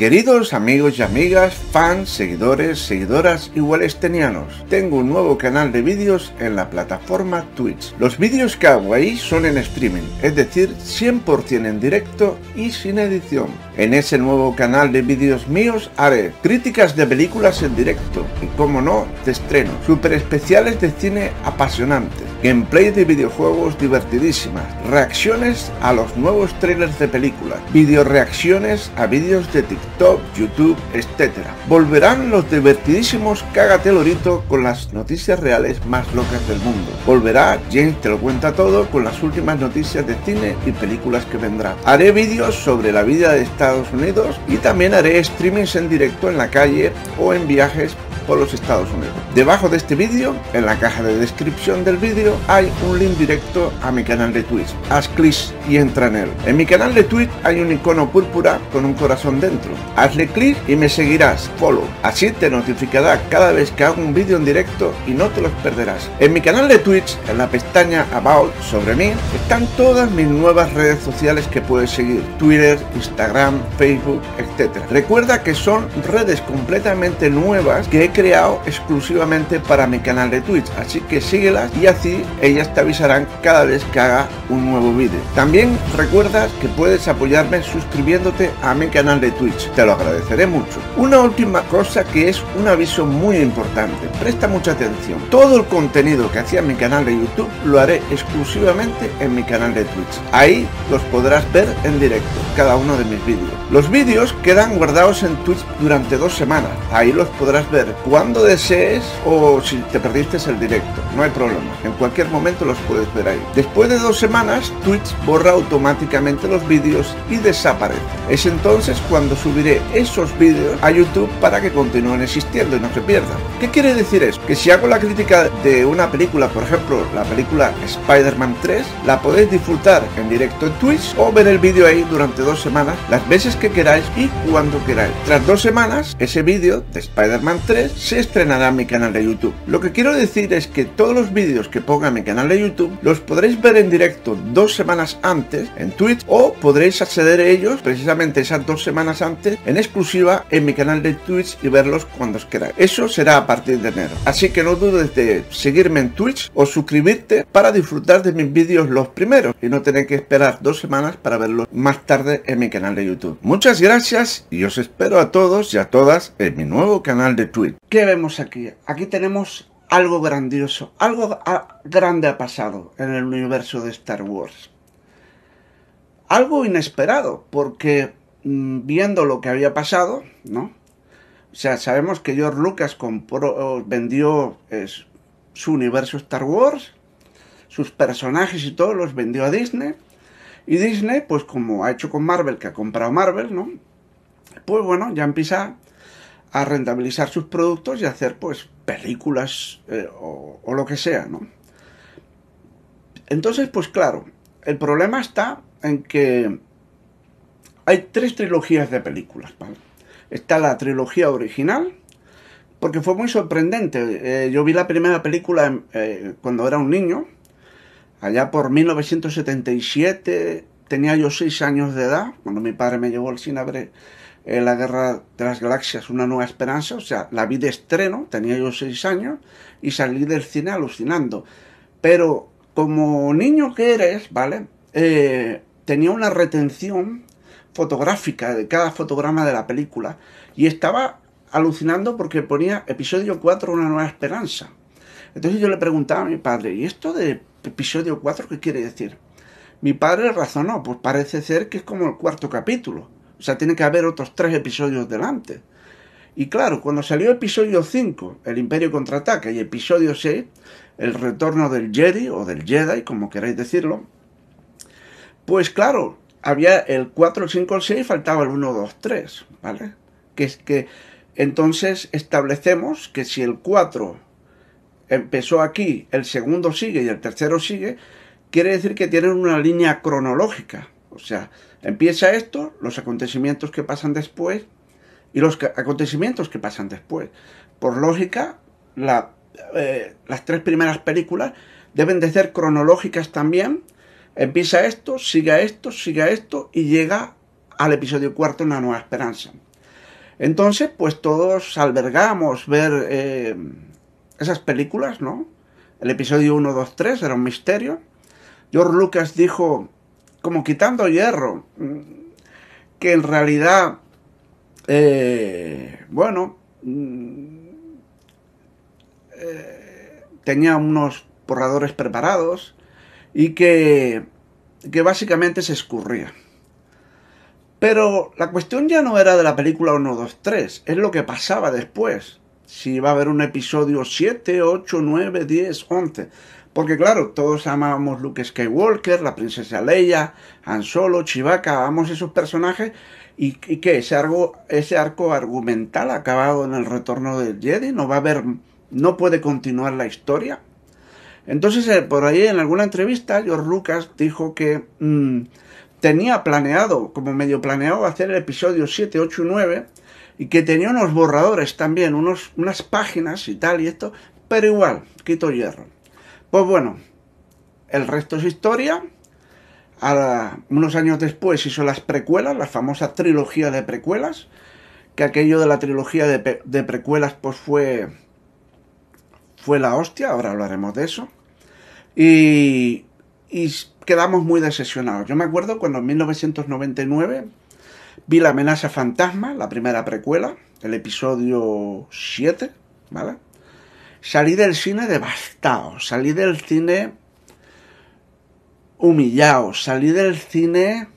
Queridos amigos y amigas, fans, seguidores, seguidoras y wallstenianos, tengo un nuevo canal de vídeos en la plataforma Twitch. Los vídeos que hago ahí son en streaming, es decir, 100% en directo y sin edición. En ese nuevo canal de vídeos míos haré críticas de películas en directo y, como no, de estreno, super especiales de cine apasionantes, gameplay de videojuegos divertidísimas, reacciones a los nuevos trailers de películas, video reacciones a vídeos de TikTok YouTube, etc. Volverán los divertidísimos Cágate Lorito con las noticias reales más locas del mundo. Volverá James te lo cuenta todo con las últimas noticias de cine y películas que vendrán. Haré vídeos sobre la vida de Estados Unidos y también haré streamings en directo en la calle o en viajes por los Estados Unidos. Debajo de este vídeo, en la caja de descripción del vídeo, hay un link directo a mi canal de Twitch. Haz clic y entra en él. En mi canal de Twitch hay un icono púrpura con un corazón dentro. Hazle clic y me seguirás, follow. Así te notificará cada vez que hago un vídeo en directo y no te los perderás. En mi canal de Twitch, en la pestaña About sobre mí, están todas mis nuevas redes sociales que puedes seguir. Twitter, Instagram, Facebook, etc. Recuerda que son redes completamente nuevas que he creado exclusivamente para mi canal de Twitch, así que síguelas y así ellas te avisarán cada vez que haga un nuevo vídeo. También recuerda que puedes apoyarme suscribiéndote a mi canal de Twitch, te lo agradeceré mucho. Una última cosa que es un aviso muy importante, presta mucha atención. Todo el contenido que hacía en mi canal de YouTube lo haré exclusivamente en mi canal de Twitch. Ahí los podrás ver en directo, cada uno de mis vídeos. Los vídeos quedan guardados en Twitch durante dos semanas, ahí los podrás ver cuando desees o si te perdiste el directo, no hay problema, en cualquier momento los puedes ver ahí. Después de dos semanas, Twitch borra automáticamente los vídeos y desaparece. Es entonces cuando subiré esos vídeos a YouTube para que continúen existiendo y no se pierdan. ¿Qué quiere decir eso? Que si hago la crítica de una película, por ejemplo, la película Spider-Man 3, la podéis disfrutar en directo en Twitch o ver el vídeo ahí durante dos semanas, las veces que queráis y cuando queráis. Tras dos semanas, ese vídeo de Spider-Man 3 se estrenará en mi canal de YouTube. Lo que quiero decir es que todos los vídeos que ponga mi canal de YouTube los podréis ver en directo dos semanas antes en Twitch o podréis acceder a ellos precisamente esas dos semanas antes en exclusiva en mi canal de Twitch y verlos cuando os queráis. Eso será a partir de enero. Así que no dudes de seguirme en Twitch o suscribirte para disfrutar de mis vídeos los primeros y no tener que esperar dos semanas para verlos más tarde en mi canal de YouTube. Muchas gracias y os espero a todos y a todas en mi nuevo canal de Twitch. ¿Qué vemos aquí? Aquí tenemos algo grandioso, algo grande ha pasado en el universo de Star Wars. Algo inesperado, porque mm, viendo lo que había pasado, ¿no? O sea, sabemos que George Lucas compró, vendió su universo Star Wars, sus personajes y todo los vendió a Disney. Y Disney, pues como ha hecho con Marvel, que ha comprado Marvel, ¿no? Pues bueno, ya empieza a rentabilizar sus productos y hacer pues películas eh, o, lo que sea, ¿no? Entonces, pues claro, el problema está en que hay tres trilogías de películas. Está la trilogía original, porque fue muy sorprendente. Eh, yo vi la primera película eh, cuando era un niño, allá por 1977, tenía yo seis años de edad, cuando mi padre me llevó al cine a ver la Guerra de las Galaxias, Una Nueva Esperanza, o sea, la vi de estreno, tenía yo seis años, y salí del cine alucinando. Pero como niño que eres, ¿vale? Eh, tenía una retención fotográfica de cada fotograma de la película y estaba alucinando porque ponía episodio 4 Una Nueva Esperanza. Entonces yo le preguntaba a mi padre, ¿y esto de episodio 4 qué quiere decir? Mi padre razonó, pues parece ser que es como el cuarto capítulo. O sea, tiene que haber otros tres episodios delante. Y claro, cuando salió episodio 5, El Imperio contraataca, y episodio 6, El retorno del Jedi, o del Jedi, como queráis decirlo, pues claro, había el 4, el 5, el 6, faltaba el 1, 2, 3, ¿vale? Que es que entonces establecemos que si el 4 empezó aquí, el segundo sigue y el tercero sigue, quiere decir que tienen una línea cronológica. O sea, empieza esto, los acontecimientos que pasan después y los acontecimientos que pasan después. Por lógica, eh, las tres primeras películas deben de ser cronológicas también. Empieza esto, sigue esto, sigue esto y llega al episodio cuarto, Una Nueva Esperanza. Entonces, pues todos albergamos ver eh, esas películas, ¿no? El episodio 1, 2, 3 era un misterio. George Lucas dijo, como quitando hierro, que en realidad, eh, bueno, eh, tenía unos borradores preparados y que, que básicamente se escurría. Pero la cuestión ya no era de la película 1, 2, 3, es lo que pasaba después. Si iba a haber un episodio 7, 8, 9, 10, 11. Porque claro, todos amábamos Luke Skywalker, la princesa Leia, Han Solo, Chewbacca, amamos esos personajes. ¿Y, qué? Ese arco, ese arco argumental acabado en el retorno del Jedi, no va a haber, no puede continuar la historia. Entonces, eh, por ahí en alguna entrevista, George Lucas dijo que mmm, tenía planeado, como medio planeado, hacer el episodio 7, 8 y 9 y que tenía unos borradores también, unos, unas páginas y tal y esto, pero igual, quito hierro. Pues bueno, el resto es historia. Ahora, unos años después hizo las precuelas, la famosa trilogía de precuelas, que aquello de la trilogía de, de precuelas pues fue, fue la hostia, ahora hablaremos de eso. Y, y quedamos muy decepcionados. Yo me acuerdo cuando en 1999 vi La amenaza fantasma, la primera precuela, el episodio 7, ¿vale? Salí del cine devastado, salí del cine humillado, salí del cine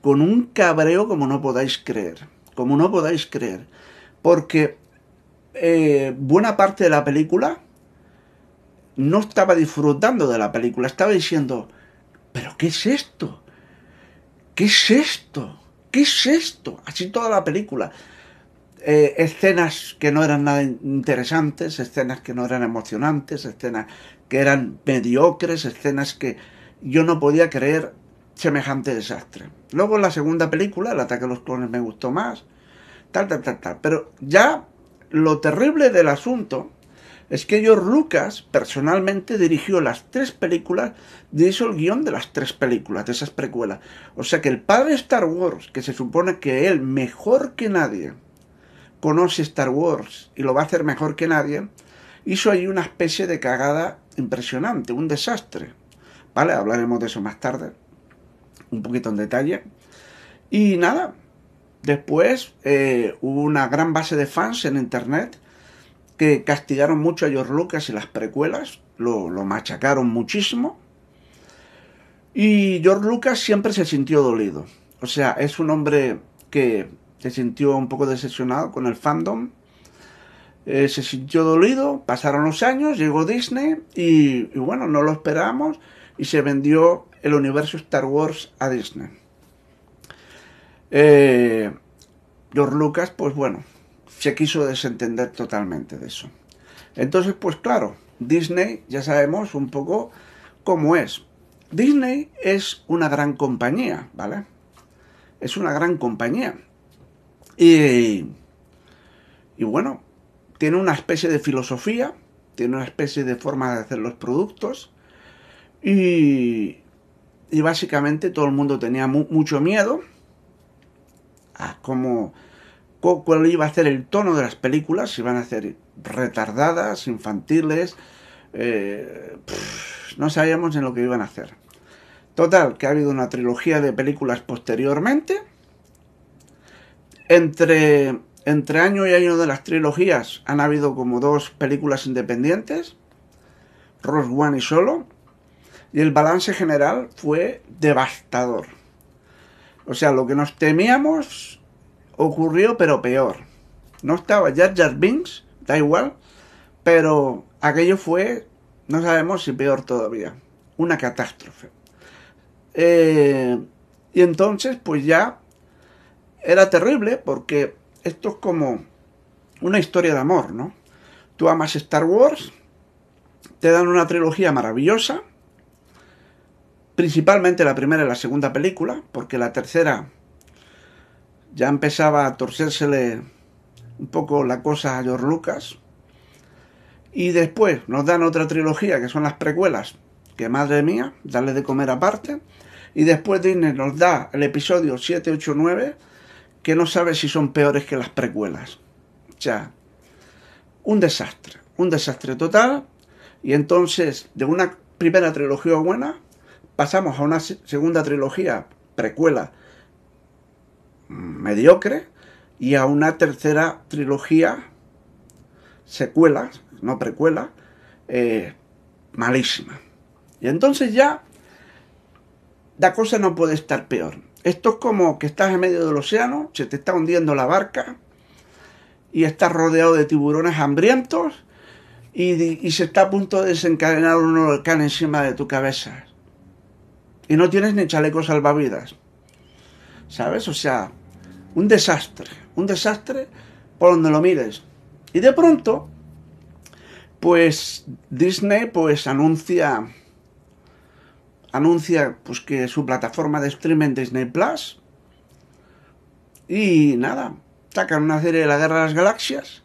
con un cabreo como no podáis creer, como no podáis creer, porque eh, buena parte de la película no estaba disfrutando de la película, estaba diciendo, pero ¿qué es esto? ¿Qué es esto? ¿Qué es esto? Así toda la película. Eh, escenas que no eran nada interesantes, escenas que no eran emocionantes, escenas que eran mediocres, escenas que yo no podía creer semejante desastre. Luego la segunda película, El ataque a los clones, me gustó más, tal, tal, tal, tal. Pero ya lo terrible del asunto es que George Lucas personalmente dirigió las tres películas, hizo el guion de las tres películas, de esas precuelas. O sea que el padre Star Wars, que se supone que él, mejor que nadie, conoce Star Wars y lo va a hacer mejor que nadie, hizo ahí una especie de cagada impresionante, un desastre. ¿Vale? Hablaremos de eso más tarde, un poquito en detalle. Y nada, después eh, hubo una gran base de fans en Internet que castigaron mucho a George Lucas y las precuelas, lo, lo machacaron muchísimo. Y George Lucas siempre se sintió dolido. O sea, es un hombre que se sintió un poco decepcionado con el fandom. Eh, se sintió dolido, pasaron los años, llegó Disney y, bueno, no lo esperamos y se vendió el universo Star Wars a Disney. Eh, George Lucas, pues bueno, se quiso desentender totalmente de eso. Entonces, pues claro, Disney ya sabemos un poco cómo es. Disney es una gran compañía, ¿vale? Es una gran compañía. Y, y bueno, tiene una especie de filosofía, tiene una especie de forma de hacer los productos. Y, y básicamente todo el mundo tenía mu mucho miedo a cómo cuál iba a ser el tono de las películas, si van a ser retardadas, infantiles, eh, no sabíamos en lo que iban a hacer. Total, que ha habido una trilogía de películas posteriormente. Entre, entre año y año de las trilogías han habido como dos películas independientes, Ross One y Solo, y el balance general fue devastador. O sea, lo que nos temíamos ocurrió, pero peor. No estaba Jar Jar Binks, da igual, pero aquello fue, no sabemos si peor todavía, una catástrofe. Eh, y entonces, pues ya era terrible porque esto es como una historia de amor, ¿no? Tú amas Star Wars, te dan una trilogía maravillosa, principalmente la primera y la segunda película, porque la tercera ya empezaba a torcérsele un poco la cosa a George Lucas. Y después nos dan otra trilogía que son las precuelas, que madre mía, darle de comer aparte. Y después Disney nos da el episodio 7, 8, 9, que no sabes si son peores que las precuelas. O sea, un desastre, un desastre total. Y entonces, de una primera trilogía buena, pasamos a una segunda trilogía precuela mediocre y a una tercera trilogía secuela, no precuela, eh, malísima. Y entonces ya la cosa no puede estar peor. Esto es como que estás en medio del océano, se te está hundiendo la barca y estás rodeado de tiburones hambrientos y, se está a punto de desencadenar un huracán encima de tu cabeza. Y no tienes ni chaleco salvavidas. ¿Sabes? O sea, un desastre. Un desastre por donde lo mires. Y de pronto, pues Disney pues anuncia anuncia pues que su plataforma de streaming Disney Plus. Y nada, sacan una serie de la Guerra de las Galaxias.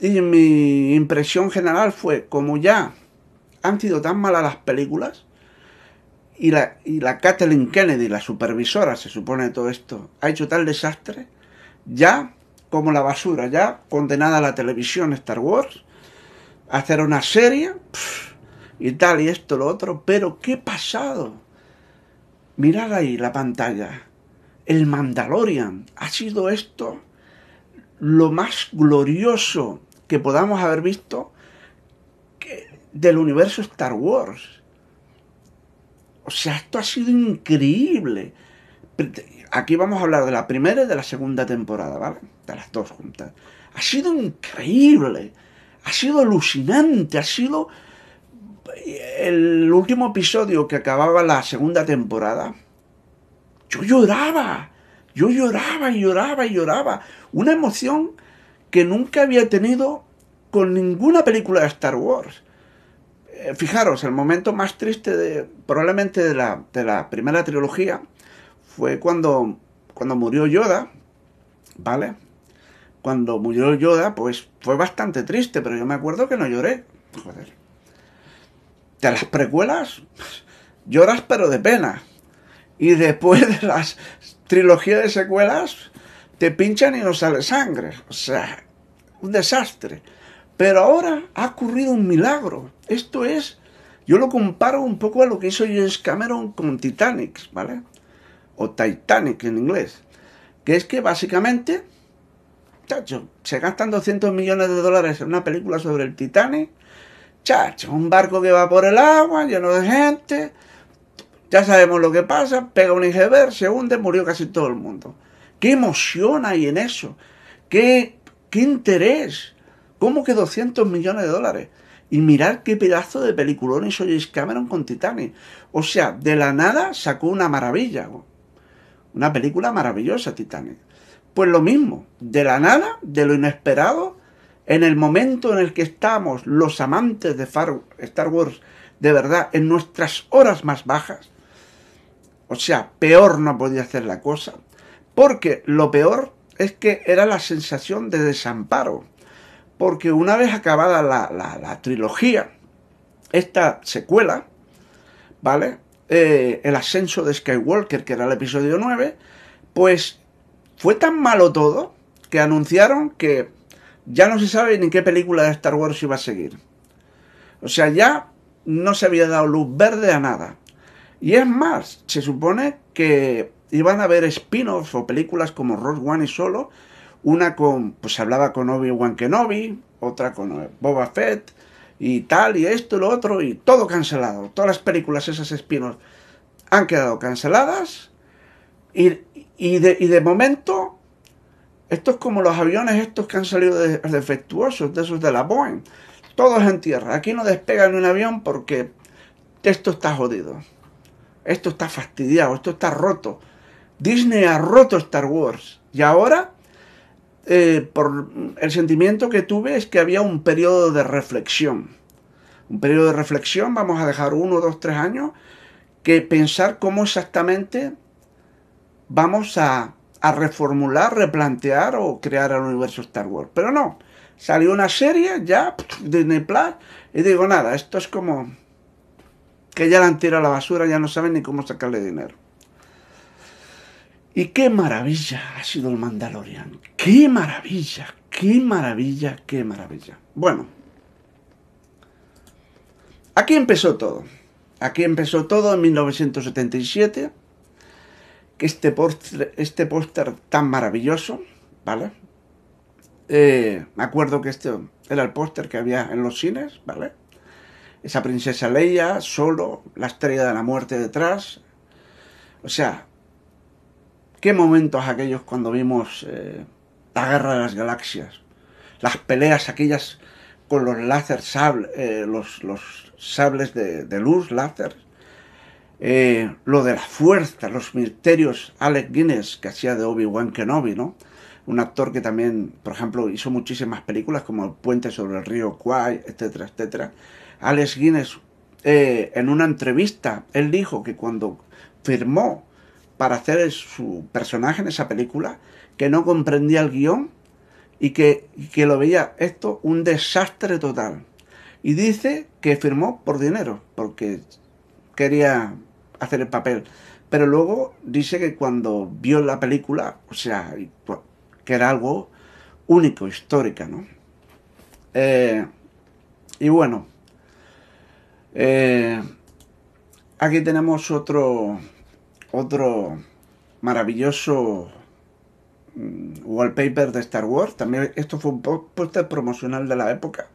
Y mi impresión general fue como ya han sido tan malas las películas y la, y la Kathleen Kennedy, la supervisora, se supone de todo esto, ha hecho tal desastre, ya como la basura, ya condenada a la televisión Star Wars, hacer una serie y tal y esto, lo otro, pero ¿qué pasado? Mirad ahí la pantalla. El Mandalorian ha sido esto lo más glorioso que podamos haber visto del universo Star Wars. O sea, esto ha sido increíble. Aquí vamos a hablar de la primera y de la segunda temporada, ¿vale? De las dos juntas. Ha sido increíble. Ha sido alucinante. Ha sido el último episodio que acababa la segunda temporada, yo lloraba, yo lloraba y lloraba y lloraba. Una emoción que nunca había tenido con ninguna película de Star Wars. Eh, fijaros, el momento más triste de probablemente de la, de la primera trilogía fue cuando, cuando murió Yoda, ¿vale? Cuando murió Yoda, pues fue bastante triste, pero yo me acuerdo que no lloré. Joder de las precuelas lloras pero de pena. Y después de las trilogías de secuelas te pinchan y no sale sangre. O sea, un desastre. Pero ahora ha ocurrido un milagro. Esto es, yo lo comparo un poco a lo que hizo James Cameron con Titanic, ¿vale? O Titanic en inglés. Que es que básicamente, chacho, se gastan 200 millones de dólares en una película sobre el Titanic Chacho, un barco que va por el agua, lleno de gente. Ya sabemos lo que pasa, pega un iceberg, se hunde, murió casi todo el mundo. ¿Qué emoción hay en eso? ¿Qué, qué interés? ¿Cómo que 200 millones de dólares? Y mirar qué pedazo de peliculón hizo James Cameron con Titanic. O sea, de la nada sacó una maravilla. Una película maravillosa, Titanic. Pues lo mismo, de la nada, de lo inesperado, en el momento en el que estamos los amantes de Star Wars de verdad, en nuestras horas más bajas, o sea, peor no podía hacer la cosa, porque lo peor es que era la sensación de desamparo, porque una vez acabada la, trilogía, esta secuela, ¿vale? Eh, el ascenso de Skywalker, que era el episodio 9, pues fue tan malo todo que anunciaron que ya no se sabe ni qué película de Star Wars iba a seguir. O sea, ya no se había dado luz verde a nada. Y es más, se supone que iban a haber spin-offs o películas como Rogue One y solo. Una con, pues se hablaba con Obi-Wan Kenobi, otra con Boba Fett y tal, y esto y lo otro, y todo cancelado. Todas las películas, esas spin-offs, han quedado canceladas. Y, y, de, y de momento esto es como los aviones estos que han salido defectuosos, de esos de la Boeing. Todos en tierra. Aquí no despegan un avión porque esto está jodido. Esto está fastidiado, esto está roto. Disney ha roto Star Wars. Y ahora, eh, por el sentimiento que tuve es que había un periodo de reflexión. Un periodo de reflexión, vamos a dejar uno, dos, tres años, que pensar cómo exactamente vamos a a reformular, replantear o crear el universo Star Wars. Pero no, salió una serie ya, Disney Plus, y digo, nada, esto es como que ya la han tirado a la basura, ya no saben ni cómo sacarle dinero. Y qué maravilla ha sido el Mandalorian. Qué maravilla, qué maravilla, qué maravilla. Bueno, aquí empezó todo. Aquí empezó todo en 1977. Que este póster este póster tan maravilloso, ¿vale? Eh, me acuerdo que este era el póster que había en los cines, ¿vale? Esa princesa Leia, solo, la estrella de la muerte detrás. O sea, qué momentos aquellos cuando vimos eh, la guerra de las galaxias. Las peleas aquellas con los láser sable, eh, los, los, sables de, luz, láser. Eh, lo de la fuerza, los misterios, Alec Guinness, que hacía de Obi-Wan Kenobi, ¿no? Un actor que también, por ejemplo, hizo muchísimas películas como El puente sobre el río Kwai, etcétera, etcétera. Alex Guinness, eh, en una entrevista, él dijo que cuando firmó para hacer su personaje en esa película, que no comprendía el guion y que, que lo veía esto un desastre total. Y dice que firmó por dinero, porque quería hacer el papel. Pero luego dice que cuando vio la película, o sea, que era algo único, histórica, ¿no? Eh, y bueno, eh, aquí tenemos otro, otro maravilloso mm, wallpaper de Star Wars. También esto fue un póster promocional de la época.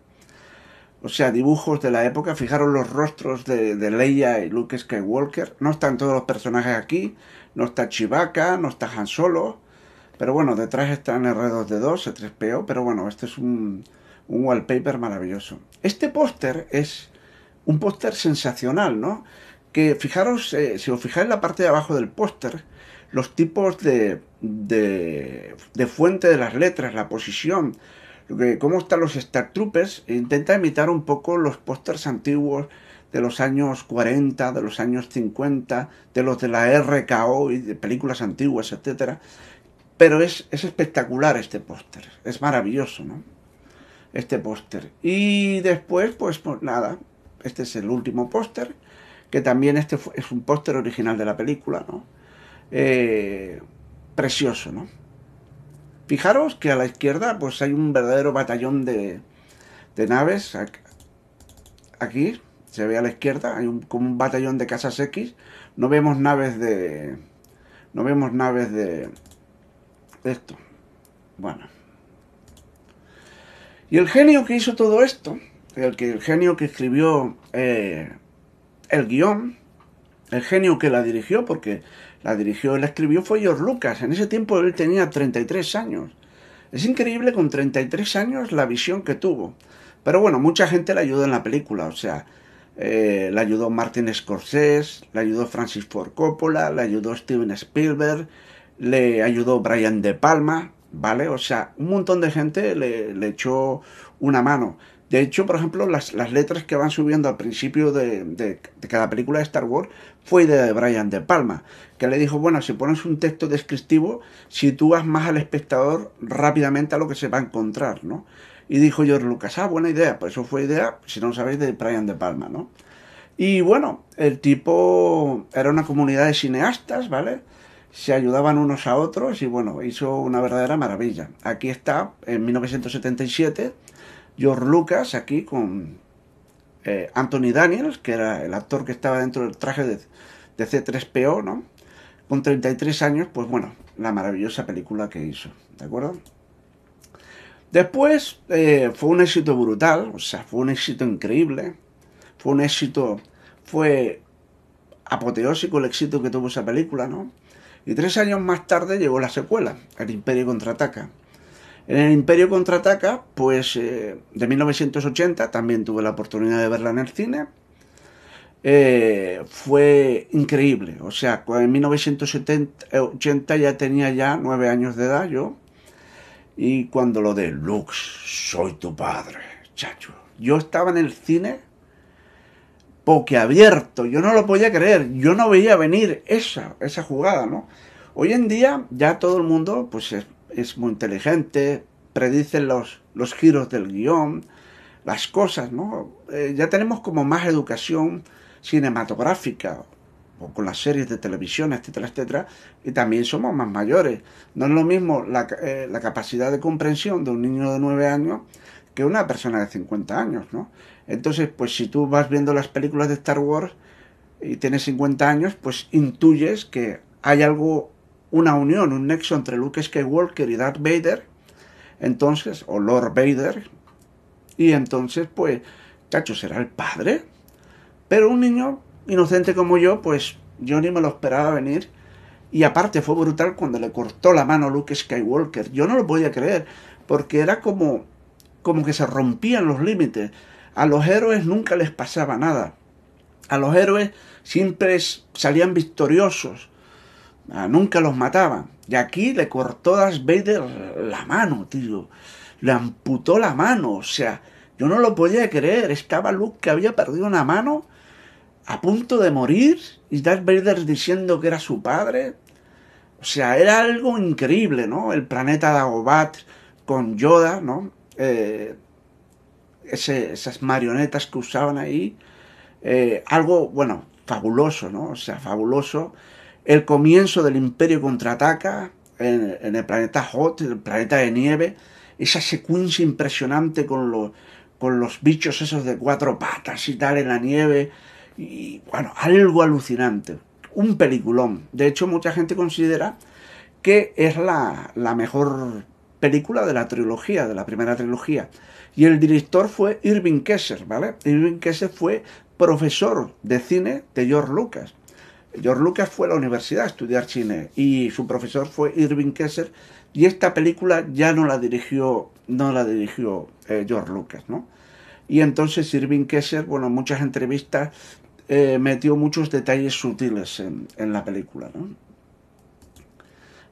O sea, dibujos de la época. Fijaros los rostros de, Leia y Luke Skywalker. No están todos los personajes aquí. No está Chewbacca, no está Han Solo. Pero bueno, detrás están R2D2, E3PO. Pero bueno, este es un, un wallpaper maravilloso. Este póster es un póster sensacional, ¿no? Que fijaros, eh, si os fijáis en la parte de abajo del póster, los tipos de, de, fuente de las letras, la posición, cómo están los Star Troopers, intenta imitar un poco los pósters antiguos de los años 40, de los años 50, de los de la RKO y de películas antiguas, etc. Pero es, es espectacular este póster, es maravilloso, ¿no? Este póster. Y después, pues, pues nada, este es el último póster, que también este es un póster original de la película, ¿no? Eh, precioso, ¿no? Fijaros que a la izquierda pues hay un verdadero batallón de, de naves. Aquí se ve a la izquierda, hay un, como un batallón de casas X. No vemos naves de... No vemos naves de, de esto. Bueno. Y el genio que hizo todo esto el, que, el genio que escribió eh, el guion, el genio que la dirigió, porque la dirigió, la escribió fue George Lucas. En ese tiempo él tenía 33 años. Es increíble con 33 años la visión que tuvo. Pero bueno, mucha gente le ayudó en la película. O sea, eh, le ayudó Martin Scorsese, le ayudó Francis Ford Coppola, le ayudó Steven Spielberg, le ayudó Brian De Palma, ¿vale? O sea, un montón de gente le, le echó una mano. De hecho, por ejemplo, las, letras que van subiendo al principio de, cada película de Star Wars fue de Brian De Palma, que le dijo, bueno, si pones un texto descriptivo, sitúas más al espectador rápidamente a lo que se va a encontrar, ¿no? Y dijo George Lucas, ah, buena idea, pues eso fue idea, si no sabéis, de Brian De Palma, ¿no? Y bueno, el tipo era una comunidad de cineastas, ¿vale? Se ayudaban unos a otros y bueno, hizo una verdadera maravilla. Aquí está, en 1977 George Lucas aquí con eh, Anthony Daniels, que era el actor que estaba dentro del traje de, C3PO, ¿no? Con 33 años, pues bueno, la maravillosa película que hizo, ¿de acuerdo? Después eh, fue un éxito brutal, o sea, fue un éxito increíble, fue un éxito, fue apoteósico el éxito que tuvo esa película, ¿no? Y tres años más tarde llegó la secuela, El Imperio Contraataca. En el Imperio Contraataca, pues eh, de 1980, también tuve la oportunidad de verla en el cine. Eh, fue increíble. O sea, en 1980 ya tenía ya nueve años de edad yo. Y cuando lo de Lux, soy tu padre, chacho. Yo estaba en el cine abierto, yo no lo podía creer, yo no veía venir esa, esa jugada, ¿no? Hoy en día ya todo el mundo pues es muy inteligente, predice los, los giros del guion, las cosas, ¿no? Eh, ya tenemos como más educación cinematográfica, o con las series de televisión, etcétera, etcétera, y también somos más mayores. No es lo mismo la, eh, la capacidad de comprensión de un niño de 9 años que una persona de 50 años, ¿no? Entonces, pues si tú vas viendo las películas de Star Wars y tienes 50 años, pues intuyes que hay algo, una unión, un nexo entre Luke Skywalker y Darth Vader, entonces, o Lord Vader, y entonces, pues, chacho, será el padre. Pero un niño inocente como yo, pues yo ni me lo esperaba venir. Y aparte fue brutal cuando le cortó la mano a Luke Skywalker. Yo no lo podía creer, porque era como, como que se rompían los límites. A los héroes nunca les pasaba nada. A los héroes siempre salían victoriosos. Nunca los mataban. Y aquí le cortó a Darth Vader la mano, tío. Le amputó la mano. O sea, yo no lo podía creer. Estaba Luke que había perdido una mano a punto de morir y Darth Vader diciendo que era su padre. O sea, era algo increíble, ¿no? El planeta Dagobah con Yoda, ¿no? Eh, esas marionetas que usaban ahí. Eh, algo, bueno, fabuloso, ¿no? O sea, fabuloso. El comienzo del Imperio contraataca en, en el planeta Hot, el planeta de nieve. Esa secuencia impresionante con los, con los bichos esos de cuatro patas y tal en la nieve y bueno, algo alucinante. Un peliculón. De hecho, mucha gente considera que es la, la mejor película de la trilogía, de la primera trilogía. Y el director fue Irving Kesser, ¿vale? Irving Kesser fue profesor de cine de George Lucas. George Lucas fue a la universidad a estudiar cine y su profesor fue Irving Kesser y esta película ya no la dirigió, no la dirigió eh, George Lucas, ¿no? Y entonces Irving Kesser, bueno, en muchas entrevistas eh, metió muchos detalles sutiles en, la película. ¿no?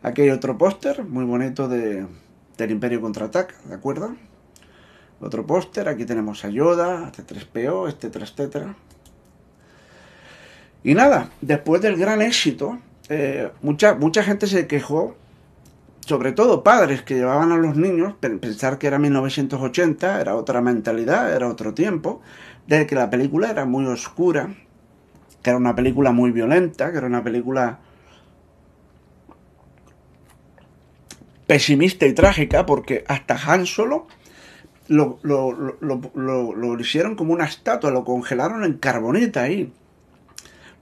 Aquí hay otro póster muy bonito de, del Imperio Contraataca, ¿de acuerdo? Otro póster, aquí tenemos a Yoda, C3PO, etcétera, etcétera. Y nada, después del gran éxito, eh, mucha, mucha gente se quejó, sobre todo padres que llevaban a los niños, pensar que era 1980, era otra mentalidad, era otro tiempo, de que la película era muy oscura, que era una película muy violenta, que era una película pesimista y trágica, porque hasta Han Solo lo, lo, hicieron como una estatua, lo congelaron en carbonita ahí.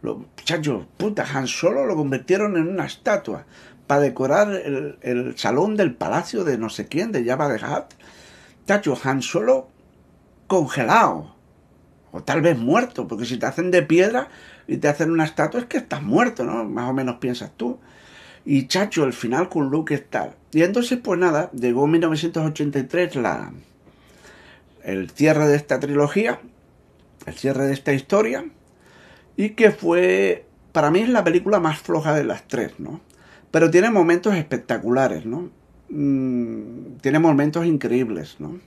Lo, chacho, puta, Han Solo lo convirtieron en una estatua para decorar el, salón del palacio de no sé quién, de Jabba de Hutt. Chacho, Han Solo congelado o tal vez muerto, porque si te hacen de piedra y te hacen una estatua es que estás muerto, ¿no? Más o menos piensas tú. Y chacho, el final con Luke es tal. Y entonces, pues nada, llegó 1983 la, el cierre de esta trilogía, el cierre de esta historia, y que fue, para mí es la película más floja de las tres, ¿no? Pero tiene momentos espectaculares, ¿no? Mm, tiene momentos increíbles, ¿no?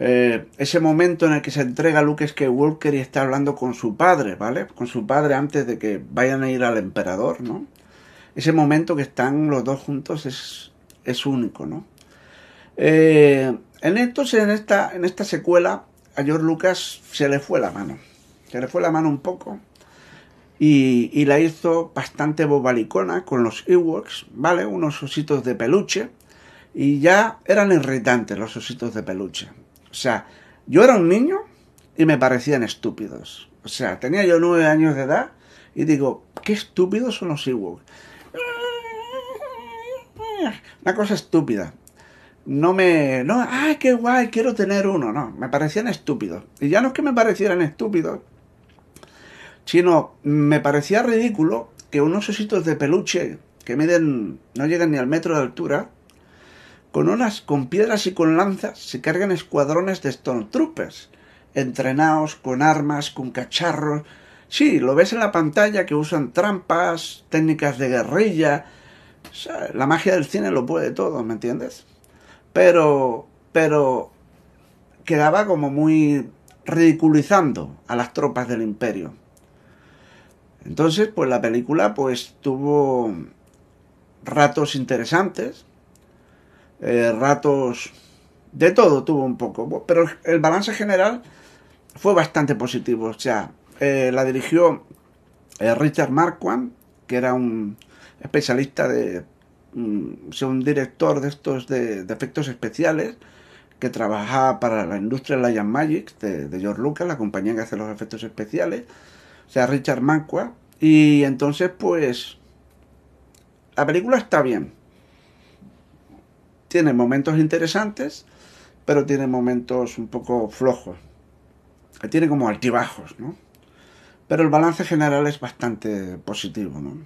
Eh, ese momento en el que se entrega Luke Skywalker y está hablando con su padre, ¿vale? Con su padre antes de que vayan a ir al emperador, ¿no? Ese momento que están los dos juntos es, es único, ¿no? Eh, en entonces, en esta, en esta secuela, a George Lucas se le fue la mano. Se le fue la mano un poco. Y, la hizo bastante bobalicona con los Ewoks, ¿vale? Unos ositos de peluche. Y ya eran irritantes los ositos de peluche. O sea, yo era un niño y me parecían estúpidos. O sea, tenía yo nueve años de edad y digo, qué estúpidos son los Ewoks. Una cosa estúpida. No me... No, ay, qué guay, quiero tener uno. No, me parecían estúpidos. Y ya no es que me parecieran estúpidos, sino me parecía ridículo que unos ositos de peluche que miden, no llegan ni al metro de altura, con unas, con piedras y con lanzas se cargan escuadrones de Stormtroopers, entrenados con armas, con cacharros. Sí, lo ves en la pantalla que usan trampas, técnicas de guerrilla. la magia del cine lo puede todo, ¿me entiendes? Pero, pero quedaba como muy ridiculizando a las tropas del imperio. Entonces, pues la película pues tuvo ratos interesantes, eh, ratos, de todo tuvo un poco, pero el balance general fue bastante positivo. O sea, eh, la dirigió eh, Richard Marquand, que era un especialista de, mm, un director de estos de, efectos especiales, que trabajaba para la industria Lion Magic de, de, George Lucas, la compañía que hace los efectos especiales, o sea, Richard Marquand, y entonces pues la película está bien. Tiene momentos interesantes, pero tiene momentos un poco flojos. Tiene como altibajos, ¿no? Pero el balance general es bastante positivo, ¿no?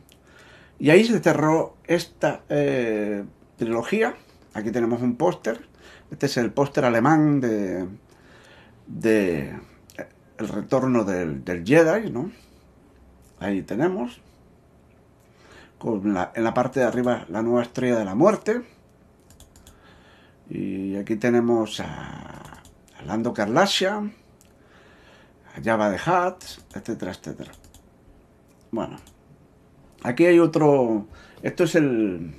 Y ahí se cerró esta eh, trilogía. Aquí tenemos un póster. Este es el póster alemán de, de El retorno del, del Jedi, ¿no? Ahí tenemos. Con en la parte de arriba la nueva estrella de la muerte. Y aquí tenemos a, Lando Carlassia, a Java de Hat, etcétera, etcétera. Bueno, aquí hay otro. Esto es el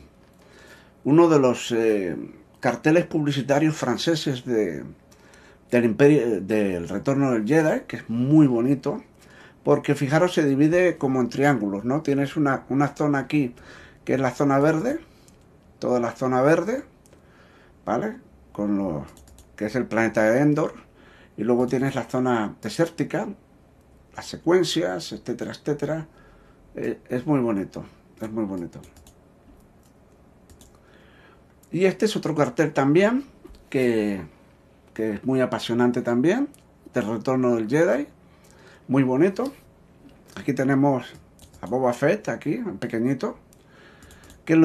uno de los eh, carteles publicitarios franceses de, del imperio del retorno del Jedi, que es muy bonito, porque fijaros se divide como en triángulos, ¿no? Tienes una, una zona aquí que es la zona verde, toda la zona verde, ¿vale? Con lo que es el planeta de Endor. Y luego tienes la zona desértica, las secuencias, etcétera, etcétera. Eh, es muy bonito, es muy bonito. Y este es otro cartel también, que, que es muy apasionante también, del retorno del Jedi. Muy bonito. Aquí tenemos a Boba Fett, aquí, pequeñito. ¿Quién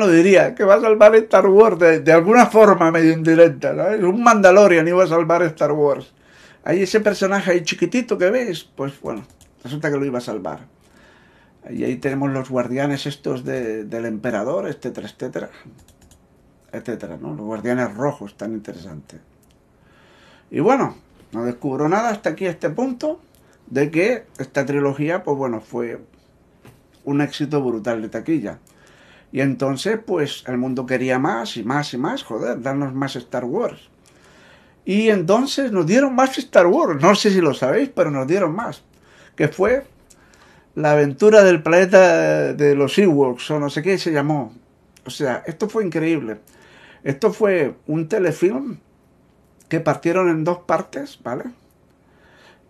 lo, diría? Que va a salvar Star Wars de, alguna forma medio indirecta. ¿no? Un Mandalorian iba a salvar Star Wars. Ahí ese personaje ahí chiquitito que ves, pues bueno, resulta que lo iba a salvar. Y ahí tenemos los guardianes estos del emperador, etcétera, etcétera. Etcétera, ¿no? Los guardianes rojos, tan interesante. Y bueno, no descubro nada hasta aquí, este punto, de que esta trilogía, pues bueno, fue un éxito brutal de taquilla. Y entonces, pues el mundo quería más y más y más, joder, darnos más Star Wars. Y entonces nos dieron más Star Wars, no sé si lo sabéis, pero nos dieron más. Que fue la aventura del planeta de los Ewoks, o no sé qué se llamó. O sea, esto fue increíble. Esto fue un telefilm que partieron en dos partes, ¿vale?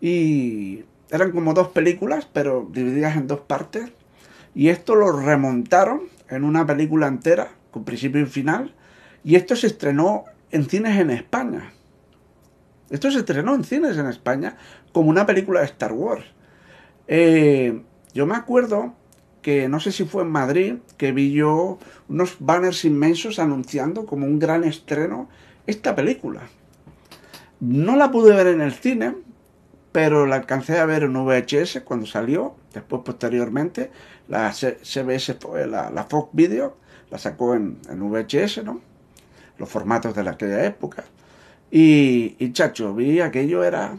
Y eran como dos películas, pero divididas en dos partes. Y esto lo remontaron en una película entera, con principio y final, y esto se estrenó en cines en España. Esto se estrenó en cines en España como una película de Star Wars. Eh, yo me acuerdo que no sé si fue en Madrid, que vi yo unos banners inmensos anunciando como un gran estreno esta película. No la pude ver en el cine, pero la alcancé a ver en VHS cuando salió, después posteriormente, la CBS, la, la Fox Video, la sacó en, VHS, ¿no? Los formatos de aquella época. Y, y chacho, vi aquello era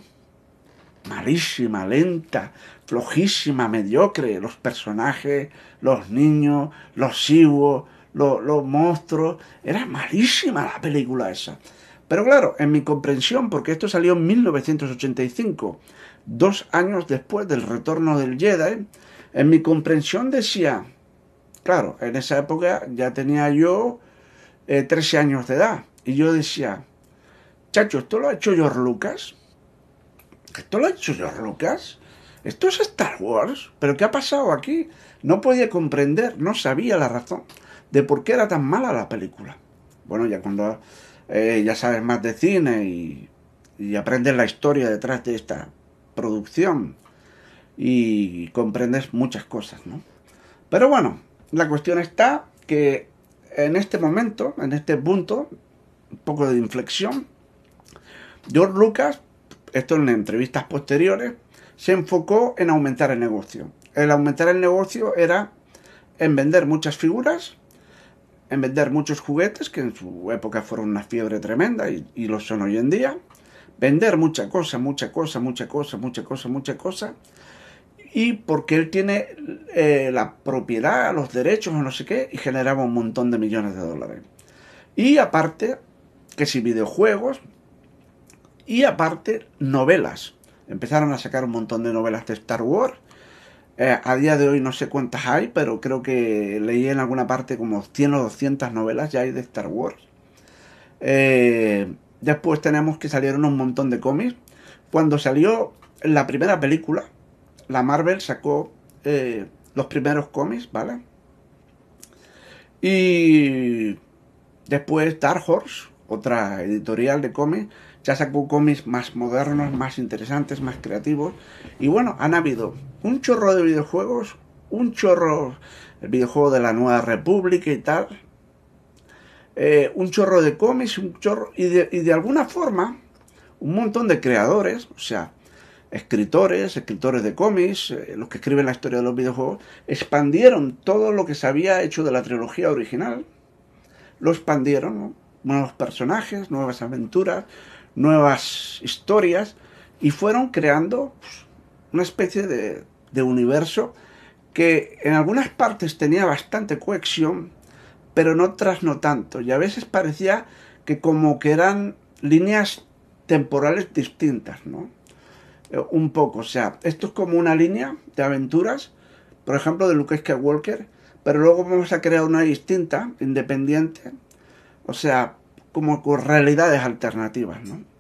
malísima, lenta, flojísima, mediocre. Los personajes, los niños, los siwos, los, los monstruos. Era malísima la película esa. Pero claro, en mi comprensión, porque esto salió en 1985, dos años después del retorno del Jedi, en mi comprensión decía, claro, en esa época ya tenía yo 13 eh, años de edad, y yo decía, chacho, ¿esto lo ha hecho George Lucas? ¿Esto lo ha hecho George Lucas? ¿Esto es Star Wars? ¿Pero qué ha pasado aquí? No podía comprender, no sabía la razón de por qué era tan mala la película. Bueno, ya cuando eh, ya sabes más de cine y, y aprendes la historia detrás de esta producción y comprendes muchas cosas, ¿no? Pero bueno, la cuestión está que en este momento, en este punto, un poco de inflexión, George Lucas, esto en entrevistas posteriores, se enfocó en aumentar el negocio. El aumentar el negocio era en vender muchas figuras en vender muchos juguetes, que en su época fueron una fiebre tremenda y, lo son hoy en día. Vender mucha cosa, mucha cosa, mucha cosa, mucha cosa, mucha cosa. Y porque él tiene eh, la propiedad, los derechos o no sé qué, y generaba un montón de millones de dólares. Y aparte, que si videojuegos, y aparte novelas. Empezaron a sacar un montón de novelas de Star Wars Eh, a día de hoy no sé cuántas hay, pero creo que leí en alguna parte como 100 o 200 novelas ya hay de Star Wars. Eh, después tenemos que salieron un montón de cómics. Cuando salió la primera película, la Marvel sacó eh, los primeros cómics, ¿vale? Y después Dark Horse, otra editorial de cómics, ya sacó cómics más modernos, más interesantes, más creativos. Y bueno, han habido un chorro de videojuegos, un chorro, el videojuego de la Nueva República y tal, eh, un chorro de cómics, un chorro, y de, y de alguna forma, un montón de creadores, o sea, escritores, escritores de cómics, eh, los que escriben la historia de los videojuegos, expandieron todo lo que se había hecho de la trilogía original, lo expandieron, nuevos personajes, nuevas aventuras, nuevas historias, y fueron creando pues, una especie de, universo que en algunas partes tenía bastante cohesión, pero en otras no tanto. Y a veces parecía que como que eran líneas temporales distintas, ¿no? Eh, un poco, o sea, esto es como una línea de aventuras, por ejemplo, de Luke Skywalker, pero luego vamos a crear una distinta, independiente, o sea, como con realidades alternativas, ¿no?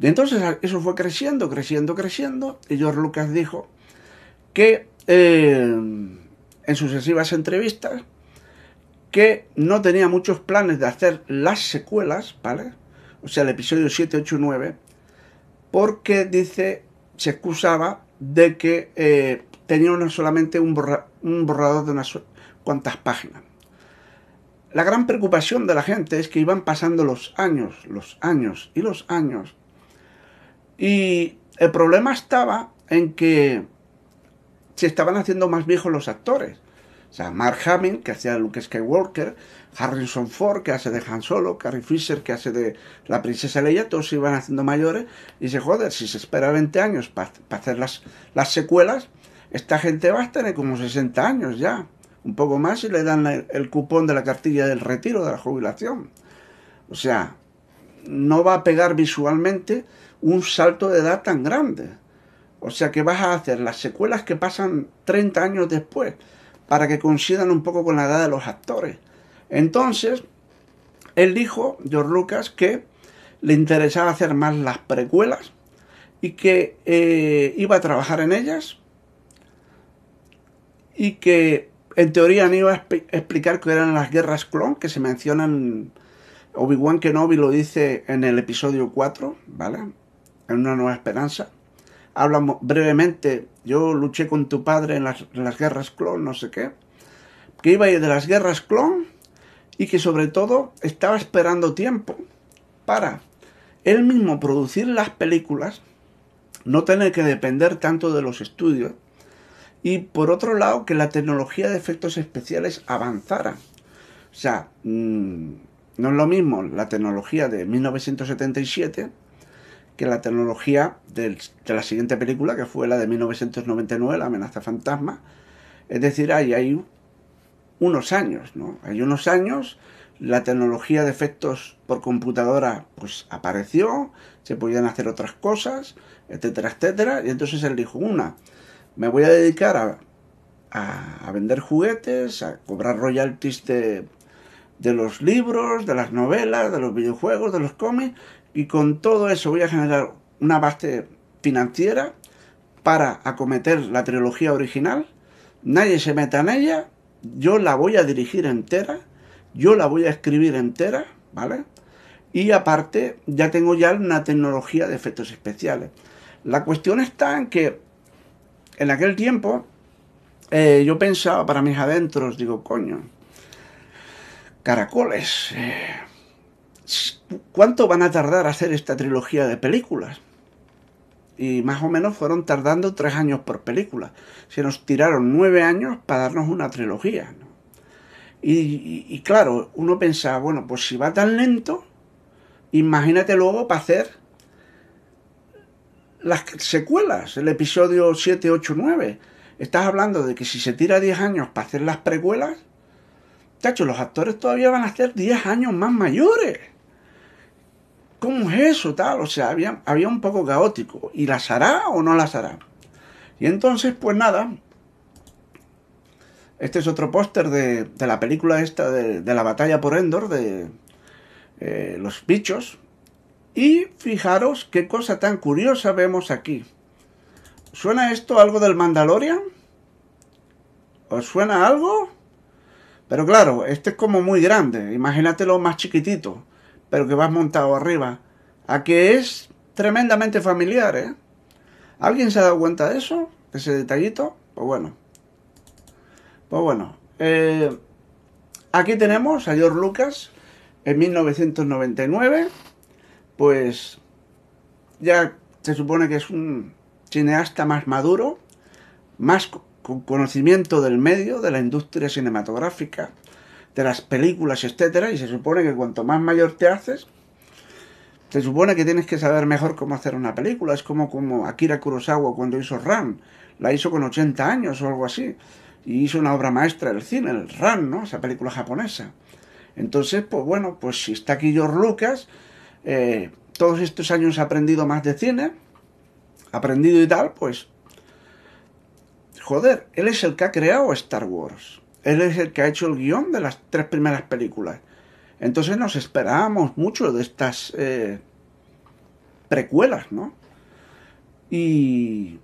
Entonces eso fue creciendo, creciendo, creciendo, y George Lucas dijo que eh, en sucesivas entrevistas que no tenía muchos planes de hacer las secuelas, ¿vale? O sea, el episodio 7, 8 y 9, porque dice, se excusaba de que eh, tenía solamente un borrador de unas cuantas páginas. La gran preocupación de la gente es que iban pasando los años, los años y los años. Y el problema estaba en que se estaban haciendo más viejos los actores. O sea, Mark Hamill, que hacía Luke Skywalker, Harrison Ford, que hace de Han Solo, Carrie Fisher, que hace de la princesa Leia, todos se iban haciendo mayores. Y se joder, si se espera 20 años para hacer las, las secuelas, esta gente va a tener como 60 años ya. Un poco más y le dan el cupón de la cartilla del retiro, de la jubilación. O sea, no va a pegar visualmente un salto de edad tan grande. O sea que vas a hacer las secuelas que pasan 30 años después para que coincidan un poco con la edad de los actores. Entonces, él dijo, George Lucas, que le interesaba hacer más las precuelas y que eh, iba a trabajar en ellas y que en teoría no iba a explicar que eran las guerras clon que se mencionan Obi-Wan Kenobi lo dice en el episodio 4, ¿vale? En Una Nueva Esperanza. Habla brevemente, yo luché con tu padre en las, guerras clon, no sé qué. Que iba a ir de las guerras clon y que sobre todo estaba esperando tiempo para él mismo producir las películas, no tener que depender tanto de los estudios y por otro lado que la tecnología de efectos especiales avanzara. O sea, mmm, no es lo mismo la tecnología de 1977 que la tecnología de la siguiente película, que fue la de 1999, La amenaza fantasma. Es decir, hay, hay unos años, ¿no? Hay unos años, la tecnología de efectos por computadora pues apareció, se podían hacer otras cosas, etcétera, etcétera. Y entonces él dijo, una, me voy a dedicar a, a, a vender juguetes, a cobrar royalties de de los libros, de las novelas, de los videojuegos, de los cómics, y con todo eso voy a generar una base financiera para acometer la trilogía original. Nadie se meta en ella, yo la voy a dirigir entera, yo la voy a escribir entera, ¿vale? Y aparte, ya tengo ya una tecnología de efectos especiales. La cuestión está en que en aquel tiempo eh, yo pensaba para mis adentros, digo, coño, Caracoles. Eh, ¿Cuánto van a tardar a hacer esta trilogía de películas? Y más o menos fueron tardando tres años por película. Se nos tiraron nueve años para darnos una trilogía. Y, claro, uno pensaba, bueno, pues si va tan lento, imagínate luego para hacer las secuelas, el episodio 7, 8, 9. Estás hablando de que si se tira 10 años para hacer las precuelas, Chacho, los actores todavía van a ser 10 años más mayores. ¿Cómo es tal? O sea, había, había un poco caótico. ¿Y las hará o no las hará? Y entonces, pues nada, este es otro póster de, la película esta de, la batalla por Endor, de eh, los bichos. Y fijaros qué cosa tan curiosa vemos aquí. ¿Suena esto algo del Mandalorian? ¿Os suena algo? Pero claro, este es como muy grande. Imagínatelo más chiquitito, pero que vas montado arriba. A que es tremendamente familiar, ¿eh? ¿Alguien se ha dado cuenta de eso? ¿De ese detallito? Pues bueno. Pues bueno. Eh, aquí tenemos a George Lucas en 1999. Pues ya se supone que es un cineasta más maduro, más con conocimiento del medio, de la industria cinematográfica, de las películas, etcétera, y se supone que cuanto más mayor te haces, se supone que tienes que saber mejor cómo hacer una película. Es como, como Akira Kurosawa cuando hizo Ran. La hizo con 80 años o algo así. Y hizo una obra maestra del cine, el Ran, ¿no? Esa película japonesa. Entonces, pues bueno, pues si está aquí George Lucas, eh, todos estos años ha aprendido más de cine, aprendido y tal, pues... Joder, él es el que ha creado Star Wars. Él es el que ha hecho el guion de las tres primeras películas. Entonces nos esperábamos mucho de estas eh, precuelas, ¿no? Y,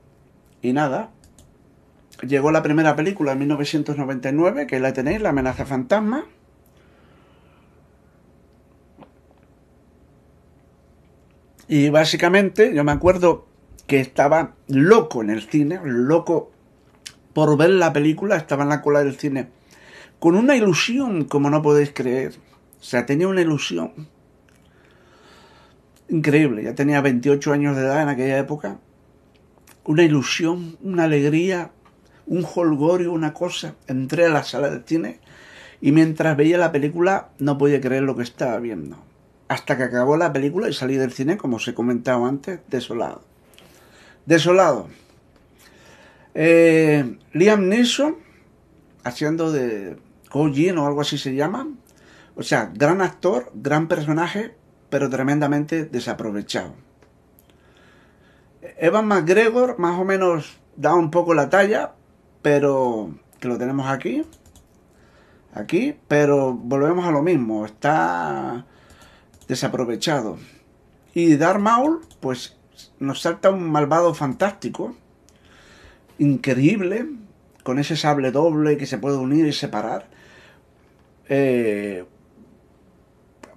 y nada, llegó la primera película en 1999, que la tenéis, La amenaza fantasma. Y básicamente yo me acuerdo que estaba loco en el cine, loco por ver la película, estaba en la cola del cine, con una ilusión como no podéis creer. O sea, tenía una ilusión increíble. Ya tenía 28 años de edad en aquella época. Una ilusión, una alegría, un holgorio, una cosa. Entré a la sala de cine y mientras veía la película no podía creer lo que estaba viendo. Hasta que acabó la película y salí del cine, como os he comentado antes, desolado. Desolado. Eh, Liam Neeson, haciendo de Kojin o algo así se llama, o sea, gran actor, gran personaje, pero tremendamente desaprovechado. Evan McGregor más o menos da un poco la talla, pero que lo tenemos aquí. Aquí, pero volvemos a lo mismo, está desaprovechado. Y Darth Maul, pues nos salta un malvado fantástico, increíble, con ese sable doble que se puede unir y separar. Eh,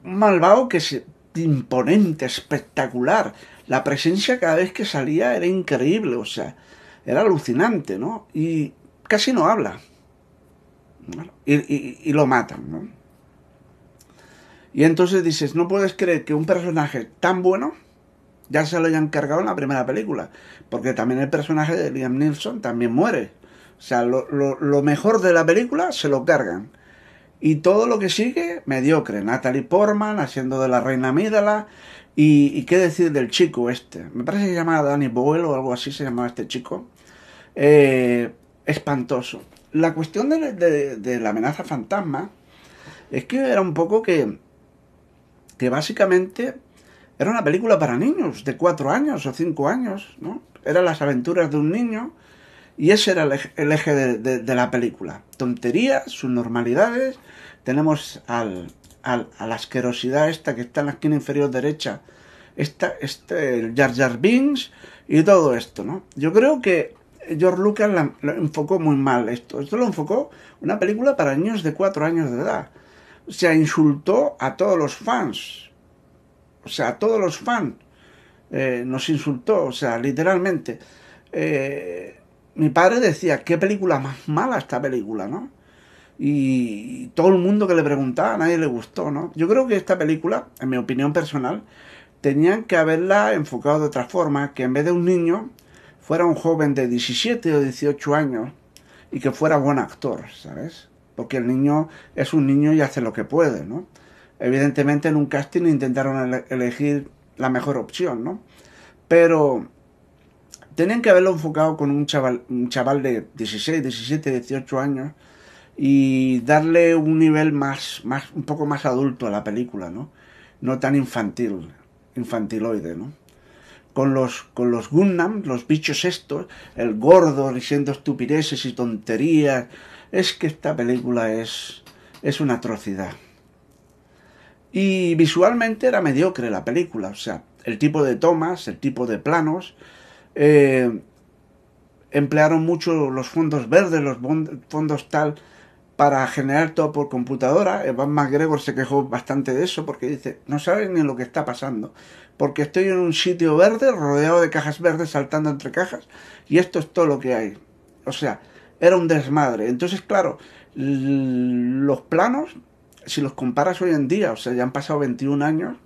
malvado que es imponente, espectacular. La presencia cada vez que salía era increíble, o sea, era alucinante, ¿no? Y casi no habla. Y, lo matan, ¿no? Y entonces dices, no puedes creer que un personaje tan bueno ya se lo hayan cargado en la primera película. Porque también el personaje de Liam Neeson también muere. O sea, lo, lo mejor de la película se lo cargan. Y todo lo que sigue, mediocre. Natalie Portman haciendo de la reina Mídala. Y, qué decir del chico este. Me parece que se llama Danny Boyle o algo así se llamaba este chico. Eh, espantoso. La cuestión de, la amenaza fantasma es que era un poco que, que básicamente era una película para niños de cuatro años o cinco años, ¿no? Eran las aventuras de un niño y ese era el eje, de, la película. Tonterías, sus normalidades. Tenemos al, a la asquerosidad esta que está en la esquina inferior derecha. Esta, este, el Jar Jar Binks y todo esto, ¿no? Yo creo que George Lucas lo enfocó muy mal esto. Esto lo enfocó una película para niños de cuatro años de edad. O sea, insultó a todos los fans. O sea, a todos los fans. Eh, nos insultó, o sea, literalmente. Eh, mi padre decía, qué película más mala esta película, ¿no? Y todo el mundo que le preguntaba, a nadie le gustó, ¿no? Yo creo que esta película, en mi opinión personal, tenían que haberla enfocado de otra forma, que en vez de un niño, fuera un joven de 17 o 18 años y que fuera buen actor, ¿sabes? Porque el niño es un niño y hace lo que puede, ¿no? Evidentemente en un casting intentaron elegir la mejor opción, ¿no? Pero Tenían que haberlo enfocado con un chaval, un chaval de 16, 17, 18 años y darle un nivel más, más, un poco más adulto a la película, ¿no? No tan infantil, infantiloide, ¿no? con los, con los Gundam, los bichos estos, el gordo diciendo estupideces y tonterías. Es que esta película es, es una atrocidad. Y visualmente era mediocre la película, o sea, el tipo de tomas, el tipo de planos. Eh, emplearon mucho los fondos verdes, los fondos tal, para generar todo por computadora. Evan McGregor se quejó bastante de eso porque dice, no saben ni lo que está pasando porque estoy en un sitio verde rodeado de cajas verdes saltando entre cajas y esto es todo lo que hay. O sea, era un desmadre. Entonces, claro, los planos, si los comparas hoy en día, o sea, ya han pasado 21 años,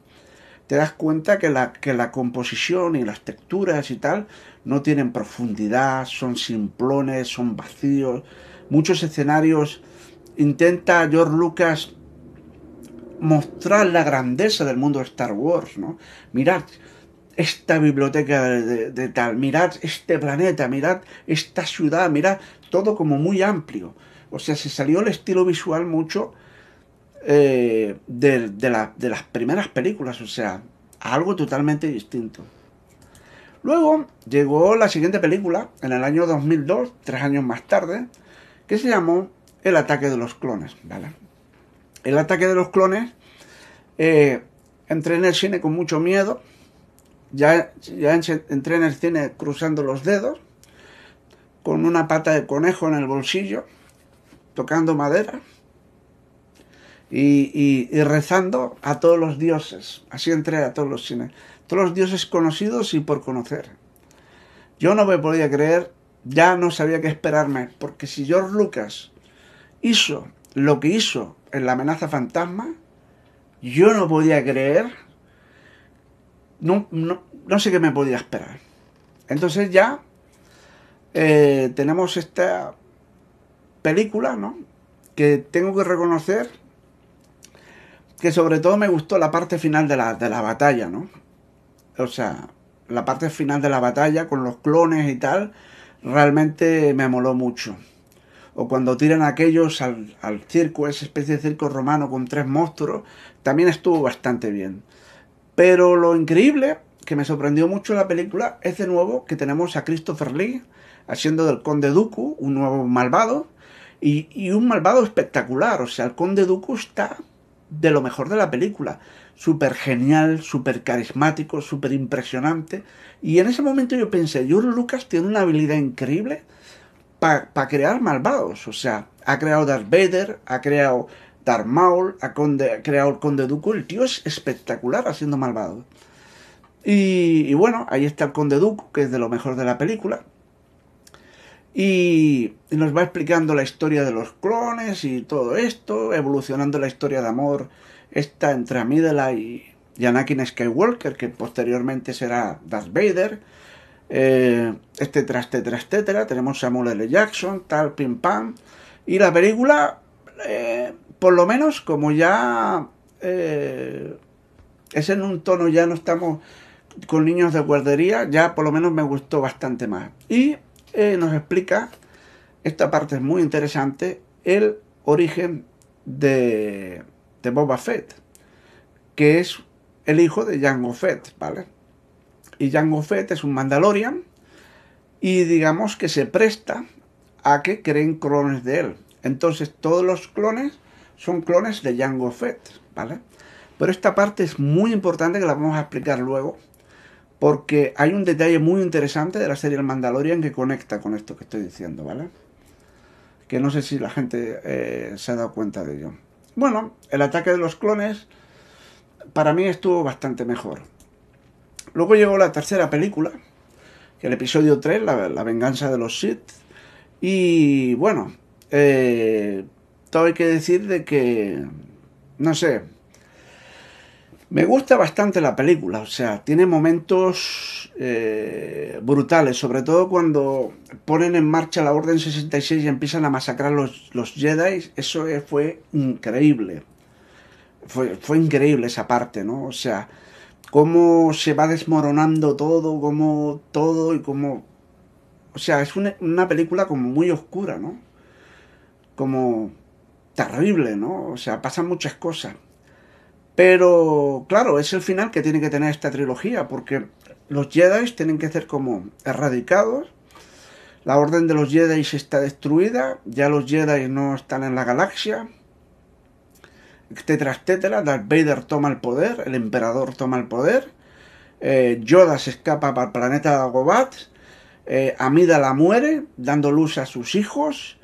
te das cuenta que la, que la composición y las texturas y tal no tienen profundidad, son simplones, son vacíos. Muchos escenarios intenta George Lucas mostrar la grandeza del mundo de Star Wars, ¿no? Mirad esta biblioteca de, tal, mirad este planeta, mirad esta ciudad, mirad todo como muy amplio. O sea, se salió el estilo visual mucho eh, de, las primeras películas, o sea, algo totalmente distinto. Luego llegó la siguiente película, en el año 2002, tres años más tarde, que se llamó El ataque de los clones, ¿vale? El ataque de los clones, eh, entré en el cine con mucho miedo, ya, ya entré en el cine cruzando los dedos, con una pata de conejo en el bolsillo, tocando madera y, rezando a todos los dioses. Así entré a todos los cines. Todos los dioses conocidos y por conocer. Yo no me podía creer, ya no sabía qué esperarme, porque si George Lucas hizo lo que hizo en la amenaza fantasma, yo no podía creer, no, no, sé qué me podía esperar. Entonces ya eh, tenemos esta película, ¿no? Que tengo que reconocer que sobre todo me gustó la parte final de la, de la batalla, ¿no? O sea, la parte final de la batalla con los clones y tal, realmente me moló mucho o cuando tiran aquellos al, circo, esa especie de circo romano con tres monstruos, también estuvo bastante bien. Pero lo increíble, que me sorprendió mucho la película, es de nuevo que tenemos a Christopher Lee haciendo del Conde Dooku, un nuevo malvado, y, y un malvado espectacular. O sea, el Conde Dooku está de lo mejor de la película. Súper genial, súper carismático, súper impresionante. Y en ese momento yo pensé, George Lucas tiene una habilidad increíble para crear malvados. O sea, ha creado Darth Vader, ha creado Darth Maul, ha, creado el Conde Dooku. El tío es espectacular haciendo malvados. Y, bueno, ahí está el Conde Dooku, que es de lo mejor de la película. Y, nos va explicando la historia de los clones y todo esto, evolucionando la historia de amor esta entre Amidala y, y Anakin Skywalker, que posteriormente será Darth Vader eh, etcétera, etcétera, etcétera. Tenemos Samuel L. Jackson, tal, pim pam. Y la película, eh, por lo menos, como ya eh, es en un tono, ya no estamos con niños de guardería, ya por lo menos me gustó bastante más. Y eh, nos explica, esta parte es muy interesante, el origen de, Boba Fett, que es el hijo de Jango Fett, ¿vale? y Jango Fett es un Mandalorian y digamos que se presta a que creen clones de él. Entonces todos los clones son clones de Jango Fett, ¿vale? Pero esta parte es muy importante que la vamos a explicar luego porque hay un detalle muy interesante de la serie El Mandalorian que conecta con esto que estoy diciendo, ¿vale? Que no sé si la gente eh, se ha dado cuenta de ello. Bueno, el ataque de los clones para mí estuvo bastante mejor. Luego llegó la tercera película, que el episodio 3, la, venganza de los Sith. Y bueno, eh, todo hay que decir de que, no sé, me gusta bastante la película, o sea, tiene momentos eh, brutales, sobre todo cuando ponen en marcha la Orden 66 y empiezan a masacrar los, los Jedi, eso fue increíble. Fue, fue increíble esa parte, ¿no? O sea, cómo se va desmoronando todo, cómo todo y cómo... O sea, es una, película como muy oscura, ¿no? Como terrible, ¿no? O sea, pasan muchas cosas. Pero, claro, es el final que tiene que tener esta trilogía, porque los Jedi tienen que ser como erradicados. La orden de los Jedi está destruida, ya los Jedi no están en la galaxia, etcétera, etcétera. Darth Vader toma el poder, el emperador toma el poder, eh, Yoda se escapa para el planeta de Agobat, eh, Amidala muere, dando luz a sus hijos,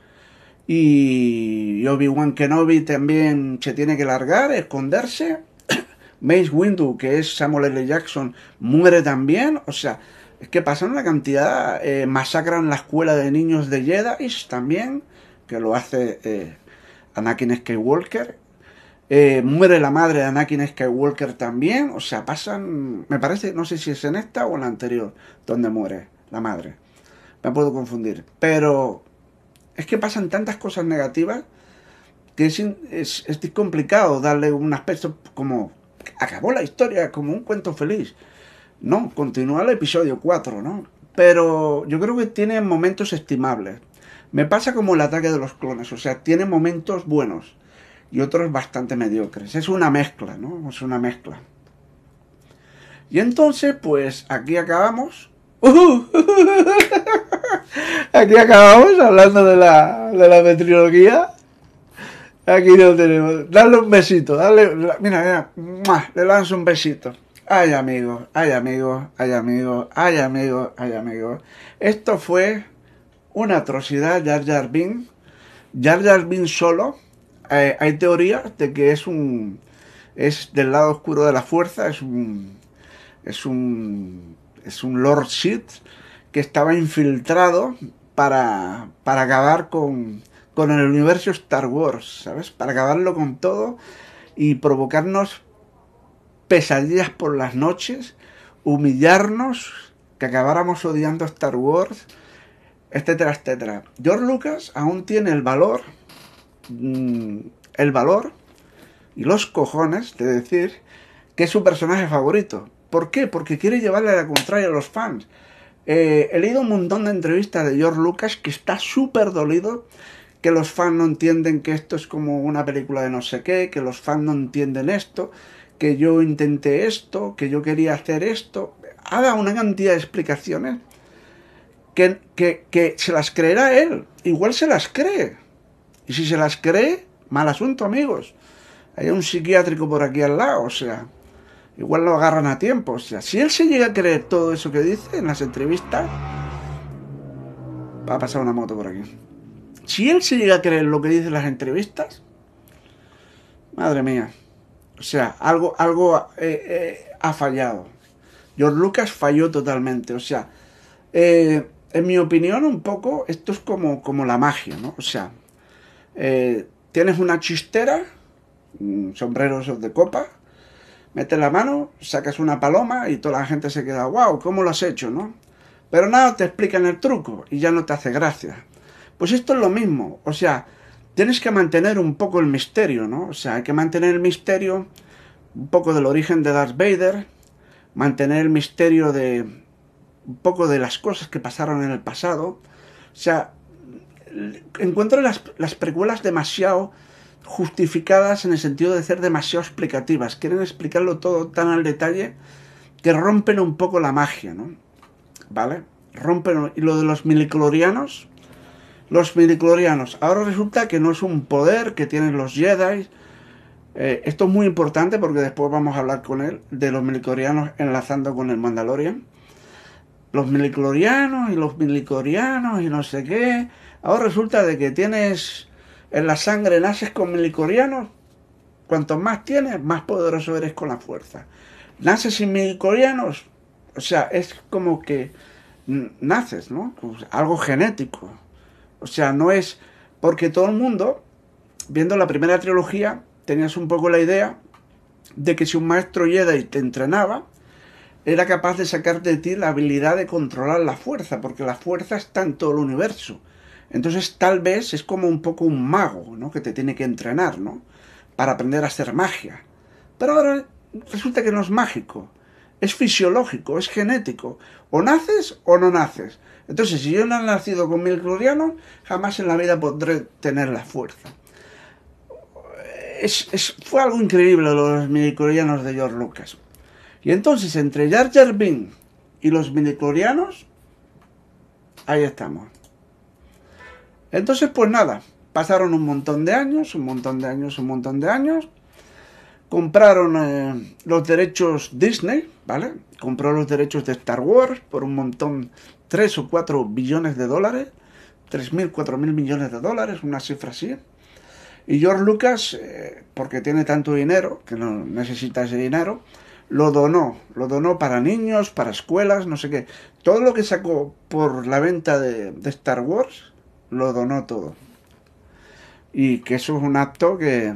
y Obi-Wan Kenobi también se tiene que largar, esconderse. Mace Windu, que es Samuel L. Jackson, muere también. O sea, es que pasan una cantidad, eh, masacran la escuela de niños de Jedi también, que lo hace eh, Anakin Skywalker. Eh, muere la madre de Anakin Skywalker también. O sea, pasan, me parece, no sé si es en esta o en la anterior, donde muere la madre. Me puedo confundir. Pero es que pasan tantas cosas negativas que es, es, es complicado darle un aspecto como acabó la historia como un cuento feliz. No, continúa el episodio 4, ¿no? Pero yo creo que tiene momentos estimables. Me pasa como el ataque de los clones, o sea, tiene momentos buenos y otros bastante mediocres. Es una mezcla, ¿no? Es una mezcla. Y entonces, pues aquí acabamos. Aquí acabamos hablando de la, de la meteorología. Aquí lo tenemos. Dale un besito, dale. Mira, mira. Le lanzo un besito. Ay, amigo, ay, amigo, ay, amigo, ay, amigo, ay, amigo. Esto fue una atrocidad, Jar Jar Binks. Jar Jar Binks solo. Hay teorías de que es un. Es del lado oscuro de la fuerza, es un. Es un. Es un Lord Sith que estaba infiltrado para, para acabar con con el universo Star Wars, ¿sabes? Para acabarlo con todo y provocarnos pesadillas por las noches, humillarnos, que acabáramos odiando Star Wars, etcétera, etcétera. George Lucas aún tiene el valor, mm, el valor y los cojones de decir que es su personaje favorito. ¿Por qué? Porque quiere llevarle a la contraria a los fans. Eh, he leído un montón de entrevistas de George Lucas que está súper dolido que los fans no entienden que esto es como una película de no sé qué, que los fans no entienden esto, que yo intenté esto, que yo quería hacer esto. Haga una cantidad de explicaciones que, que, se las creerá él. Igual se las cree. Y si se las cree, mal asunto, amigos. Hay un psiquiátrico por aquí al lado, o sea, igual lo agarran a tiempo. O sea, si él se llega a creer todo eso que dice en las entrevistas, va a pasar una moto por aquí. Si él se llega a creer lo que dicen las entrevistas, madre mía. O sea, algo, algo eh, eh, ha fallado. George Lucas falló totalmente. O sea, eh, en mi opinión, un poco, esto es como, como la magia, ¿no? O sea, tienes una chistera, sombreros de copa, metes la mano, sacas una paloma y toda la gente se queda, wow, ¿cómo lo has hecho, no? Pero nada, te explican el truco y ya no te hace gracia. Pues esto es lo mismo, o sea, tienes que mantener un poco el misterio, ¿no? O sea, hay que mantener el misterio, un poco del origen de Darth Vader, mantener el misterio de un poco de las cosas que pasaron en el pasado. O sea, encuentro las, las precuelas demasiado justificadas en el sentido de ser demasiado explicativas. Quieren explicarlo todo tan al detalle que rompen un poco la magia, ¿no? ¿Vale? Rompen. Y lo de los miliclorianos, los midichlorianos. Ahora resulta que no es un poder que tienen los Jedi. Eh, esto es muy importante porque después vamos a hablar con él de los midichlorianos enlazando con el Mandalorian. Los midichlorianos y los midichlorianos y no sé qué. Ahora resulta de que tienes en la sangre, naces con midichlorianos. Cuanto más tienes, más poderoso eres con la fuerza. Naces sin midichlorianos. O sea, es como que naces, ¿no? Algo genético. O sea, no es porque todo el mundo, viendo la primera trilogía, tenías un poco la idea de que si un maestro Jedi te entrenaba, era capaz de sacar de ti la habilidad de controlar la fuerza, porque la fuerza está en todo el universo. Entonces tal vez es como un poco un mago, ¿no? Que te tiene que entrenar, ¿no? Para aprender a hacer magia. Pero ahora resulta que no es mágico, es fisiológico, es genético. O naces o no naces. Entonces, si yo no he nacido con mil glorianos, jamás en la vida podré tener la fuerza. Es, fue algo increíble los midichlorianos de George Lucas. Y entonces, entre Jar Jar y los miniclorianos, ahí estamos. Entonces, pues nada, pasaron un montón de años, un montón de años, un montón de años. Compraron eh, los derechos Disney, ¿vale? Compró los derechos de Star Wars por un montón, 3 o 4 billones de dólares, 3.000, 4.000 millones de dólares, una cifra así. Y George Lucas, eh, porque tiene tanto dinero, que no necesita ese dinero, lo donó, lo donó para niños, para escuelas, no sé qué. Todo lo que sacó por la venta de, de Star Wars, lo donó todo. Y que eso es un acto que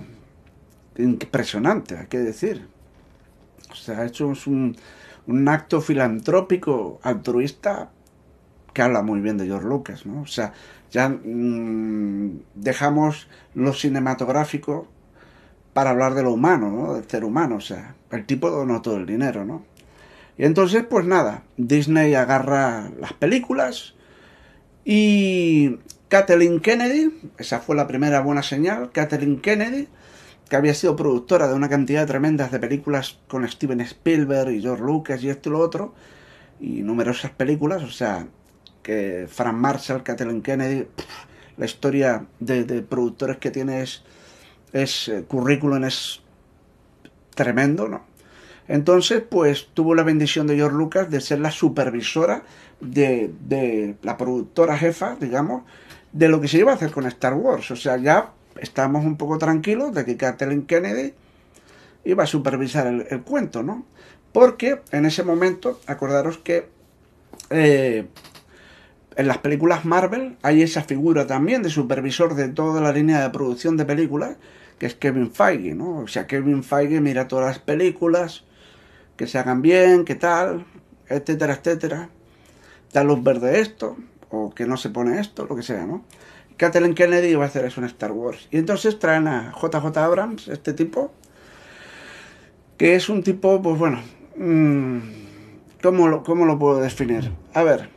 impresionante, hay que decir. O sea, eso es un, un acto filantrópico, altruista, que habla muy bien de George Lucas, ¿no? O sea, ya mmm, dejamos lo cinematográfico para hablar de lo humano, ¿no? Del ser humano, o sea, el tipo donó todo el dinero, ¿no? Y entonces, pues nada, Disney agarra las películas y Kathleen Kennedy, esa fue la primera buena señal, Kathleen Kennedy, que había sido productora de una cantidad tremenda de películas con Steven Spielberg y George Lucas y esto y lo otro, y numerosas películas, o sea, que Frank Marshall, Kathleen Kennedy, la historia de, productores que tiene es, es eh, currículum es tremendo, ¿no? Entonces, pues tuvo la bendición de George Lucas de ser la supervisora de, de la productora jefa, digamos, de lo que se iba a hacer con Star Wars. O sea, ya estamos un poco tranquilos de que Kathleen Kennedy iba a supervisar el, el cuento, ¿no? Porque en ese momento, acordaros que eh, en las películas Marvel hay esa figura también de supervisor de toda la línea de producción de películas, que es Kevin Feige, ¿no? O sea, Kevin Feige mira todas las películas, que se hagan bien, qué tal, etcétera, etcétera. Da luz verde esto, o que no se pone esto, lo que sea, ¿no? Kathleen Kennedy va a hacer eso en Star Wars. Y entonces traen a JJ Abrams, este tipo, que es un tipo, pues bueno, mmm, ¿cómo, lo, ¿cómo lo puedo definir? A ver.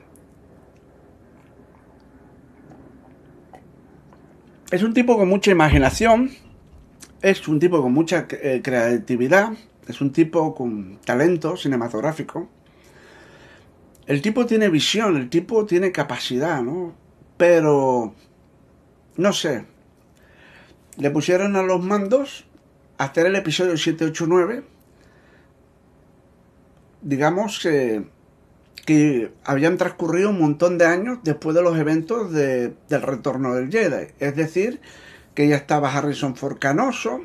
Es un tipo con mucha imaginación, es un tipo con mucha eh, creatividad, es un tipo con talento cinematográfico. El tipo tiene visión, el tipo tiene capacidad, ¿no? Pero, no sé, le pusieron a los mandos a hacer el episodio 789, digamos que, que habían transcurrido un montón de años después de los eventos de, del retorno del Jedi. Es decir, que ya estaba Harrison Ford canoso,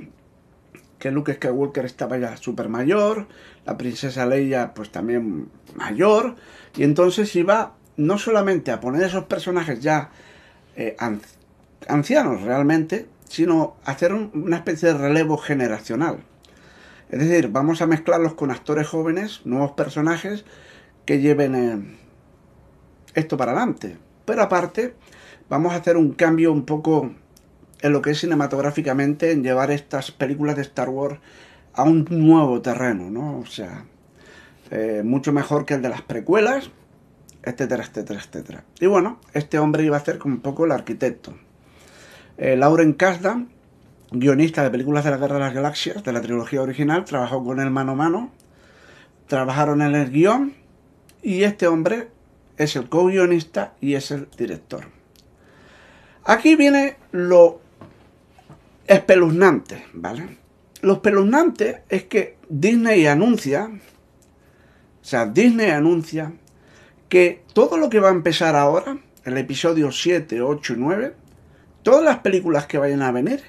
que Luke Skywalker estaba ya súper mayor, la princesa Leia pues también mayor, y entonces iba no solamente a poner esos personajes ya eh, ancianos realmente, sino hacer un, una especie de relevo generacional. Es decir, vamos a mezclarlos con actores jóvenes, nuevos personajes que lleven eh, esto para adelante. Pero aparte, vamos a hacer un cambio un poco en lo que es cinematográficamente, en llevar estas películas de Star Wars a un nuevo terreno, ¿no? O sea, eh, mucho mejor que el de las precuelas, etcétera, etcétera, etcétera. Y bueno, este hombre iba a ser como un poco el arquitecto. Eh, Lauren Kasdan, guionista de películas de la Guerra de las Galaxias, de la trilogía original, trabajó con él mano a mano, trabajaron en el guion y este hombre es el co-guionista y es el director. Aquí viene lo espeluznante, ¿vale? Lo espeluznante es que Disney anuncia, sea, Disney anuncia que todo lo que va a empezar ahora, el episodio 7, 8 y 9, todas las películas que vayan a venir,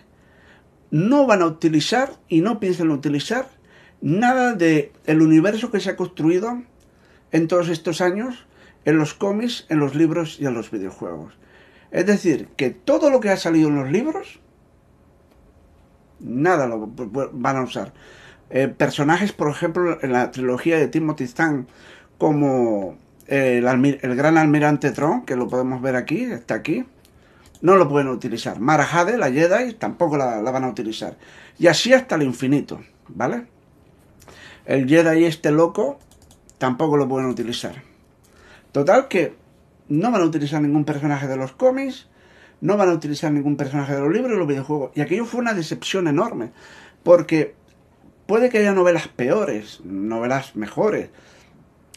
no van a utilizar y no piensan utilizar nada de el universo que se ha construido en todos estos años en los cómics, en los libros y en los videojuegos. Es decir, que todo lo que ha salido en los libros, nada lo van a usar. Eh, personajes, por ejemplo, en la trilogía de Timothy Zahn, como el, el, gran almirante Tron, que lo podemos ver aquí, está aquí, no lo pueden utilizar. Mara Jade, la Jedi, tampoco la, la van a utilizar. Y así hasta el infinito, ¿vale? El Jedi este loco, tampoco lo pueden utilizar. Total que no van a utilizar ningún personaje de los cómics, no van a utilizar ningún personaje de los libros y los videojuegos. Y aquello fue una decepción enorme, porque puede que haya novelas peores, novelas mejores,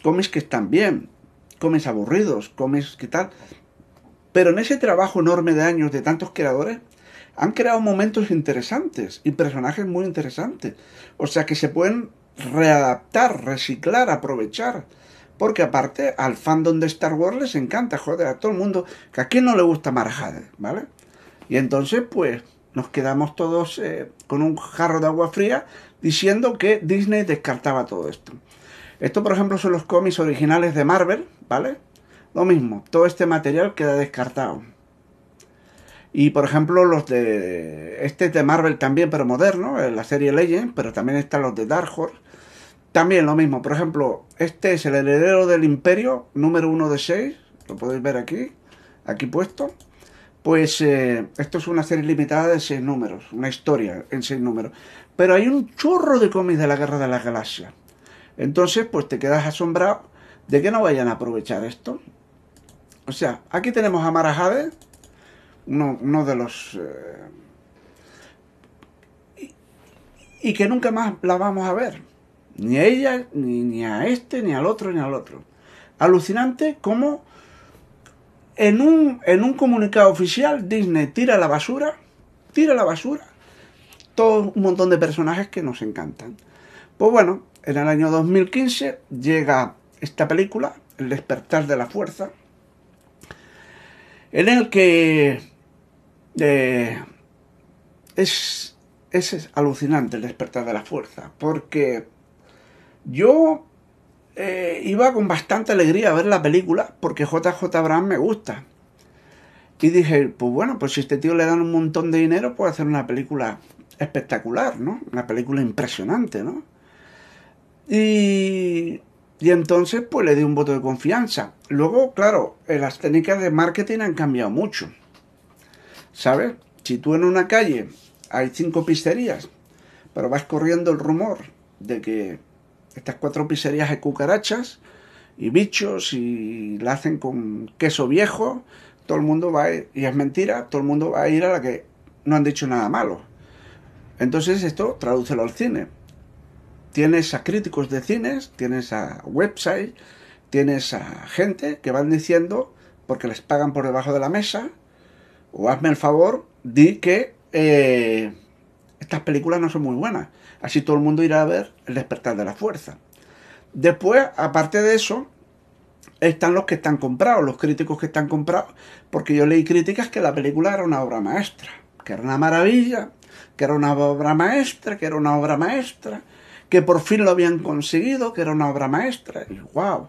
cómics que están bien, cómics aburridos, cómics que tal. Pero en ese trabajo enorme de años de tantos creadores, han creado momentos interesantes y personajes muy interesantes. O sea que se pueden readaptar, reciclar, aprovechar. Porque aparte al fandom de Star Wars les encanta, joder, a todo el mundo, que a quién no le gusta Marajade, ¿vale? Y entonces pues nos quedamos todos eh, con un jarro de agua fría diciendo que Disney descartaba todo esto. Esto, por ejemplo, son los cómics originales de Marvel, ¿vale? Lo mismo, todo este material queda descartado. Y por ejemplo, los de. Este es de Marvel también, pero moderno, la serie Legend, pero también están los de Dark Horse. También lo mismo, por ejemplo, este es el heredero del Imperio, número uno de 6, lo podéis ver aquí, aquí puesto. Pues eh, esto es una serie limitada de seis números, una historia en seis números. Pero hay un chorro de cómics de la Guerra de las Galaxias. Entonces, pues te quedas asombrado de que no vayan a aprovechar esto. O sea, aquí tenemos a Marajade, uno, uno de los... Eh, y, que nunca más la vamos a ver. Ni a ella, ni, ni a este, ni al otro, ni al otro. Alucinante como en un, en un comunicado oficial Disney tira la basura, tira la basura, todo un montón de personajes que nos encantan. Pues bueno, en el año 2015 llega esta película, El despertar de la fuerza, en el que eh, es, es alucinante el despertar de la fuerza, porque yo eh, iba con bastante alegría a ver la película, porque JJ Abraham me gusta. Y dije, pues bueno, pues si este tío le dan un montón de dinero, puede hacer una película espectacular, ¿no? Una película impresionante, ¿no? Y, y entonces, pues le di un voto de confianza. Luego, claro, las técnicas de marketing han cambiado mucho. ¿Sabes? Si tú en una calle hay cinco pizzerías, pero vas corriendo el rumor de que estas cuatro pizzerías hay cucarachas y bichos y la hacen con queso viejo, todo el mundo va a ir, y es mentira, todo el mundo va a ir a la que no han dicho nada malo. Entonces esto tradúcelo al cine. Tienes a críticos de cines, tienes a websites, tienes a gente que van diciendo, porque les pagan por debajo de la mesa, o hazme el favor, di que eh, estas películas no son muy buenas. Así todo el mundo irá a ver El despertar de la fuerza. Después, aparte de eso, están los que están comprados, los críticos que están comprados, porque yo leí críticas que la película era una obra maestra, que era una maravilla, que era una obra maestra, que era una obra maestra, que por fin lo habían conseguido, que era una obra maestra, y wow.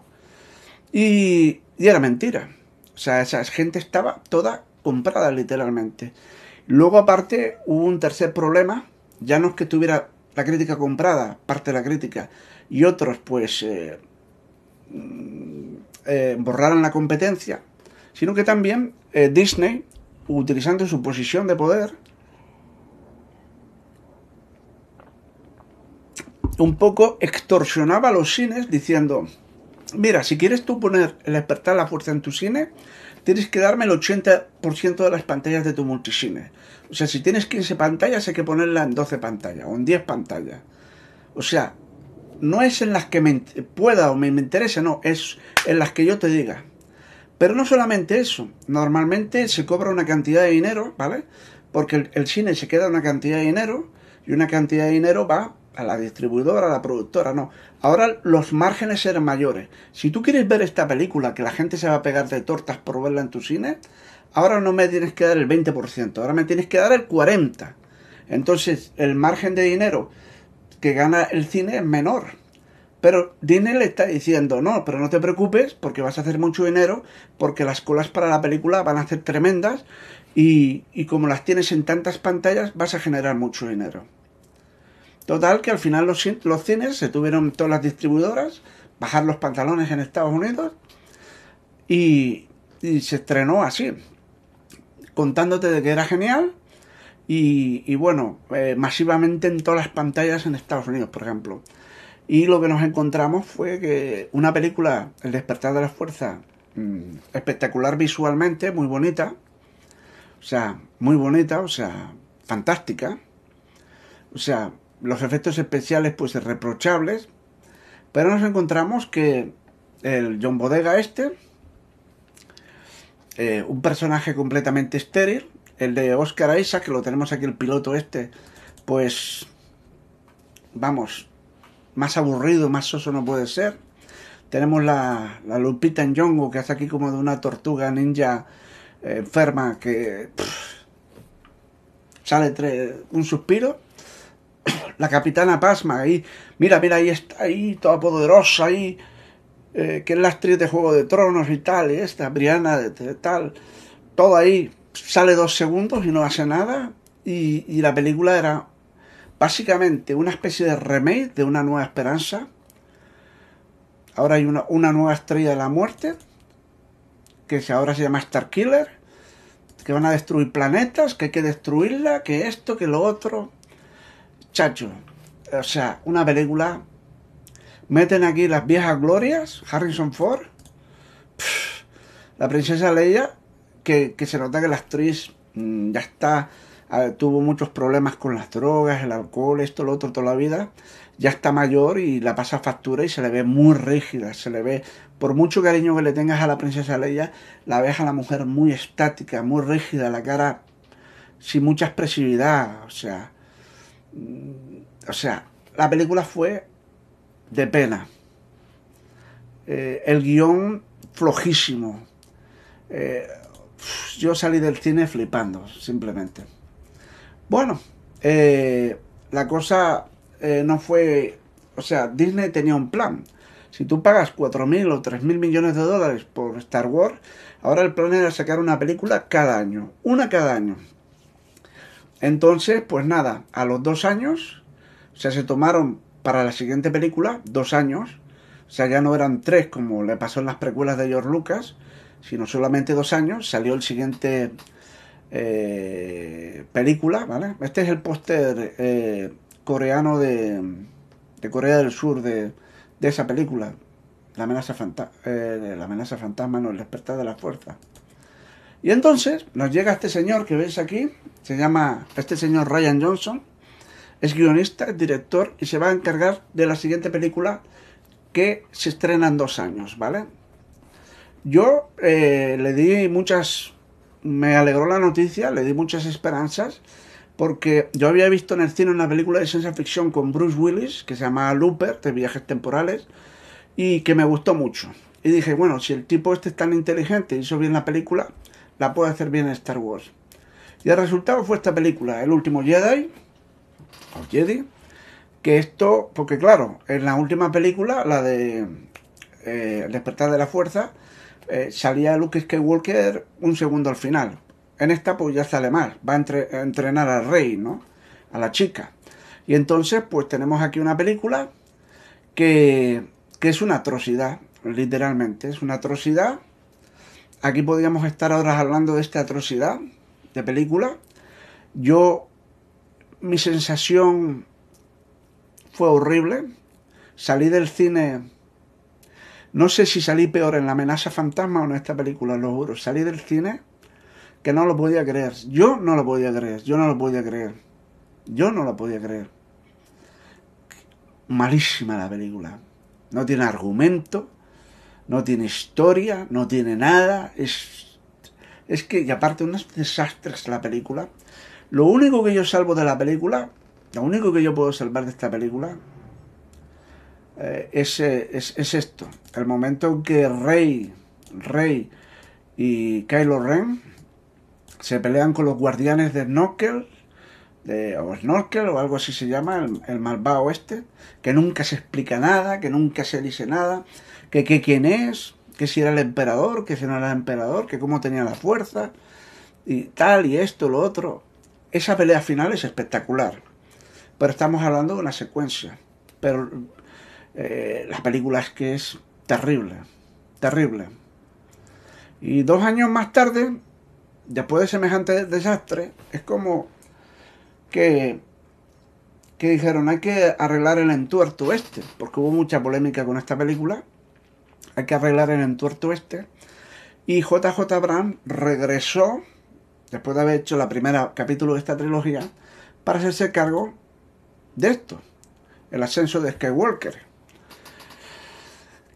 Y, y era mentira. O sea, esa gente estaba toda comprada literalmente. Luego aparte hubo un tercer problema, ya no es que tuviera la crítica comprada, parte de la crítica, y otros pues eh, mm, eh, borraran la competencia, sino que también eh, Disney, utilizando su posición de poder, un poco extorsionaba a los cines diciendo, mira, si quieres tú poner el despertar la fuerza en tu cine, tienes que darme el 80% de las pantallas de tu multicine. O sea, si tienes 15 pantallas hay que ponerla en 12 pantallas o en 10 pantallas. O sea, no es en las que me pueda o me, interese, no, es en las que yo te diga. Pero no solamente eso, normalmente se cobra una cantidad de dinero, ¿vale? Porque el, el cine se queda una cantidad de dinero y una cantidad de dinero va a la distribuidora, a la productora, no. Ahora los márgenes eran mayores. Si tú quieres ver esta película que la gente se va a pegar de tortas por verla en tu cine, ahora no me tienes que dar el 20%, ahora me tienes que dar el 40%. Entonces el margen de dinero que gana el cine es menor. Pero Disney le está diciendo, no, pero no te preocupes porque vas a hacer mucho dinero, porque las colas para la película van a ser tremendas y, y como las tienes en tantas pantallas vas a generar mucho dinero. Total, que al final los, cines se tuvieron todas las distribuidoras, bajar los pantalones en Estados Unidos y, se estrenó así, contándote de que era genial y, bueno, eh, masivamente en todas las pantallas en Estados Unidos, por ejemplo. Y lo que nos encontramos fue que una película, El despertar de la fuerza, mm, espectacular visualmente, muy bonita, o sea, muy bonita, o sea, fantástica, o sea, los efectos especiales pues reprochables, pero nos encontramos que el John Bodega este, eh, un personaje completamente estéril, el de Oscar Isaac, que lo tenemos aquí, el piloto este, pues, vamos, más aburrido, más soso no puede ser. Tenemos la, la Lupita Nyong'o, que hace aquí como de una tortuga ninja eh, enferma que sale un suspiro. La capitana Pasma ahí, mira, mira, ahí está, ahí, toda poderosa, ahí, eh, que es la actriz de Juego de Tronos y tal, esta, Briana de, tal, todo ahí, sale dos segundos y no hace nada, y, y la película era básicamente una especie de remake de Una Nueva Esperanza. Ahora hay una, una nueva estrella de la muerte, que ahora se llama Starkiller, que van a destruir planetas, que hay que destruirla, que esto, que lo otro. Chacho, o sea, una película. Meten aquí las viejas glorias, Harrison Ford, la princesa Leia, que, que, se nota que la actriz mm, ya está, tuvo muchos problemas con las drogas, el alcohol, esto, lo otro, toda la vida ya está mayor y la pasa factura y se le ve muy rígida, se le ve, por mucho cariño que le tengas a la princesa Leia, la ves a la mujer muy estática, muy rígida, la cara sin mucha expresividad, o sea, o sea, la película fue de pena. Eh, el guion flojísimo. Eh, yo salí del cine flipando, simplemente. Bueno, eh, la cosa eh, no fue... O sea, Disney tenía un plan. Si tú pagas 4.000 o 3.000 millones de dólares por Star Wars, ahora el plan era sacar una película cada año. Una cada año. Entonces, pues nada, a los dos años, o sea, se tomaron para la siguiente película dos años. O sea, ya no eran tres como le pasó en las precuelas de George Lucas, sino solamente dos años. Salió el siguiente eh, película, ¿vale? Este es el póster eh, coreano de, Corea del Sur de, de esa película, La amenaza, eh, la amenaza fantasma, no, el despertar de la fuerza. Y entonces nos llega este señor que veis aquí, se llama este señor Ryan Johnson, es guionista, es director y se va a encargar de la siguiente película que se estrena en dos años, ¿vale? Yo eh, le di muchas, me alegró la noticia, le di muchas esperanzas porque yo había visto en el cine una película de ciencia ficción con Bruce Willis que se llama Looper, de viajes temporales, y que me gustó mucho. Y dije, bueno, si el tipo este es tan inteligente y hizo bien la película, la puede hacer bien en Star Wars. Y el resultado fue esta película, El último Jedi, o Jedi, que esto, porque claro, en la última película, la de eh, El despertar de la fuerza, eh, salía Luke Skywalker un segundo al final. En esta pues ya sale mal, va a, entrenar al rey, ¿no? A la chica. Y entonces pues tenemos aquí una película que, que es una atrocidad, literalmente, es una atrocidad. Aquí podríamos estar ahora hablando de esta atrocidad de película. Yo, mi sensación fue horrible. Salí del cine, no sé si salí peor en La amenaza fantasma o en esta película, lo juro. Salí del cine que no lo podía creer. Yo no lo podía creer, yo no lo podía creer. Yo no lo podía creer. Malísima la película. No tiene argumento, no tiene historia, no tiene nada. Es, es que, y aparte, unos desastres la película. Lo único que yo salvo de la película, lo único que yo puedo salvar de esta película, eh, es, es, es, esto. El momento en que Rey, Rey y Kylo Ren se pelean con los guardianes de Snorkel, de, o Snorkel o algo así se llama, el, malvado este, que nunca se explica nada, que nunca se dice nada, que, quién es, que si era el emperador, que si no era el emperador, que cómo tenía la fuerza, y tal, y esto, lo otro. Esa pelea final es espectacular, pero estamos hablando de una secuencia. Pero eh, la película es que es terrible, terrible. Y dos años más tarde después de semejante desastre, es como que, que dijeron hay que arreglar el entuerto este, porque hubo mucha polémica con esta película, hay que arreglar el entuerto este, y JJ Brand regresó, después de haber hecho la primera capítulo de esta trilogía, para hacerse cargo de esto, el ascenso de Skywalker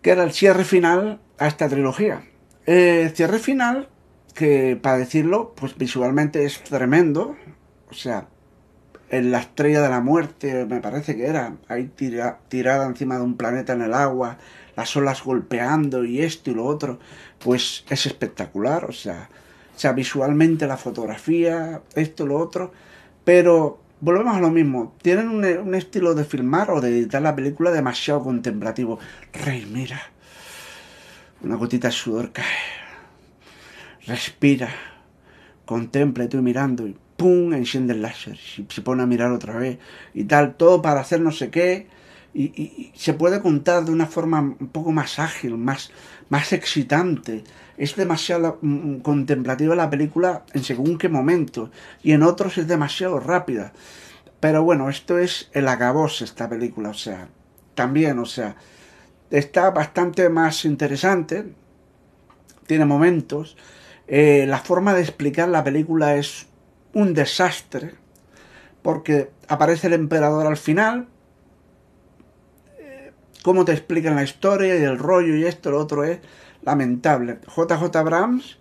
que era el cierre final a esta trilogía. Eh, cierre final que, para decirlo, pues visualmente es tremendo. O sea, en la estrella de la muerte, me parece que era, ahí tirada encima de un planeta en el agua, las olas golpeando y esto y lo otro, pues es espectacular, o sea, visualmente la fotografía, esto y lo otro, pero volvemos a lo mismo, tienen un, estilo de filmar o de editar la película demasiado contemplativo. Rey, mira, una gotita de sudor cae, respira, contempla y tú mirando y ¡pum! enciende el láser, se pone a mirar otra vez y tal, todo para hacer no sé qué. Y, se puede contar de una forma un poco más ágil, más, más excitante. Es demasiado mm, mm, contemplativa la película en según qué momento y en otros es demasiado rápida. Pero bueno, esto es el acabose esta película, o sea, también, o sea, está bastante más interesante, tiene momentos. Eh, la forma de explicar la película es un desastre, porque aparece el emperador al final, cómo te explican la historia y el rollo y esto, lo otro es lamentable. JJ Abrams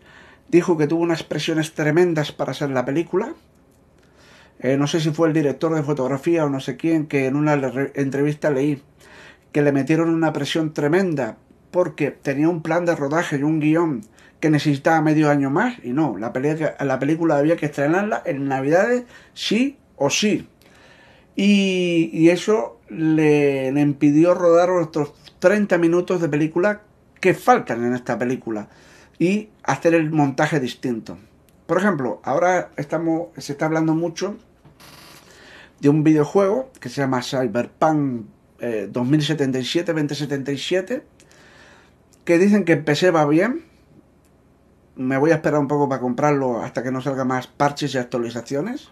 dijo que tuvo unas presiones tremendas para hacer la película. Eh, no sé si fue el director de fotografía o no sé quién, que en una entrevista leí que le metieron una presión tremenda porque tenía un plan de rodaje y un guion que necesitaba medio año más y no, la, la película había que estrenarla en Navidades sí o sí. Y, eso le, impidió rodar otros 30 minutos de película que faltan en esta película y hacer el montaje distinto. Por ejemplo, ahora estamos, se está hablando mucho de un videojuego que se llama Cyberpunk 2077-2077, eh, que dicen que PC va bien, me voy a esperar un poco para comprarlo hasta que no salga más parches y actualizaciones.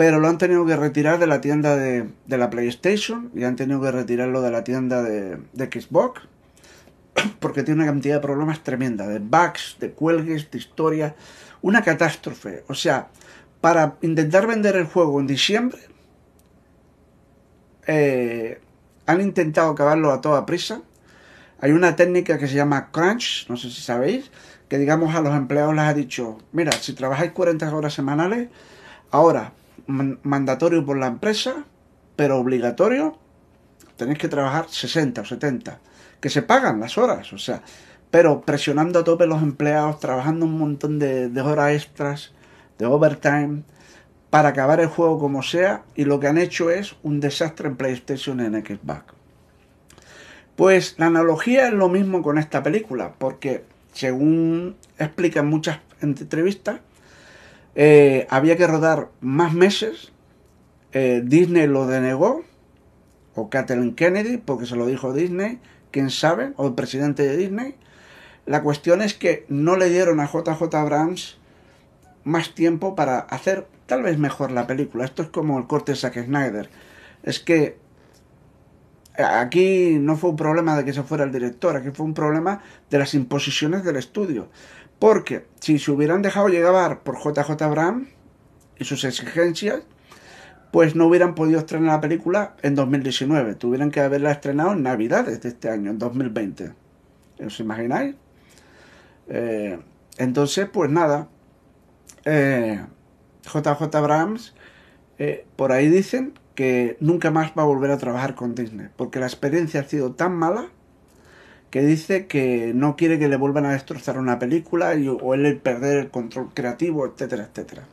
Pero lo han tenido que retirar de la tienda de, la PlayStation y han tenido que retirarlo de la tienda de, Xbox. Porque tiene una cantidad de problemas tremenda, de bugs, de cuelgues, de historia. Una catástrofe. O sea, para intentar vender el juego en diciembre, eh, han intentado acabarlo a toda prisa. Hay una técnica que se llama crunch, no sé si sabéis, que digamos a los empleados les ha dicho, mira, si trabajáis 40 horas semanales, ahora mandatorio por la empresa, pero obligatorio, tenéis que trabajar 60 o 70, que se pagan las horas, o sea, pero presionando a tope los empleados, trabajando un montón de, horas extras, de overtime, para acabar el juego como sea, y lo que han hecho es un desastre en PlayStation en Xbox. Pues la analogía es lo mismo con esta película, porque según explican muchas entrevistas, eh, había que rodar más meses. Eh, Disney lo denegó, o Kathleen Kennedy, porque se lo dijo Disney, quién sabe, o el presidente de Disney. La cuestión es que no le dieron a JJ Abrams más tiempo para hacer tal vez mejor la película. Esto es como el corte de Zack Snyder. Es que aquí no fue un problema de que se fuera el director, aquí fue un problema de las imposiciones del estudio. Porque si se hubieran dejado llevar por JJ Abrams y sus exigencias, pues no hubieran podido estrenar la película en 2019. Tuvieran que haberla estrenado en Navidades de este año, en 2020. ¿Os imagináis? Eh, entonces, pues nada. JJ eh, Abrams, eh, por ahí dicen que nunca más va a volver a trabajar con Disney, porque la experiencia ha sido tan mala que dice que no quiere que le vuelvan a destrozar una película o él perder el control creativo, etcétera, etcétera.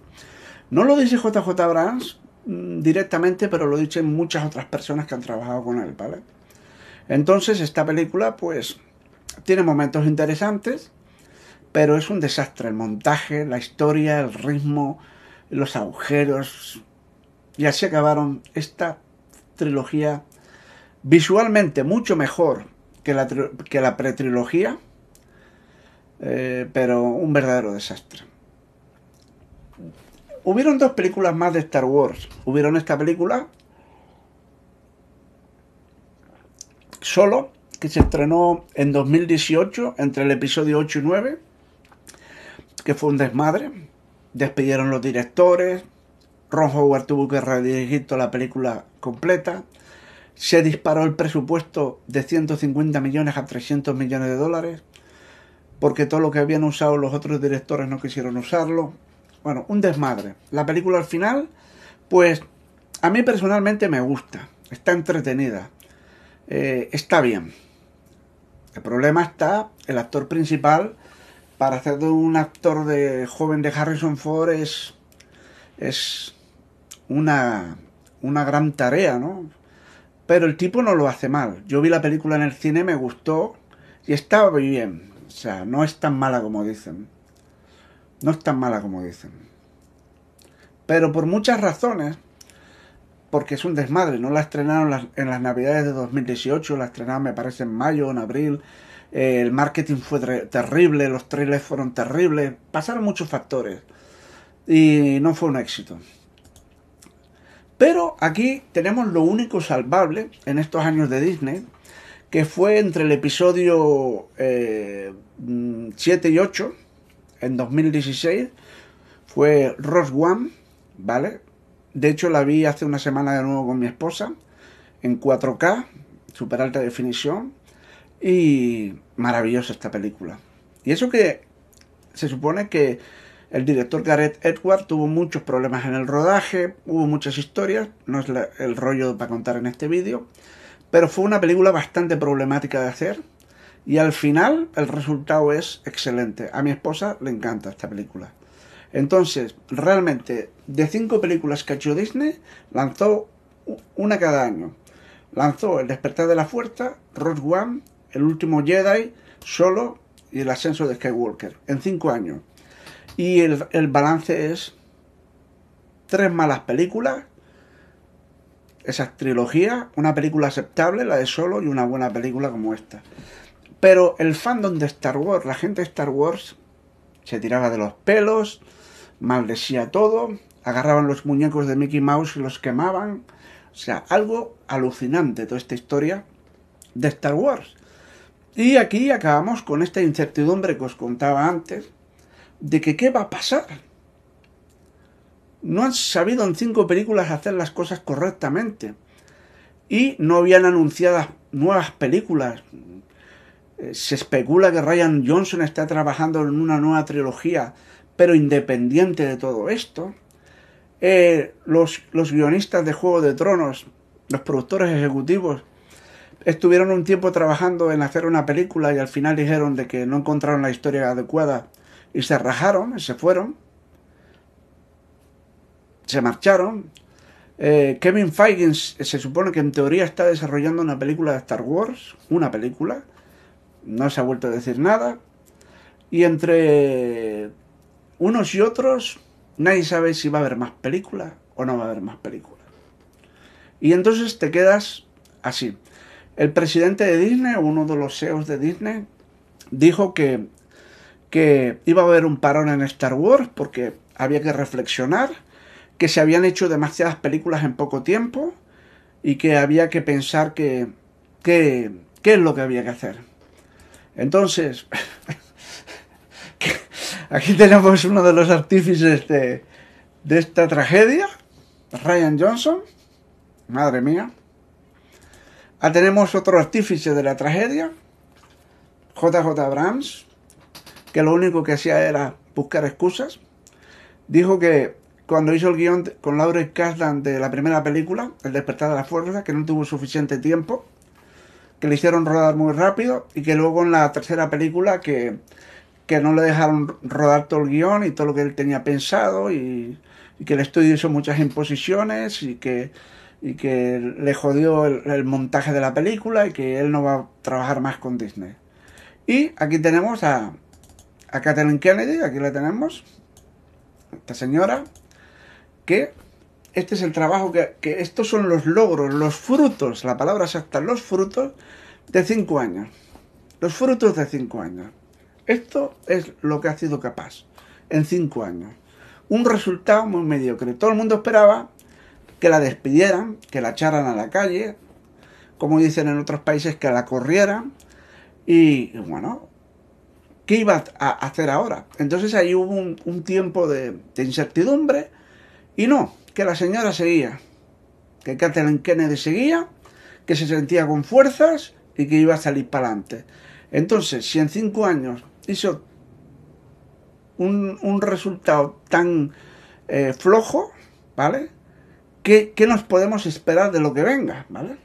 No lo dice JJ Abrams mm, directamente, pero lo dicen muchas otras personas que han trabajado con él, ¿vale? Entonces, esta película, pues, tiene momentos interesantes, pero es un desastre. El montaje, la historia, el ritmo, los agujeros, y así acabaron esta trilogía visualmente mucho mejor que la, que la pretrilogía, eh, pero un verdadero desastre. Hubieron dos películas más de Star Wars. Hubieron esta película solo, que se estrenó en 2018 entre el episodio 8 y 9, que fue un desmadre. Despidieron los directores, Ron Howard tuvo que redirigir toda la película completa. Se disparó el presupuesto de 150 millones a 300 millones de dólares, porque todo lo que habían usado los otros directores no quisieron usarlo. Bueno, un desmadre. La película al final, pues a mí personalmente me gusta, está entretenida, eh, está bien. El problema está, el actor principal, para hacer de un actor de joven de Harrison Ford es, es una, una gran tarea, ¿no? Pero el tipo no lo hace mal. Yo vi la película en el cine, me gustó y estaba bien. O sea, no es tan mala como dicen. No es tan mala como dicen. Pero por muchas razones, porque es un desmadre, no la estrenaron en las navidades de 2018, la estrenaron me parece en mayo, en abril, eh, el marketing fue terrible, los trailers fueron terribles, pasaron muchos factores y no fue un éxito. Pero aquí tenemos lo único salvable en estos años de Disney, que fue entre el episodio 7 eh, y 8, en 2016, fue Ross One, ¿vale? De hecho la vi hace una semana de nuevo con mi esposa, en 4K, super alta definición, y maravillosa esta película. Y eso que se supone que el director Gareth Edward tuvo muchos problemas en el rodaje, hubo muchas historias, no es el rollo para contar en este vídeo, pero fue una película bastante problemática de hacer y al final el resultado es excelente. A mi esposa le encanta esta película. Entonces, realmente, de cinco películas que ha hecho Disney, lanzó una cada año. Lanzó El despertar de la fuerza, Rogue One, El último Jedi, Solo y El ascenso de Skywalker, en cinco años. Y el, balance es tres malas películas, esa trilogía, una película aceptable, la de Solo, y una buena película como esta. Pero el fandom de Star Wars, la gente de Star Wars, se tiraba de los pelos, maldecía todo, agarraban los muñecos de Mickey Mouse y los quemaban. O sea, algo alucinante toda esta historia de Star Wars. Y aquí acabamos con esta incertidumbre que os contaba antes, de que qué va a pasar. No han sabido en cinco películas hacer las cosas correctamente. Y no habían anunciado nuevas películas. Eh, se especula que Ryan Johnson está trabajando en una nueva trilogía, pero independiente de todo esto. Eh, los, los guionistas de Juego de Tronos, los productores ejecutivos, estuvieron un tiempo trabajando en hacer una película y al final dijeron de que no encontraron la historia adecuada y se rajaron, se fueron, se marcharon. Eh, Kevin Feige se supone que en teoría está desarrollando una película de Star Wars, una película, no se ha vuelto a decir nada, y entre unos y otros nadie sabe si va a haber más películas o no va a haber más películas. Y entonces te quedas así. El presidente de Disney, uno de los CEOs de Disney, dijo que que iba a haber un parón en Star Wars porque había que reflexionar, que se habían hecho demasiadas películas en poco tiempo y que había que pensar que, qué es lo que había que hacer. Entonces, aquí tenemos uno de los artífices de, de esta tragedia, Ryan Johnson, madre mía. Ah, tenemos otro artífice de la tragedia, JJ Abrams, que lo único que hacía era buscar excusas. Dijo que cuando hizo el guion con Laura Kasdan de la primera película, El despertar de la fuerza, que no tuvo suficiente tiempo, que le hicieron rodar muy rápido y que luego en la tercera película que, no le dejaron rodar todo el guion y todo lo que él tenía pensado y, que el estudio hizo muchas imposiciones y que, y que le jodió el, el montaje de la película y que él no va a trabajar más con Disney. Y aquí tenemos a, a Kathleen Kennedy, aquí la tenemos, esta señora, que este es el trabajo que, estos son los logros, los frutos, la palabra exacta, los frutos de cinco años. Los frutos de cinco años. Esto es lo que ha sido capaz en cinco años. Un resultado muy mediocre. Todo el mundo esperaba que la despidieran, que la echaran a la calle, como dicen en otros países, que la corrieran. Y bueno, ¿qué iba a hacer ahora? Entonces ahí hubo un, tiempo de, incertidumbre y no, que la señora seguía, que Kathleen Kennedy seguía, que se sentía con fuerzas y que iba a salir para adelante. Entonces, si en cinco años hizo un, resultado tan eh, flojo, ¿vale? ¿Qué, ¿Qué nos podemos esperar de lo que venga, ¿vale?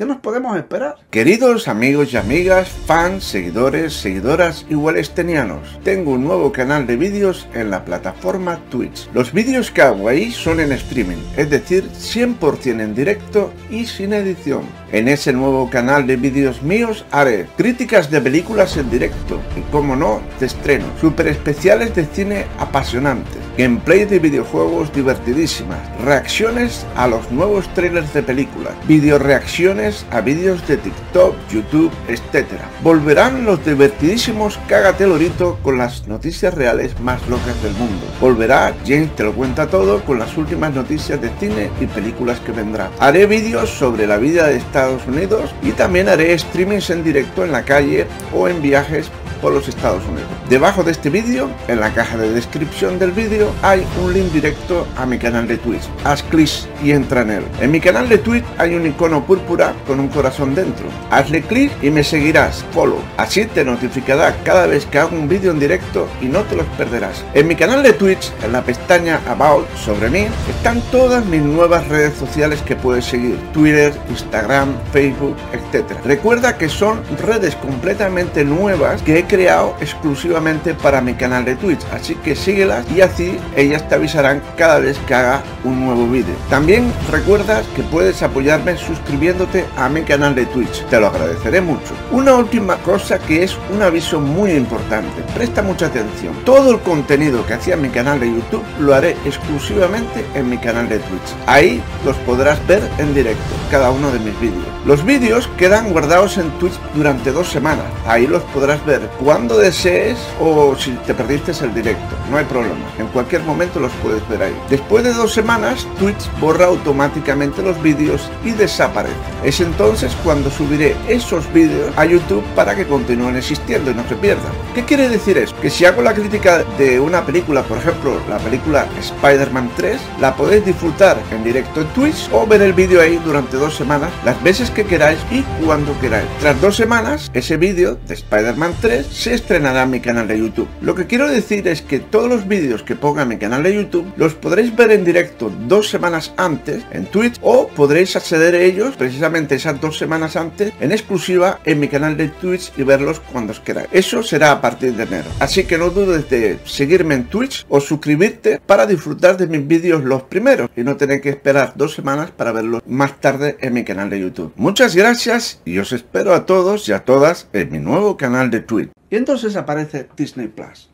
¿Qué nos podemos esperar? Queridos amigos y amigas, fans, seguidores, seguidoras y wallstenianos, tengo un nuevo canal de vídeos en la plataforma Twitch. Los vídeos que hago ahí son en streaming, es decir, 100% en directo y sin edición. En ese nuevo canal de vídeos míos haré críticas de películas en directo y, como no, de estreno, super especiales de cine apasionantes, gameplay de videojuegos divertidísimas, reacciones a los nuevos trailers de películas, video reacciones a vídeos de TikTok, YouTube, etc. Volverán los divertidísimos Cágate Lorito con las noticias reales más locas del mundo. Volverá James te lo cuenta todo con las últimas noticias de cine y películas que vendrán. Haré vídeos sobre la vida de Estados Unidos y también haré streamings en directo en la calle o en viajes por los Estados Unidos. Debajo de este vídeo, en la caja de descripción del vídeo, hay un link directo a mi canal de Twitch. Haz clic y entra en él. En mi canal de Twitch hay un icono púrpura con un corazón dentro. Hazle clic y me seguirás, follow. Así te notificará cada vez que hago un vídeo en directo y no te los perderás. En mi canal de Twitch, en la pestaña About sobre mí, están todas mis nuevas redes sociales que puedes seguir. Twitter, Instagram, Facebook, etc. Recuerda que son redes completamente nuevas que he creado exclusivamente para mi canal de Twitch, así que síguelas y así ellas te avisarán cada vez que haga un nuevo vídeo. También recuerda que puedes apoyarme suscribiéndote a mi canal de Twitch, te lo agradeceré mucho. Una última cosa que es un aviso muy importante, presta mucha atención. Todo el contenido que hacía en mi canal de YouTube lo haré exclusivamente en mi canal de Twitch. Ahí los podrás ver en directo, cada uno de mis vídeos. Los vídeos quedan guardados en Twitch durante dos semanas, ahí los podrás ver cuando desees o si te perdiste el directo, no hay problema, en cualquier momento los puedes ver ahí. Después de dos semanas, Twitch borra automáticamente los vídeos y desaparece. Es entonces cuando subiré esos vídeos a YouTube para que continúen existiendo y no se pierdan. ¿Qué quiere decir eso? Que si hago la crítica de una película, por ejemplo, la película Spider-Man 3, la podéis disfrutar en directo en Twitch o ver el vídeo ahí durante dos semanas, las veces que queráis y cuando queráis. Tras dos semanas, ese vídeo de Spider-Man 3 se estrenará en mi canal de YouTube. Lo que quiero decir es que todos los vídeos que ponga en mi canal de YouTube los podréis ver en directo dos semanas antes en Twitch o podréis acceder a ellos precisamente esas dos semanas antes en exclusiva en mi canal de Twitch y verlos cuando os queráis. Eso será a partir de enero. Así que no dudes de seguirme en Twitch o suscribirte para disfrutar de mis vídeos los primeros y no tener que esperar dos semanas para verlos más tarde en mi canal de YouTube. Muchas gracias y os espero a todos y a todas en mi nuevo canal de Twitch. Y entonces aparece Disney Plus.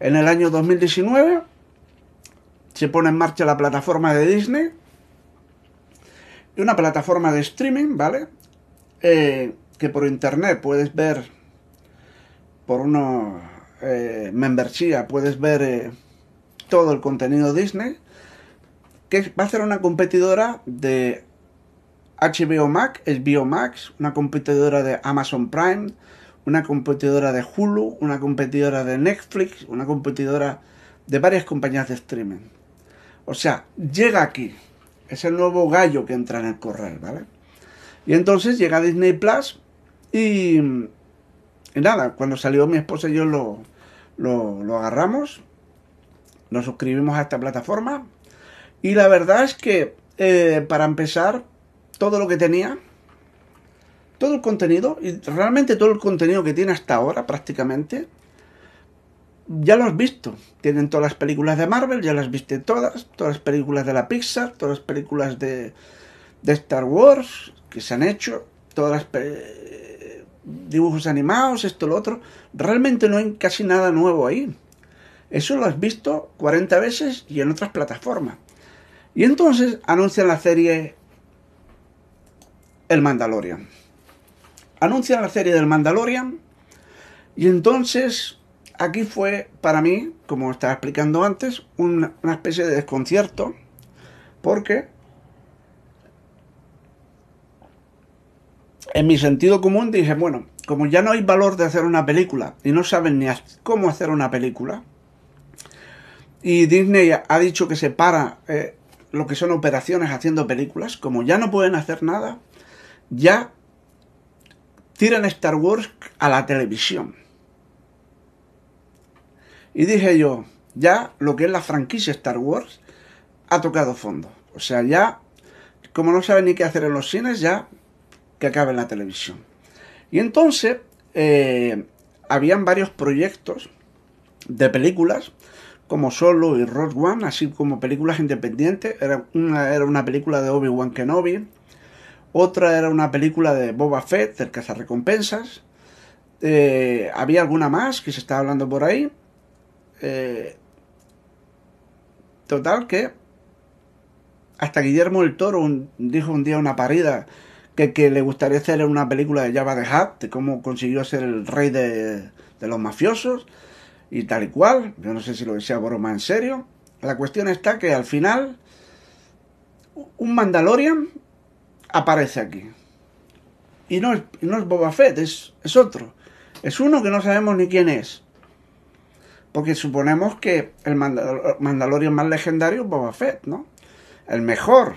En el año 2019 se pone en marcha la plataforma de Disney. Y una plataforma de streaming, ¿vale? Eh, que por internet puedes ver, por una eh, membresía, puedes ver eh, todo el contenido Disney. Que va a ser una competidora de HBO Max, HBO Max, una competidora de Amazon Prime, una competidora de Hulu, una competidora de Netflix, una competidora de varias compañías de streaming. O sea, llega aquí. Es el nuevo gallo que entra en el correo, ¿vale? Y entonces llega Disney Plus y, y nada, cuando salió mi esposa y yo lo, lo, agarramos, nos suscribimos a esta plataforma y la verdad es que eh, para empezar, todo lo que tenía todo el contenido, y realmente todo el contenido que tiene hasta ahora prácticamente, ya lo has visto. Tienen todas las películas de Marvel, ya las viste todas, todas las películas de la Pixar, todas las películas de, de Star Wars que se han hecho, todas las dibujos animados, esto, lo otro. Realmente no hay casi nada nuevo ahí. Eso lo has visto 40 veces y en otras plataformas. Y entonces anuncian la serie El Mandalorian anuncian la serie del Mandalorian y entonces aquí fue para mí, como estaba explicando antes, una, especie de desconcierto porque en mi sentido común dije, bueno, como ya no hay valor de hacer una película y no saben ni cómo hacer una película, y Disney ha dicho que se para eh, lo que son operaciones haciendo películas, como ya no pueden hacer nada, ya tiran Star Wars a la televisión. Y dije yo, ya lo que es la franquicia Star Wars ha tocado fondo. O sea, ya, como no saben ni qué hacer en los cines, ya que acabe en la televisión. Y entonces, eh, habían varios proyectos de películas, como Solo y Rogue One, así como películas independientes. Era una, era una película de Obi-Wan Kenobi, otra era una película de Boba Fett, del cazarrecompensas. Eh, había alguna más que se estaba hablando por ahí. Eh, total que hasta Guillermo el Toro dijo un día una parida que, que, le gustaría hacer una película de Java de Hutt, de cómo consiguió ser el rey de, de, los mafiosos y tal y cual. Yo no sé si lo decía broma en serio. La cuestión está que al final un Mandalorian aparece aquí. Y no es, no es Boba Fett, es, es otro. Es uno que no sabemos ni quién es. Porque suponemos que el Mandalorian más legendario es Boba Fett, ¿no? El mejor,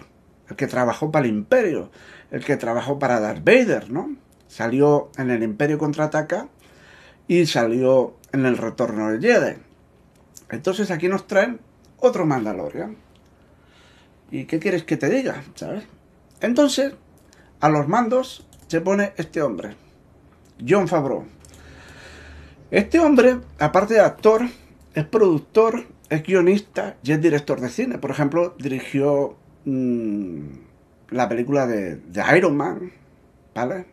el que trabajó para el Imperio, el que trabajó para Darth Vader, ¿no? Salió en el Imperio contraataca y salió en el Retorno del Jedi. Entonces aquí nos traen otro Mandalorian. ¿Y qué quieres que te diga? ¿Sabes? Entonces, a los mandos se pone este hombre, John Favreau. Este hombre, aparte de actor, es productor, es guionista y es director de cine. Por ejemplo, dirigió mmm, la película de, de, Iron Man, ¿vale?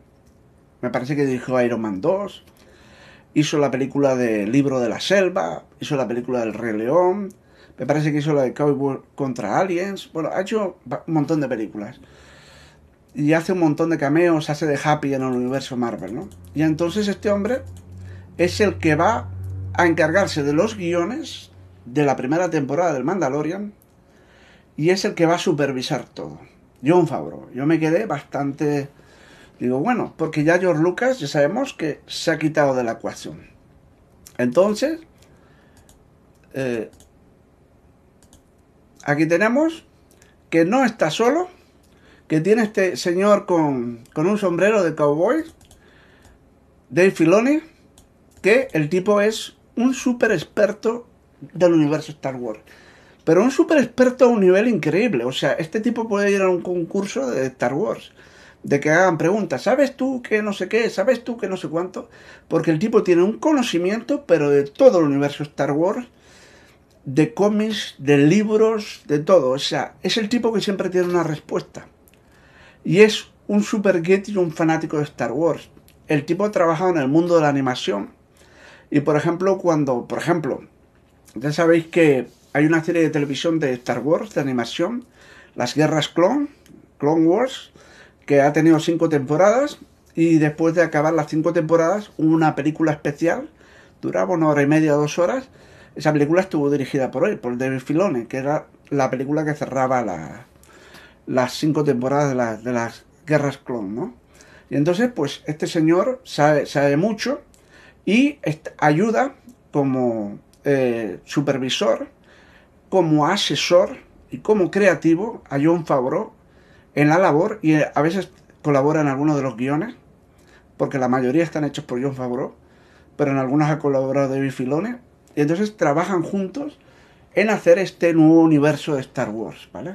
Me parece que dirigió Iron Man 2. Hizo la película de Libro de la Selva. Hizo la película del Rey León. Me parece que hizo la de Cowboy contra Aliens. Bueno, ha hecho un montón de películas. Y hace un montón de cameos, hace de Happy en el universo Marvel, ¿no? Y entonces este hombre es el que va a encargarse de los guiones de la primera temporada del Mandalorian y es el que va a supervisar todo. John Favreau. Yo me quedé bastante... Digo, bueno, porque ya George Lucas ya sabemos que se ha quitado de la ecuación. Entonces, eh, aquí tenemos que no está solo, que tiene este señor con, con un sombrero de cowboy, Dave Filoni, que el tipo es un súper experto del universo Star Wars. Pero un súper experto a un nivel increíble. O sea, este tipo puede ir a un concurso de Star Wars. De que hagan preguntas. ¿Sabes tú que no sé qué? ¿Sabes tú que no sé cuánto? Porque el tipo tiene un conocimiento, pero de todo el universo Star Wars. De cómics, de libros, de todo. O sea, es el tipo que siempre tiene una respuesta. Y es un super geek y un fanático de Star Wars. El tipo ha trabajado en el mundo de la animación y por ejemplo, cuando, por ejemplo, ya sabéis que hay una serie de televisión de Star Wars, de animación, Las Guerras Clone, Clone Wars, que ha tenido cinco temporadas y después de acabar las cinco temporadas, una película especial, duraba una hora y media, dos horas. Esa película estuvo dirigida por él, por David Filone, que era la película que cerraba la, las cinco temporadas de, de las Guerras Clone, ¿no? Y entonces, pues este señor sabe, sabe mucho y ayuda como eh, supervisor, como asesor y como creativo a John Favreau en la labor y a veces colabora en algunos de los guiones, porque la mayoría están hechos por John Favreau, pero en algunos ha colaborado David Filone, y entonces trabajan juntos en hacer este nuevo universo de Star Wars, ¿vale?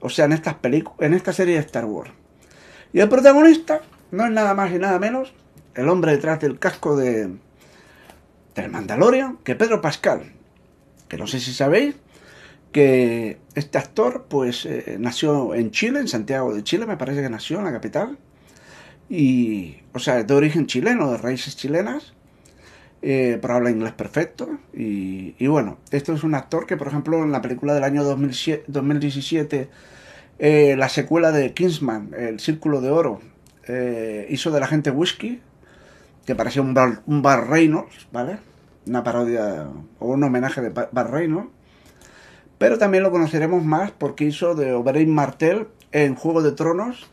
O sea, en estas en esta serie de Star Wars. Y el protagonista no es nada más y nada menos el hombre detrás del casco de del Mandalorian, que Pedro Pascal, que no sé si sabéis, que este actor pues eh, nació en Chile, en Santiago de Chile, me parece que nació en la capital, y, o sea, de origen chileno, de raíces chilenas, eh, pero habla inglés perfecto, y, y, bueno, esto es un actor que, por ejemplo, en la película del año 2007, 2017, eh, la secuela de Kingsman, El Círculo de Oro, eh, hizo de la gente whisky, que parecía un bar, un Reynolds, ¿vale? Una parodia o un homenaje de Bar Reynolds. Pero también lo conoceremos más porque hizo de Oberyn Martel en Juego de Tronos,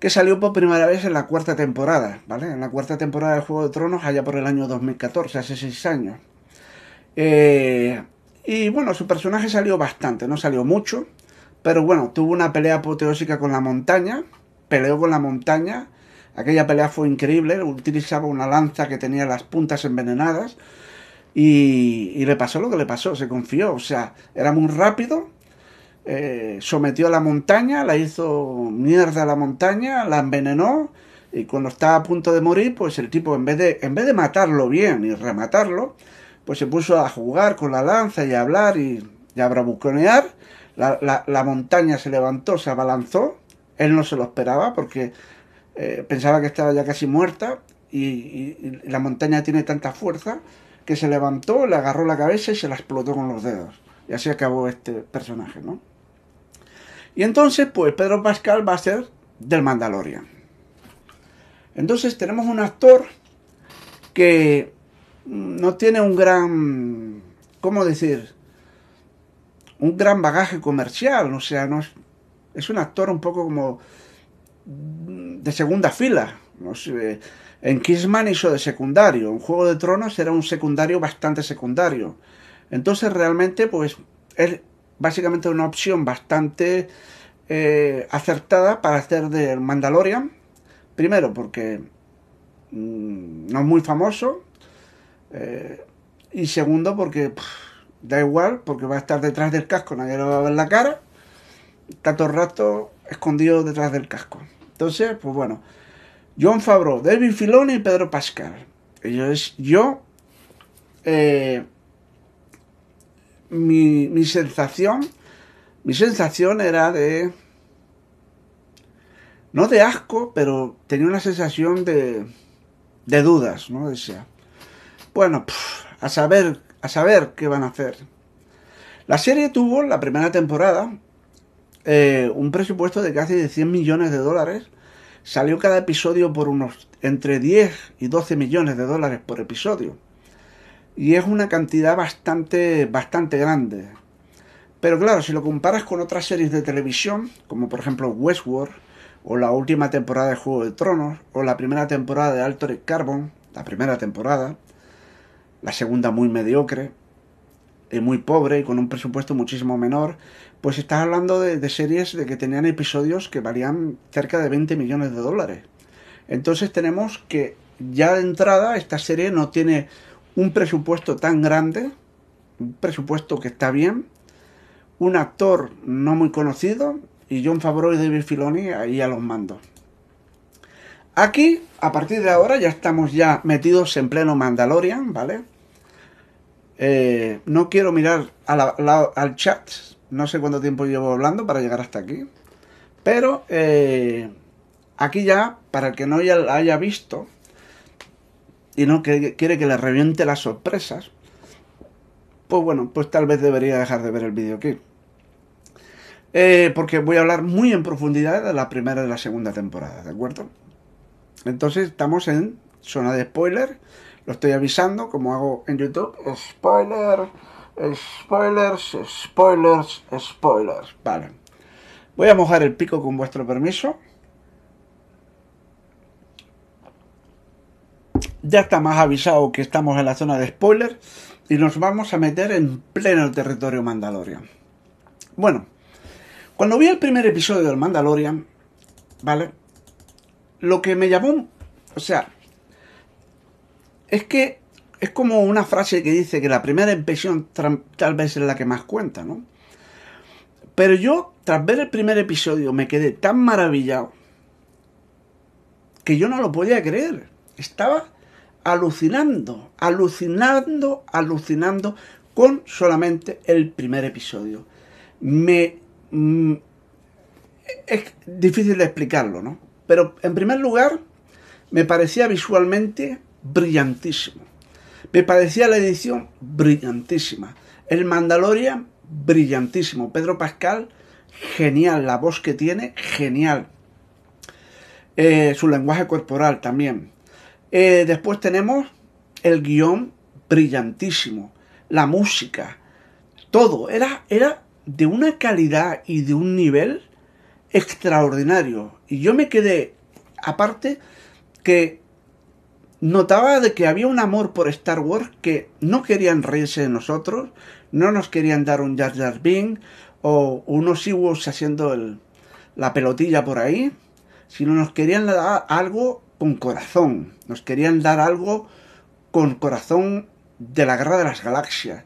que salió por primera vez en la cuarta temporada, ¿vale? En la cuarta temporada de Juego de Tronos, allá por el año 2014, hace seis años. Eh, y bueno, su personaje salió bastante, no salió mucho, pero bueno, tuvo una pelea apoteósica con la montaña, peleó con la montaña. Aquella pelea fue increíble. Utilizaba una lanza que tenía las puntas envenenadas. Y, y le pasó lo que le pasó, se confió. O sea, era muy rápido. Eh, sometió a la montaña, la hizo mierda a la montaña, la envenenó. Y cuando estaba a punto de morir, pues el tipo, en vez de, en vez de matarlo bien y rematarlo, pues se puso a jugar con la lanza y a hablar y, y a bravuconear. La, la- la montaña se levantó, se abalanzó. Él no se lo esperaba porque eh, pensaba que estaba ya casi muerta. Y, la montaña tiene tanta fuerza que se levantó, le agarró la cabeza y se la explotó con los dedos. Y así acabó este personaje, ¿no? Y entonces, pues Pedro Pascal va a ser del Mandalorian. Entonces tenemos un actor que mm, no tiene un gran, ¿cómo decir? Un gran bagaje comercial, o sea, no es, es un actor un poco como mm, de segunda fila. No en Kissman hizo de secundario, en Juego de Tronos era un secundario bastante secundario. Entonces realmente, pues, es básicamente una opción bastante eh, acertada para hacer del Mandalorian. Primero, porque mm, no es muy famoso. eh, y segundo, porque da igual, porque va a estar detrás del casco, nadie le va a ver la cara. El rato escondido detrás del casco. Entonces, pues bueno. John Favreau, David Filoni y Pedro Pascal. Ellos, yo, eh, mi, mi sensación, mi sensación era de, no de asco, pero tenía una sensación de, de dudas, ¿no? Decía, bueno, a saber, a saber qué van a hacer. La serie tuvo la primera temporada eh, un presupuesto de casi de 100 millones de dólares. Salió cada episodio por unos entre 10 y 12 millones de dólares por episodio. Y es una cantidad bastante, bastante grande. Pero claro, si lo comparas con otras series de televisión, como por ejemplo Westworld, o la última temporada de Juego de Tronos, o la primera temporada de Altered Carbon, la primera temporada, la segunda muy mediocre, y muy pobre y con un presupuesto muchísimo menor, pues estás hablando de, de series de que tenían episodios que valían cerca de 20 millones de dólares. Entonces tenemos que ya de entrada esta serie no tiene un presupuesto tan grande, un presupuesto que está bien, un actor no muy conocido y John Favreau y David Filoni ahí a los mandos. Aquí, a partir de ahora, ya estamos ya metidos en pleno Mandalorian, ¿vale? Eh, no quiero mirar al chat, no sé cuánto tiempo llevo hablando para llegar hasta aquí, pero eh, aquí ya, para el que no haya visto y no que- quiere que le reviente las sorpresas, pues bueno, pues tal vez debería dejar de ver el aquí. Eh, porque voy a hablar muy en profundidad de la primera y la segunda temporada, ¿de acuerdo? Entonces estamos en zona de spoiler. Lo estoy avisando, como hago en YouTube. Spoiler, spoilers, spoilers, spoilers. Vale. Voy a mojar el pico con vuestro permiso. Ya está más avisado que estamos en la zona de spoiler y nos vamos a meter en pleno territorio Mandalorian. Bueno, cuando vi el primer episodio del Mandalorian, ¿vale? Lo que me llamó, o sea, es que es como una frase que dice que la primera impresión tal vez es la que más cuenta, ¿no? Pero yo, tras ver el primer episodio, me quedé tan maravillado que yo no lo podía creer. Estaba alucinando, alucinando, alucinando con solamente el primer episodio. Me... mm, es difícil de explicarlo, ¿no? Pero en primer lugar, me parecía visualmente brillantísimo. Me parecía la edición brillantísima. El Mandalorian, brillantísimo. Pedro Pascal, genial. La voz que tiene, genial. Eh, su lenguaje corporal también. Eh, después tenemos el guion brillantísimo. La música. Todo. Era, era de una calidad y de un nivel extraordinario. Y yo me quedé, aparte, que notaba de que había un amor por Star Wars que no querían reírse de nosotros, no nos querían dar un Jar Jar Binks o unos Ewoks haciendo el- la pelotilla por ahí, sino nos querían dar algo con corazón, nos querían dar algo con corazón de la guerra de las galaxias,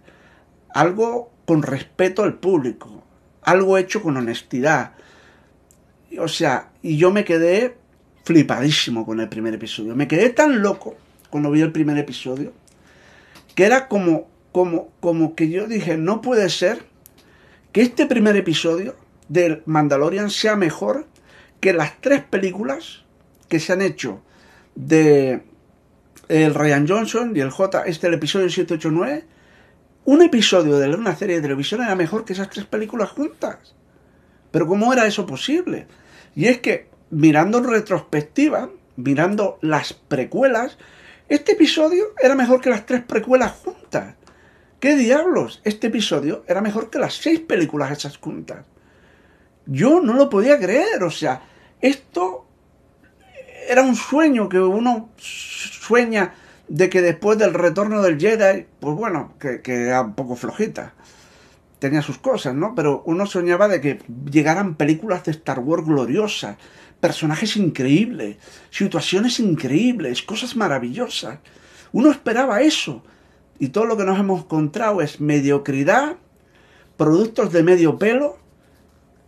algo con respeto al público, algo hecho con honestidad. O sea, y yo me quedé flipadísimo con el primer episodio. Me quedé tan loco cuando vi el primer episodio que era como, como, como que yo dije, no puede ser que este primer episodio del Mandalorian sea mejor que las tres películas que se han hecho de el Ryan Johnson y el J, este el episodio 789, un episodio de una serie de televisión era mejor que esas tres películas juntas. Pero ¿cómo era eso posible? Y es que mirando en retrospectiva, mirando las precuelas, este episodio era mejor que las tres precuelas juntas. ¿Qué diablos? Este episodio era mejor que las seis películas esas juntas. Yo no lo podía creer, o sea, esto era un sueño que uno sueña de que después del retorno del Jedi, pues bueno, que, era un poco flojita. Tenía sus cosas, ¿no? Pero uno soñaba de que llegaran películas de Star Wars gloriosas, personajes increíbles, situaciones increíbles, cosas maravillosas. Uno esperaba eso. Y todo lo que nos hemos encontrado es mediocridad, productos de medio pelo,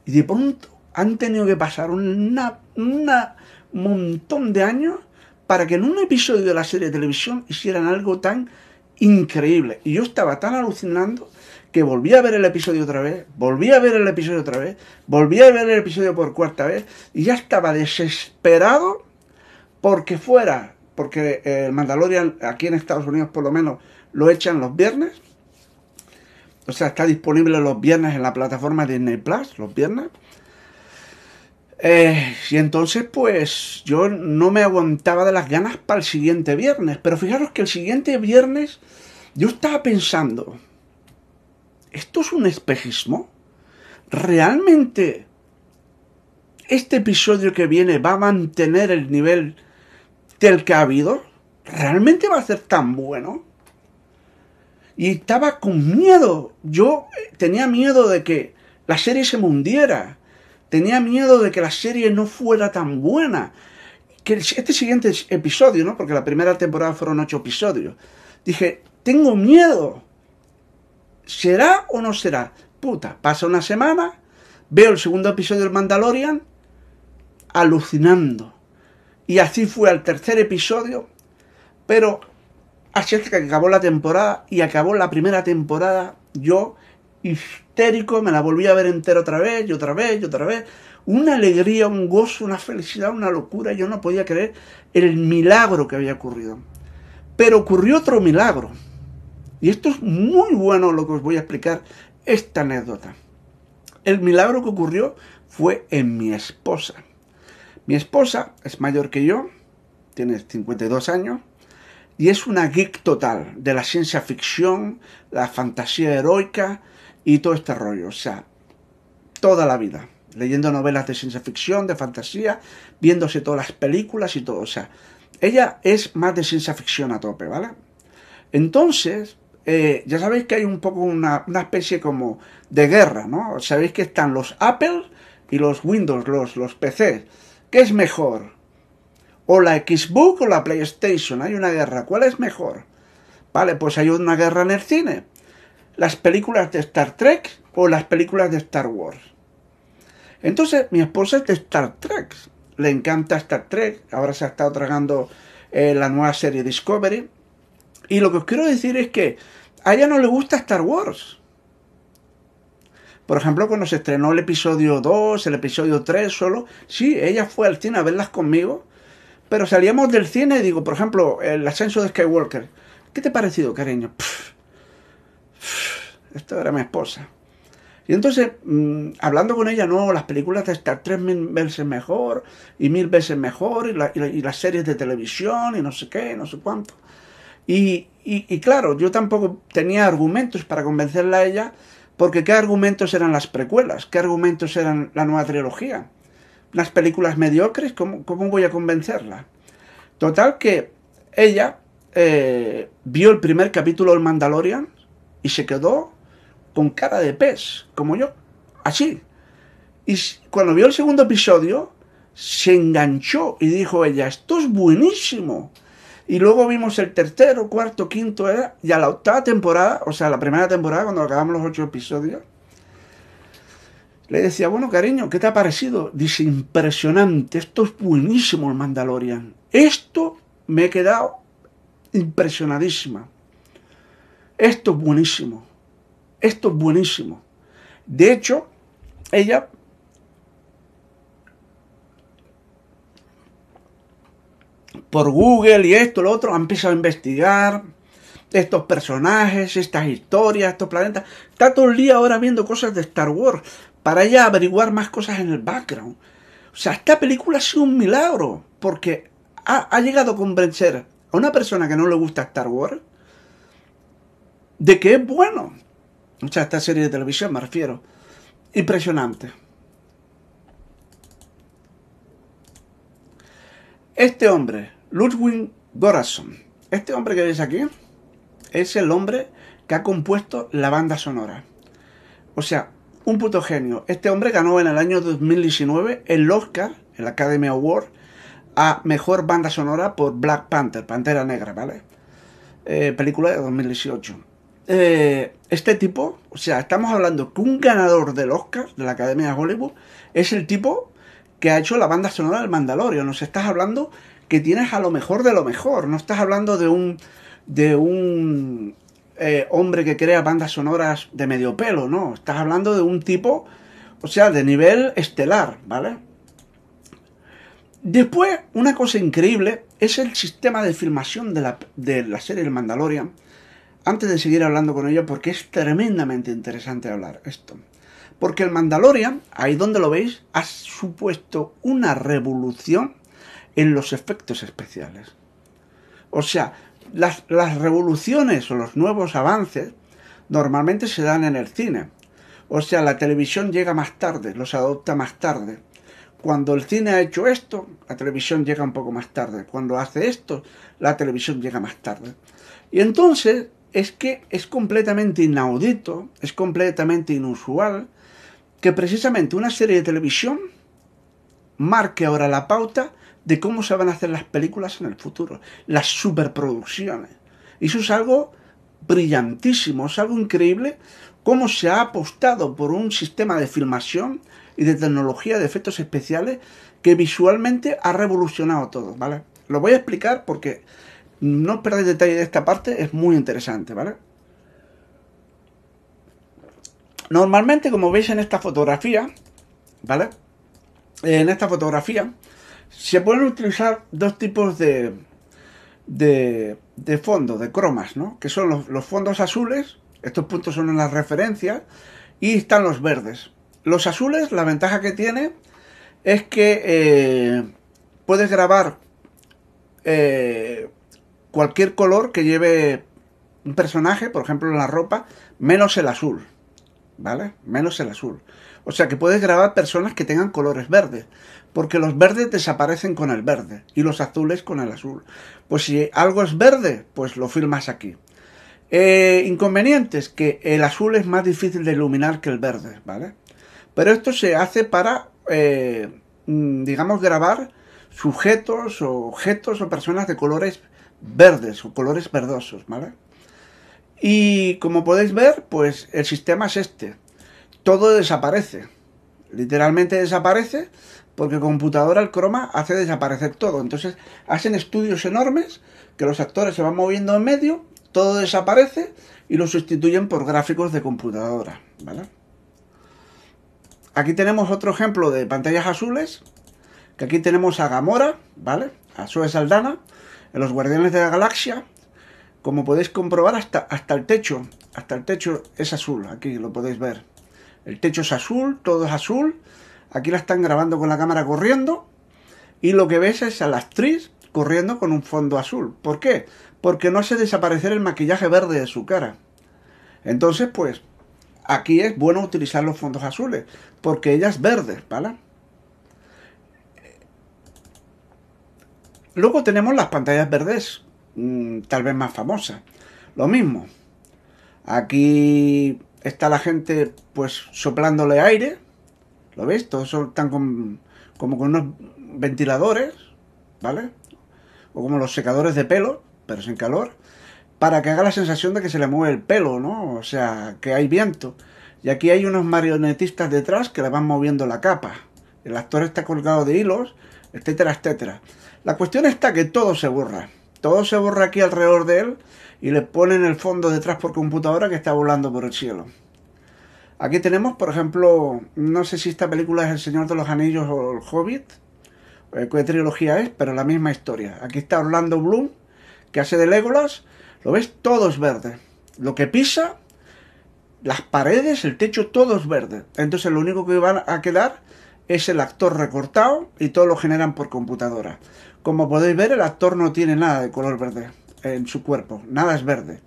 y de pronto han tenido que pasar una, una montón de años para que en un episodio de la serie de televisión hicieran algo tan increíble. Y yo estaba tan alucinando que volví a ver el episodio otra vez, volví a ver el episodio otra vez, volví a ver el episodio por cuarta vez y ya estaba desesperado porque fuera, porque el Mandalorian aquí en Estados Unidos por lo menos lo echan los viernes. O sea, está disponible los viernes en la plataforma Disney Plus, los viernes. Eh, y entonces, pues yo no me aguantaba de las ganas para el siguiente viernes. Pero fijaros que el siguiente viernes yo estaba pensando, ¿esto es un espejismo? ¿Realmente este episodio que viene va a mantener el nivel del que ha habido? ¿Realmente va a ser tan bueno? Y estaba con miedo. Yo tenía miedo de que la serie se mundiera tenía miedo de que la serie no fuera tan buena. Que este siguiente episodio, ¿no? Porque la primera temporada fueron ocho episodios. Dije, tengo miedo. ¿Será o no será? Puta, pasa una semana, veo el segundo episodio del Mandalorian, alucinando. Y así fue al tercer episodio, pero así es que acabó la temporada y acabó la primera temporada yo me la volví a ver entera otra vez y otra vez y otra vez. Una alegría, un gozo, una felicidad, una locura. Yo no podía creer el milagro que había ocurrido. Pero ocurrió otro milagro. Y esto es muy bueno lo que os voy a explicar, esta anécdota. El milagro que ocurrió fue en mi esposa. Mi esposa es mayor que yo, tiene 52 años, y es una geek total de la ciencia ficción, la fantasía heroica, y todo este rollo. O sea, toda la vida. Leyendo novelas de ciencia ficción, de fantasía, viéndose todas las películas y todo. O sea, ella es más de ciencia ficción a tope, ¿vale? Entonces, eh, ya sabéis que hay un poco una, especie como de guerra, ¿no? Sabéis que están los Apple y los Windows, los, los PC. ¿Qué es mejor? O la Xbox o la PlayStation. Hay una guerra. ¿Cuál es mejor? Vale, pues hay una guerra en el cine las películas de Star Trek o las películas de Star Wars. Entonces, mi esposa es de Star Trek. Le encanta Star Trek. Ahora se ha estado tragando eh, la nueva serie Discovery. Y lo que os quiero decir es que a ella no le gusta Star Wars. Por ejemplo, cuando se estrenó el episodio 2, el episodio 3 solo, sí, ella fue al cine a verlas conmigo, pero salíamos del cine y digo, por ejemplo, el ascenso de Skywalker. ¿Qué te ha parecido, cariño? Esta era mi esposa. Y entonces, mm, hablando con ella, no, las películas de Star Trek mil veces mejor, y mil veces mejor, y, las series de televisión, y no sé qué, no sé cuánto. Y, y, claro, yo tampoco tenía argumentos para convencerla a ella, porque ¿qué argumentos eran las precuelas? ¿Qué argumentos eran la nueva trilogía? ¿Las películas mediocres? ¿Cómo, cómo voy a convencerla? Total que ella eh, vio el primer capítulo del Mandalorian, y se quedó con cara de pez, como yo, así. Y cuando vio el segundo episodio, se enganchó y dijo ella, esto es buenísimo. Y luego vimos el tercero, cuarto, quinto, y a la octava temporada, o sea, la primera temporada, cuando acabamos los ocho episodios, le decía, bueno, cariño, ¿qué te ha parecido? Dice, impresionante, esto es buenísimo el Mandalorian. Esto me he quedado impresionadísima. Esto es buenísimo. Esto es buenísimo. De hecho, ella por Google y esto, lo otro, ha empezado a investigar estos personajes, estas historias, estos planetas. Está todo el día ahora viendo cosas de Star Wars para ella averiguar más cosas en el background. O sea, esta película ha sido un milagro porque ha, llegado a convencer a una persona que no le gusta Star Wars de que es bueno. O sea, esta serie de televisión me refiero. Impresionante. Este hombre, Ludwig Gorason, este hombre que ves aquí, es el hombre que ha compuesto la banda sonora. O sea, un puto genio. Este hombre ganó en el año 2019 el Oscar, el Academy Award, a Mejor Banda Sonora por Black Panther, Pantera Negra, ¿vale? Eh, película de 2018. Eh, este tipo, o sea, estamos hablando que un ganador del Oscar de la Academia de Hollywood es el tipo que ha hecho la banda sonora del Mandalorian. Nos estás hablando que tienes a lo mejor de lo mejor. No estás hablando de un de un eh, hombre que crea bandas sonoras de medio pelo, no. Estás hablando de un tipo, o sea, de nivel estelar, ¿vale? Después, una cosa increíble es el sistema de filmación de la, de la serie El Mandalorian. Antes de seguir hablando con ella, porque es tremendamente interesante hablar esto. Porque el Mandalorian, ahí donde lo veis, ha supuesto una revolución en los efectos especiales. O sea, las, revoluciones o los nuevos avances normalmente se dan en el cine. O sea, la televisión llega más tarde, los adopta más tarde. Cuando el cine ha hecho esto, la televisión llega un poco más tarde. Cuando hace esto, la televisión llega más tarde. Y entonces es que es completamente inaudito, es completamente inusual que precisamente una serie de televisión marque ahora la pauta de cómo se van a hacer las películas en el futuro, las superproducciones. Y eso es algo brillantísimo, es algo increíble cómo se ha apostado por un sistema de filmación y de tecnología de efectos especiales que visualmente ha revolucionado todo, ¿vale? Lo voy a explicar porque no perdáis detalle de esta parte, es muy interesante, ¿vale? Normalmente, como veis en esta fotografía, ¿vale? En esta fotografía se pueden utilizar dos tipos de, de, de fondo, de cromas, ¿no? Que son los, fondos azules, estos puntos son las referencias, y están los verdes. Los azules, la ventaja que tiene es que eh, puedes grabar eh, cualquier color que lleve un personaje, por ejemplo en la ropa, menos el azul, ¿vale? Menos el azul. O sea que puedes grabar personas que tengan colores verdes porque los verdes desaparecen con el verde y los azules con el azul. Pues si algo es verde, pues lo filmas aquí. Eh, inconvenientes, que el azul es más difícil de iluminar que el verde, ¿vale? Pero esto se hace para, eh, mm, digamos, grabar sujetos o objetos o personas de colores verdes o colores verdosos, ¿vale? Y como podéis ver, pues el sistema es este. Todo desaparece. Literalmente desaparece porque computadora el croma hace desaparecer todo. Entonces hacen estudios enormes que los actores se van moviendo en medio, todo desaparece y lo sustituyen por gráficos de computadora. ¿vale? Aquí tenemos otro ejemplo de pantallas azules, que aquí tenemos a Gamora, ¿vale? A Zoe Saldana, en los Guardianes de la Galaxia. Como podéis comprobar, hasta, hasta el techo, hasta el techo es azul, aquí lo podéis ver. El techo es azul, todo es azul, Aquí la están grabando con la cámara corriendo y lo que ves es a la actriz corriendo con un fondo azul. ¿Por qué? Porque no hace desaparecer el maquillaje verde de su cara. Entonces, pues, aquí es bueno utilizar los fondos azules, porque ella es verde, ¿vale? Luego tenemos las pantallas verdes, mm, tal vez más famosas. Lo mismo. Aquí está la gente, pues, soplándole aire ¿Lo ves? Todos están como con ventiladores, ¿vale? O como los secadores de pelo, pero sin calor, para que haga la sensación de que se le mueve el pelo, ¿no? O sea, que hay viento. Y aquí hay unos marionetistas detrás que le van moviendo la capa. El actor está colgado de hilos, etcétera, etcétera. La cuestión está que todo se borra. Todo se borra aquí alrededor de él y le ponen el fondo detrás por computadora que está volando por el cielo. Aquí tenemos, por ejemplo, no sé si esta película es El Señor de los Anillos o El Hobbit, qué trilogía es, pero la misma historia. Aquí está Orlando Bloom, que hace de Legolas, lo ves, todo es verde. Lo que pisa, las paredes, el techo, todo es verde. Entonces lo único que va a quedar es el actor recortado y todo lo generan por computadora. Como podéis ver, el actor no tiene nada de color verde en su cuerpo, nada es verde.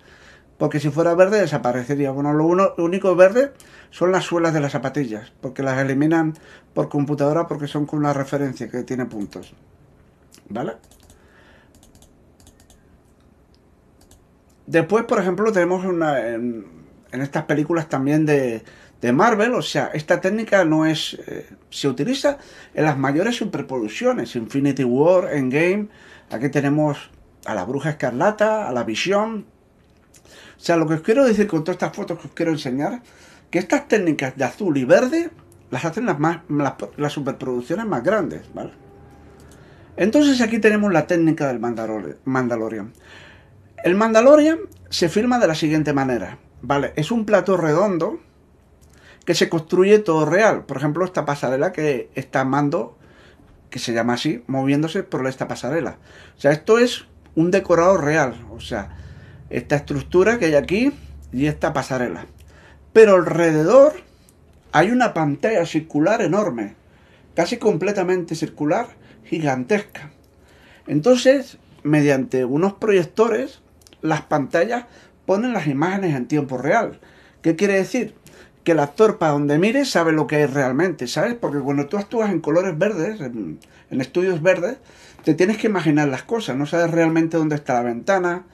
Porque si fuera verde desaparecería. Bueno, lo, uno, único verde son las suelas de las zapatillas, porque las eliminan por computadora porque son con una referencia que tiene puntos. ¿Vale? Después, por ejemplo, tenemos una, en, estas películas también de, de, Marvel, o sea, esta técnica no es... Eh, se utiliza en las mayores superproducciones, Infinity War, Endgame, aquí tenemos a la Bruja Escarlata, a la Visión. O sea, lo que os quiero decir con todas estas fotos que os quiero enseñar, que estas técnicas de azul y verde las hacen las, más, las, superproducciones más grandes, ¿vale? Entonces aquí tenemos la técnica del Mandalorian. El Mandalorian se filma de la siguiente manera, ¿vale? Es un plato redondo que se construye todo real. Por ejemplo, esta pasarela que está Mando, que se llama así, moviéndose por esta pasarela. O sea, esto es un decorado real. O sea, esta estructura que hay aquí y esta pasarela. Pero alrededor hay una pantalla circular enorme, casi completamente circular, gigantesca. Entonces, mediante unos proyectores, las pantallas ponen las imágenes en tiempo real. ¿Qué quiere decir? Que el actor para donde mire sabe lo que es realmente, ¿sabes? Porque cuando tú actúas en colores verdes, en, estudios verdes, te tienes que imaginar las cosas, no sabes realmente dónde está la ventana,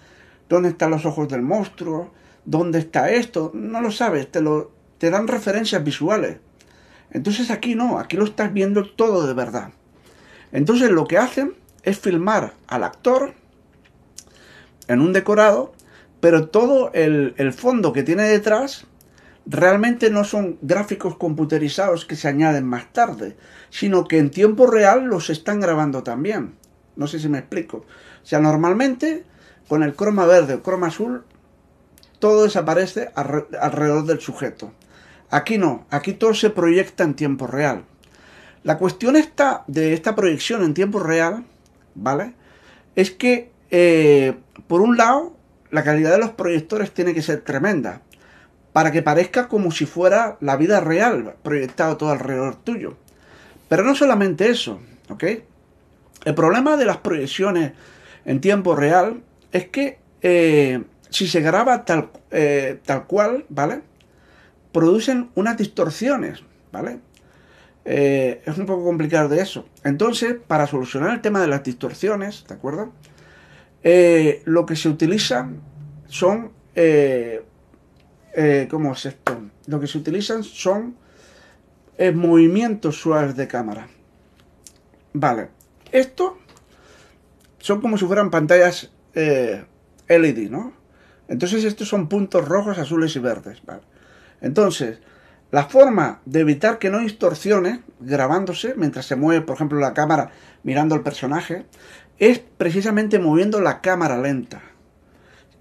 dónde están los ojos del monstruo, dónde está esto, no lo sabes, te, lo, te dan referencias visuales. Entonces aquí no, aquí lo estás viendo todo de verdad. Entonces lo que hacen es filmar al actor en un decorado, pero todo el, el fondo que tiene detrás realmente no son gráficos computerizados que se añaden más tarde, sino que en tiempo real los están grabando también. No sé si me explico. O sea, normalmente con el croma verde o croma azul todo desaparece alrededor del sujeto. Aquí no, aquí todo se proyecta en tiempo real. La cuestión está de esta proyección en tiempo real, ¿vale? Es que, eh, por un lado, la calidad de los proyectores tiene que ser tremenda, para que parezca como si fuera la vida real proyectado todo alrededor tuyo. Pero no solamente eso, ¿ok? El problema de las proyecciones en tiempo real es que eh, si se graba tal, eh, tal cual, ¿vale? Producen unas distorsiones, ¿vale? Eh, es un poco complicado de eso. Entonces, para solucionar el tema de las distorsiones, ¿de acuerdo? Lo que se utiliza son... ¿Cómo es esto? Lo que se utilizan son movimientos suaves de cámara. Vale. Esto son como si fueran pantallas LED, ¿no? Entonces estos son puntos rojos, azules y verdes. Entonces, la forma de evitar que no distorsione grabándose mientras se mueve, por ejemplo, la cámara mirando al personaje, es precisamente moviendo la cámara lenta.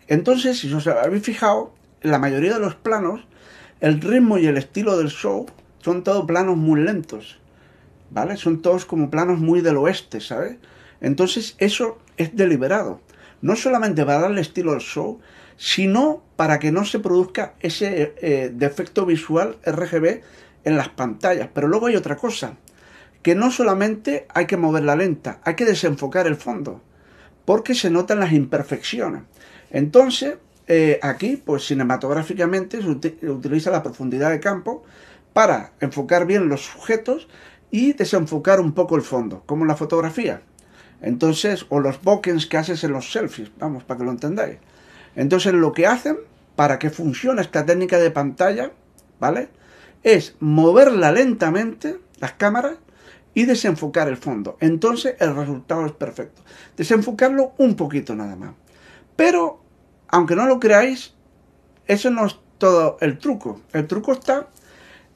Entonces, si os habéis fijado, la mayoría de los planos, el ritmo y el estilo del show son todos planos muy lentos. ¿Vale? Son todos como planos muy del oeste, ¿sabes? Entonces, eso es deliberado. No solamente para darle estilo al show, sino para que no se produzca ese eh, defecto visual RGB en las pantallas. Pero luego hay otra cosa, que no solamente hay que mover la lenta, hay que desenfocar el fondo, porque se notan las imperfecciones. Entonces, eh, aquí, pues cinematográficamente se utiliza la profundidad de campo para enfocar bien los sujetos y desenfocar un poco el fondo, como en la fotografía. Entonces, o los bokens que haces en los selfies, vamos, para que lo entendáis. Entonces lo que hacen para que funcione esta técnica de pantalla, ¿vale? Es moverla lentamente, las cámaras, y desenfocar el fondo. Entonces el resultado es perfecto. Desenfocarlo un poquito nada más. Pero, aunque no lo creáis, eso no es todo el truco. El truco está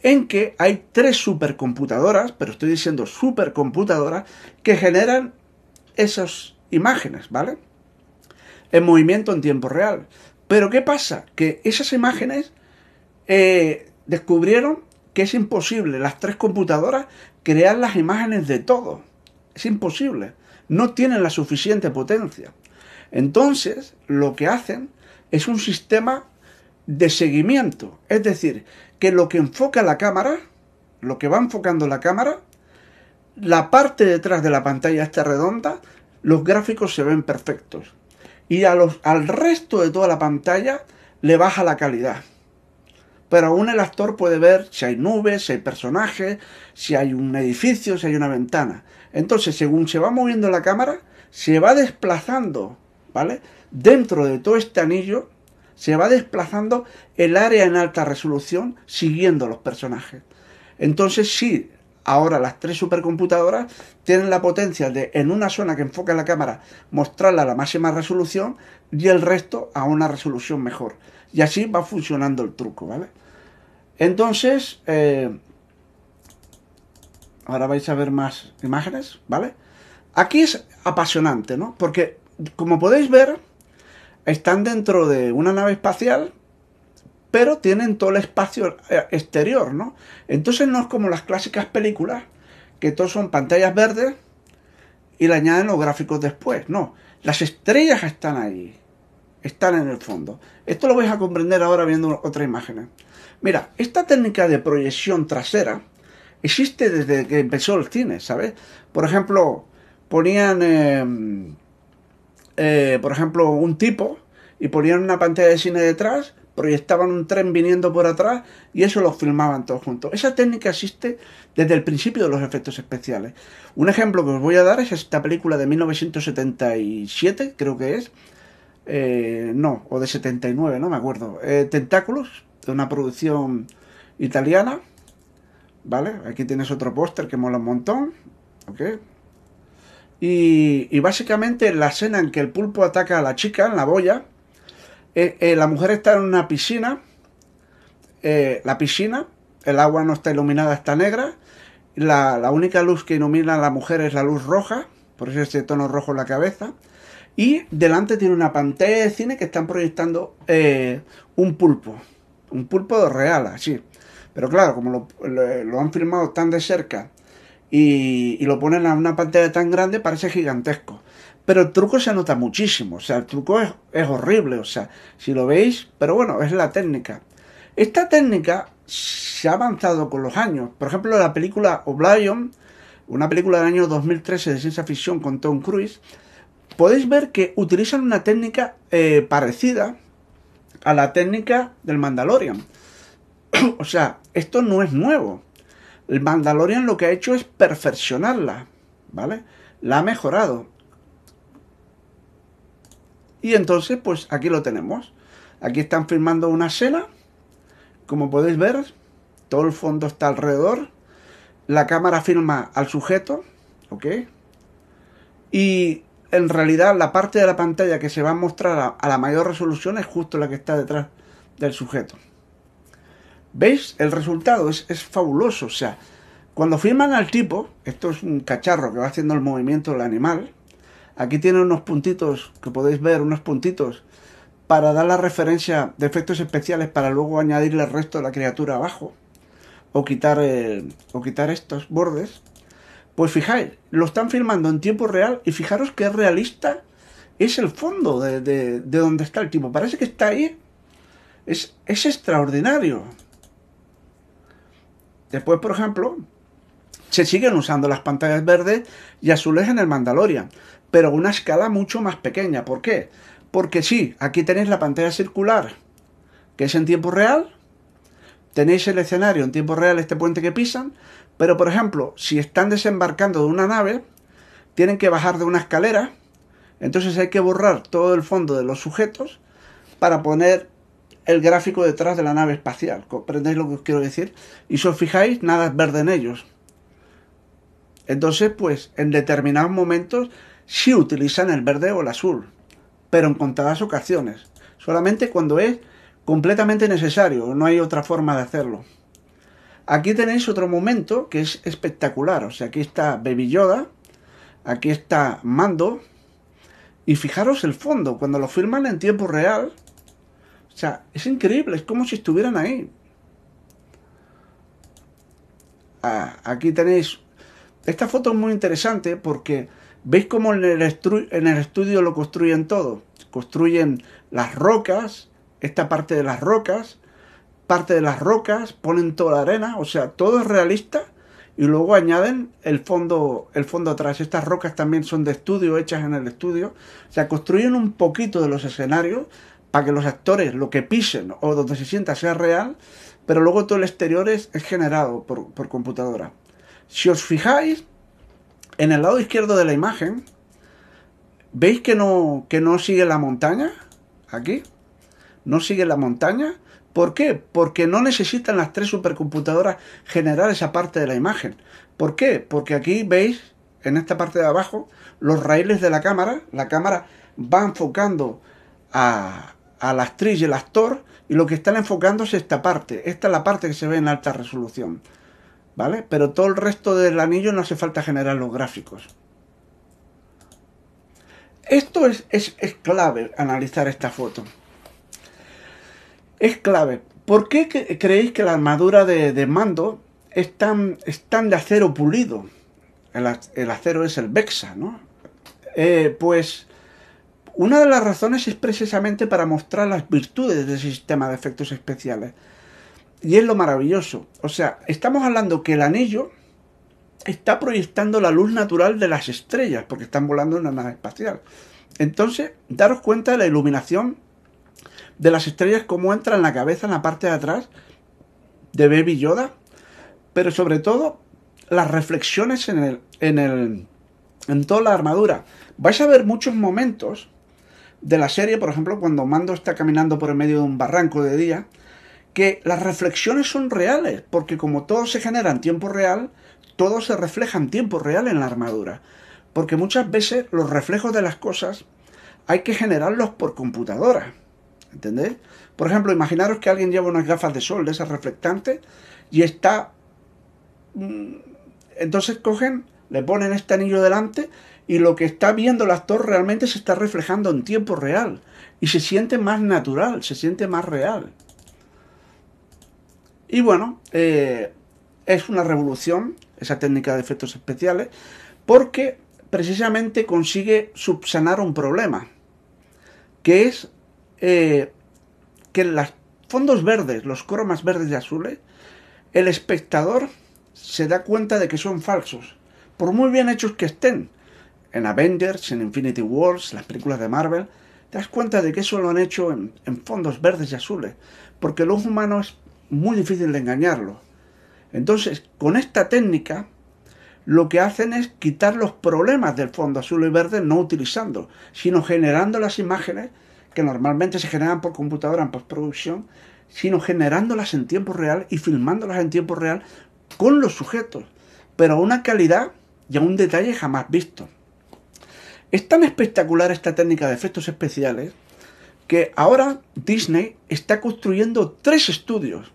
en que hay tres supercomputadoras, pero estoy diciendo supercomputadoras, que generan esas imágenes, ¿vale? En movimiento en tiempo real. Pero ¿qué pasa? Que esas imágenes eh, descubrieron que es imposible las tres computadoras crear las imágenes de todo. Es imposible. No tienen la suficiente potencia. Entonces, lo que hacen es un sistema de seguimiento. Es decir, que lo que enfoca la cámara, lo que va enfocando la cámara, la parte detrás de la pantalla está redonda, los gráficos se ven perfectos. Y a los, al resto de toda la pantalla le baja la calidad. Pero aún el actor puede ver si hay nubes, si hay personajes, si hay un edificio, si hay una ventana. Entonces, según se va moviendo la cámara, se va desplazando, ¿vale? Dentro de todo este anillo, se va desplazando el área en alta resolución siguiendo los personajes. Entonces, sí, ahora las tres supercomputadoras tienen la potencia de en una zona que enfoca la cámara mostrarla a la máxima resolución y el resto a una resolución mejor. Y así va funcionando el truco, ¿vale? Entonces, eh, ahora vais a ver más imágenes, ¿vale? Aquí es apasionante, ¿no? Porque, como podéis ver, están dentro de una nave espacial, pero tienen todo el espacio eh, exterior, ¿no? Entonces no es como las clásicas películas, que todos son pantallas verdes y le añaden los gráficos después, no. Las estrellas están ahí, están en el fondo. Esto lo vais a comprender ahora viendo otra imagen. Mira, esta técnica de proyección trasera existe desde que empezó el cine, ¿sabes? Por ejemplo, ponían, em, eh, por ejemplo, un tipo y ponían una pantalla de cine detrás, proyectaban un tren viniendo por atrás y eso lo filmaban todos juntos. Esa técnica existe desde el principio de los efectos especiales. Un ejemplo que os voy a dar es esta película de 1977, creo que es, eh, no, o de 79, no me acuerdo, eh, Tentáculos, de una producción italiana, ¿vale? Aquí tienes otro póster que mola un montón, ¿ok? Y, básicamente la escena en que el pulpo ataca a la chica en la boya, eh, la mujer está en una piscina, la piscina, el agua no está iluminada, está negra, la, única luz que ilumina a la mujer es la luz roja, por eso ese tono rojo en la cabeza, y delante tiene una pantalla de cine que están proyectando eh, un pulpo. Un pulpo real, así. Pero claro, como lo, han filmado tan de cerca y, lo ponen a una pantalla tan grande, parece gigantesco. Pero el truco se nota muchísimo. O sea, el truco es, es horrible. O sea, si lo veis, pero bueno, es la técnica. Esta técnica se ha avanzado con los años. Por ejemplo, la película Oblivion, una película del año 2013 de ciencia ficción con Tom Cruise, podéis ver que utilizan una técnica eh, parecida a la técnica del Mandalorian. o sea, esto no es nuevo. El Mandalorian lo que ha hecho es perfeccionarla, ¿vale? La ha mejorado. Y entonces, pues aquí lo tenemos. Aquí están filmando una escena. Como podéis ver, todo el fondo está alrededor. La cámara filma al sujeto, ¿ok? Y en realidad la parte de la pantalla que se va a mostrar a, la mayor resolución es justo la que está detrás del sujeto. ¿Veis? El resultado es, fabuloso. O sea, cuando filman al tipo, esto es un cacharro que va haciendo el movimiento del animal. Aquí tiene unos puntitos que podéis ver, unos puntitos para dar la referencia de efectos especiales para luego añadirle el resto de la criatura abajo o quitar, eh, o quitar estos bordes. Pues fijáis, lo están filmando en tiempo real y fijaros qué realista es el fondo de, donde está el tipo. Parece que está ahí. Es, es extraordinario. Después, por ejemplo, se siguen usando las pantallas verdes y azules en el Mandalorian, pero una escala mucho más pequeña. ¿Por qué? Porque sí, aquí tenéis la pantalla circular, que es en tiempo real, tenéis el escenario en tiempo real, este puente que pisan, pero, por ejemplo, si están desembarcando de una nave, tienen que bajar de una escalera, entonces hay que borrar todo el fondo de los sujetos para poner el gráfico detrás de la nave espacial. ¿Comprendéis lo que os quiero decir? Y si os fijáis, nada es verde en ellos. Entonces, pues en determinados momentos sí utilizan el verde o el azul, pero en contadas ocasiones. Solamente cuando es completamente necesario, no hay otra forma de hacerlo. Aquí tenéis otro momento que es espectacular. O sea, aquí está Baby Yoda, aquí está Mando, y fijaros el fondo, cuando lo filman en tiempo real, o sea, es increíble, es como si estuvieran ahí. Ah, aquí tenéis, esta foto es muy interesante porque veis cómo en el, en el estudio lo construyen todo. Construyen las rocas, esta parte de las rocas, parte de las rocas, ponen toda la arena, o sea, todo es realista y luego añaden el fondo, el fondo atrás. Estas rocas también son de estudio, hechas en el estudio. O sea, construyen un poquito de los escenarios para que los actores lo que pisen o donde se sienta sea real, pero luego todo el exterior es, generado por, por computadora. Si os fijáis, en el lado izquierdo de la imagen, ¿veis que no, que no sigue la montaña? Aquí. No sigue la montaña. ¿Por qué? Porque no necesitan las tres supercomputadoras generar esa parte de la imagen. ¿Por qué? Porque aquí veis, en esta parte de abajo, los raíles de la cámara. La cámara va enfocando a, la actriz y el actor y lo que están enfocando es esta parte. Esta es la parte que se ve en alta resolución. ¿Vale? Pero todo el resto del anillo no hace falta generar los gráficos. Esto es, es clave analizar esta foto es clave. ¿Por qué creéis que la armadura de, mando es tan, de acero pulido? El, acero es el Vexa, ¿no? Eh, pues una de las razones es precisamente para mostrar las virtudes del sistema de efectos especiales. Y es lo maravilloso. O sea, estamos hablando que el anillo está proyectando la luz natural de las estrellas, porque están volando en una nave espacial. Entonces, daros cuenta de la iluminación de las estrellas, cómo entra en la cabeza, en la parte de atrás de Baby Yoda, pero sobre todo las reflexiones en el, en el, en toda la armadura. Vais a ver muchos momentos de la serie, por ejemplo, cuando Mando está caminando por el medio de un barranco de día, que las reflexiones son reales, porque como todo se genera en tiempo real, todo se refleja en tiempo real en la armadura. Porque muchas veces los reflejos de las cosas hay que generarlos por computadora. ¿Entendéis? Por ejemplo, imaginaros que alguien lleva unas gafas de sol de esas reflectantes y está... Mm, entonces cogen, le ponen este anillo delante y lo que está viendo el actor realmente se está reflejando en tiempo real y se siente más natural, se siente más real. Y bueno, eh, es una revolución esa técnica de efectos especiales porque precisamente consigue subsanar un problema, que es eh, que los fondos verdes, los cromas verdes y azules, el espectador se da cuenta de que son falsos, por muy bien hechos que estén. En Avengers, en Infinity Wars, las películas de Marvel, te das cuenta de que eso lo han hecho en, en fondos verdes y azules, porque el ojo humano es muy difícil de engañarlo. Entonces, con esta técnica, lo que hacen es quitar los problemas del fondo azul y verde no utilizando, sino generando las imágenes que normalmente se generan por computadora en postproducción, sino generándolas en tiempo real y filmándolas en tiempo real con los sujetos, pero a una calidad y a un detalle jamás visto. Es tan espectacular esta técnica de efectos especiales que ahora Disney está construyendo tres estudios.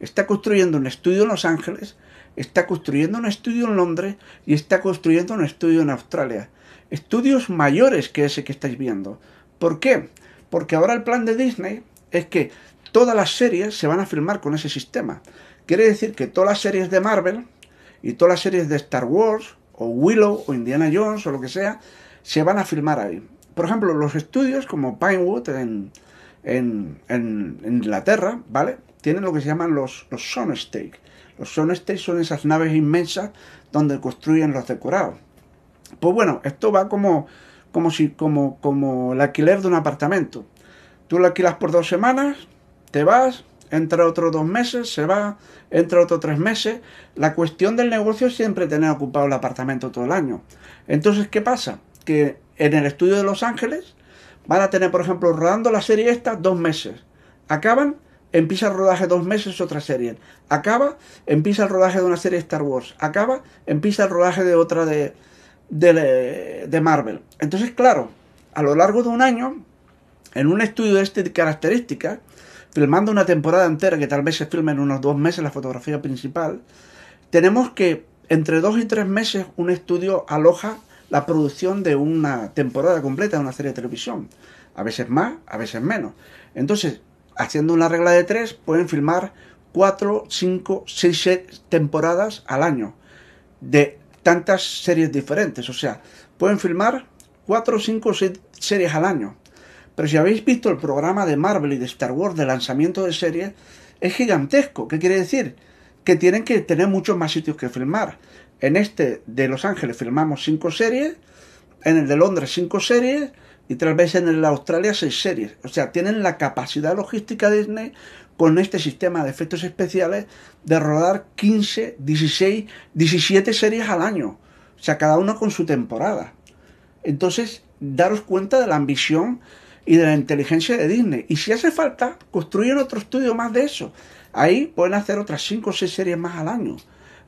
Está construyendo un estudio en Los Ángeles, está construyendo un estudio en Londres y está construyendo un estudio en Australia. Estudios mayores que ese que estáis viendo. ¿Por qué? Porque ahora el plan de Disney es que todas las series se van a filmar con ese sistema. Quiere decir que todas las series de Marvel y todas las series de Star Wars o Willow o Indiana Jones o lo que sea se van a filmar ahí. Por ejemplo, los estudios como Pinewood en, en, Inglaterra, ¿vale? Tienen lo que se llaman los, los Sonestage. Los Sonestage son esas naves inmensas donde construyen los decorados. Pues bueno, esto va como como, si, como, como el alquiler de un apartamento. Tú lo alquilas por dos semanas, te vas, entra otros dos meses, se va, entra otros tres meses. La cuestión del negocio es siempre tener ocupado el apartamento todo el año. Entonces, ¿qué pasa? Que en el estudio de Los Ángeles van a tener, por ejemplo, rodando la serie esta dos meses. Acaban, empieza el rodaje dos meses otra serie. Acaba, empieza el rodaje de una serie de Star Wars. Acaba, empieza el rodaje de otra de, de, de Marvel. Entonces, claro, a lo largo de un año, en un estudio de este características, filmando una temporada entera, que tal vez se filme en unos dos meses la fotografía principal, tenemos que entre dos y tres meses un estudio aloja la producción de una temporada completa de una serie de televisión. A veces más, a veces menos. Entonces, haciendo una regla de tres, pueden filmar cuatro, cinco, seis temporadas al año de tantas series diferentes. O sea, pueden filmar cuatro, cinco, seis series al año. Pero si habéis visto el programa de Marvel y de Star Wars de lanzamiento de series, es gigantesco. ¿Qué quiere decir? Que tienen que tener muchos más sitios que filmar. En este de Los Ángeles filmamos cinco series, en el de Londres cinco series y tal vez en el de Australia seis series. O sea, tienen la capacidad logística de Disney con este sistema de efectos especiales de rodar 15, 16, 17 series al año. O sea, cada uno con su temporada. Entonces, daros cuenta de la ambición y de la inteligencia de Disney. Y si hace falta, construyen otro estudio más de eso. Ahí pueden hacer otras 5 o 6 series más al año.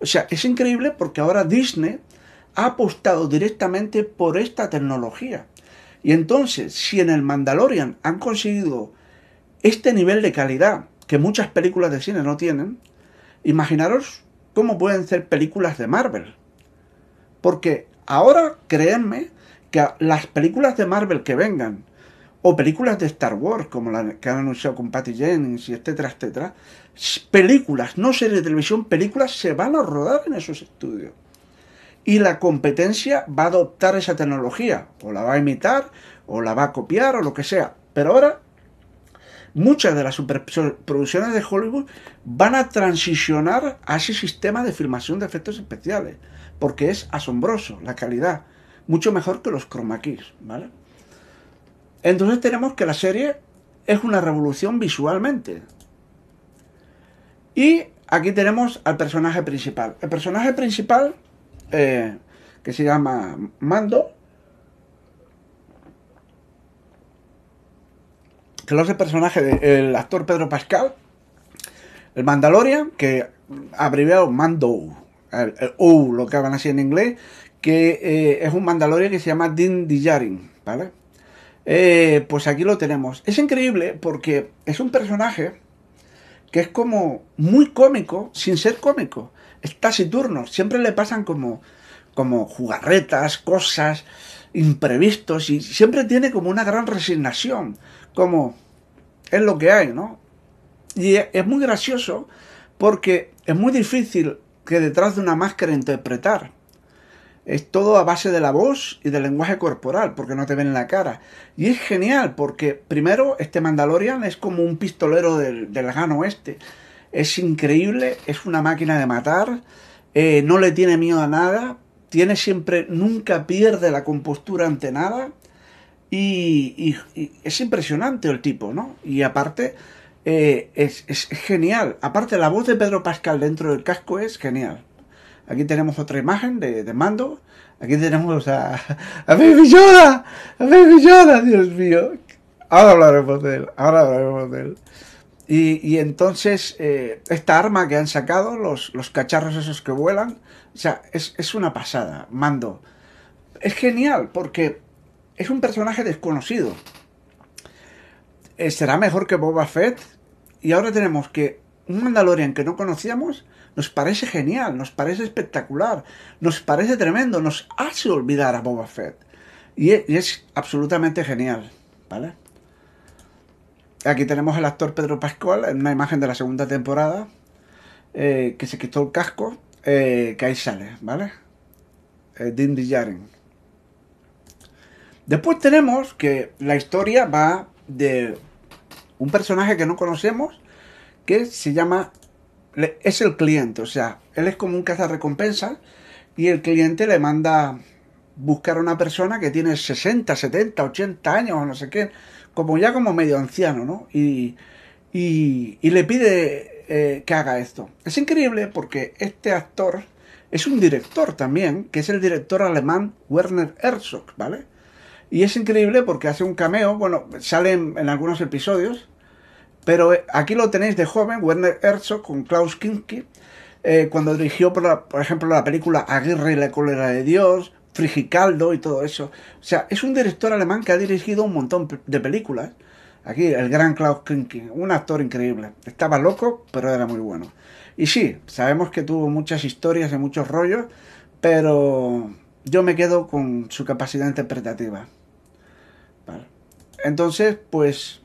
O sea, es increíble porque ahora Disney ha apostado directamente por esta tecnología. Y entonces, si en el Mandalorian han conseguido este nivel de calidad que muchas películas de cine no tienen, imaginaros cómo pueden ser películas de Marvel. Porque ahora, créanme, que las películas de Marvel que vengan, o películas de Star Wars, como la que han anunciado con Patty Jennings y etcétera, etcétera, películas, no series de televisión, películas se van a rodar en esos estudios. Y la competencia va a adoptar esa tecnología, o la va a imitar, o la va a copiar, o lo que sea. Pero ahora, muchas de las superproducciones de Hollywood van a transicionar a ese sistema de filmación de efectos especiales, porque es asombroso la calidad, mucho mejor que los chroma keys, ¿vale? Entonces tenemos que la serie es una revolución visualmente. Y aquí tenemos al personaje principal. El personaje principal, eh, que se llama Mando, que lo hace el personaje del actor Pedro Pascal, el Mandalorian, que abreviado Mando, U, lo que hablan así en inglés, que eh, es un Mandalorian que se llama Din Djarin, ¿vale? Eh, pues aquí lo tenemos. Es increíble porque es un personaje que es como muy cómico sin ser cómico. Es taciturno. Siempre le pasan como, como jugarretas, cosas, imprevistos y siempre tiene como una gran resignación. Como es lo que hay, ¿no? Y es muy gracioso porque es muy difícil que detrás de una máscara interpretar es todo a base de la voz y del lenguaje corporal, porque no te ven en la cara. Y es genial, porque primero este Mandalorian es como un pistolero del, del lejano oeste. Es increíble, es una máquina de matar, eh, no le tiene miedo a nada, tiene siempre, nunca pierde la compostura ante nada. Y, es impresionante el tipo, ¿no? Y aparte, eh, es genial. Aparte, la voz de Pedro Pascal dentro del casco es genial. Aquí tenemos otra imagen de, mando. Aquí tenemos a, a Baby Yoda. A Baby Yoda, Dios mío. Ahora hablaremos de él. Ahora hablaremos de él. Y, entonces, eh, esta arma que han sacado, los, cacharros esos que vuelan, o sea, es, una pasada. Mando. Es genial porque es un personaje desconocido. Eh, será mejor que Boba Fett. Y ahora tenemos que un Mandalorian que no conocíamos nos parece genial, nos parece espectacular, nos parece tremendo, nos hace olvidar a Boba Fett. Y es, absolutamente genial, ¿vale? Aquí tenemos al actor Pedro Pascual en una imagen de la segunda temporada, eh, que se quitó el casco, eh, que ahí sale, ¿vale? Eh, Din Después tenemos que la historia va de un personaje que no conocemos, que se llama es el cliente, o sea, él es como un cazarrecompensa y el cliente le manda buscar a una persona que tiene 60, 70, 80 años o no sé qué, como ya como medio anciano, ¿no? Y, y, le pide eh, que haga esto. Es increíble porque este actor es un director también, que es el director alemán Werner Herzog, ¿vale? Y es increíble porque hace un cameo, bueno, sale en algunos episodios, Pero eh, aquí lo tenéis de joven, Werner Herzog con Klaus Kinski, eh, cuando dirigió, por, ejemplo, la película Aguirre y la cólera de Dios, Frigicaldo y todo eso. O sea, es un director alemán que ha dirigido un montón de películas. Aquí, el gran Klaus Kinski, un actor increíble. Estaba loco, pero era muy bueno. Y sí, sabemos que tuvo muchas historias y muchos rollos, pero yo me quedo con su capacidad interpretativa. Entonces, pues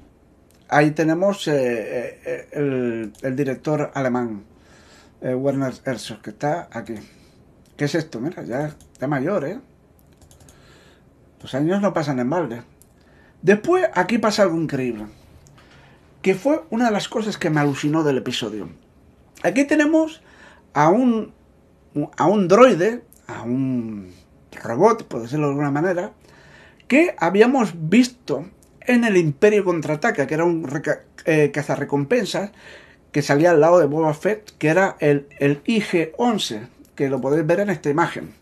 ahí tenemos eh, eh, el, el, director alemán, eh, Werner Herzog, que está aquí. ¿Qué es esto? Mira, ya está mayor, ¿eh? Los años no pasan en balde. Después, aquí pasa algo increíble, que fue una de las cosas que me alucinó del episodio. Aquí tenemos a un, a un droide, a un robot, por decirlo de alguna manera, que habíamos visto en el Imperio Contraataca, que era un eh, cazarrecompensas que salía al lado de Boba Fett, que era el, el IG-11, que lo podéis ver en esta imagen.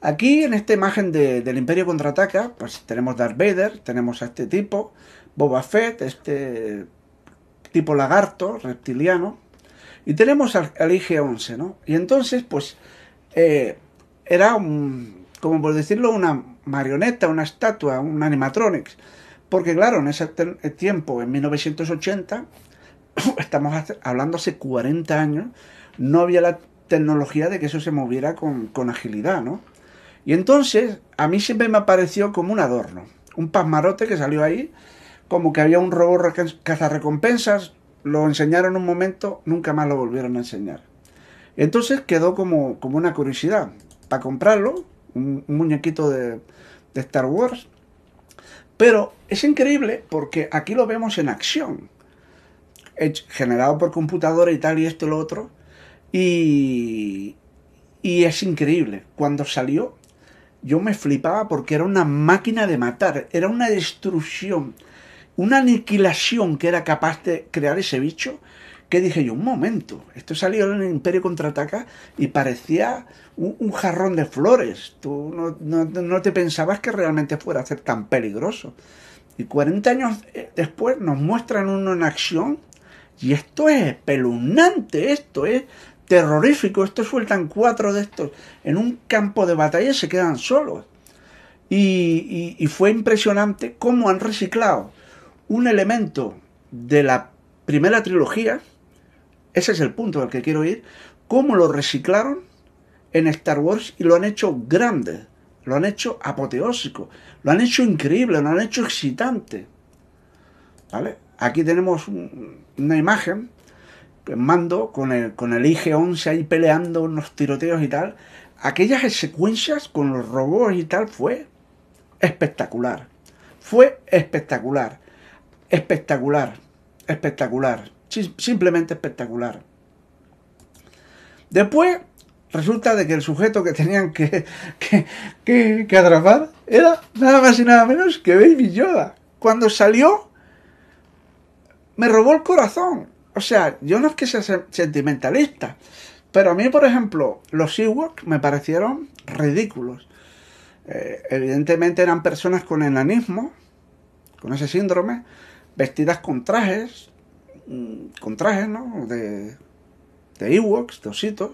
Aquí, en esta imagen de, del Imperio Contraataca, pues tenemos Darth Vader, tenemos a este tipo, Boba Fett, este tipo lagarto, reptiliano, y tenemos al, al IG-11, ¿no? Y entonces, pues, eh, era un, como por decirlo, una marioneta, una estatua, un animatronics. Porque claro, en ese tiempo, en 1980, estamos hablando hace 40 años, no había la tecnología de que eso se moviera con, con agilidad, ¿no? Y entonces, a mí siempre me pareció como un adorno, un pasmarote que salió ahí, como que había un robot cazarrecompensas, lo enseñaron un momento, nunca más lo volvieron a enseñar. Entonces quedó como, como una curiosidad. Para comprarlo, un, un muñequito de, de Star Wars. Pero es increíble porque aquí lo vemos en acción. Generado por computadora y tal y esto y lo otro. Y, y es increíble. Cuando salió, yo me flipaba porque era una máquina de matar. Era una destrucción. Una aniquilación que era capaz de crear ese bicho que dije yo, un momento, esto salió en el Imperio Contraataca y parecía un, jarrón de flores. Tú no, no, no, te pensabas que realmente fuera a ser tan peligroso. Y 40 años eh, después nos muestran uno en acción y esto es espeluznante, esto es terrorífico. Esto sueltan cuatro de estos en un campo de batalla y se quedan solos. Y, y, y fue impresionante cómo han reciclado un elemento de la primera trilogía, ese es el punto al que quiero ir, cómo lo reciclaron en Star Wars y lo han hecho grande, lo han hecho apoteósico, lo han hecho increíble, lo han hecho excitante. ¿Vale? Aquí tenemos un, una imagen en mando con el, con el IG-11 ahí peleando unos tiroteos y tal. Aquellas secuencias con los robots y tal fue espectacular. Fue espectacular. Espectacular. Espectacular. Simplemente espectacular. Después resulta de que el sujeto que tenían que, que, que, atrapar era nada más y nada menos que Baby Yoda. Cuando salió, me robó el corazón. O sea, yo no es que sea sentimentalista, pero a mí, por ejemplo, los Ewoks me parecieron ridículos. Eh, evidentemente eran personas con enanismo, con ese síndrome, vestidas con trajes, con trajes, ¿no? De, de Ewoks, de ositos.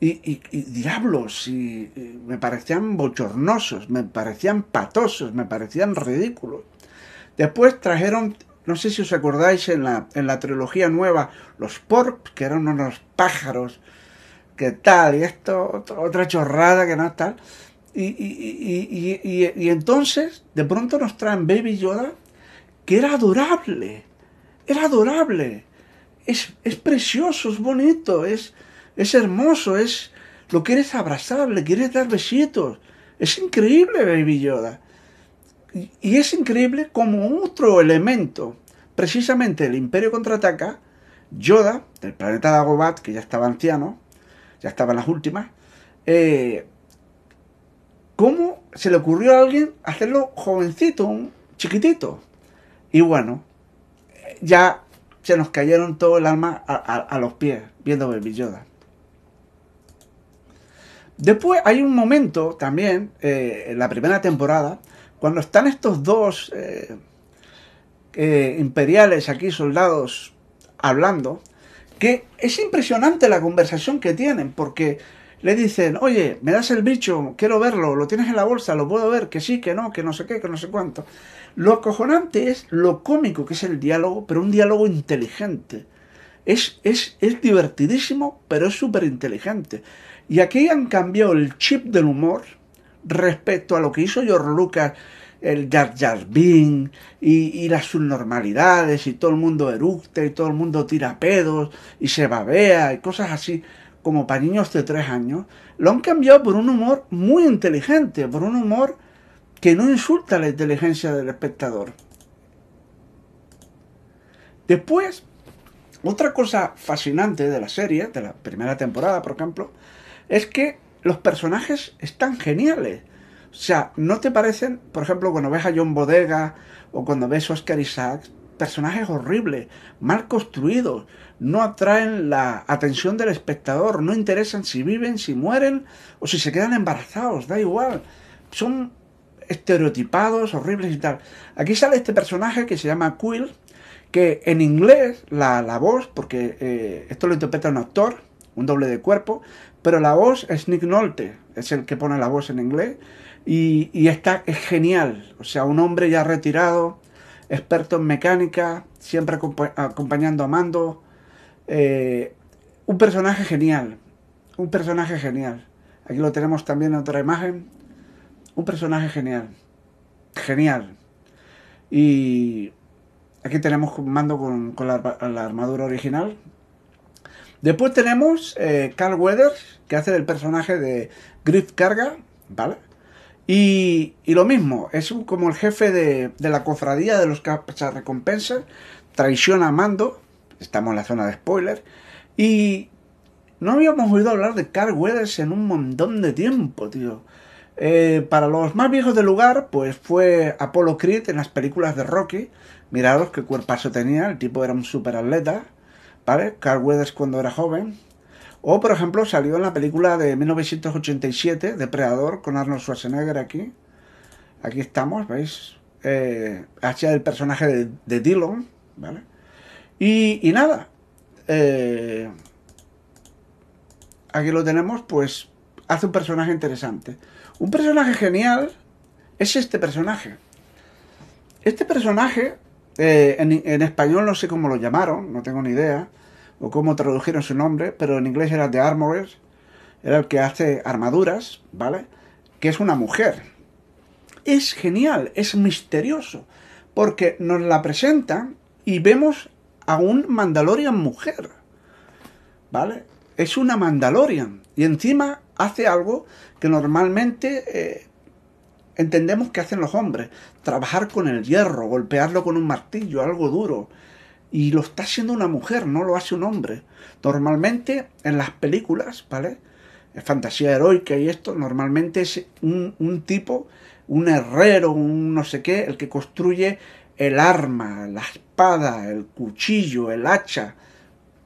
Y, diablos, y, me parecían bochornosos, me parecían patosos, me parecían ridículos. Después trajeron, no sé si os acordáis, en la, en la trilogía nueva, los Porps, que eran unos pájaros, que tal, y esto, otra chorrada que no tal. Y, y entonces, de pronto nos traen Baby Yoda, que era adorable, era adorable, es, es precioso, es bonito, es, es hermoso, es lo quieres abrazar, le quieres dar besitos. Es increíble Baby Yoda. Y, es increíble como otro elemento, precisamente el Imperio contraataca, Yoda, del planeta Dagobat, que ya estaba anciano, ya estaba en las últimas, eh, ¿cómo se le ocurrió a alguien hacerlo jovencito, un chiquitito? Y bueno, ya se nos cayeron todo el alma a, los pies viendo Baby Yoda. Después hay un momento también, eh, en la primera temporada, cuando están estos dos, eh, eh, imperiales, aquí soldados hablando, que es impresionante la conversación que tienen, porque le dicen, oye, me das el bicho, quiero verlo, lo tienes en la bolsa, lo puedo ver, que sí, que no, que no sé qué, que no sé cuánto. Lo acojonante es lo cómico que es el diálogo, pero un diálogo inteligente. Es, es, es divertidísimo, pero es súper inteligente. Y aquí han cambiado el chip del humor respecto a lo que hizo George Lucas, el Jar Jar Binks y, las subnormalidades y todo el mundo eructa y todo el mundo tira pedos y se babea y cosas así como para niños de tres años, lo han cambiado por un humor muy inteligente, por un humor que no insulta la inteligencia del espectador. Después, otra cosa fascinante de la serie, de la primera temporada, por ejemplo, es que los personajes están geniales. O sea, ¿no te parecen, por ejemplo, cuando ves a John Bodega o cuando ves a Oscar Isaacs, personajes horribles, mal construidos, no atraen la atención del espectador, no interesan si viven, si mueren o si se quedan embarazados, da igual. Son estereotipados, horribles y tal. Aquí sale este personaje que se llama Quill, que en inglés la, la voz, porque eh, esto lo interpreta un actor, un doble de cuerpo, pero la voz es Nick Nolte, es el que pone la voz en inglés, y, y está, es genial. O sea, un hombre ya retirado, experto en mecánica, siempre acompañando a Mando. Eh, un personaje genial, un personaje genial. Aquí lo tenemos también en otra imagen. Un personaje genial, genial. Y aquí tenemos Mando con, la, armadura original, Después tenemos eh, Carl Weathers, que hace el personaje de Griff Carga, ¿vale? Y, lo mismo, es como el jefe de, la cofradía de los recompensas, traiciona a Mando, estamos en la zona de spoiler, y no habíamos oído hablar de Carl Weathers en un montón de tiempo, tío. Eh, para los más viejos del lugar, pues fue Apollo Creed en las películas de Rocky. Miraros qué cuerpazo tenía, el tipo era un super atleta. ¿vale? Carl Weathers cuando era joven. O, por ejemplo, salió en la película de 1987, Depredador, con Arnold Schwarzenegger aquí. Aquí estamos, ¿veis? Eh, hacía el personaje de, de Dillon, ¿vale? Y, nada, eh, aquí lo tenemos, pues hace un personaje interesante. Un personaje genial es este personaje. Este personaje eh, en, español no sé cómo lo llamaron, no tengo ni idea, o cómo tradujeron su nombre, pero en inglés era The Armorer, era el que hace armaduras, ¿vale? Que es una mujer. Es genial, es misterioso, porque nos la presentan y vemos a un Mandalorian mujer, ¿vale? Es una Mandalorian y encima hace algo que normalmente eh, entendemos que hacen los hombres, trabajar con el hierro, golpearlo con un martillo, algo duro. Y lo está haciendo una mujer, no lo hace un hombre. Normalmente en las películas, ¿vale? Fantasía heroica y esto, normalmente es un, un tipo, un herrero, un no sé qué, el que construye el arma, la espada, el cuchillo, el hacha,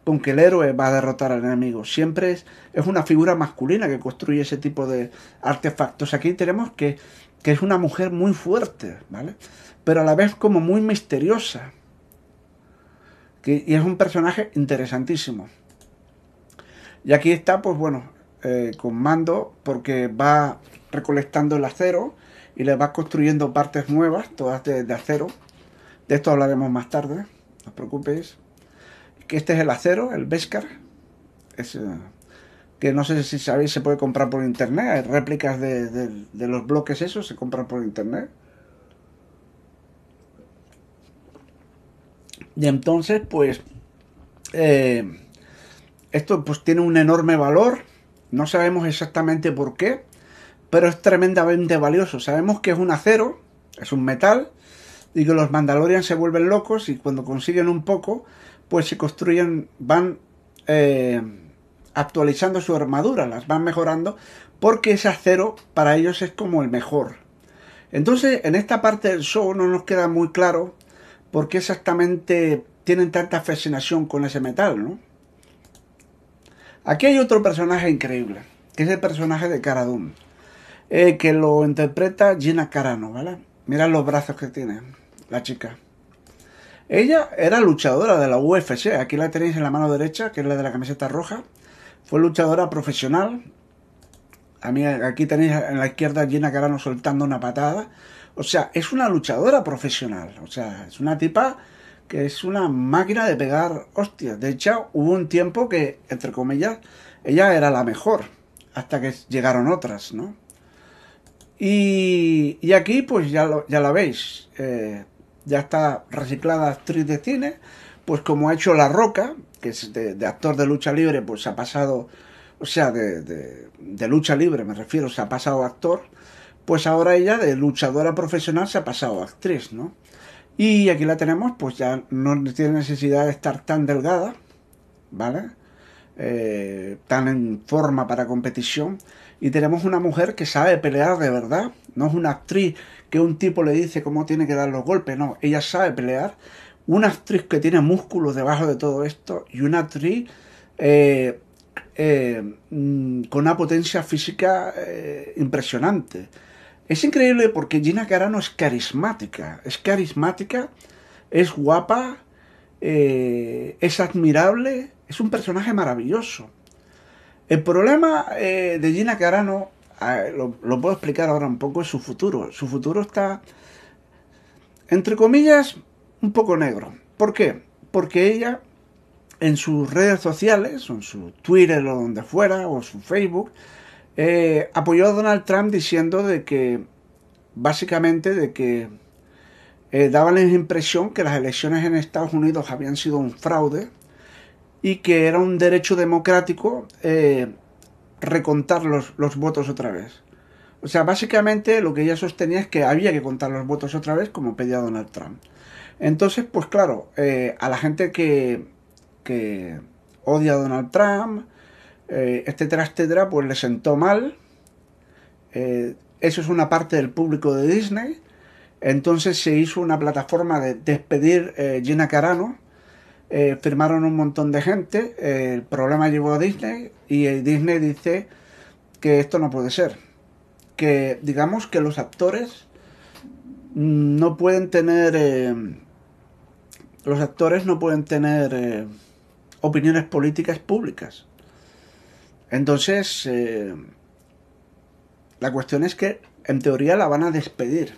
con que el héroe va a derrotar al enemigo. Siempre es, es una figura masculina que construye ese tipo de artefactos. Aquí tenemos que que es una mujer muy fuerte, ¿vale? Pero a la vez como muy misteriosa. Y es un personaje interesantísimo. Y aquí está, pues bueno, eh, con mando, porque va recolectando el acero y le va construyendo partes nuevas, todas de, acero. De esto hablaremos más tarde, no os preocupéis. Que este es el acero, el Beskar. Es, eh, que no sé si sabéis, se puede comprar por internet. Hay réplicas de, los bloques esos, se compran por internet. Y entonces, pues, eh, esto pues tiene un enorme valor. No sabemos exactamente por qué, pero es tremendamente valioso. Sabemos que es un acero, es un metal, y que los Mandalorians se vuelven locos y cuando consiguen un poco, pues se construyen, van... Eh, actualizando su armadura, las van mejorando, porque ese acero para ellos es como el mejor. Entonces, en esta parte del show no nos queda muy claro por qué exactamente tienen tanta fascinación con ese metal, ¿no? Aquí hay otro personaje increíble, que es el personaje de Cara eh, que lo interpreta Gina Carano, ¿vale? Mira los brazos que tiene la chica. Ella era luchadora de la UFC, aquí la tenéis en la mano derecha, que es la de la camiseta roja. Fue luchadora profesional. A mí aquí tenéis en la izquierda Gina Carano soltando una patada. O sea, es una luchadora profesional. O sea, es una tipa que es una máquina de pegar hostias. De hecho, hubo un tiempo que, entre comillas, ella era la mejor. Hasta que llegaron otras, ¿no? Y, y aquí, pues ya, lo, ya la veis. Eh, ya está reciclada actriz de cine. Pues como ha hecho La Roca, que es de, actor de lucha libre, pues ha pasado, o sea, de, de, lucha libre me refiero, se ha pasado actor, pues ahora ella de luchadora profesional se ha pasado a actriz, ¿no? Y aquí la tenemos, pues ya no tiene necesidad de estar tan delgada, ¿vale? Eh, tan en forma para competición. Y tenemos una mujer que sabe pelear de verdad, no es una actriz que un tipo le dice cómo tiene que dar los golpes, no, ella sabe pelear una actriz que tiene músculos debajo de todo esto y una actriz eh, eh, mm, con una potencia física impresionante. Es increíble porque Gina Carano es carismática, es carismática, es guapa, es admirable, es un personaje maravilloso. El problema de Gina Carano, lo, lo puedo explicar ahora un poco, es su futuro. Su futuro está, entre comillas, un poco negro. ¿Por qué? Porque ella en sus redes sociales, en su Twitter o donde fuera, o su Facebook, eh, apoyó a Donald Trump diciendo de que, básicamente, de que eh, daba la impresión que las elecciones en Estados Unidos habían sido un fraude y que era un derecho democrático eh, recontar los, los votos otra vez. O sea, básicamente lo que ella sostenía es que había que contar los votos otra vez como pedía Donald Trump. Entonces, pues claro, a la gente que, que, odia a Donald Trump, eh, etcétera, etcétera, pues le sentó mal. Eh, eso es una parte del público de Disney. Entonces se hizo una plataforma de despedir Gina Carano. firmaron un montón de gente. el problema llevó a Disney y Disney dice que esto no puede ser. Que digamos que los actores no pueden tener los actores no pueden tener eh, opiniones políticas públicas. Entonces, eh, la cuestión es que en teoría la van a despedir.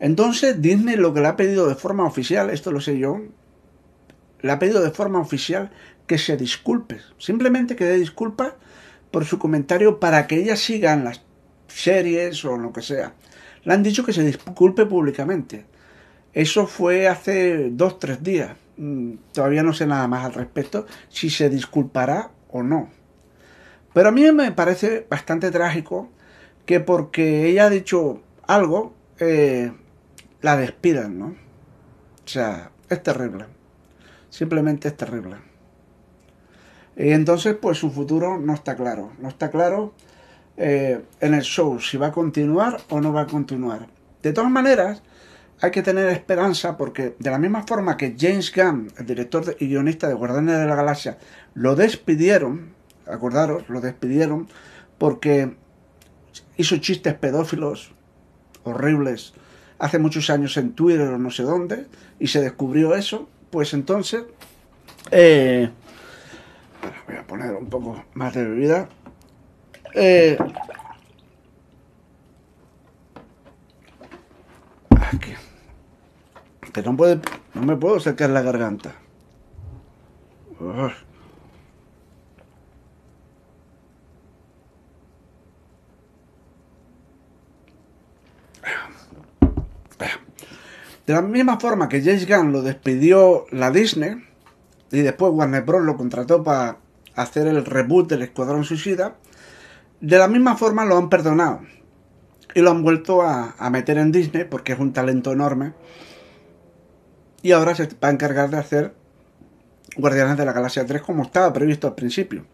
Entonces, Disney lo que le ha pedido de forma oficial, esto lo sé yo, le ha pedido de forma oficial que se disculpe. Simplemente que dé disculpas por su comentario para que ella siga en las series o lo que sea. Le han dicho que se disculpe públicamente. Eso fue hace dos, tres días. Mm, todavía no sé nada más al respecto, si se disculpará o no. Pero a mí me parece bastante trágico que porque ella ha dicho algo, eh, la despidan, ¿no? O sea, es terrible. Simplemente es terrible. Y entonces, pues su futuro no está claro. No está claro eh, en el show si va a continuar o no va a continuar. De todas maneras, hay que tener esperanza porque de la misma forma que James Gunn, el director y guionista de Guardianes de la Galaxia, lo despidieron, acordaros, lo despidieron porque hizo chistes pedófilos horribles hace muchos años en Twitter o no sé dónde y se descubrió eso, pues entonces eh, voy a poner un poco más de bebida. Eh, aquí no, puede, no me puedo sacar la garganta. De la misma forma que James Gunn lo despidió la Disney y después Warner Bros. lo contrató para hacer el reboot del Escuadrón Suicida, de la misma forma lo han perdonado y lo han vuelto a meter en Disney porque es un talento enorme y ahora se va a encargar de hacer Guardianes de la Galaxia 3 como estaba previsto al principio.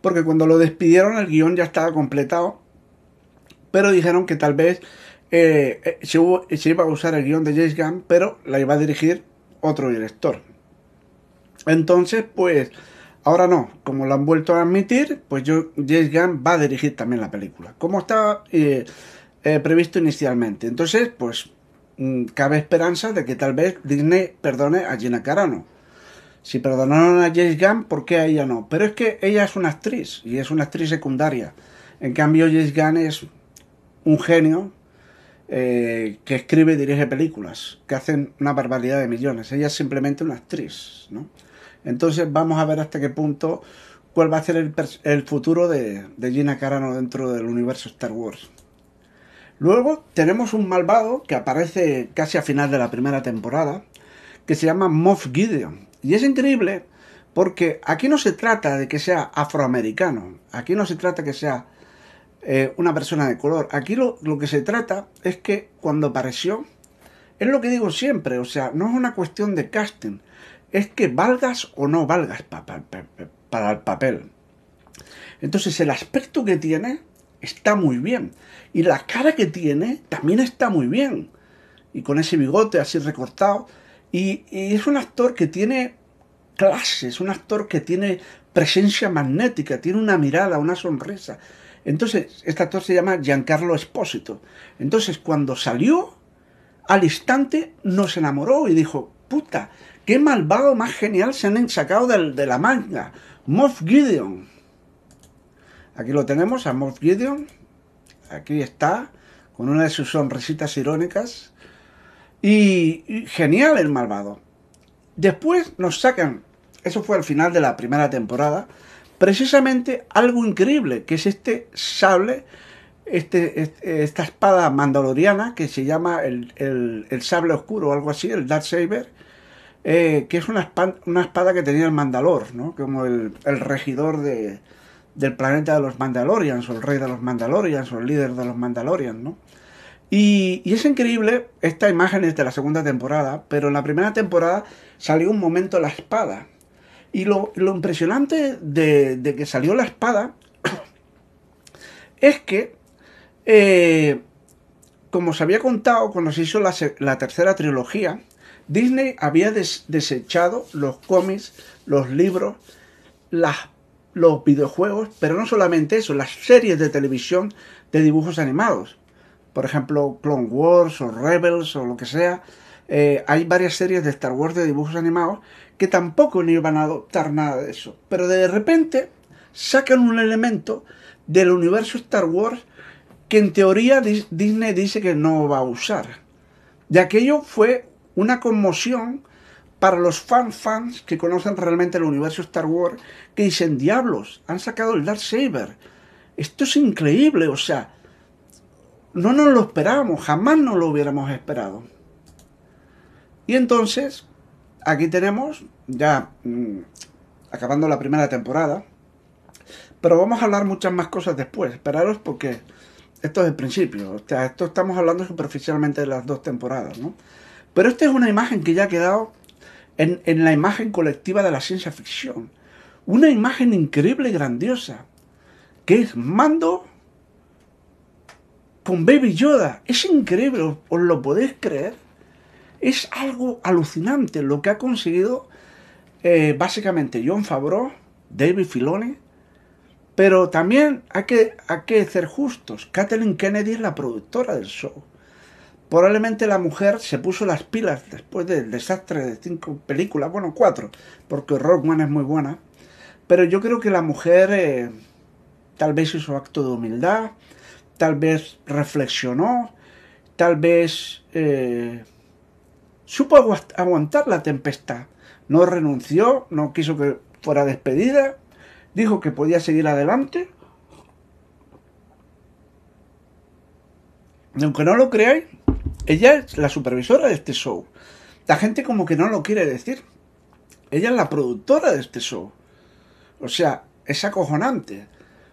Porque cuando lo despidieron el guion ya estaba completado, pero dijeron que tal vez eh, eh, se, iba a usar el guion de James Gunn, pero la iba a dirigir otro director. Entonces, pues, ahora no, como lo han vuelto a admitir, pues yo, James Gunn va a dirigir también la película, como estaba eh, previsto inicialmente. Entonces, pues mm, cabe esperanza de que tal vez Disney perdone a Gina Carano. Si perdonaron a James Gunn, ¿por qué a ella no? Pero es que ella es una actriz y es una actriz secundaria. En cambio, James Gunn es un genio eh, que escribe y dirige películas que hacen una barbaridad de millones. Ella es simplemente una actriz, ¿no? Entonces vamos a ver hasta qué punto cuál va a ser el, futuro de, Gina Carano dentro del universo Star Wars. Luego tenemos un malvado que aparece casi a final de la primera temporada, que se llama Moff Gideon. Y es increíble porque aquí no se trata de que sea afroamericano, aquí no se trata que sea eh, una persona de color, aquí lo, lo que se trata es que cuando apareció, es lo que digo siempre, o sea, no es una cuestión de casting, es que valgas o no valgas para el papel. Entonces el aspecto que tiene está muy bien. Y la cara que tiene también está muy bien. Y con ese bigote así recortado. Y, es un actor que tiene clase, es un actor que tiene presencia magnética, tiene una mirada, una sonrisa. Entonces, este actor se llama Giancarlo Espósito. Entonces, cuando salió, al instante nos enamoró y dijo, puta, qué malvado más genial se han sacado de, la manga. Moff Gideon. Aquí lo tenemos a Moff Gideon. Aquí está, con una de sus sonrisitas irónicas. Y, genial el malvado. Después nos sacan, eso fue al final de la primera temporada, precisamente algo increíble, que es este sable, este, este esta espada mandaloriana que se llama el, el, sable oscuro o algo así, el Dark Saber, eh, que es una espada, una espada, que tenía el Mandalor, ¿no? como el, el regidor de, del planeta de los Mandalorians, o el rey de los Mandalorians, o el líder de los Mandalorians, ¿no? Y, es increíble, esta imagen es de la segunda temporada, pero en la primera temporada salió un momento la espada. Y lo, impresionante de, que salió la espada es que, eh, como se había contado cuando se hizo la, tercera trilogía, Disney había desechado los cómics, los libros, las los videojuegos, pero no solamente eso, las series de televisión de dibujos animados. Por ejemplo, Clone Wars o Rebels o lo que sea. Eh, hay varias series de Star Wars de dibujos animados que tampoco ni iban a adoptar nada de eso. Pero de repente sacan un elemento del universo Star Wars que en teoría Disney dice que no va a usar. De aquello fue una conmoción para los fan fans que conocen realmente el universo Star Wars, que dicen, diablos, han sacado el Dark Saber. Esto es increíble, o sea, no nos lo esperábamos, jamás no lo hubiéramos esperado. Y entonces, aquí tenemos, ya mm, acabando la primera temporada, pero vamos a hablar muchas más cosas después, esperaros porque esto es el principio, o sea, esto estamos hablando superficialmente de las dos temporadas, ¿no? Pero esta es una imagen que ya ha quedado en, la imagen colectiva de la ciencia ficción. Una imagen increíble y grandiosa, que es Mando con Baby Yoda. Es increíble, ¿os lo podéis creer? Es algo alucinante lo que ha conseguido eh, básicamente John Favreau, David Filoni, pero también hay que, hay que ser justos. Kathleen Kennedy es la productora del show. Probablemente la mujer se puso las pilas después del desastre de cinco películas, bueno, cuatro, porque Rockman es muy buena. Pero yo creo que la mujer eh, tal vez hizo acto de humildad, tal vez reflexionó, tal vez eh, supo aguantar la tempestad. No renunció, no quiso que fuera despedida, dijo que podía seguir adelante. Y aunque no lo creáis, ella es la supervisora de este show. La gente como que no lo quiere decir. Ella es la productora de este show. O sea, es acojonante.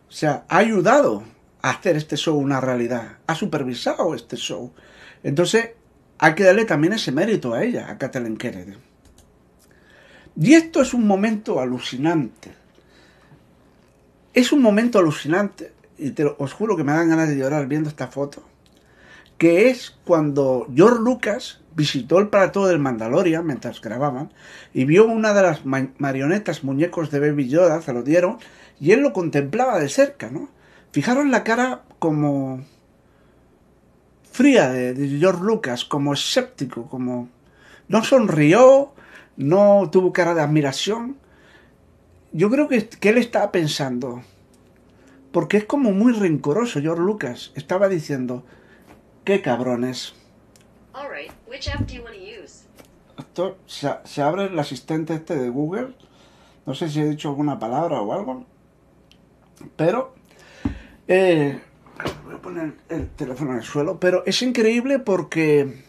O sea, ha ayudado a hacer este show una realidad. Ha supervisado este show. Entonces, hay que darle también ese mérito a ella, a Kathleen Kennedy. Y esto es un momento alucinante. Es un momento alucinante. Y te os juro que me dan ganas de llorar viendo esta foto que es cuando George Lucas visitó el plató del Mandalorian mientras grababan y vio una de las marionetas muñecos de Baby Yoda, se lo dieron, y él lo contemplaba de cerca, ¿no? Fijaron la cara como fría de, George Lucas, como escéptico, como no sonrió, no tuvo cara de admiración. Yo creo que, que él estaba pensando, porque es como muy rencoroso George Lucas, estaba diciendo, qué cabrones. Esto se, se abre el asistente este de Google, no sé si he dicho alguna palabra o algo, pero eh, voy a poner el teléfono en el suelo, pero es increíble porque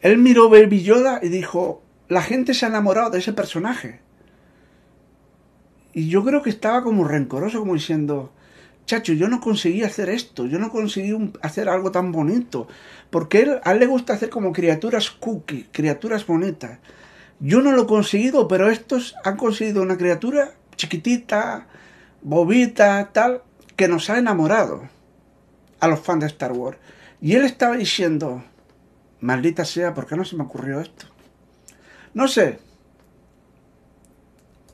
él miró Baby Yoda y dijo, la gente se ha enamorado de ese personaje. Y yo creo que estaba como rencoroso, como diciendo, chacho, yo no conseguí hacer esto, yo no conseguí hacer algo tan bonito. Porque él, a él le gusta hacer como criaturas cookie, criaturas bonitas. Yo no lo he conseguido, pero estos han conseguido una criatura chiquitita, bobita, tal, que nos ha enamorado a los fans de Star Wars. Y él estaba diciendo, maldita sea, ¿por qué no se me ocurrió esto? No sé,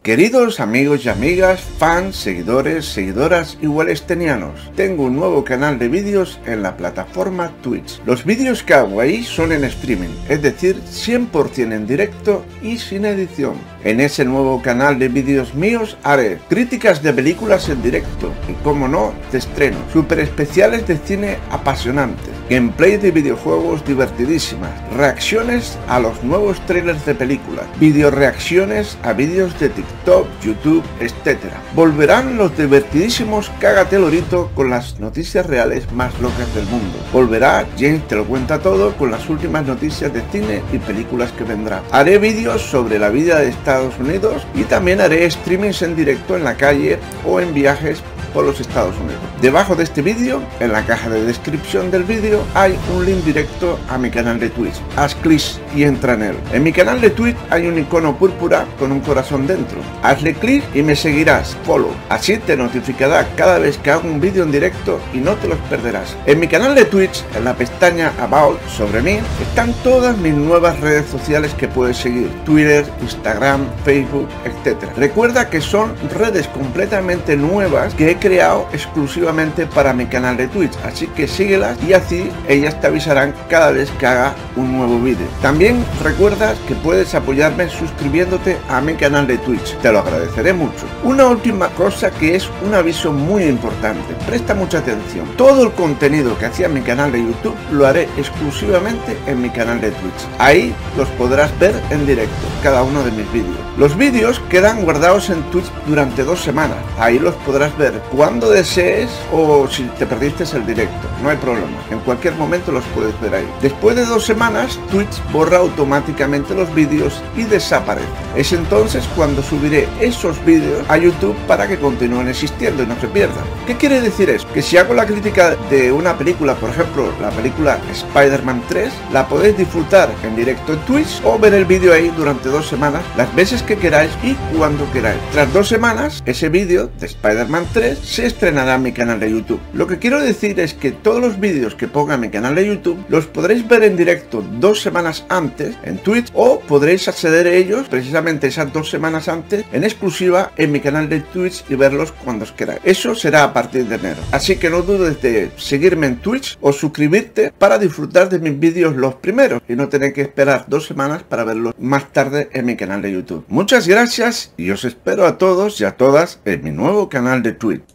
Queridos amigos y amigas, fans, seguidores, seguidoras y wallstenianos, tengo un nuevo canal de vídeos en la plataforma Twitch. Los vídeos que hago ahí son en streaming, es decir, 100% en directo y sin edición. En ese nuevo canal de vídeos míos haré críticas de películas en directo y, como no, de estreno, super especiales de cine apasionantes, gameplay de videojuegos divertidísimas, reacciones a los nuevos trailers de películas, video reacciones a vídeos de TikTok YouTube, etc. Volverán los divertidísimos Cágate Lorito con las noticias reales más locas del mundo. Volverá James te lo cuenta todo con las últimas noticias de cine y películas que vendrán. Haré vídeos sobre la vida de Estados Unidos y también haré streamings en directo en la calle o en viajes por los Estados Unidos. Debajo de este vídeo, en la caja de descripción del vídeo, hay un link directo a mi canal de Twitch. Haz clic y entra en él. En mi canal de Twitch hay un icono púrpura con un corazón dentro. Hazle clic y me seguirás. Follow. Así te notificará cada vez que hago un vídeo en directo y no te los perderás. En mi canal de Twitch, en la pestaña About sobre mí, están todas mis nuevas redes sociales que puedes seguir. Twitter, Instagram, Facebook, etc. Recuerda que son redes completamente nuevas que he creado exclusivamente para mi canal de Twitch, así que síguelas y así ellas te avisarán cada vez que haga un nuevo vídeo. También recuerda que puedes apoyarme suscribiéndote a mi canal de Twitch, te lo agradeceré mucho. Una última cosa que es un aviso muy importante, presta mucha atención. Todo el contenido que hacía mi canal de YouTube lo haré exclusivamente en mi canal de Twitch. Ahí los podrás ver en directo, cada uno de mis vídeos. Los vídeos quedan guardados en Twitch durante dos semanas, ahí los podrás ver cuando desees o si te perdiste el directo, no hay problema, en cualquier momento los puedes ver ahí. Después de dos semanas, Twitch borra automáticamente los vídeos y desaparece. Es entonces cuando subiré esos vídeos a YouTube para que continúen existiendo y no se pierdan. ¿Qué quiere decir eso? Que si hago la crítica de una película, por ejemplo, la película Spider-Man 3, la podéis disfrutar en directo en Twitch o ver el vídeo ahí durante dos semanas, las veces que queráis y cuando queráis. Tras dos semanas, ese vídeo de Spider-Man 3 se estrenará en mi canal de YouTube. Lo que quiero decir es que todos los vídeos que ponga mi canal de YouTube los podréis ver en directo dos semanas antes en Twitch o podréis acceder a ellos precisamente esas dos semanas antes en exclusiva en mi canal de Twitch y verlos cuando os queráis. Eso será a partir de enero. Así que no dudes de seguirme en Twitch o suscribirte para disfrutar de mis vídeos los primeros y no tener que esperar dos semanas para verlos más tarde en mi canal de YouTube. Muchas gracias y os espero a todos y a todas en mi nuevo canal de Twitch.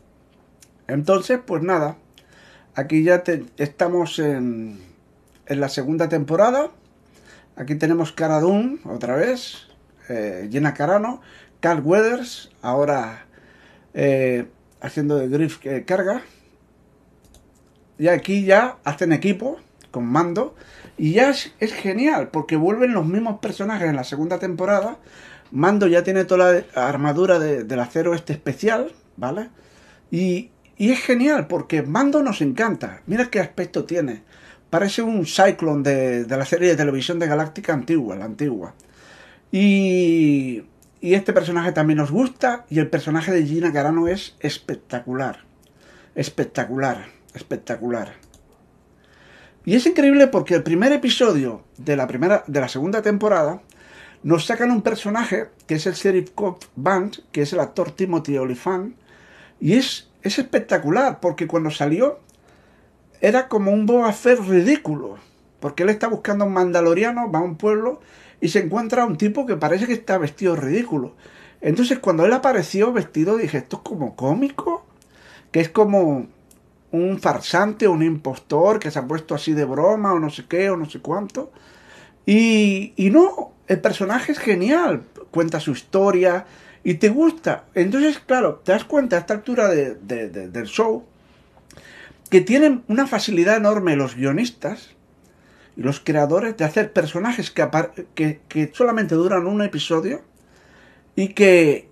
Entonces, pues nada, aquí ya estamos en, en, la segunda temporada. Aquí tenemos Cara Dune otra vez, eh, Jenna Carano, Carl Weathers, ahora eh, haciendo de Griff eh, carga. Y aquí ya hacen equipo con mando. Y ya es, genial, porque vuelven los mismos personajes en la segunda temporada. Mando ya tiene toda la armadura del acero este especial, ¿vale? Y, y es genial porque Mando nos encanta. Mira qué aspecto tiene. Parece un Cyclone de, la serie de televisión de Galáctica antigua, la antigua. Y, y, este personaje también nos gusta. Y el personaje de Gina Carano es espectacular. Espectacular, espectacular. Y es increíble porque el primer episodio de la, primera, de la segunda temporada nos sacan un personaje que es el Sheriff Cop Band, que es el actor Timothy Olyphant. Y es es espectacular, porque cuando salió era como un Boba Fett ridículo. Porque él está buscando a un mandaloriano, va a un pueblo y se encuentra a un tipo que parece que está vestido ridículo. Entonces cuando él apareció vestido dije, esto es como cómico, que es como un farsante, un impostor que se ha puesto así de broma o no sé qué o no sé cuánto. Y, y no, el personaje es genial, cuenta su historia y te gusta. Entonces, claro, te das cuenta a esta altura del show que tienen una facilidad enorme los guionistas y los creadores de hacer personajes que, que, solamente duran un episodio y que,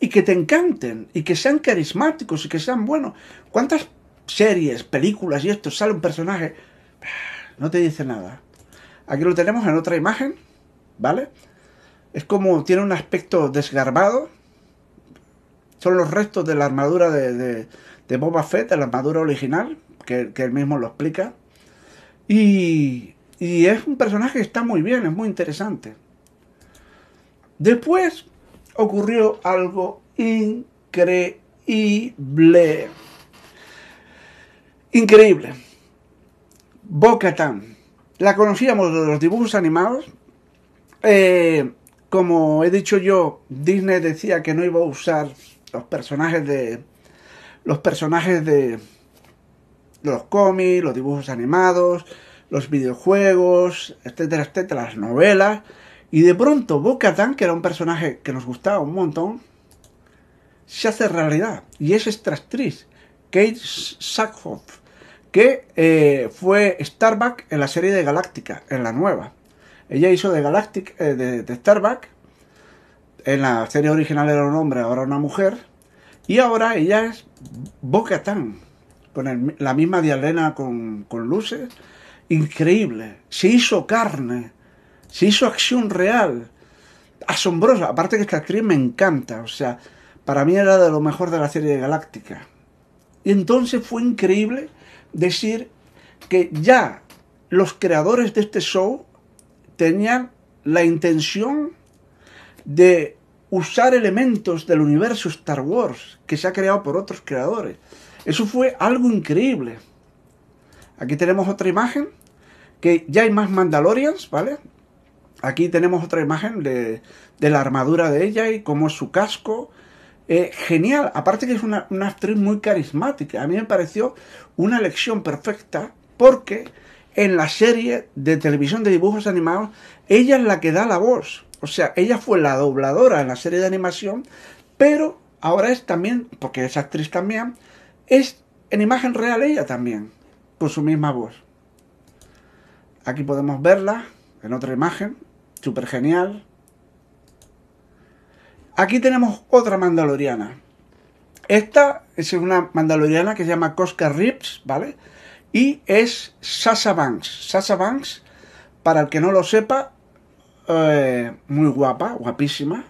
y que te encanten y que sean carismáticos y que sean buenos. ¿Cuántas series, películas y esto sale un personaje? No te dice nada. Aquí lo tenemos en otra imagen, ¿vale? Es como tiene un aspecto desgarbado. Son los restos de la armadura de, de, Boba Fett, de la armadura original, que, él mismo lo explica. Y, y es un personaje que está muy bien, es muy interesante. Después ocurrió algo increíble. Increíble. Bo-Katan la conocíamos de los dibujos animados. Eh, como he dicho yo, Disney decía que no iba a usar los personajes de. Los personajes de. los cómics, los dibujos animados, los videojuegos, etcétera, etcétera, las novelas. Y de pronto Bo-Katan, que era un personaje que nos gustaba un montón, se hace realidad. Y es esta actriz, Kate Sackhoff que eh, fue Starbuck en la serie de Galáctica, en la nueva. Ella hizo de Galactic, eh, de, Starbuck, en la serie original era un hombre, ahora una mujer, y ahora ella es Boca Tan, con la misma dialena con, con luces, increíble. Se hizo carne, se hizo acción real, asombrosa. Aparte que esta actriz me encanta, o sea, para mí era de lo mejor de la serie de Galáctica. Y entonces fue increíble decir que ya los creadores de este show tenían la intención de usar elementos del universo Star Wars que se ha creado por otros creadores. Eso fue algo increíble. Aquí tenemos otra imagen, que ya hay más Mandalorians, ¿vale? Aquí tenemos otra imagen de, la armadura de ella y cómo es su casco. Eh, genial, aparte que es una, una, actriz muy carismática. A mí me pareció una elección perfecta porque en la serie de televisión de dibujos animados ella es la que da la voz. O sea, ella fue la dobladora en la serie de animación, pero ahora es también, porque es actriz también, es en imagen real ella también, con su misma voz. Aquí podemos verla en otra imagen, súper genial. Aquí tenemos otra mandaloriana. Esta es una mandaloriana que se llama Cosca Rips, ¿vale? Y es Sasa Banks. Sasa Banks, para el que no lo sepa, eh, muy guapa, guapísima.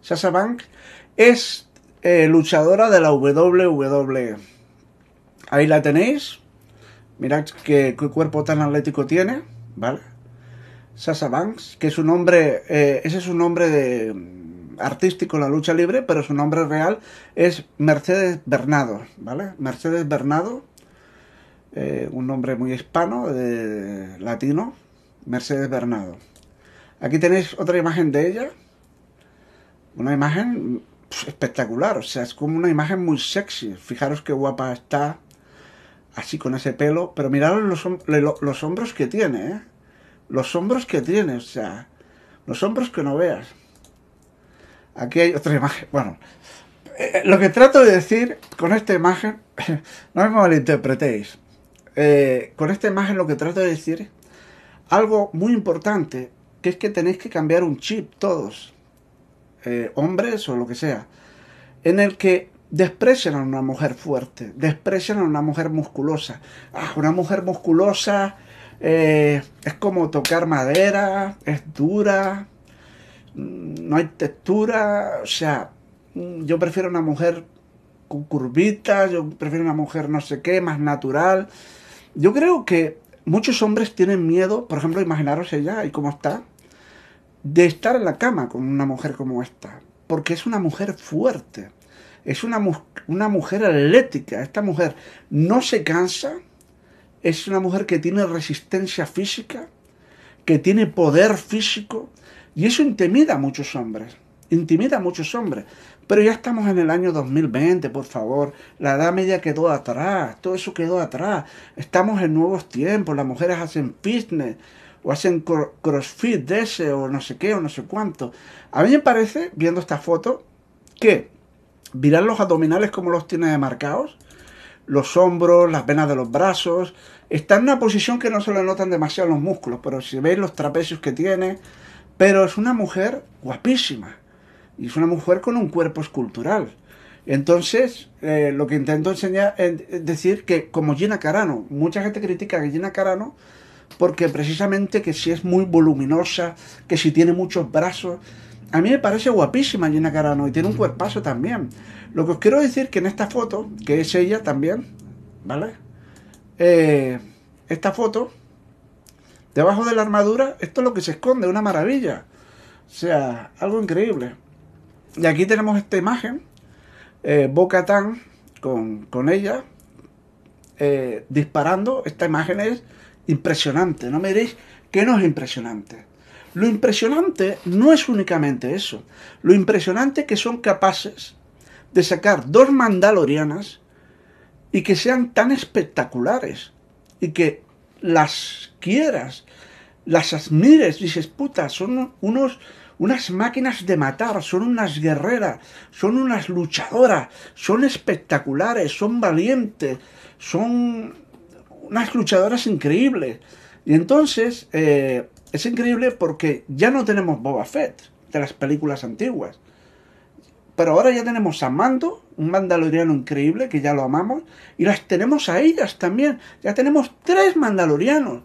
Sasa Banks es eh, luchadora de la WWE. Ahí la tenéis. Mirad qué, cuerpo tan atlético tiene, ¿vale? Sasa Banks, que su nombre, eh, ese es un nombre de artístico en la lucha libre, pero su nombre real es Mercedes Bernado, ¿vale? Mercedes Bernado, eh, un nombre muy hispano, de, latino, Mercedes Bernado. Aquí tenéis otra imagen de ella, una imagen espectacular, o sea, es como una imagen muy sexy. Fijaros qué guapa está, así con ese pelo, pero mirad los, los hombros que tiene, ¿eh? Los hombros que tiene, o sea, los hombros que no veas. Aquí hay otra imagen. Bueno, eh, lo que trato de decir con esta imagen, no me malinterpretéis. Eh, con esta imagen lo que trato de decir algo muy importante, que es que tenéis que cambiar un chip todos, eh, hombres o lo que sea, en el que desprecian a una mujer fuerte, desprecian a una mujer musculosa. Ah, una mujer musculosa es como tocar madera, es dura, no hay textura, o sea, yo prefiero una mujer con curvitas, yo prefiero una mujer no sé qué, más natural. Yo creo que muchos hombres tienen miedo, por ejemplo, imaginaros ella y cómo está, de estar en la cama con una mujer como esta, porque es una mujer fuerte. Es una, una mujer atlética. Esta mujer no se cansa. Es una mujer que tiene resistencia física, que tiene poder físico. Y eso intimida a muchos hombres. Intimida a muchos hombres. Pero ya estamos en el año 2020, por favor. La edad media quedó atrás. Todo eso quedó atrás. Estamos en nuevos tiempos. Las mujeres hacen fitness o hacen crossfit de ese o no sé qué o no sé cuánto. A mí me parece, viendo esta foto, que mirar los abdominales como los tiene marcados, los hombros, las venas de los brazos, está en una posición que no se le notan demasiado los músculos, pero si veis los trapecios que tiene, pero es una mujer guapísima y es una mujer con un cuerpo escultural. Entonces, eh, lo que intento enseñar es decir que como Gina Carano, mucha gente critica a Gina Carano porque precisamente que si es muy voluminosa, que si tiene muchos brazos, a mí me parece guapísima Gina Carano y tiene un cuerpazo también. Lo que os quiero decir que en esta foto, que es ella también, ¿vale? Eh, esta foto, debajo de la armadura, esto es lo que se esconde, una maravilla. O sea, algo increíble. Y aquí tenemos esta imagen, eh, Boca Tan con, con ella, eh, disparando. Esta imagen es impresionante. No me diréis que no es impresionante. Lo impresionante no es únicamente eso. Lo impresionante es que son capaces de sacar dos mandalorianas y que sean tan espectaculares y que las quieras, las admires, dices, puta, son unos, unas máquinas de matar, son unas guerreras, son unas luchadoras, son espectaculares, son valientes, son unas luchadoras increíbles. Y entonces eh, es increíble porque ya no tenemos Boba Fett de las películas antiguas. Pero ahora ya tenemos a Mando, un mandaloriano increíble que ya lo amamos, y las tenemos a ellas también. Ya tenemos tres mandalorianos.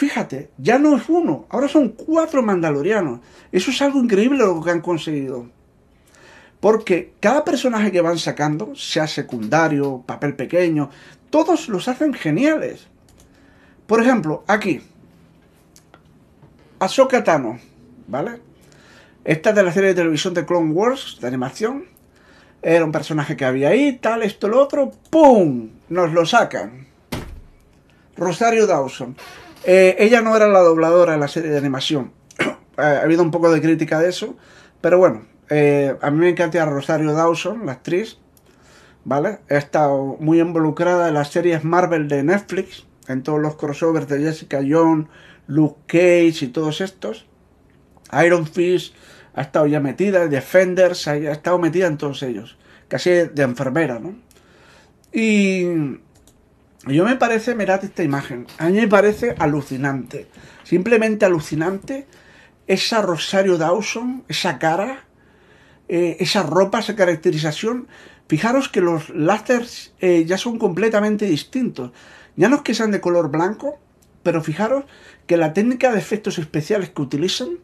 Fíjate, ya no es uno, ahora son cuatro mandalorianos. Eso es algo increíble lo que han conseguido. Porque cada personaje que van sacando, sea secundario, papel pequeño, todos los hacen geniales. Por ejemplo, aquí, Ahsoka Tano, ¿vale? Esta es de la serie de televisión de Clone Wars, de animación. Era un personaje que había ahí, tal, esto, lo otro, ¡pum! Nos lo sacan. Rosario Dawson. Eh, ella no era la dobladora de la serie de animación. ha habido un poco de crítica de eso, pero bueno, eh, a mí me encanta Rosario Dawson, la actriz. ¿vale? He estado muy involucrada en las series Marvel de Netflix, en todos los crossovers de Jessica Jones, Luke Cage y todos estos. Iron Fist ha estado ya metida, Defenders ha estado metida en todos ellos, casi de enfermera, ¿no? Y yo me parece, mirad esta imagen, a mí me parece alucinante, simplemente alucinante esa Rosario Dawson, esa cara, eh, esa ropa, esa caracterización, Fijaros que los láseres eh, ya son completamente distintos. Ya no es que sean de color blanco, pero fijaros que la técnica de efectos especiales que utilizan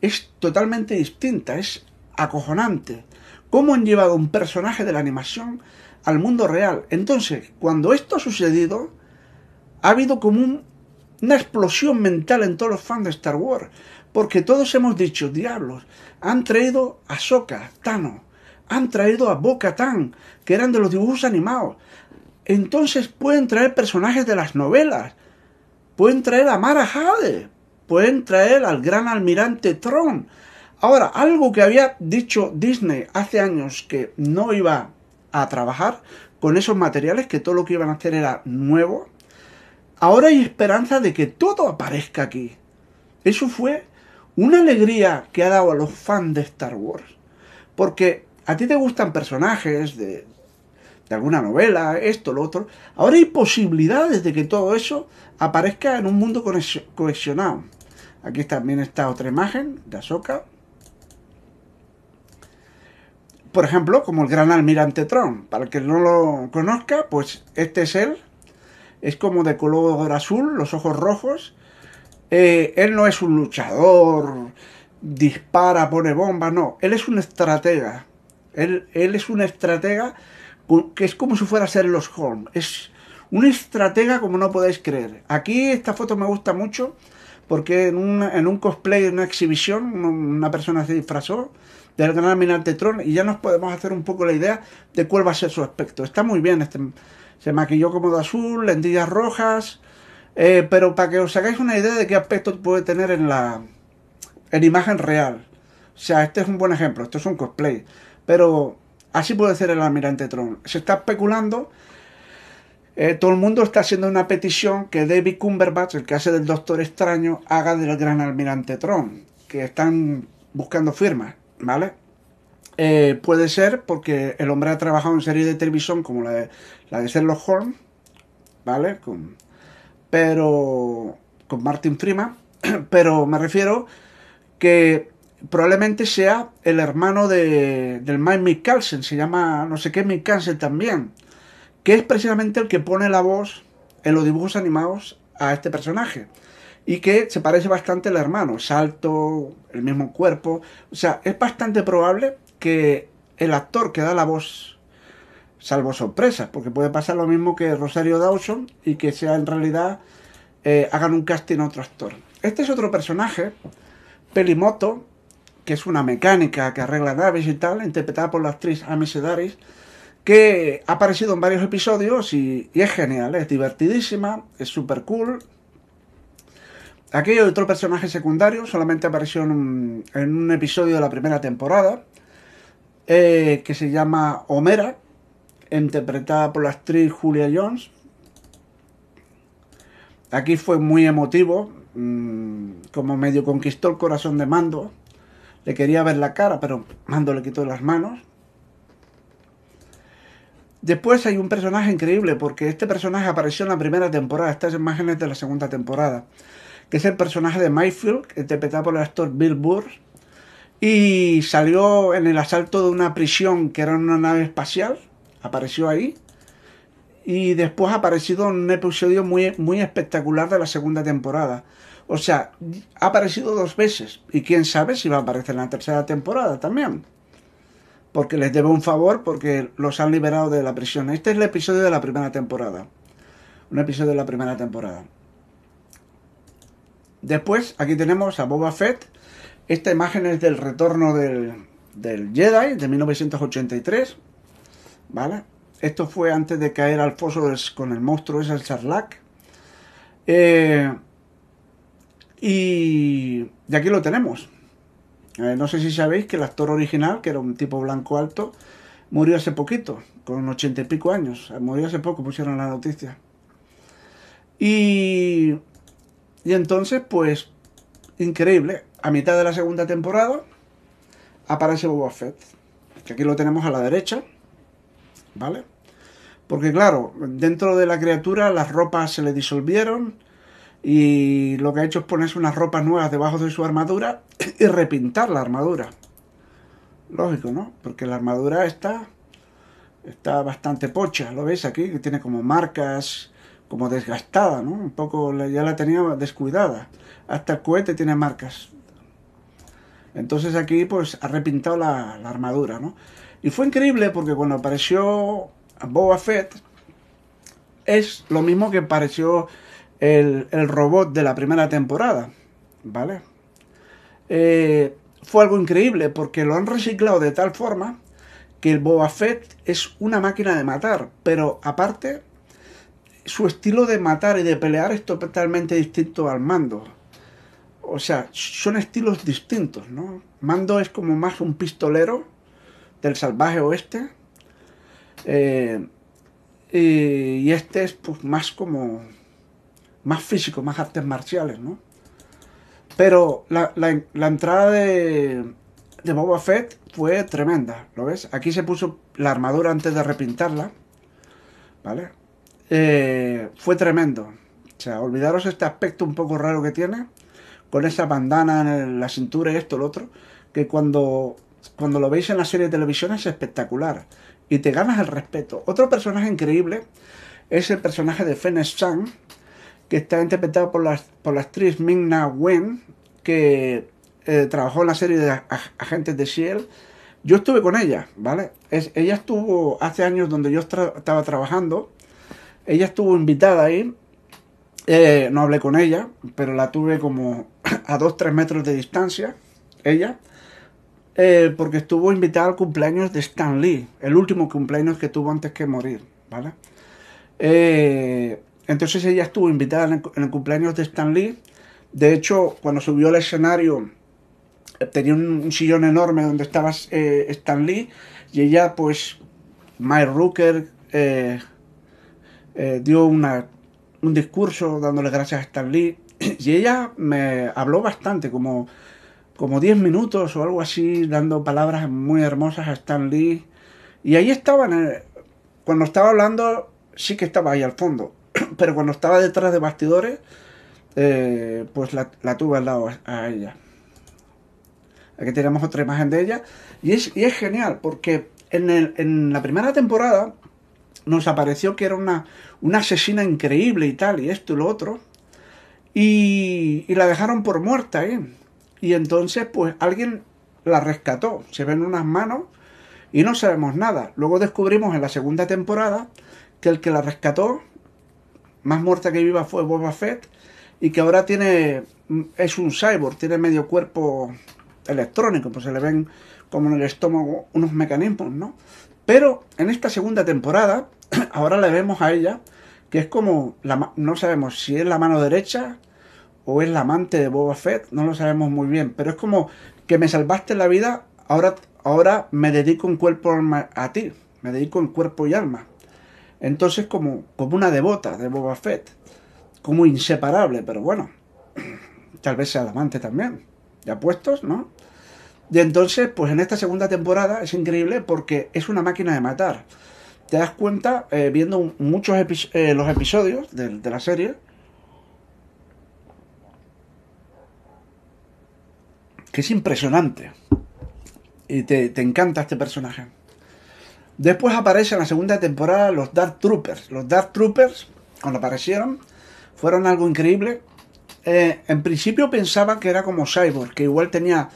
es totalmente distinta, es acojonante. Cómo han llevado un personaje de la animación al mundo real. Entonces, cuando esto ha sucedido, ha habido como una explosión mental en todos los fans de Star Wars. Porque todos hemos dicho, diablos, han traído a Soka, Tano, han traído a Boca Tan, que eran de los dibujos animados. Entonces pueden traer personajes de las novelas. Pueden traer a Mara Jade. Pueden traer al gran almirante Tron. Ahora, algo que había dicho Disney hace años que no iba a trabajar con esos materiales, que todo lo que iban a hacer era nuevo. Ahora hay esperanza de que todo aparezca aquí. Eso fue una alegría que ha dado a los fans de Star Wars. Porque a ti te gustan personajes de, alguna novela, esto, lo otro. Ahora hay posibilidades de que todo eso aparezca en un mundo cohesionado. Aquí también está otra imagen de Ahsoka. Por ejemplo, como el gran almirante Tron. Para el que no lo conozca, pues este es él. Es como de color azul, los ojos rojos. Eh, él no es un luchador, dispara, pone bombas, no. Él es un estratega. Él, es un estratega que es como si fuera Sherlock Holmes. Es un estratega como no podéis creer. Aquí esta foto me gusta mucho porque en un, en un cosplay, en una exhibición, una persona se disfrazó del gran almirante Tron y ya nos podemos hacer un poco la idea de cuál va a ser su aspecto. Está muy bien, este, se maquilló como de azul, lentillas rojas, eh, pero para que os hagáis una idea de qué aspecto puede tener en la en imagen real. O sea, este es un buen ejemplo, esto es un cosplay. Pero así puede ser el almirante Tron. Se está especulando eh, todo el mundo está haciendo una petición que David Cumberbatch, el que hace del Doctor Extraño, haga del Gran Almirante Tron, que están buscando firmas, ¿vale? Eh, puede ser porque el hombre ha trabajado en series de televisión como la de, la de Sherlock Holmes, ¿vale? Con, pero con Martin Freeman, pero me refiero que probablemente sea el hermano de, del Mike Mikkelsen, se llama no sé qué Mikkelsen también que es precisamente el que pone la voz en los dibujos animados a este personaje. Y que se parece bastante al hermano, salto, el mismo cuerpo. O sea, es bastante probable que el actor que da la voz, salvo sorpresas, porque puede pasar lo mismo que Rosario Dawson y que sea en realidad eh, hagan un casting a otro actor. Este es otro personaje, Pelimoto, que es una mecánica que arregla naves y tal, interpretada por la actriz Amy Sedaris, que ha aparecido en varios episodios y, es genial, es divertidísima, es súper cool. Aquí hay otro personaje secundario, solamente apareció en un, episodio de la primera temporada, eh, que se llama Homera, interpretada por la actriz Julia Jones. Aquí fue muy emotivo, mm, como medio conquistó el corazón de Mando. Le quería ver la cara, pero Mando le quitó las manos. Después hay un personaje increíble, porque este personaje apareció en la primera temporada, estas imágenes de la segunda temporada, que es el personaje de Mayfield, interpretado por el actor Bill Burr, y salió en el asalto de una prisión que era una nave espacial, apareció ahí, y después ha aparecido en un episodio muy, muy espectacular de la segunda temporada. O sea, ha aparecido dos veces, y quién sabe si va a aparecer en la tercera temporada también porque les debe un favor porque los han liberado de la prisión. Este es el episodio de la primera temporada. Un episodio de la primera temporada. Después, aquí tenemos a Boba Fett. Esta imagen es del retorno del, Jedi de 1983. ¿Vale? Esto fue antes de caer al foso con el monstruo ese, el Charlac. Eh, y, y aquí lo tenemos. Eh, no sé si sabéis que el actor original, que era un tipo blanco alto, murió hace poquito, con ochenta y pico años. Eh, murió hace poco, pusieron la noticia. Y, y entonces, pues, increíble. A mitad de la segunda temporada aparece Boba Fett, que aquí lo tenemos a la derecha, ¿vale? Porque claro, dentro de la criatura las ropas se le disolvieron, y lo que ha hecho es ponerse unas ropas nuevas debajo de su armadura y repintar la armadura. Lógico, ¿no? Porque la armadura está, está bastante pocha, ¿lo veis aquí? Que tiene como marcas, como desgastada, ¿no? Un poco ya la tenía descuidada. Hasta el cohete tiene marcas. Entonces aquí pues ha repintado la, armadura, ¿no? Y fue increíble porque cuando apareció Boba Fett es lo mismo que apareció el, robot de la primera temporada, ¿vale? Eh, fue algo increíble porque lo han reciclado de tal forma que el Boba Fett es una máquina de matar, pero aparte su estilo de matar y de pelear es totalmente distinto al mando. O sea, son estilos distintos, ¿no? Mando es como más un pistolero del salvaje oeste. Eh, y este es pues, más como más físico, más artes marciales, ¿no? Pero la, entrada de, de Boba Fett fue tremenda, ¿lo ves? Aquí se puso la armadura antes de repintarla, ¿vale? Eh, fue tremendo. O sea, olvidaros este aspecto un poco raro que tiene, con esa bandana en la cintura y esto, lo otro, que cuando, cuando lo veis en la serie de televisión es espectacular y te ganas el respeto. Otro personaje increíble es el personaje de Fennec Chan, que está interpretado por la, por la actriz Ming-Na Wen, que eh, trabajó en la serie de Agentes de S.H.I.E.L.D. Yo estuve con ella, ¿vale? Ella estuvo hace años donde yo estaba trabajando. Ella estuvo invitada ahí. Eh, no hablé con ella, pero la tuve como a 2-3 metros de distancia. Ella. eh, porque estuvo invitada al cumpleaños de Stan Lee, el último cumpleaños que tuvo antes que morir, ¿vale? Eh, entonces ella estuvo invitada en el, cumpleaños de Stan Lee. De hecho, cuando subió al escenario, tenía un, sillón enorme donde estaba Stan Lee y ella, pues, Mike Rooker dio una, un discurso dándole gracias a Stan Lee y ella me habló bastante, como como 10 minutos o algo así, dando palabras muy hermosas a Stan Lee. Y ahí estaban, eh, cuando estaba hablando, sí que estaba ahí al fondo, pero cuando estaba detrás de bastidores, eh, pues la, tuve al lado a, ella. Aquí tenemos otra imagen de ella. Y es, y es genial, porque en, el, en, la primera temporada nos apareció que era una, una asesina increíble y tal, y esto y lo otro. Y, y la dejaron por muerta, ¿eh? Y entonces, pues alguien la rescató. Se ven unas manos y no sabemos nada. Luego descubrimos en la segunda temporada que el que la rescató, más muerta que viva, fue Boba Fett y que ahora tiene es un cyborg, tiene medio cuerpo electrónico, pues se le ven como en el estómago unos mecanismos, ¿no? Pero en esta segunda temporada, ahora le vemos a ella que es como, la, no sabemos si es la mano derecha o es la amante de Boba Fett, no lo sabemos muy bien, pero es como que me salvaste la vida, ahora, ahora me dedico en cuerpo a ti, me dedico en cuerpo y alma. Entonces como, como una devota de Boba Fett, como inseparable, pero bueno, tal vez sea la amante también, ya puestos, ¿no? Y entonces, pues en esta segunda temporada es increíble porque es una máquina de matar. Te das cuenta, eh, viendo muchos eh, los episodios de, la serie, que es impresionante. Y te, encanta este personaje. Después aparece en la segunda temporada los Dark Troopers. Los Dark Troopers, cuando aparecieron, fueron algo increíble. Eh, en principio pensaba que era como Cyborg, que igual tenía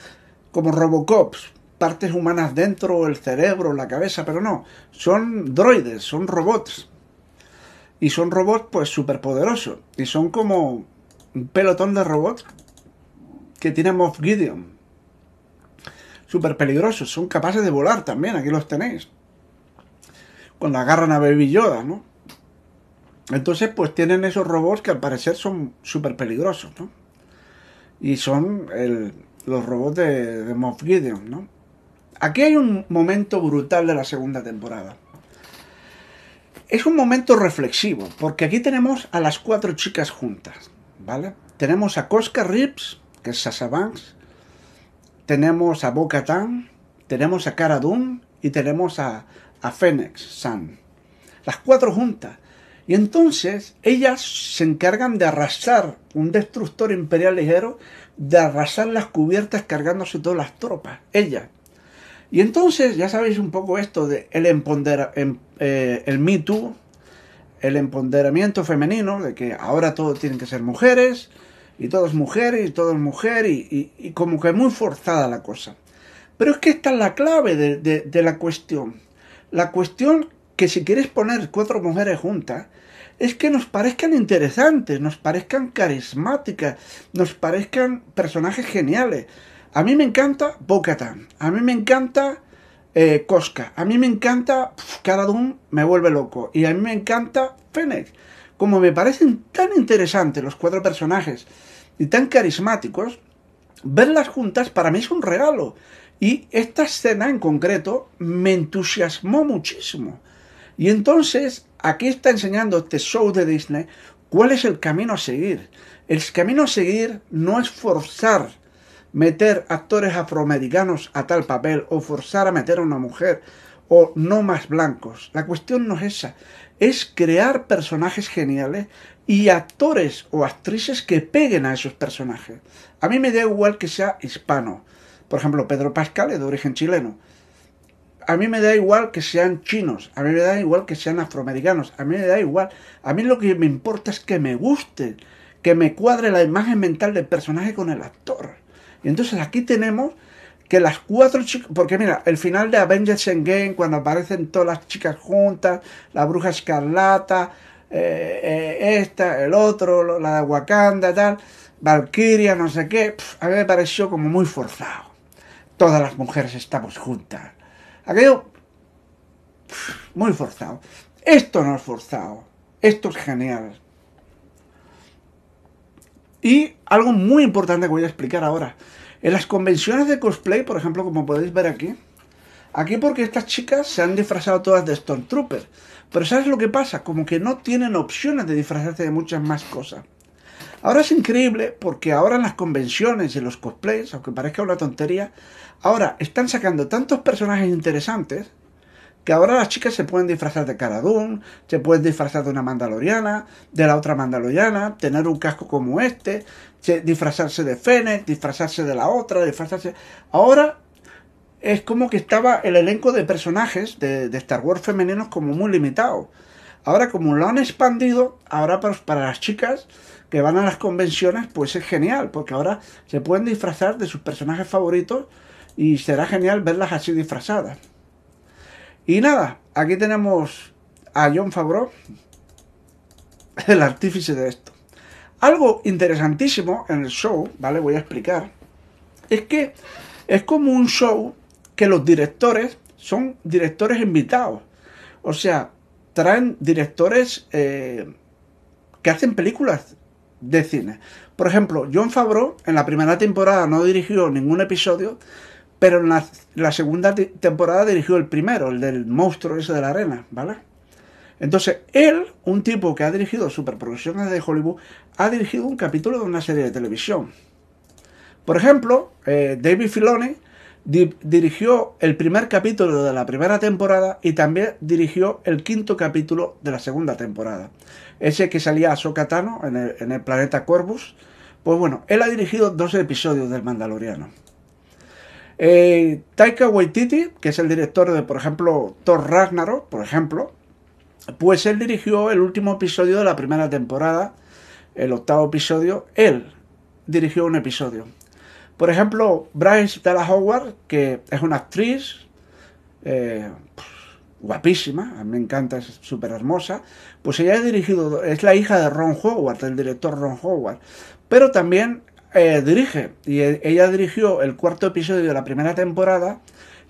como Robocops, partes humanas dentro, el cerebro, la cabeza, pero no, son droides, son robots. Y son robots pues súper poderosos. Y son como un pelotón de robots que tiene Moff Gideon. Súper peligrosos, son capaces de volar también, aquí los tenéis. Cuando agarran a Baby Yoda, ¿no? Entonces, pues tienen esos robots que al parecer son súper peligrosos, ¿no? Y son los robots de, de Moff Gideon, ¿no? Aquí hay un momento brutal de la segunda temporada. Es un momento reflexivo, porque aquí tenemos a las cuatro chicas juntas, ¿vale? Tenemos a Cosca Rips, que es Sasha Banks, tenemos a Boca Tan, tenemos a Cara y tenemos a, a Fennec San. Las cuatro juntas. Y entonces ellas se encargan de arrasar un destructor imperial ligero, de arrasar las cubiertas cargándose todas las tropas. Ellas. Y entonces, ya sabéis un poco esto de el, emponder, em, eh, el Me el empoderamiento femenino, de que ahora todo tienen que ser mujeres, y todo es mujer y todo es mujer y, como que muy forzada la cosa. Pero es que esta es la clave de, la cuestión. La cuestión que si quieres poner cuatro mujeres juntas, es que nos parezcan interesantes, nos parezcan carismáticas, nos parezcan personajes geniales. A mí me encanta Bocatan, a mí me encanta eh, Cosca, a mí me encanta Caradun, me vuelve loco, y a mí me encanta Fennec. Como me parecen tan interesantes los cuatro personajes, y tan carismáticos, verlas juntas para mí es un regalo. Y esta escena en concreto me entusiasmó muchísimo. Y entonces aquí está enseñando este show de Disney cuál es el camino a seguir. El camino a seguir no es forzar meter actores afroamericanos a tal papel o forzar a meter a una mujer o no más blancos. La cuestión no es esa, es crear personajes geniales y actores o actrices que peguen a esos personajes. A mí me da igual que sea hispano. Por ejemplo, Pedro Pascal es de origen chileno. A mí me da igual que sean chinos, a mí me da igual que sean afroamericanos, a mí me da igual. A mí lo que me importa es que me guste, que me cuadre la imagen mental del personaje con el actor. Y entonces aquí tenemos que las cuatro chicas, porque mira, el final de Avengers Endgame, cuando aparecen todas las chicas juntas, la bruja escarlata, eh, eh, esta, el otro, la de Wakanda, tal, Valkyria, no sé qué, a mí me pareció como muy forzado. todas las mujeres estamos juntas. Aquello muy forzado. Esto no es forzado. Esto es genial. Y algo muy importante que voy a explicar ahora. En las convenciones de cosplay, por ejemplo, como podéis ver aquí, aquí porque estas chicas se han disfrazado todas de Stormtrooper. Pero ¿sabes lo que pasa? Como que no tienen opciones de disfrazarse de muchas más cosas. Ahora es increíble porque ahora en las convenciones y los cosplays, aunque parezca una tontería, ahora están sacando tantos personajes interesantes que ahora las chicas se pueden disfrazar de Cara se pueden disfrazar de una mandaloriana, de la otra mandaloriana, tener un casco como este, disfrazarse de Fennec, disfrazarse de la otra, disfrazarse... Ahora es como que estaba el elenco de personajes de, Star Wars femeninos como muy limitado. Ahora como lo han expandido, ahora para, para las chicas que van a las convenciones, pues es genial, porque ahora se pueden disfrazar de sus personajes favoritos y será genial verlas así disfrazadas. Y nada, aquí tenemos a John Favreau, el artífice de esto. Algo interesantísimo en el show, ¿vale? Voy a explicar. Es que es como un show que los directores son directores invitados. O sea, traen directores eh, que hacen películas de cine. Por ejemplo, John Favreau en la primera temporada no dirigió ningún episodio, pero en la, segunda temporada dirigió el primero, el del monstruo ese de la arena, ¿vale? Entonces, él, un tipo que ha dirigido superproducciones de Hollywood, ha dirigido un capítulo de una serie de televisión. Por ejemplo, eh, David Filoni dirigió el primer capítulo de la primera temporada y también dirigió el quinto capítulo de la segunda temporada. Ese que salía a Sokatano en el, en el planeta Corvus. Pues bueno, él ha dirigido dos episodios del Mandaloriano. Eh, Taika Waititi, que es el director de, por ejemplo, Thor Ragnarok, por ejemplo, pues él dirigió el último episodio de la primera temporada, el octavo episodio, él dirigió un episodio. Por ejemplo, Bryce Dallas Howard, que es una actriz eh, guapísima, a mí me encanta, es súper hermosa, pues ella ha dirigido, es la hija de Ron Howard, del director Ron Howard, pero también eh, dirige. Y e, ella dirigió el cuarto episodio de la primera temporada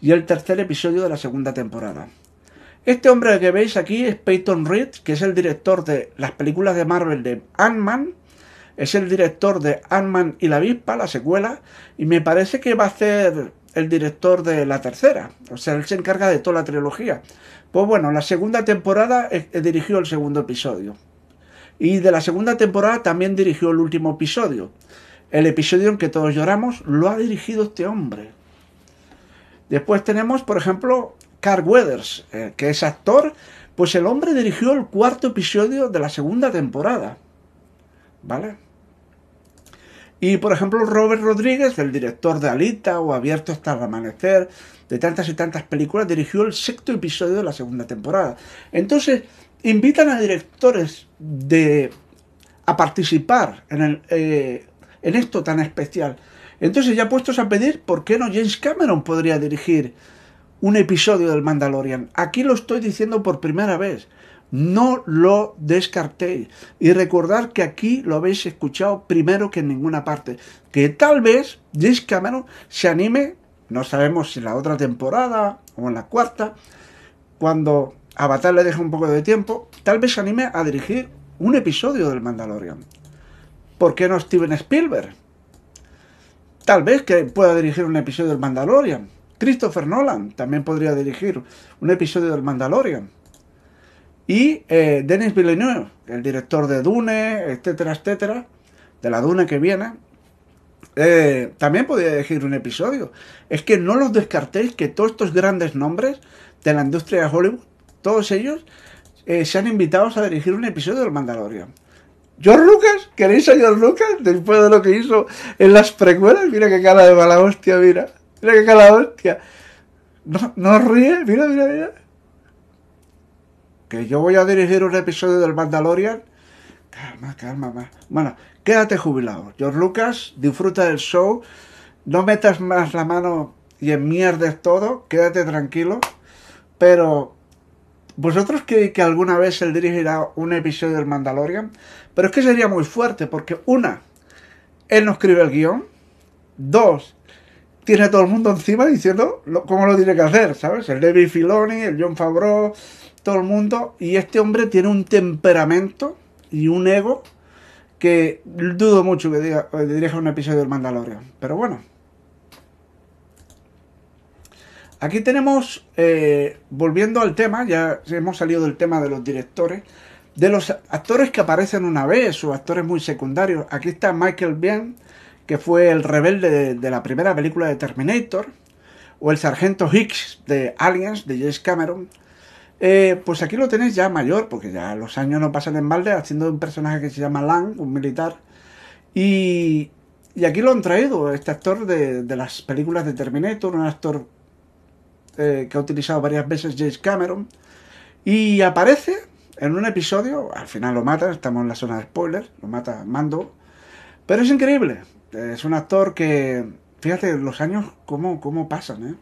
y el tercer episodio de la segunda temporada. Este hombre que veis aquí es Peyton Reed, que es el director de las películas de Marvel de Ant-Man. Es el director de Ant-Man y la Avispa, la secuela. Y me parece que va a ser el director de la tercera. O sea, él se encarga de toda la trilogía. Pues bueno, la segunda temporada eh, dirigió el segundo episodio. Y de la segunda temporada también dirigió el último episodio. El episodio en que todos lloramos lo ha dirigido este hombre. Después tenemos, por ejemplo, Carl Weathers, eh, que es actor, pues el hombre dirigió el cuarto episodio de la segunda temporada. ¿Vale? Y por ejemplo, Robert Rodríguez, el director de Alita o Abierto hasta el amanecer, de tantas y tantas películas, dirigió el sexto episodio de la segunda temporada. Entonces, invitan a directores de, a participar en el, eh, en esto tan especial. Entonces ya puestos a pedir, ¿por qué no James Cameron podría dirigir un episodio del Mandalorian? Aquí lo estoy diciendo por primera vez. No lo descartéis. Y recordar que aquí lo habéis escuchado primero que en ninguna parte. Que tal vez James Cameron se anime, no sabemos si en la otra temporada o en la cuarta, cuando Avatar le deja un poco de tiempo, tal vez se anime a dirigir un episodio del Mandalorian. ¿Por qué no Steven Spielberg? Tal vez que pueda dirigir un episodio del Mandalorian. Christopher Nolan también podría dirigir un episodio del Mandalorian. Y eh, Denis Villeneuve, el director de Dune, etcétera, etcétera, de la Dune que viene, eh, también podría dirigir un episodio. Es que no los descartéis que todos estos grandes nombres de la industria de Hollywood, todos ellos, eh, se han invitado a dirigir un episodio del Mandalorian. George Lucas, ¿queréis a George Lucas? Después de lo que hizo en las precuelas, mira qué cara de mala hostia, mira. Mira qué cara de hostia. No, no ríe, mira, mira, mira. Que yo voy a dirigir un episodio del Mandalorian. Calma, calma, más. Bueno, quédate jubilado. George Lucas, disfruta del show. No metas más la mano y en mierdes todo. Quédate tranquilo. Pero ¿Vosotros creéis que alguna vez él dirigirá un episodio del Mandalorian? Pero es que sería muy fuerte, porque una, él no escribe el guion. Dos, tiene a todo el mundo encima diciendo cómo lo tiene que hacer, ¿sabes? El David Filoni, el John Favreau, todo el mundo. Y este hombre tiene un temperamento y un ego que dudo mucho que dirija un episodio del Mandalorian. Pero bueno. Aquí tenemos, eh, volviendo al tema, ya hemos salido del tema de los directores, de los actores que aparecen una vez o actores muy secundarios. Aquí está Michael Biehn, que fue el rebelde de, la primera película de Terminator, o el sargento Hicks de Aliens, de James Cameron. Eh, pues aquí lo tenéis ya mayor, porque ya los años no pasan en balde, haciendo un personaje que se llama Lang, un militar. Y, aquí lo han traído, este actor de, las películas de Terminator, un actor eh, que ha utilizado varias veces James Cameron. Y aparece en un episodio, al final lo mata, estamos en la zona de spoilers, lo mata Mando. Pero es increíble, es un actor que, fíjate, los años cómo, cómo pasan, ¿eh?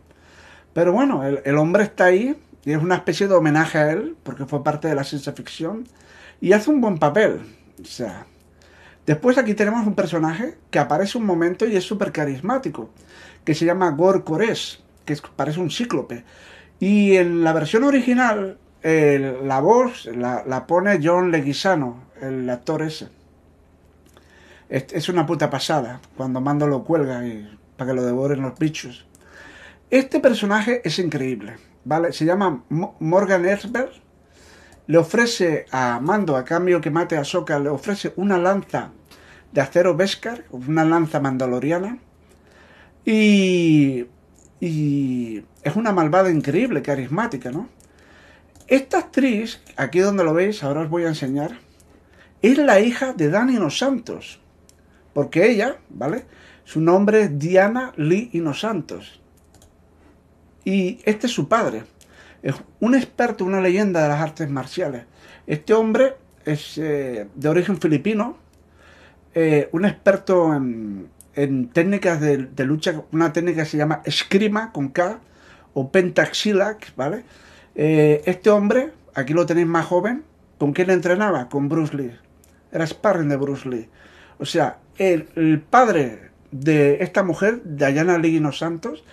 Pero bueno, el, hombre está ahí y es una especie de homenaje a él, porque fue parte de la ciencia ficción, y hace un buen papel. O sea, después aquí tenemos un personaje que aparece un momento y es súper carismático, que se llama Gor Kores, que parece un cíclope. Y en la versión original, la voz la, la, pone John Leguizano, el actor ese es, una puta pasada cuando Mando lo cuelga y, para que lo devoren los bichos. Este personaje es increíble, ¿vale? Se llama Morgan Esberg. Le ofrece a Mando, a cambio que mate a Soka, le ofrece una lanza de acero Beskar, una lanza mandaloriana. Y, y es una malvada increíble, carismática, ¿no? Esta actriz, aquí donde lo veis, ahora os voy a enseñar, es la hija de Dani Santos porque ella, ¿vale? Su nombre es Diana Lee Inosantos. Y este es su padre. Es un experto, una leyenda de las artes marciales. Este hombre es eh, de origen filipino, eh, un experto en, técnicas de, lucha, una técnica que se llama escrima con K o pentaxilac, ¿vale? Eh, este hombre, aquí lo tenéis más joven, ¿con quién entrenaba? Con Bruce Lee. Era sparring de Bruce Lee. O sea, el, padre de esta mujer, Dayana Liguinos Santos,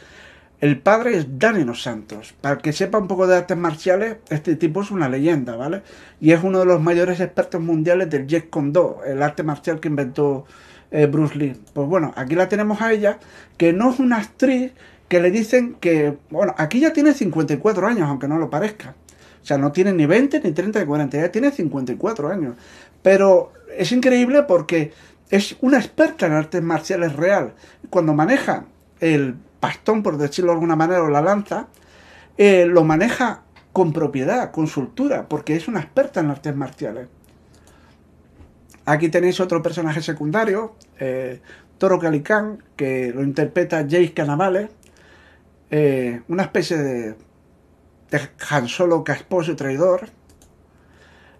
el padre es Dani Santos. Para que sepa un poco de artes marciales, este tipo es una leyenda, ¿vale? Y es uno de los mayores expertos mundiales del Jeet Kune Do, el arte marcial que inventó eh, Bruce Lee. Pues bueno, aquí la tenemos a ella, que no es una actriz que le dicen que, bueno, aquí ya tiene 54 años, aunque no lo parezca. O sea, no tiene ni 20, ni 30, ni 40, ya tiene 54 años. Pero es increíble porque es una experta en artes marciales real. Cuando maneja el bastón, por decirlo de alguna manera, o la lanza, eh, lo maneja con propiedad, con soltura, porque es una experta en artes marciales. Aquí tenéis otro personaje secundario, eh, Toro Calicán, que lo interpreta Jace Canavale, eh, una especie de, de Han Solo casposo y traidor.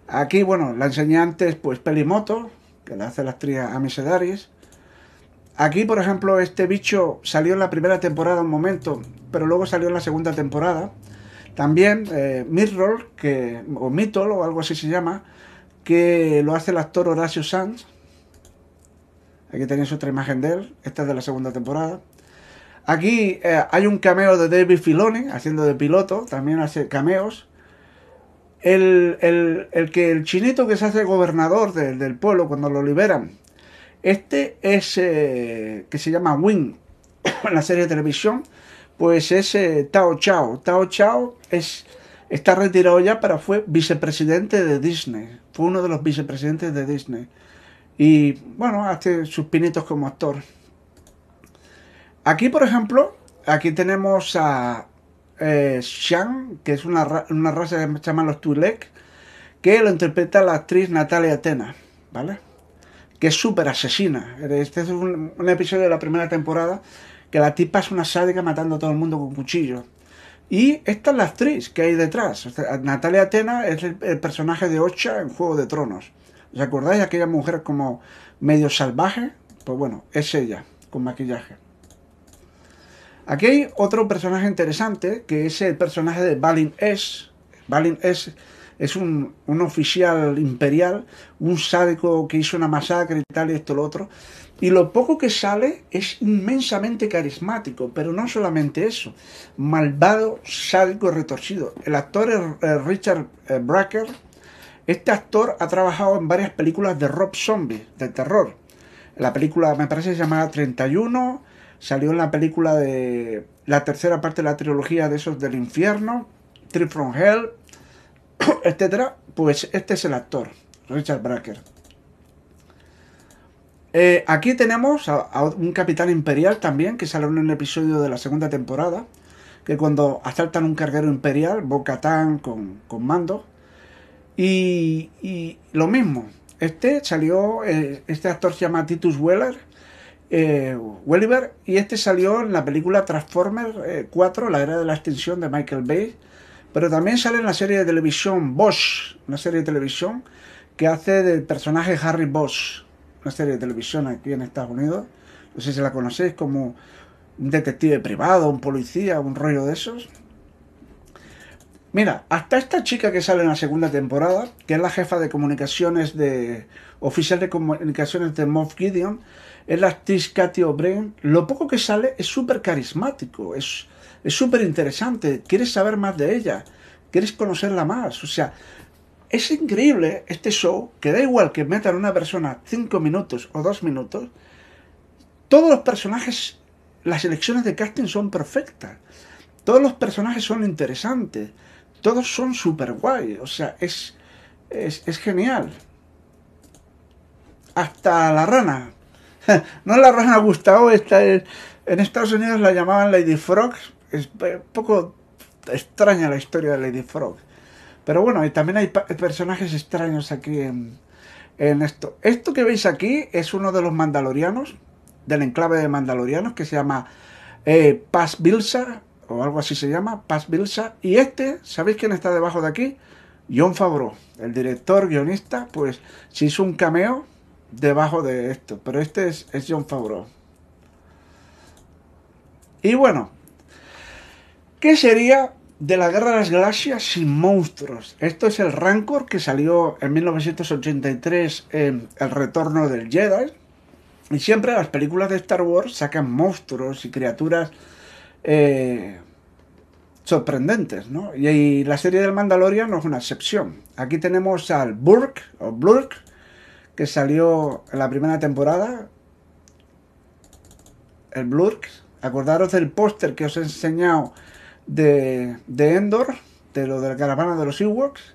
Aquí, bueno, la enseñante es pues Pelimoto, que la hace la actriz Amy Sedaris. Aquí, por ejemplo, este bicho salió en la primera temporada un momento, pero luego salió en la segunda temporada. También eh, Midroll, que, o Mitol, o algo así se llama, que lo hace el actor Horacio Sanz. Aquí tenéis otra imagen de él, esta es de la segunda temporada. Aquí eh, hay un cameo de David Filoni haciendo de piloto, también hace cameos. El, que el chinito que se hace gobernador del pueblo cuando lo liberan, este es eh, que se llama Wing en la serie de televisión, pues es eh, Tao Chao. Tao Chao es, está retirado ya, pero fue vicepresidente de Disney. Fue uno de los vicepresidentes de Disney. Y bueno, hace sus pinitos como actor. Aquí, por ejemplo, aquí tenemos a, eh, Shang, que es una, una, raza que se llama los Twi'lek, que lo interpreta la actriz Natalia Atena, ¿vale? Que es súper asesina. Este es un, episodio de la primera temporada que la tipa es una sádica matando a todo el mundo con cuchillo. Y esta es la actriz que hay detrás. Natalia Atena es el, personaje de Ocha en Juego de Tronos. ¿Os acordáis? Aquella mujer como medio salvaje. Pues bueno, es ella, con maquillaje. Aquí hay otro personaje interesante, que es el personaje de Balin S. Balin S es un, un, oficial imperial, un sádico que hizo una masacre y tal y esto lo otro. Y lo poco que sale es inmensamente carismático, pero no solamente eso, malvado, sádico, retorcido. El actor es Richard eh, Bracker. Este actor ha trabajado en varias películas de Rob Zombie, de terror. La película me parece llamada 31, salió en la película de la tercera parte de la trilogía de esos del infierno, Trip from Hell, etcétera. Pues este es el actor, Richard Bracker. Eh, aquí tenemos a, un capitán imperial también, que sale en un episodio de la segunda temporada, que cuando asaltan un carguero imperial, Bo-Katan con, con mando, y, y, lo mismo, este salió, eh, este actor se llama Titus Weller, eh, Welliver, y este salió en la película Transformers 4, la era de la extinción de Michael Bay, pero también sale en la serie de televisión Bosch, una serie de televisión que hace del personaje Harry Bosch una serie de televisión aquí en Estados Unidos. No sé si la conocéis como un detective privado, un policía, un rollo de esos. Mira, hasta esta chica que sale en la segunda temporada, que es la jefa de comunicaciones de. oficial de comunicaciones de Moff Gideon, es la actriz Katy O'Brien. Lo poco que sale es súper carismático, es súper interesante. Quieres saber más de ella, quieres conocerla más. O sea, es increíble este show, que da igual que metan una persona cinco minutos o dos minutos, todos los personajes, las elecciones de casting son perfectas, todos los personajes son interesantes, todos son super guay, o sea, es, es, genial. Hasta la rana. no la rana Gustavo, esta en Estados Unidos la llamaban Lady Frog, es un poco extraña la historia de Lady Frog pero bueno, y también hay personajes extraños aquí en, esto. Esto que veis aquí es uno de los mandalorianos, del enclave de mandalorianos, que se llama eh, Paz Bilsa, o algo así se llama, Paz Bilsa. Y este, ¿sabéis quién está debajo de aquí? John Favreau, el director, guionista, pues se hizo un cameo debajo de esto. Pero este es, es John Favreau. Y bueno, ¿qué sería de la Guerra de las Galaxias sin monstruos. Esto es el Rancor que salió en 1983 en El Retorno del Jedi. Y siempre las películas de Star Wars sacan monstruos y criaturas eh, sorprendentes, ¿no? Y, la serie del Mandalorian no es una excepción. Aquí tenemos al Burk, o Blurk, que salió en la primera temporada. El Blurk. Acordaros del póster que os he enseñado de, Endor, de lo de la caravana de los Ewoks,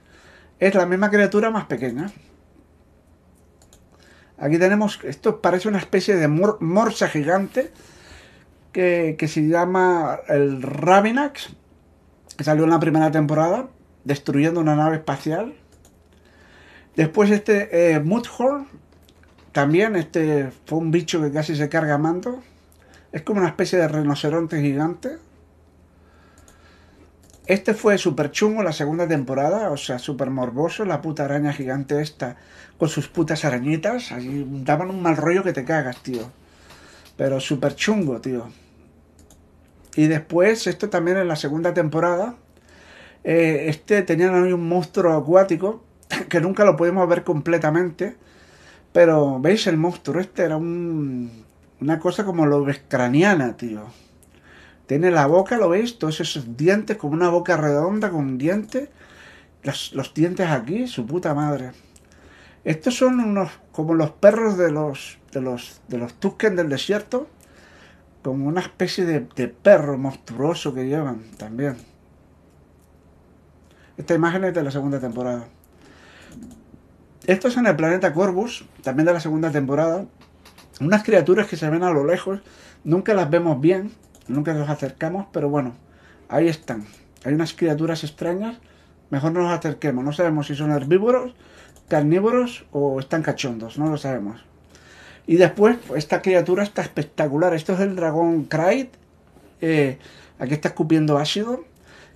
es la misma criatura más pequeña. Aquí tenemos, esto parece una especie de morsa gigante que, se llama el Ravinax, que salió en la primera temporada, destruyendo una nave espacial. Después este eh, también este fue un bicho que casi se carga mando. Es como una especie de rinoceronte gigante. Este fue súper chungo la segunda temporada, o sea, súper morboso, la puta araña gigante esta, con sus putas arañitas, daban un mal rollo que te cagas, tío. Pero súper chungo, tío. Y después, esto también en la segunda temporada, eh, este tenían ahí un monstruo acuático, que nunca lo pudimos ver completamente, pero veis el monstruo, este era un, una cosa como lo craniana, tío. Tiene la boca, ¿lo veis? Todos esos dientes, como una boca redonda con dientes. Los, los dientes aquí, su puta madre. Estos son unos como los perros de los de los de los Tusken del desierto, como una especie de, perro monstruoso que llevan también. Esta imagen es de la segunda temporada. Esto es en el planeta Corvus, también de la segunda temporada. Unas criaturas que se ven a lo lejos, nunca las vemos bien, Nunca nos acercamos, pero bueno, ahí están. Hay unas criaturas extrañas. Mejor no nos acerquemos. No sabemos si son herbívoros, carnívoros o están cachondos. No lo sabemos. Y después, esta criatura está espectacular. Esto es el dragón Kraid. Eh, aquí está escupiendo ácido.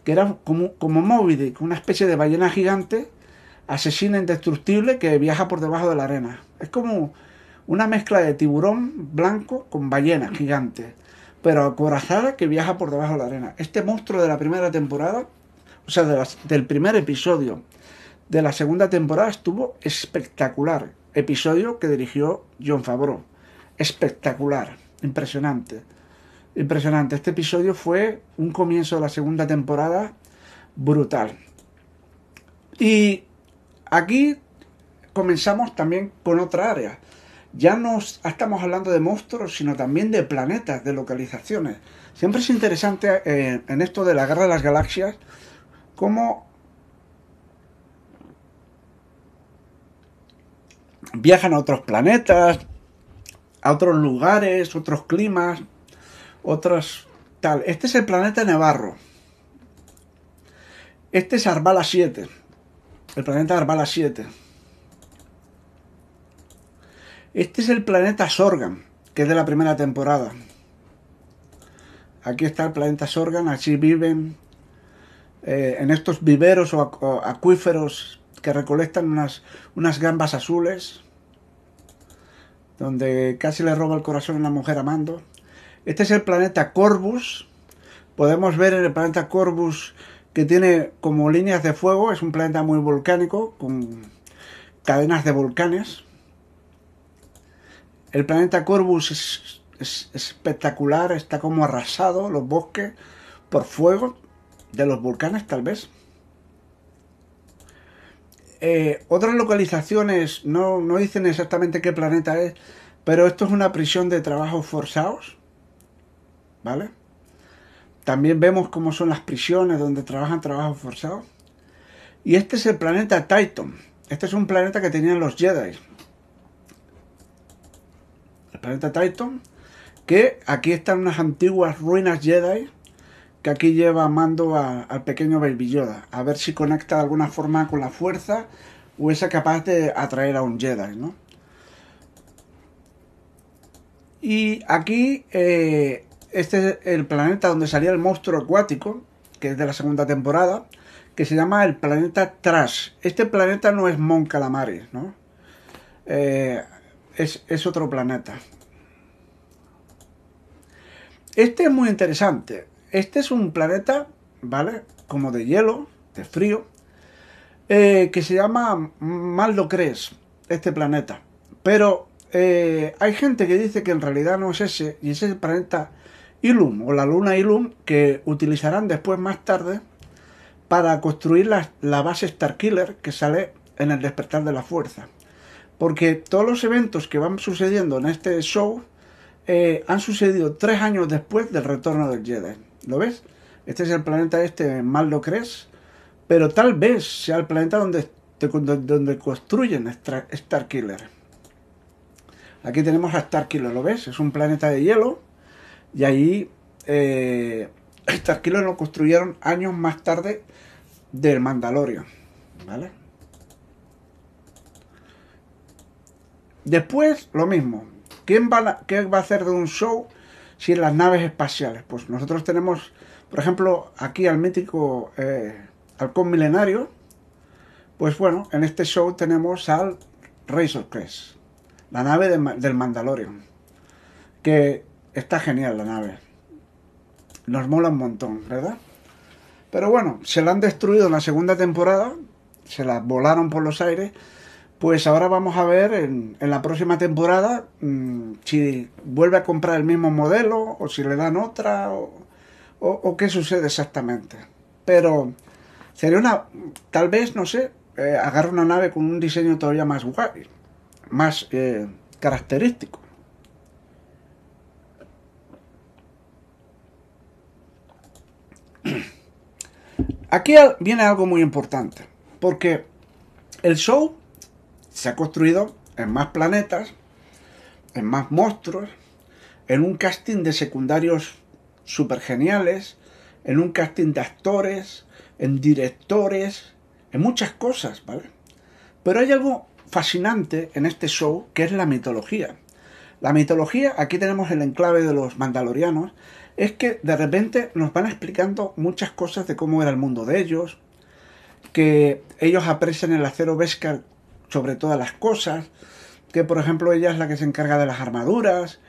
Que era como, como Moby una especie de ballena gigante, asesina indestructible que viaja por debajo de la arena. Es como una mezcla de tiburón blanco con ballena gigante pero acorazada que viaja por debajo de la arena. Este monstruo de la primera temporada, o sea, del primer episodio de la segunda temporada estuvo espectacular. Episodio que dirigió John Favreau. Espectacular, impresionante. Impresionante. Este episodio fue un comienzo de la segunda temporada brutal. Y aquí comenzamos también con otra área. Ya no estamos hablando de monstruos, sino también de planetas, de localizaciones. Siempre es interesante eh, en esto de la guerra de las galaxias cómo viajan a otros planetas, a otros lugares, otros climas, otros tal. Este es el planeta Nevarro. Este es Arbala 7. El planeta Arbala 7. Este es el planeta Sorgan, que es de la primera temporada. Aquí está el planeta Sorgan, así viven eh, en estos viveros o, acuíferos que recolectan unas, unas gambas azules, donde casi le roba el corazón a una mujer amando. Este es el planeta Corvus. Podemos ver en el planeta Corvus que tiene como líneas de fuego, es un planeta muy volcánico, con cadenas de volcanes. El planeta Corvus es, es espectacular, está como arrasado, los bosques, por fuego de los volcanes tal vez. Eh, otras localizaciones no, no dicen exactamente qué planeta es, pero esto es una prisión de trabajos forzados, ¿vale? También vemos cómo son las prisiones donde trabajan trabajos forzados. Y este es el planeta Titan. Este es un planeta que tenían los Jedi. Planeta Titan, que aquí están unas antiguas ruinas Jedi que aquí lleva mando al pequeño Baby Yoda, a ver si conecta de alguna forma con la fuerza o es capaz de atraer a un Jedi, ¿no? Y aquí, eh, este es el planeta donde salía el monstruo acuático, que es de la segunda temporada, que se llama el planeta Trash. Este planeta no es Mon Calamari, ¿no? Eh, es, otro planeta. Este es muy interesante. Este es un planeta, ¿vale? Como de hielo, de frío, eh, que se llama Maldocres, este planeta. Pero eh, hay gente que dice que en realidad no es ese, y es el planeta Ilum, o la luna Ilum, que utilizarán después más tarde para construir la, la base Starkiller que sale en el despertar de la fuerza. Porque todos los eventos que van sucediendo en este show eh, han sucedido tres años después del retorno del Jedi. ¿Lo ves? Este es el planeta este, mal lo crees, pero tal vez sea el planeta donde, donde construyen Starkiller. Aquí tenemos a Starkiller, ¿lo ves? Es un planeta de hielo y ahí eh, Starkiller lo construyeron años más tarde del Mandalorian, ¿vale? Después, lo mismo. ¿Quién va ¿Qué va a hacer de un show si en las naves espaciales. Pues nosotros tenemos, por ejemplo, aquí al mítico eh, halcón milenario. Pues bueno, en este show tenemos al Razor Crest, la nave del Mandalorian. Que está genial la nave. Nos mola un montón, ¿verdad? Pero bueno, se la han destruido en la segunda temporada, se la volaron por los aires pues ahora vamos a ver en, la próxima temporada mm, si vuelve a comprar el mismo modelo o si le dan otra o, qué sucede exactamente. Pero sería una, tal vez, no sé, eh, agarra una nave con un diseño todavía más guay, más eh, característico. Aquí viene algo muy importante, porque el show se ha construido en más planetas, en más monstruos, en un casting de secundarios super geniales, en un casting de actores, en directores, en muchas cosas, ¿vale? Pero hay algo fascinante en este show que es la mitología. La mitología, aquí tenemos el enclave de los mandalorianos, es que de repente nos van explicando muchas cosas de cómo era el mundo de ellos, que ellos aprecian el acero Beskar sobre todas las cosas, que por ejemplo ella es la que se encarga de las armaduras,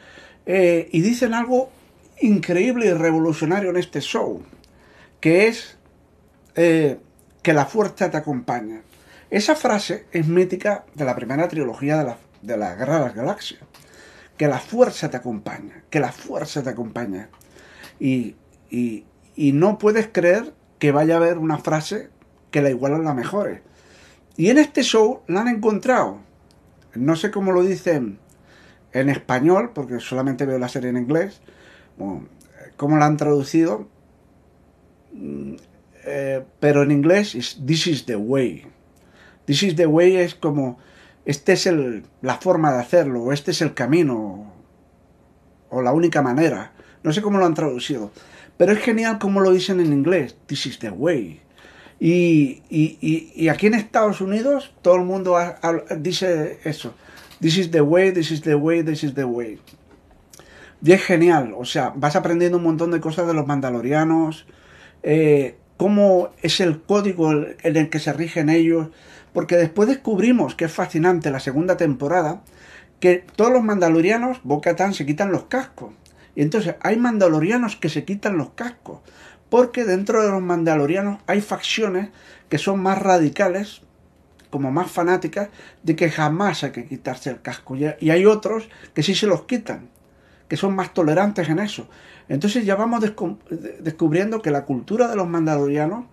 eh, y dicen algo increíble y revolucionario en este show, que es eh, que la fuerza te acompaña. Esa frase es mítica de la primera trilogía de la, de Guerra de las Galaxias. Que la fuerza te acompaña, que la fuerza te acompaña. Y, y, no puedes creer que vaya a haber una frase que la iguala a la mejor. Y en este show la han encontrado. No sé cómo lo dicen en español, porque solamente veo la serie en inglés. cómo la han traducido. Mm, eh, pero en inglés es This is the way. This is the way es como, este es el, la forma de hacerlo, o este es el camino, o la única manera. No sé cómo lo han traducido. Pero es genial como lo dicen en inglés. This is the way. Y, y, y, aquí en Estados Unidos todo el mundo dice eso. This is the way, this is the way, this is the way. Y es genial. O sea, vas aprendiendo un montón de cosas de los mandalorianos. Eh, cómo es el código en el que se rigen ellos. Porque después descubrimos que es fascinante la segunda temporada. Que todos los mandalorianos, Boca se quitan los cascos. Y entonces hay mandalorianos que se quitan los cascos, porque dentro de los mandalorianos hay facciones que son más radicales, como más fanáticas, de que jamás hay que quitarse el casco. Y hay otros que sí se los quitan, que son más tolerantes en eso. Entonces ya vamos descubriendo que la cultura de los mandalorianos,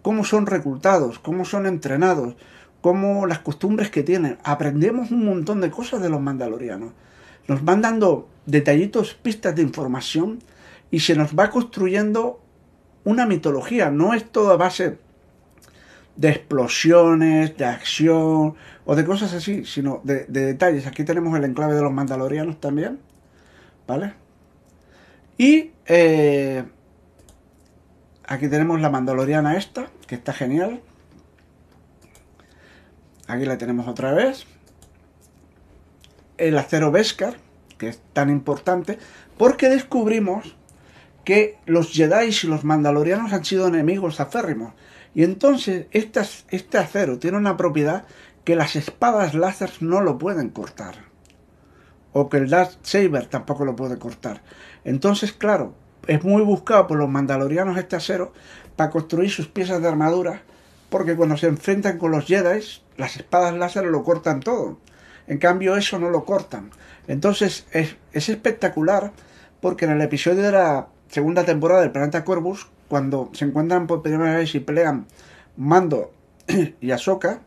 cómo son reclutados, cómo son entrenados, cómo las costumbres que tienen. Aprendemos un montón de cosas de los mandalorianos. Nos van dando detallitos, pistas de información y se nos va construyendo una mitología. No es todo a base de explosiones, de acción o de cosas así, sino de, detalles. Aquí tenemos el enclave de los mandalorianos también, ¿vale? Y eh, aquí tenemos la mandaloriana esta, que está genial. Aquí la tenemos otra vez. El acero Beskar, que es tan importante, porque descubrimos que los Jedi y los Mandalorianos han sido enemigos aférrimos. Y entonces este acero tiene una propiedad que las espadas láser no lo pueden cortar. O que el Darth Saber tampoco lo puede cortar. Entonces, claro, es muy buscado por los Mandalorianos este acero para construir sus piezas de armadura. Porque cuando se enfrentan con los Jedi, las espadas láser lo cortan todo. En cambio, eso no lo cortan. Entonces es, espectacular porque en el episodio de la segunda temporada del Planeta Corvus, cuando se encuentran por primera vez y pelean Mando y Ahsoka,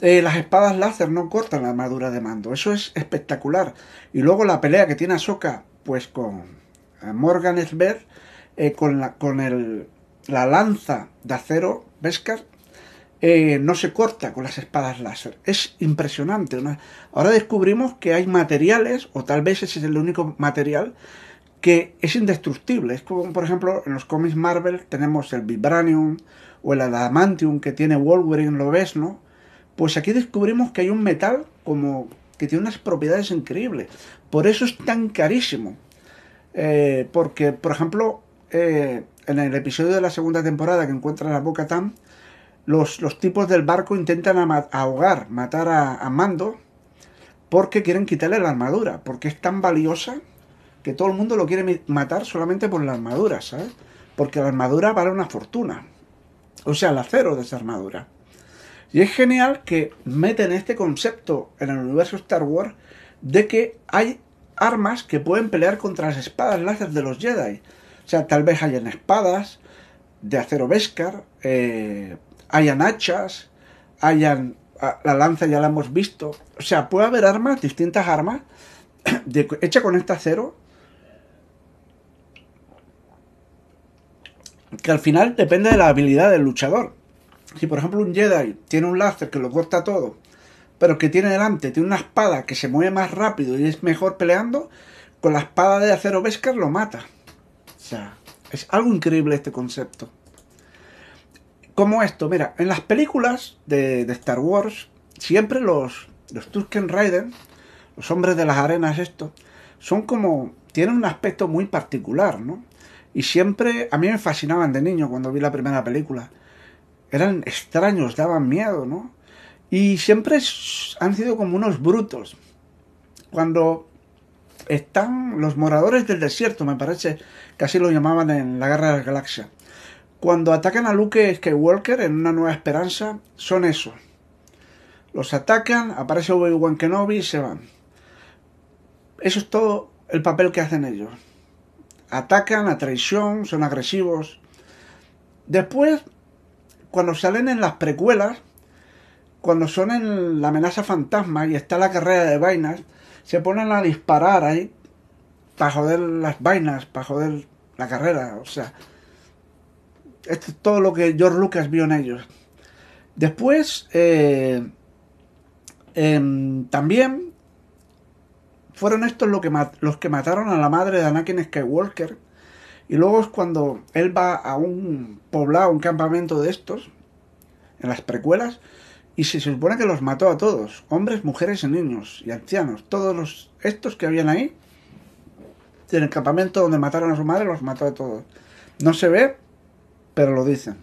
eh, las espadas láser no cortan la armadura de Mando. Eso es espectacular. Y luego la pelea que tiene Ahsoka, pues con eh, Morgan Esbeth, eh, con, la, con el, la lanza de acero Beskar, no se corta con las espadas láser. Es impresionante. Ahora descubrimos que hay materiales, o tal vez ese es el único material, que es indestructible. Es como, por ejemplo, en los cómics Marvel tenemos el Vibranium o el Adamantium que tiene Wolverine, lo ves, ¿no? Pues aquí descubrimos que hay un metal como que tiene unas propiedades increíbles. Por eso es tan carísimo. Eh, porque, por ejemplo, eh, en el episodio de la segunda temporada que encuentra la Boca Tam, los, tipos del barco intentan ahogar, matar a, Mando, porque quieren quitarle la armadura, porque es tan valiosa que todo el mundo lo quiere matar solamente por la armadura, ¿sabes? Porque la armadura vale una fortuna. O sea, el acero de esa armadura. Y es genial que meten este concepto en el universo Star Wars de que hay armas que pueden pelear contra las espadas láser de los Jedi. O sea, tal vez hayan espadas de acero Beskar, eh, hayan hachas, hayan la lanza ya la hemos visto. O sea, puede haber armas, distintas armas, de, hecha con este acero, que al final depende de la habilidad del luchador. Si por ejemplo un Jedi tiene un láser que lo corta todo, pero que tiene delante, tiene una espada que se mueve más rápido y es mejor peleando, con la espada de acero Beskar lo mata. O sea, es algo increíble este concepto como esto, mira, en las películas de, Star Wars, siempre los, los Turken Raiders, los hombres de las arenas, esto, son como, tienen un aspecto muy particular, ¿no? Y siempre, a mí me fascinaban de niño cuando vi la primera película. Eran extraños, daban miedo, ¿no? Y siempre han sido como unos brutos. Cuando están los moradores del desierto, me parece que así lo llamaban en la Guerra de la Galaxia cuando atacan a Luke Skywalker en Una Nueva Esperanza, son eso. Los atacan, aparece Obi-Wan Kenobi y se van. Eso es todo el papel que hacen ellos. Atacan a traición, son agresivos. Después, cuando salen en las precuelas, cuando son en la amenaza fantasma y está la carrera de vainas, se ponen a disparar ahí para joder las vainas, para joder la carrera. O sea, esto es todo lo que George Lucas vio en ellos. Después, eh, em, también fueron estos los que mataron a la madre de Anakin Skywalker. Y luego es cuando él va a un poblado, un campamento de estos, en las precuelas, y se supone que los mató a todos, hombres, mujeres y niños, y ancianos, todos los estos que habían ahí, en el campamento donde mataron a su madre, los mató a todos. No se ve, pero lo dicen.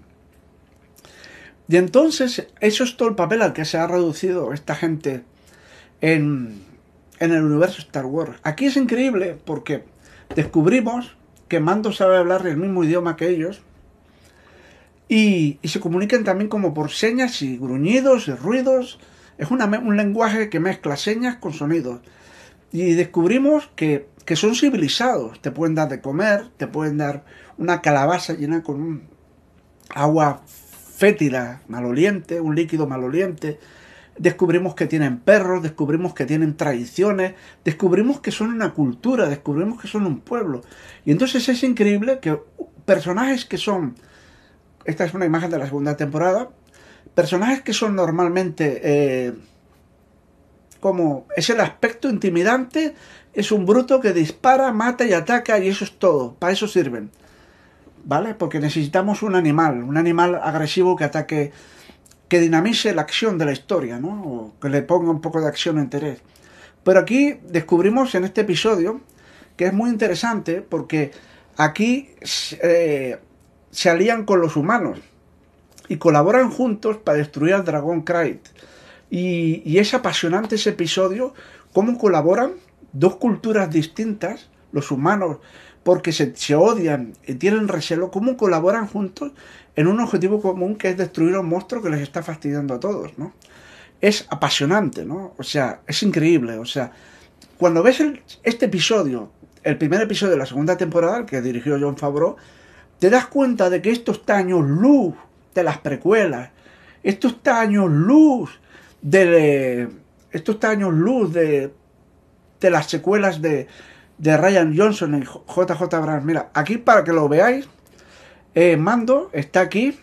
Y entonces, eso es todo el papel al que se ha reducido esta gente en, en el universo Star Wars. Aquí es increíble porque descubrimos que Mando sabe hablar el mismo idioma que ellos y, se comunican también como por señas y gruñidos y ruidos. Es un lenguaje que mezcla señas con sonidos. Y descubrimos que, que son civilizados. Te pueden dar de comer, te pueden dar una calabaza llena con agua fétida, maloliente, un líquido maloliente descubrimos que tienen perros, descubrimos que tienen tradiciones, descubrimos que son una cultura, descubrimos que son un pueblo. Y entonces es increíble que personajes que son, esta es una imagen de la segunda temporada, personajes que son normalmente eh, como es el aspecto intimidante, es un bruto que dispara, mata y ataca y eso es todo, para eso sirven. ¿Vale? Porque necesitamos un animal, un animal agresivo que ataque que dinamice la acción de la historia, ¿no? O que le ponga un poco de acción o interés. Pero aquí descubrimos en este episodio que es muy interesante porque aquí eh, se alían con los humanos y colaboran juntos para destruir al dragón Krayt. Y, y, es apasionante ese episodio, cómo colaboran dos culturas distintas, los humanos porque se, se odian y tienen recelo, cómo colaboran juntos en un objetivo común que es destruir a un monstruo que les está fastidiando a todos, ¿no? Es apasionante, ¿no? O sea, es increíble, o sea, cuando ves este episodio, el primer episodio de la segunda temporada, que dirigió John Favreau, te das cuenta de que esto está años luz de las precuelas, esto está años luz de, esto está luz de, de las secuelas de, de Ryan Johnson y JJ Abrams. Mira, aquí para que lo veáis, eh, Mando está aquí,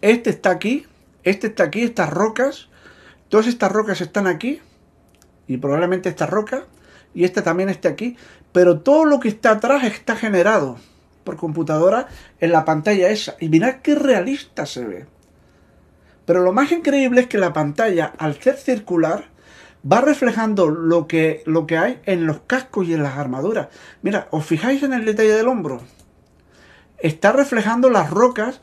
este está aquí, este está aquí, estas rocas, todas estas rocas están aquí, y probablemente esta roca, y esta también está aquí, pero todo lo que está atrás está generado por computadora en la pantalla esa. Y mirad qué realista se ve. Pero lo más increíble es que la pantalla, al ser circular, va reflejando lo que, lo que hay en los cascos y en las armaduras. Mira, ¿os fijáis en el detalle del hombro? Está reflejando las rocas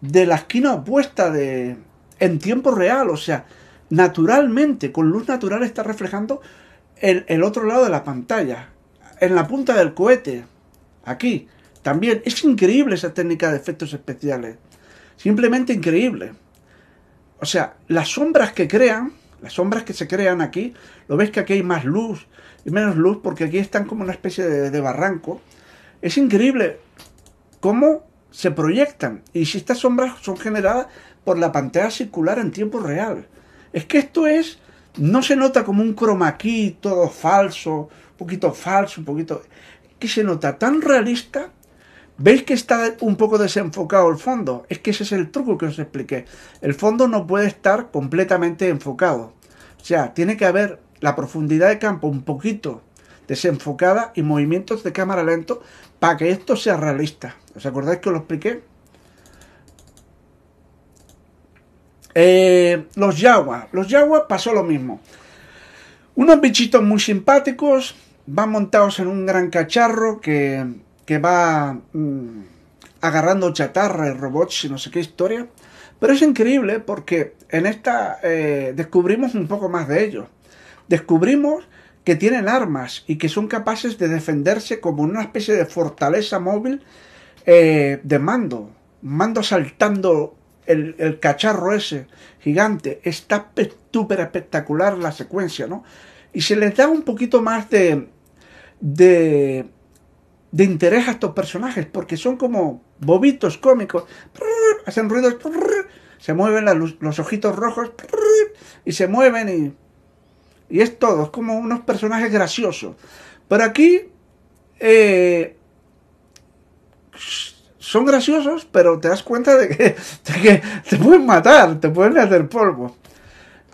de la esquina opuesta de, en tiempo real, o sea, naturalmente, con luz natural está reflejando el, el otro lado de la pantalla, en la punta del cohete, aquí. También es increíble esa técnica de efectos especiales. Simplemente increíble. O sea, las sombras que crean las sombras que se crean aquí, lo ves que aquí hay más luz y menos luz porque aquí están como una especie de, barranco. Es increíble cómo se proyectan y si estas sombras son generadas por la pantalla circular en tiempo real. Es que esto es, no se nota como un chroma key todo falso, un poquito falso, un poquito... que se nota tan realista ¿Veis que está un poco desenfocado el fondo? Es que ese es el truco que os expliqué. El fondo no puede estar completamente enfocado. O sea, tiene que haber la profundidad de campo un poquito desenfocada y movimientos de cámara lento para que esto sea realista. ¿Os acordáis que os lo expliqué? Eh, los Yaguas. Los Yaguas pasó lo mismo. Unos bichitos muy simpáticos, van montados en un gran cacharro que que va mm, agarrando chatarra y robots y no sé qué historia. Pero es increíble porque en esta eh, descubrimos un poco más de ellos. Descubrimos que tienen armas y que son capaces de defenderse como una especie de fortaleza móvil eh, de mando. Mando saltando el, cacharro ese gigante. Está súper espectacular la secuencia, ¿no? Y se les da un poquito más de, de, de interés a estos personajes, porque son como bobitos cómicos. Hacen ruidos, se mueven los ojitos rojos y se mueven y, y es todo, es como unos personajes graciosos. Pero aquí eh, son graciosos, pero te das cuenta de que, te pueden matar, te pueden hacer polvo.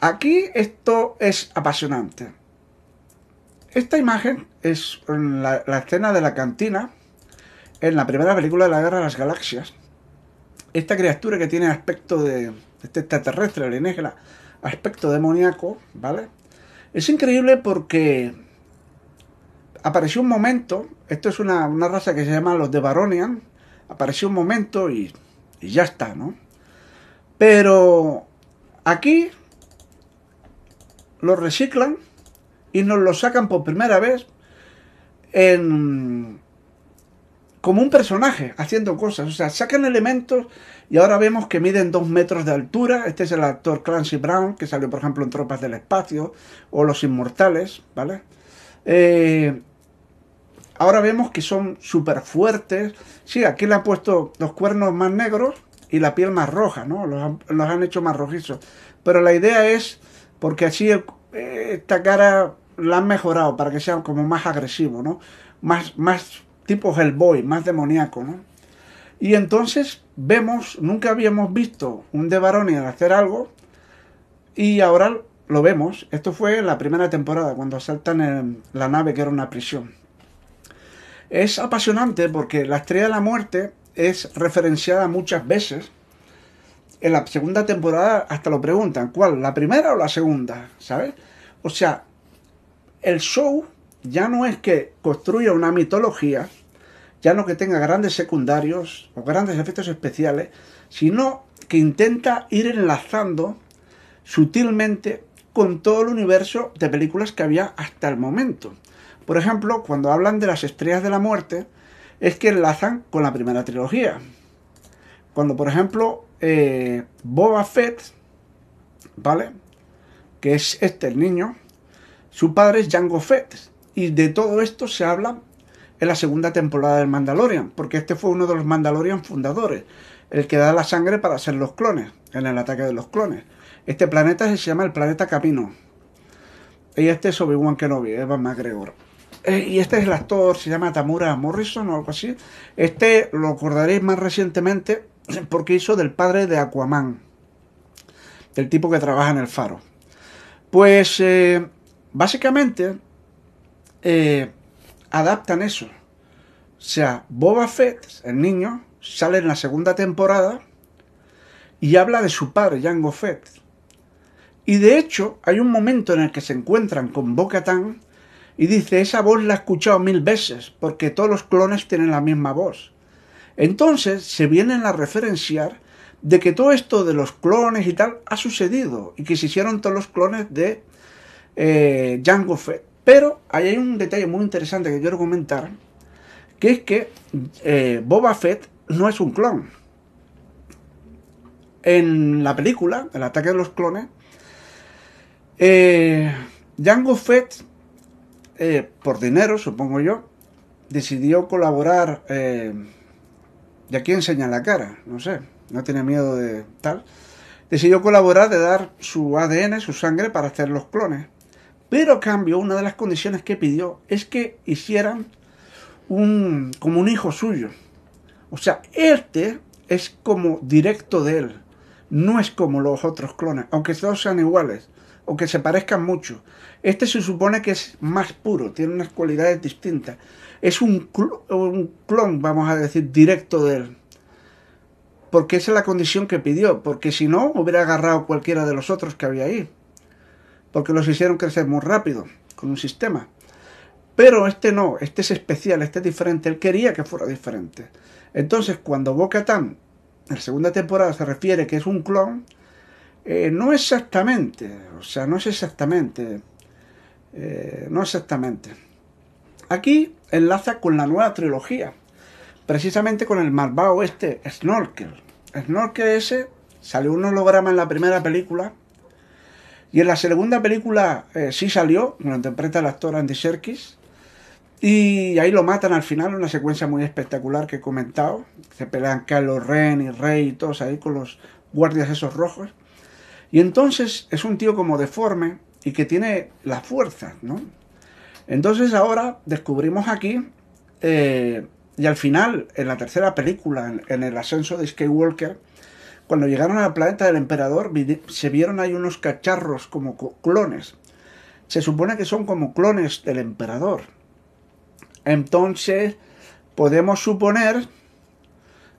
Aquí esto es apasionante. Esta imagen es la, escena de la cantina en la primera película de la Guerra de las Galaxias. Esta criatura que tiene aspecto de este extraterrestre alienígena, aspecto demoníaco, ¿vale? Es increíble porque apareció un momento, esto es una, una raza que se llama los de Baronian, apareció un momento y, y ya está, ¿no? Pero aquí lo reciclan y nos lo sacan por primera vez en como un personaje haciendo cosas. O sea, sacan elementos y ahora vemos que miden dos metros de altura. Este es el actor Clancy Brown, que salió, por ejemplo, en Tropas del Espacio o Los Inmortales, ¿vale? Eh, ahora vemos que son súper fuertes. Sí, aquí le han puesto los cuernos más negros y la piel más roja, ¿no? Los han, hecho más rojizos. Pero la idea es, porque así eh, esta cara la han mejorado para que sea como más agresivo, ¿no? Más, más tipo Hellboy, más demoníaco, ¿no? Y entonces vemos, nunca habíamos visto un de Baronian hacer algo y ahora lo vemos. Esto fue la primera temporada, cuando asaltan la nave que era una prisión. Es apasionante porque la estrella de la muerte es referenciada muchas veces. En la segunda temporada hasta lo preguntan, ¿cuál? ¿La primera o la segunda? ¿Sabes? O sea, el show ya no es que construya una mitología, ya no que tenga grandes secundarios o grandes efectos especiales, sino que intenta ir enlazando sutilmente con todo el universo de películas que había hasta el momento. Por ejemplo, cuando hablan de las estrellas de la muerte, es que enlazan con la primera trilogía. Cuando, por ejemplo, eh, Boba Fett, ¿vale? Que es este el niño, su padre es Jango Fett. Y de todo esto se habla en la segunda temporada del Mandalorian, porque este fue uno de los Mandalorian fundadores, el que da la sangre para hacer los clones, en el ataque de los clones. Este planeta se llama el planeta Camino. Y este es Obi-Wan Kenobi, Evan McGregor. Eh, y este es el actor, se llama Tamura Morrison o algo así. Este lo acordaréis más recientemente porque hizo del padre de Aquaman, del tipo que trabaja en el faro. Pues eh, básicamente eh, adaptan eso. O sea, Boba Fett, el niño, sale en la segunda temporada y habla de su padre, Jango Fett. Y de hecho, hay un momento en el que se encuentran con Bo-Katan y dice, esa voz la he escuchado mil veces, porque todos los clones tienen la misma voz. Entonces se vienen a referenciar de que todo esto de los clones y tal ha sucedido y que se hicieron todos los clones de eh, Jango Fett. Pero hay un detalle muy interesante que quiero comentar, que es que eh, Boba Fett no es un clon. En la película, El ataque de los clones, eh, Jango Fett, eh, por dinero, supongo yo, decidió colaborar. Eh, y aquí enseña la cara, no sé, no tiene miedo de tal. Decidió colaborar de dar su ADN, su sangre, para hacer los clones. Pero a cambio, una de las condiciones que pidió es que hicieran un, como un hijo suyo. O sea, este es como directo de él. No es como los otros clones, aunque todos sean iguales, aunque se parezcan mucho. Este se supone que es más puro, tiene unas cualidades distintas. Es un, un clon, vamos a decir, directo de él. Porque esa es la condición que pidió, porque si no, hubiera agarrado cualquiera de los otros que había ahí porque los hicieron crecer muy rápido con un sistema. Pero este no, este es especial, este es diferente. Él quería que fuera diferente. Entonces, cuando Bo-Katan en la segunda temporada se refiere que es un clon, eh, no exactamente, o sea, no es exactamente, eh, no exactamente. Aquí enlaza con la nueva trilogía, precisamente con el malvado este, Snorkel. Snorkel ese salió un holograma en la primera película y en la segunda película eh, sí salió, lo interpreta el actor Andy Serkis. Y ahí lo matan al final, una secuencia muy espectacular que he comentado. Se pelean Kylo Ren y Rey y todos ahí con los guardias esos rojos. Y entonces es un tío como deforme y que tiene la fuerza, ¿no? Entonces ahora descubrimos aquí, eh, y al final, en la tercera película, en el ascenso de Skywalker, cuando llegaron al planeta del emperador, se vieron ahí unos cacharros como clones. Se supone que son como clones del emperador. Entonces, podemos suponer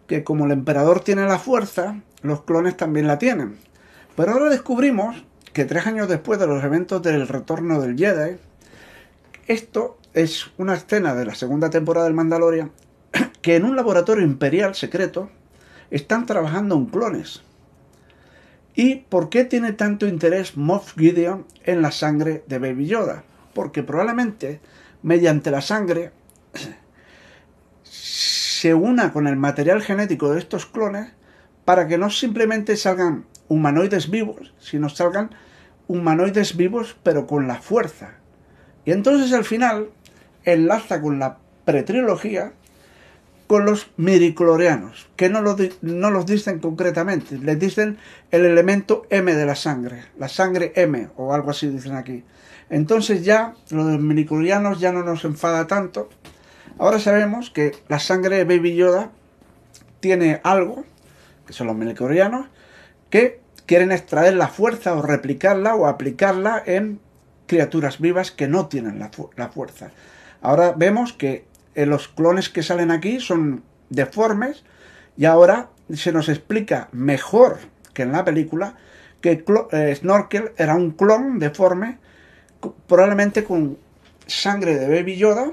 que como el emperador tiene la fuerza, los clones también la tienen. Pero ahora descubrimos que tres años después de los eventos del retorno del Jedi, esto es una escena de la segunda temporada del Mandalorian, que en un laboratorio imperial secreto están trabajando en clones. ¿Y por qué tiene tanto interés Moff Gideon en la sangre de Baby Yoda? Porque probablemente mediante la sangre se una con el material genético de estos clones para que no simplemente salgan humanoides vivos, sino salgan humanoides vivos pero con la fuerza. Y entonces al final enlaza con la pretrilogía con los miriclorianos, que no, no los dicen concretamente, les dicen el elemento M de la sangre, la sangre M o algo así dicen aquí. Entonces ya lo de los miriclorianos ya no nos enfada tanto. Ahora sabemos que la sangre Baby Yoda tiene algo, que son los miriclorianos, que quieren extraer la fuerza o replicarla o aplicarla en criaturas vivas que no tienen la fuerza. Ahora vemos que eh, los clones que salen aquí son deformes y ahora se nos explica mejor que en la película que eh, Snorkel era un clon deforme, probablemente con sangre de Baby Yoda,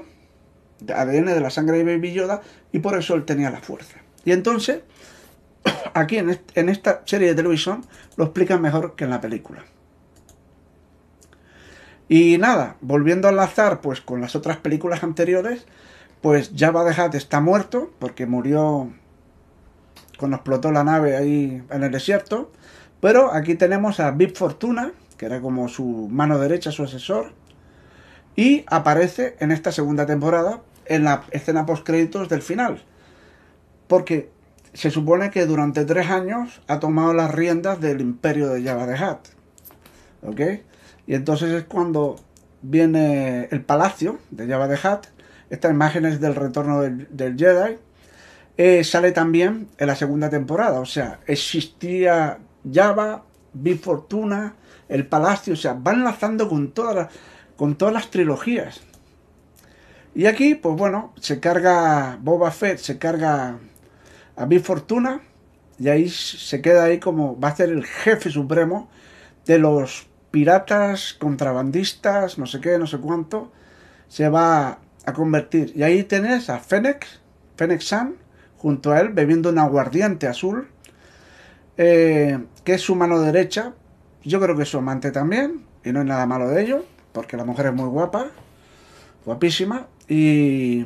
ADN de la sangre de Baby Yoda, y por eso él tenía la fuerza. Y entonces, aquí en, esta serie de televisión lo explican mejor que en la película. Y nada, volviendo a enlazar pues con las otras películas anteriores, pues Jabba de Hutt está muerto porque murió cuando explotó la nave ahí en el desierto. Pero aquí tenemos a Bib Fortuna, que era como su mano derecha, su asesor, y aparece en esta segunda temporada en la escena post créditos del final. Porque se supone que durante tres años ha tomado las riendas del imperio de Jabba de Hutt. ¿Ok? Y entonces es cuando viene el palacio de Jabba de Hutt estas imágenes del retorno del, Jedi, eh, sale también en la segunda temporada. O sea, existía Java, Big Fortuna, El Palacio, o sea, van enlazando con todas con todas las trilogías. Y aquí, pues bueno, se carga Boba Fett, se carga a Big Fortuna, y ahí se queda ahí como va a ser el jefe supremo de los piratas, contrabandistas, no sé qué, no sé cuánto. Se va a convertir. Y ahí tenés a Fennec, Fennec San, junto a él, bebiendo un aguardiente azul, eh, que es su mano derecha. Yo creo que es su amante también, y no hay nada malo de ello, porque la mujer es muy guapa, guapísima, y,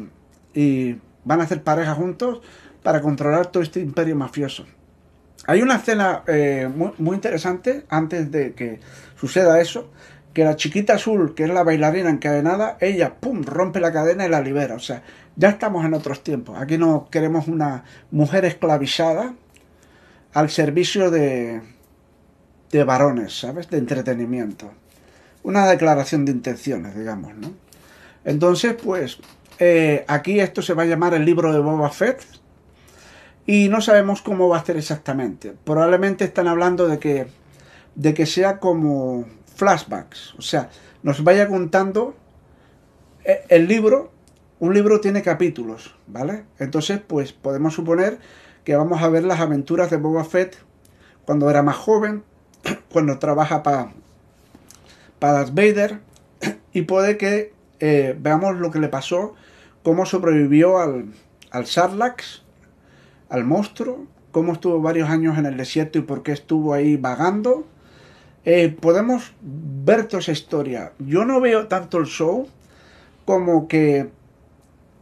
y van a hacer pareja juntos para controlar todo este imperio mafioso. Hay una escena eh, muy, muy, interesante antes de que suceda eso, que la chiquita azul, que es la bailarina encadenada, ella, ¡pum!, rompe la cadena y la libera. O sea, ya estamos en otros tiempos. Aquí no queremos una mujer esclavizada al servicio de, de varones, ¿sabes? De entretenimiento. Una declaración de intenciones, digamos, ¿no? Entonces, pues, eh, aquí esto se va a llamar el libro de Boba Fett. Y no sabemos cómo va a ser exactamente. Probablemente están hablando de que, de que sea como flashbacks, o sea, nos vaya contando eh, el libro, un libro tiene capítulos, ¿vale? Entonces, pues podemos suponer que vamos a ver las aventuras de Boba Fett cuando era más joven, cuando trabaja para para Darth Vader y puede que eh, veamos lo que le pasó, cómo sobrevivió al, al Sarlax, al monstruo, cómo estuvo varios años en el desierto y por qué estuvo ahí vagando eh, podemos ver toda esa historia. Yo no veo tanto el show como que,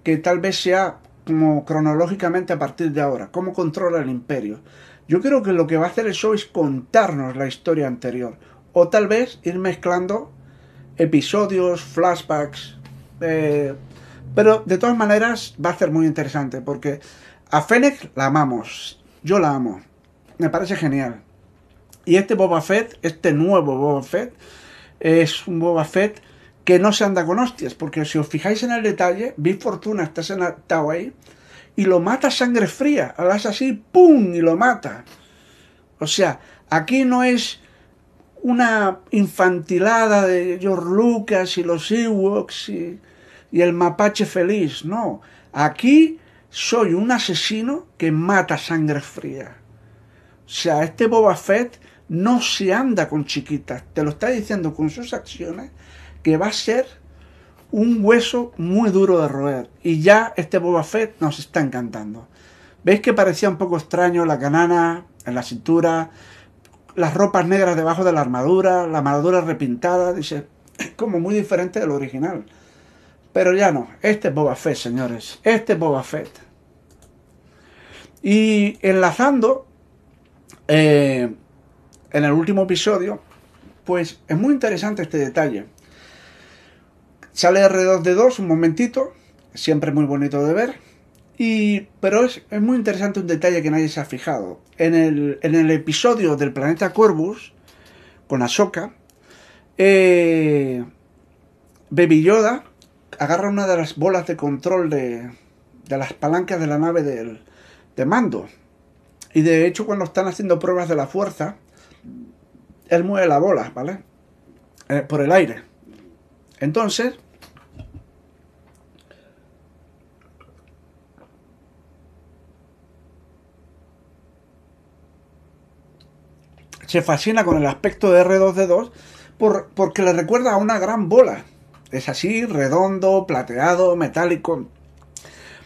que tal vez sea como cronológicamente a partir de ahora, cómo controla el imperio. Yo creo que lo que va a hacer el show es contarnos la historia anterior, o tal vez ir mezclando episodios, flashbacks, eh, pero de todas maneras va a ser muy interesante porque a Fennec la amamos, yo la amo, me parece genial. Y este Boba Fett, este nuevo Boba Fett, es un Boba Fett que no se anda con hostias, porque si os fijáis en el detalle, Big Fortuna está sentado ahí y lo mata sangre fría, hace así, ¡pum! y lo mata. O sea, aquí no es una infantilada de George Lucas y los Ewoks y, y el mapache feliz, no. Aquí soy un asesino que mata sangre fría. O sea, este Boba Fett no se anda con chiquitas, te lo está diciendo con sus acciones que va a ser un hueso muy duro de roer. Y ya este Boba Fett nos está encantando. ¿Veis que parecía un poco extraño la canana en la cintura, las ropas negras debajo de la armadura, la armadura repintada? Dice, es como muy diferente del original. Pero ya no, este es Boba Fett, señores. Este es Boba Fett. Y enlazando eh, en el último episodio, pues es muy interesante este detalle. Sale R2D2 un momentito, siempre muy bonito de ver. Y, pero es, muy interesante un detalle que nadie se ha fijado. En el, en el episodio del planeta Corvus, con Ahsoka, eh, Baby Yoda agarra una de las bolas de control de, de las palancas de la nave del, de mando. Y de hecho, cuando están haciendo pruebas de la fuerza, él mueve la bola, ¿vale? Eh, por el aire. Entonces, se fascina con el aspecto de R2D2 por, porque le recuerda a una gran bola. Es así, redondo, plateado, metálico.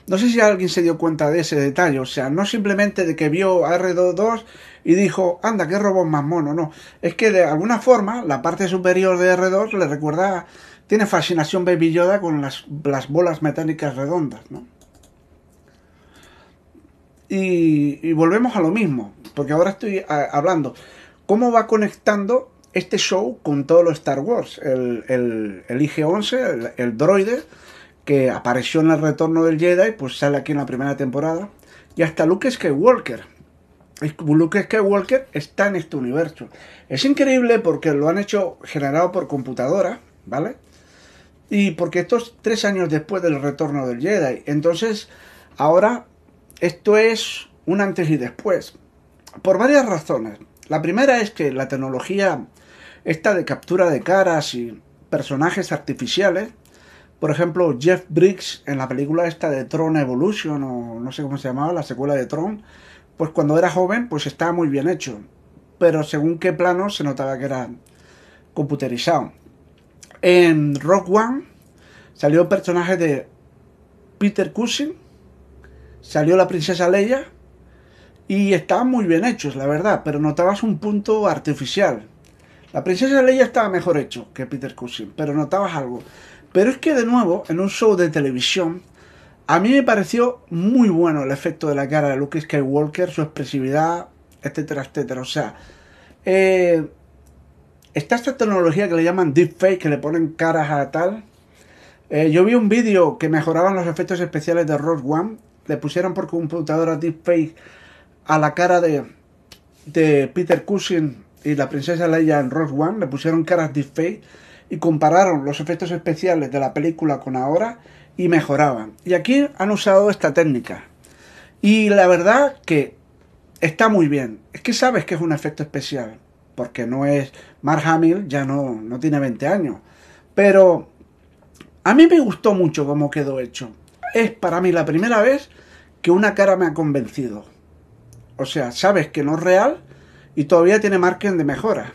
No sé si alguien se dio cuenta de ese detalle, o sea, no simplemente de que vio a R2D2 y dijo, anda, qué robot más mono, no. Es que de alguna forma la parte superior de R2 le recuerda, tiene fascinación Baby Yoda con las, las bolas metálicas redondas, ¿no? Y, y, volvemos a lo mismo, porque ahora estoy hablando cómo va conectando este show con todo lo Star Wars. El, el, el IG-11, el, droide, que apareció en el retorno del Jedi, pues sale aquí en la primera temporada. Y hasta Luke Skywalker. Luke Skywalker está en este universo. Es increíble porque lo han hecho generado por computadora, ¿vale? Y porque estos tres años después del retorno del Jedi. Entonces, ahora esto es un antes y después. Por varias razones. La primera es que la tecnología esta de captura de caras y personajes artificiales, por ejemplo, Jeff Briggs en la película esta de Tron Evolution o no sé cómo se llamaba, la secuela de Tron, pues cuando era joven pues estaba muy bien hecho, pero según qué plano se notaba que era computerizado. En Rock One salió el personaje de Peter Cushing, salió la princesa Leia y estaban muy bien hechos, la verdad, pero notabas un punto artificial. La princesa Leia estaba mejor hecho que Peter Cushing, pero notabas algo. Pero es que de nuevo, en un show de televisión, a mí me pareció muy bueno el efecto de la cara de Luke Skywalker, su expresividad, etcétera, etcétera. O sea, eh, está esta tecnología que le llaman deepfake, que le ponen caras a tal. Eh, yo vi un vídeo que mejoraban los efectos especiales de Rogue One. Le pusieron por computadora deepfake a la cara de, de Peter Cushing y la princesa Leia en Rogue One. Le pusieron caras deepfake y compararon los efectos especiales de la película con ahora y mejoraban. Y aquí han usado esta técnica. Y la verdad que está muy bien. Es que sabes que es un efecto especial. Porque no es. Mark Hamill ya no, no tiene 20 años. Pero a mí me gustó mucho cómo quedó hecho. Es para mí la primera vez que una cara me ha convencido. O sea, sabes que no es real y todavía tiene margen de mejora.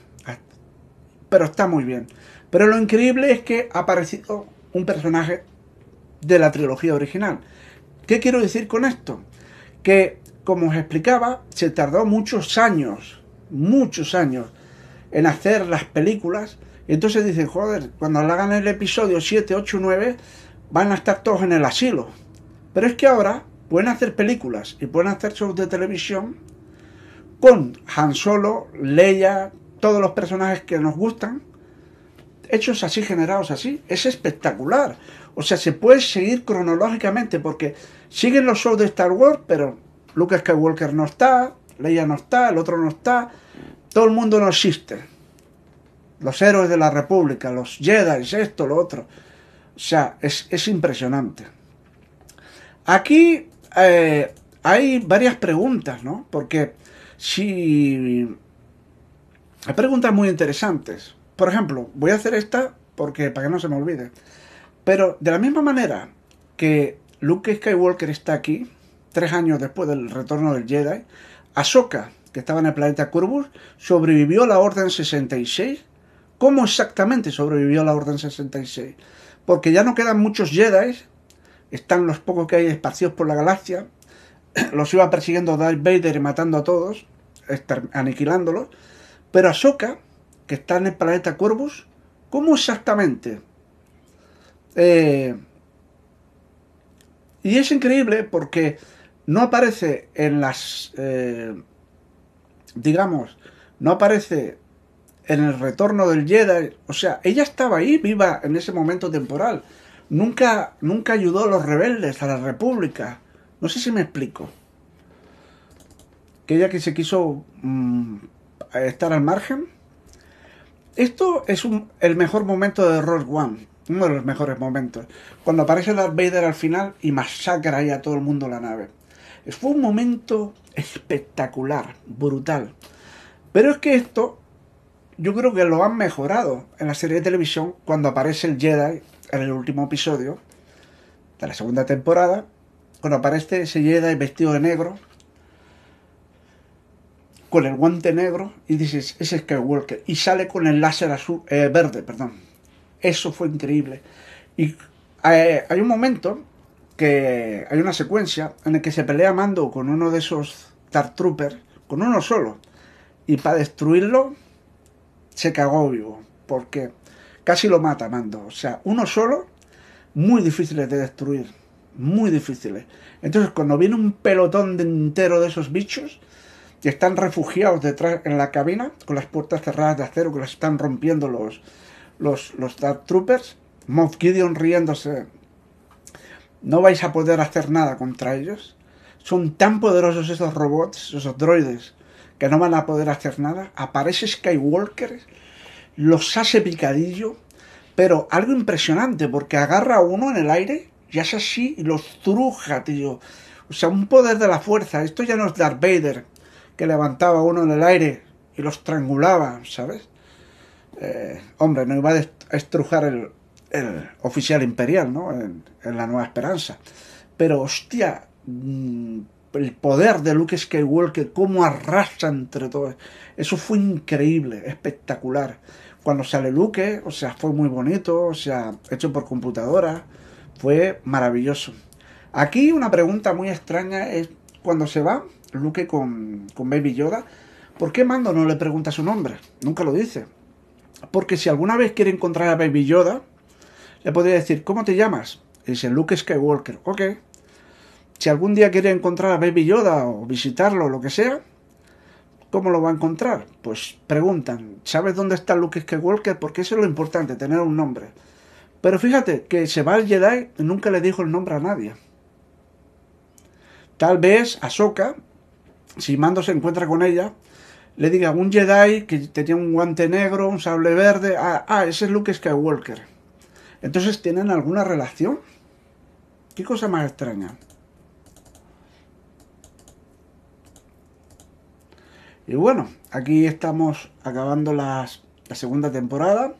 Pero está muy bien. Pero lo increíble es que ha aparecido un personaje de la trilogía original. ¿Qué quiero decir con esto? Que, como os explicaba, se tardó muchos años, muchos años, en hacer las películas. Y entonces dicen, joder, cuando hagan el episodio 7, 8, 9, van a estar todos en el asilo. Pero es que ahora pueden hacer películas y pueden hacer shows de televisión con Han Solo, Leia, todos los personajes que nos gustan, hechos así, generados así. Es espectacular. O sea, se puede seguir cronológicamente porque siguen los shows de Star Wars, pero Luke Skywalker no está, Leia no está, el otro no está, todo el mundo no existe. Los héroes de la República, los Jedi, esto, lo otro. O sea, es, impresionante. Aquí eh, hay varias preguntas, ¿no? Porque si... Hay preguntas muy interesantes. Por ejemplo, voy a hacer esta porque para que no se me olvide. Pero de la misma manera que Luke Skywalker está aquí, tres años después del retorno del Jedi, Ahsoka, que estaba en el planeta Curvus, sobrevivió a la Orden 66. ¿Cómo exactamente sobrevivió a la Orden 66? Porque ya no quedan muchos Jedi, están los pocos que hay esparcidos por la galaxia, los iba persiguiendo Darth Vader y matando a todos, aniquilándolos, pero Ahsoka, que está en el planeta Corvus, ¿cómo exactamente? Eh, y es increíble porque no aparece en las, eh, digamos, no aparece en el retorno del Jedi. O sea, ella estaba ahí viva en ese momento temporal. Nunca, nunca ayudó a los rebeldes, a la República. No sé si me explico. Que ella que se quiso mm, estar al margen. Esto es el mejor momento de Rogue One. Uno de los mejores momentos. Cuando aparece Darth Vader al final y masacra ahí a todo el mundo la nave. Fue un momento espectacular, brutal. Pero es que esto yo creo que lo han mejorado en la serie de televisión cuando aparece el Jedi en el último episodio de la segunda temporada, cuando aparece ese Jedi vestido de negro, con el guante negro, y dices, es Skywalker, y sale con el láser azul, eh, verde, perdón. Eso fue increíble. Y eh, hay un momento que hay una secuencia en la que se pelea Mando con uno de esos Dark Troopers, con uno solo, y para destruirlo se cagó vivo, porque casi lo mata Mando. O sea, uno solo, muy difíciles de destruir, muy difíciles. Entonces, cuando viene un pelotón de entero de esos bichos, y están refugiados detrás en la cabina, con las puertas cerradas de acero que las están rompiendo los, los, los Dark Troopers, Moff Gideon riéndose no vais a poder hacer nada contra ellos. Son tan poderosos esos robots, esos droides, que no van a poder hacer nada. Aparece Skywalker, los hace picadillo, pero algo impresionante, porque agarra a uno en el aire y hace así y los truja, tío. O sea, un poder de la fuerza. Esto ya no es Darth Vader, que levantaba a uno en el aire y los estrangulaba, ¿sabes? Eh, hombre, no iba a estrujar el, oficial imperial, ¿no? En, la Nueva Esperanza. Pero, hostia, mm, el poder de Luke Skywalker, cómo arrasa entre todos. Eso fue increíble, espectacular. Cuando sale Luke, o sea, fue muy bonito, o sea, hecho por computadora, fue maravilloso. Aquí una pregunta muy extraña es cuando se va Luke con, con Baby Yoda, ¿por qué Mando no le pregunta su nombre? Nunca lo dice. Porque si alguna vez quiere encontrar a Baby Yoda, le podría decir, ¿cómo te llamas? Y dice, Luke Skywalker. Ok. Si algún día quiere encontrar a Baby Yoda o visitarlo o lo que sea, ¿cómo lo va a encontrar? Pues preguntan, ¿sabes dónde está Luke Skywalker? Porque eso es lo importante, tener un nombre. Pero fíjate que se va al Jedi y nunca le dijo el nombre a nadie. Tal vez Ahsoka, si Mando se encuentra con ella, le diga un Jedi que tenía un guante negro, un sable verde. Ah, ah ese es Luke Skywalker. Entonces, ¿tienen alguna relación? ¿Qué cosa más extraña? Y bueno, aquí estamos acabando la segunda temporada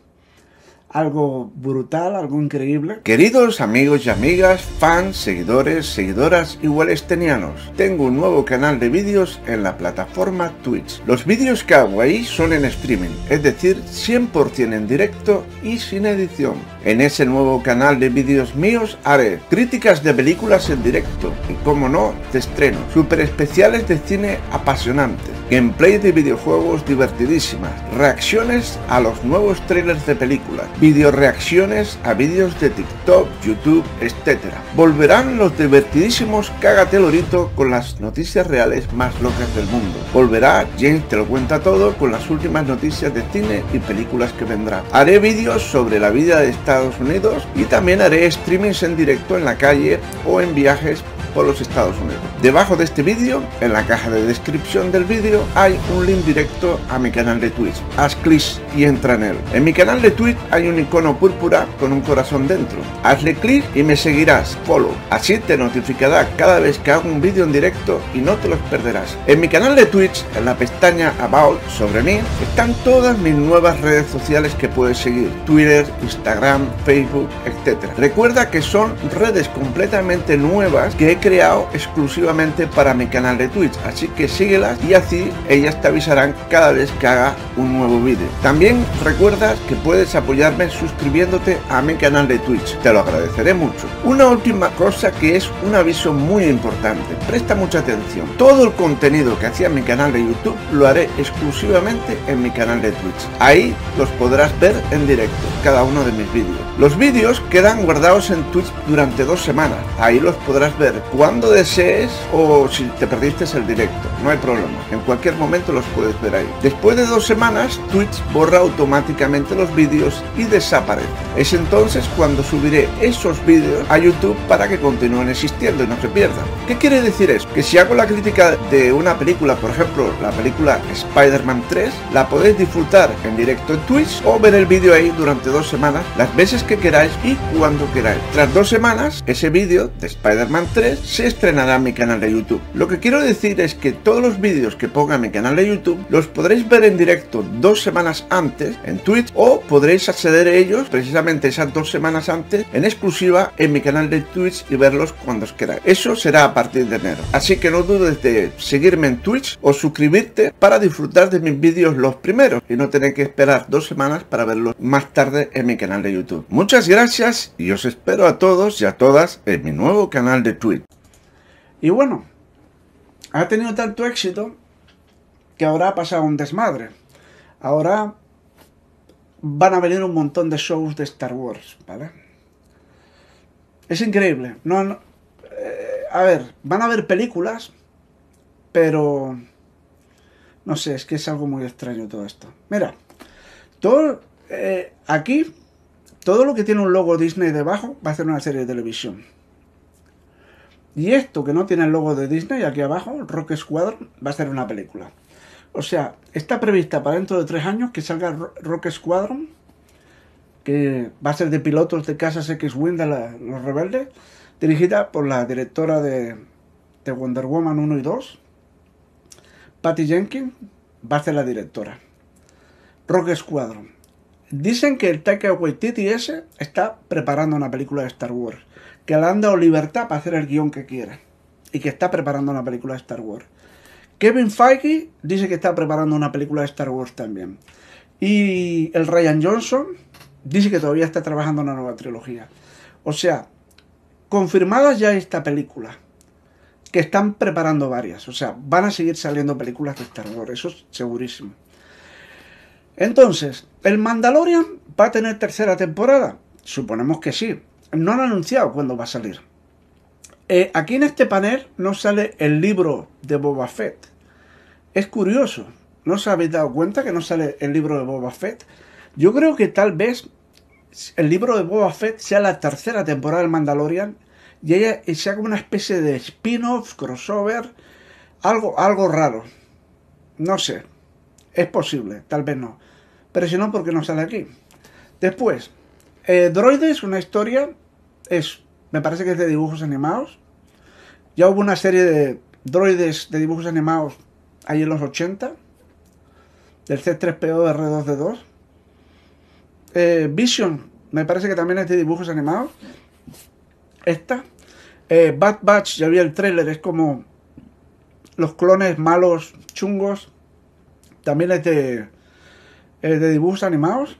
algo brutal, algo increíble. Queridos amigos y amigas, fans, seguidores, seguidoras y wallstenianos, tengo un nuevo canal de vídeos en la plataforma Twitch. Los vídeos que hago ahí son en streaming, es decir, 100% en directo y sin edición. En ese nuevo canal de vídeos míos haré críticas de películas en directo y como no, de estreno, super especiales de cine apasionantes gameplay de videojuegos divertidísimas, reacciones a los nuevos trailers de películas, video reacciones a vídeos de TikTok, YouTube, etc. Volverán los divertidísimos Cágate Lorito con las noticias reales más locas del mundo. Volverá James te lo cuenta todo con las últimas noticias de cine y películas que vendrán. Haré vídeos sobre la vida de Estados Unidos y también haré streamings en directo en la calle o en viajes por los Estados Unidos. Debajo de este vídeo, en la caja de descripción del vídeo, hay un link directo a mi canal de Twitch. Haz clic y entra en él. En mi canal de Twitch hay un icono púrpura con un corazón dentro. Hazle clic y me seguirás. Follow. Así te notificará cada vez que hago un vídeo en directo y no te los perderás. En mi canal de Twitch, en la pestaña About sobre mí, están todas mis nuevas redes sociales que puedes seguir. Twitter, Instagram, Facebook, etc. Recuerda que son redes completamente nuevas que he creado exclusivamente para mi canal de Twitch, así que síguelas y así ellas te avisarán cada vez que haga un nuevo vídeo. También recuerda que puedes apoyarme suscribiéndote a mi canal de Twitch, te lo agradeceré mucho. Una última cosa que es un aviso muy importante, presta mucha atención. Todo el contenido que hacía en mi canal de YouTube lo haré exclusivamente en mi canal de Twitch. Ahí los podrás ver en directo, cada uno de mis vídeos. Los vídeos quedan guardados en Twitch durante dos semanas, ahí los podrás ver cuando desees o si te perdiste el directo, no hay problema, en cualquier momento los puedes ver ahí. Después de dos semanas, Twitch borra automáticamente los vídeos y desaparece. Es entonces cuando subiré esos vídeos a YouTube para que continúen existiendo y no se pierdan. ¿Qué quiere decir eso? Que si hago la crítica de una película, por ejemplo, la película Spider-Man 3, la podéis disfrutar en directo en Twitch o ver el vídeo ahí durante dos semanas, las veces que queráis y cuando queráis. Tras dos semanas, ese vídeo de Spider-Man 3 se estrenará en mi canal de YouTube. Lo que quiero decir es que todos los vídeos que ponga mi canal de YouTube los podréis ver en directo dos semanas antes en Twitch o podréis acceder a ellos precisamente esas dos semanas antes en exclusiva en mi canal de Twitch y verlos cuando os queráis. Eso será a partir de enero. Así que no dudes de seguirme en Twitch o suscribirte para disfrutar de mis vídeos los primeros y no tener que esperar dos semanas para verlos más tarde en mi canal de YouTube. Muchas gracias y os espero a todos y a todas en mi nuevo canal de Twitch. Y bueno, ha tenido tanto éxito que ahora ha pasado un desmadre. Ahora van a venir un montón de shows de Star Wars, ¿vale? Es increíble. No, no eh, a ver, van a haber películas, pero no sé, es que es algo muy extraño todo esto. Mira, todo eh, aquí, todo lo que tiene un logo Disney debajo va a ser una serie de televisión. Y esto que no tiene el logo de Disney aquí abajo, Rock Squadron, va a ser una película. O sea, está prevista para dentro de tres años que salga Rock Squadron, que va a ser de pilotos de casas X-Wing de los rebeldes, dirigida por la directora de, de Wonder Woman 1 y 2, Patty Jenkins, va a ser la directora. Rock Squadron. Dicen que el Taika Waititi ese está preparando una película de Star Wars que le han dado libertad para hacer el guion que quiera y que está preparando una película de Star Wars. Kevin Feige dice que está preparando una película de Star Wars también. Y el Ryan Johnson dice que todavía está trabajando en una nueva trilogía. O sea, confirmada ya esta película. Que están preparando varias. O sea, van a seguir saliendo películas de Star Wars. Eso es segurísimo. Entonces, ¿el Mandalorian va a tener tercera temporada? Suponemos que sí no han anunciado cuándo va a salir. Eh, aquí en este panel no sale el libro de Boba Fett. Es curioso. ¿No os habéis dado cuenta que no sale el libro de Boba Fett? Yo creo que tal vez el libro de Boba Fett sea la tercera temporada del Mandalorian y ella sea como una especie de spin-off, crossover, algo, algo raro. No sé. Es posible, tal vez no. Pero si no, ¿por qué no sale aquí? Después, eh, Droides, una historia, es, me parece que es de dibujos animados. Ya hubo una serie de droides de dibujos animados ahí en los 80, del C3PO de R2D2. Eh, Vision, me parece que también es de dibujos animados. Esta. Eh, Bad Batch, ya vi el trailer, es como los clones malos, chungos. También es de, es de dibujos animados.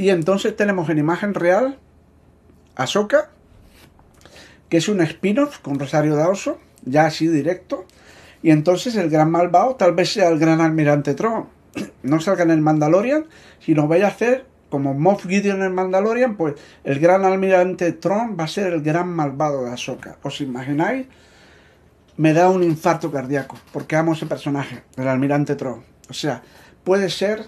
Y entonces tenemos en imagen real a Soka, que es un spin-off con Rosario Dawson, ya así directo. Y entonces el gran malvado tal vez sea el gran almirante Tron. No salga en el Mandalorian, sino vaya a hacer como Moff Gideon en el Mandalorian, pues el gran almirante Tron va a ser el gran malvado de Ahsoka. ¿Os imagináis? Me da un infarto cardíaco, porque amo ese personaje, el almirante Tron. O sea, puede ser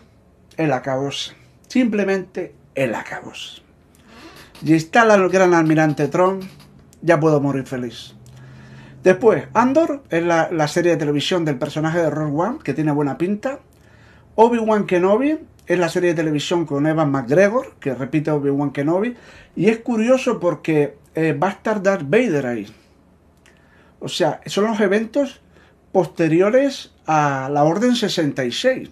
el acabos. Simplemente el acabos. Y está el gran almirante Tron, ya puedo morir feliz. Después, Andor es la, la, serie de televisión del personaje de Rogue One, que tiene buena pinta. Obi-Wan Kenobi es la serie de televisión con Evan McGregor, que repite Obi-Wan Kenobi. Y es curioso porque eh, va a estar Darth Vader ahí. O sea, son los eventos posteriores a la Orden 66.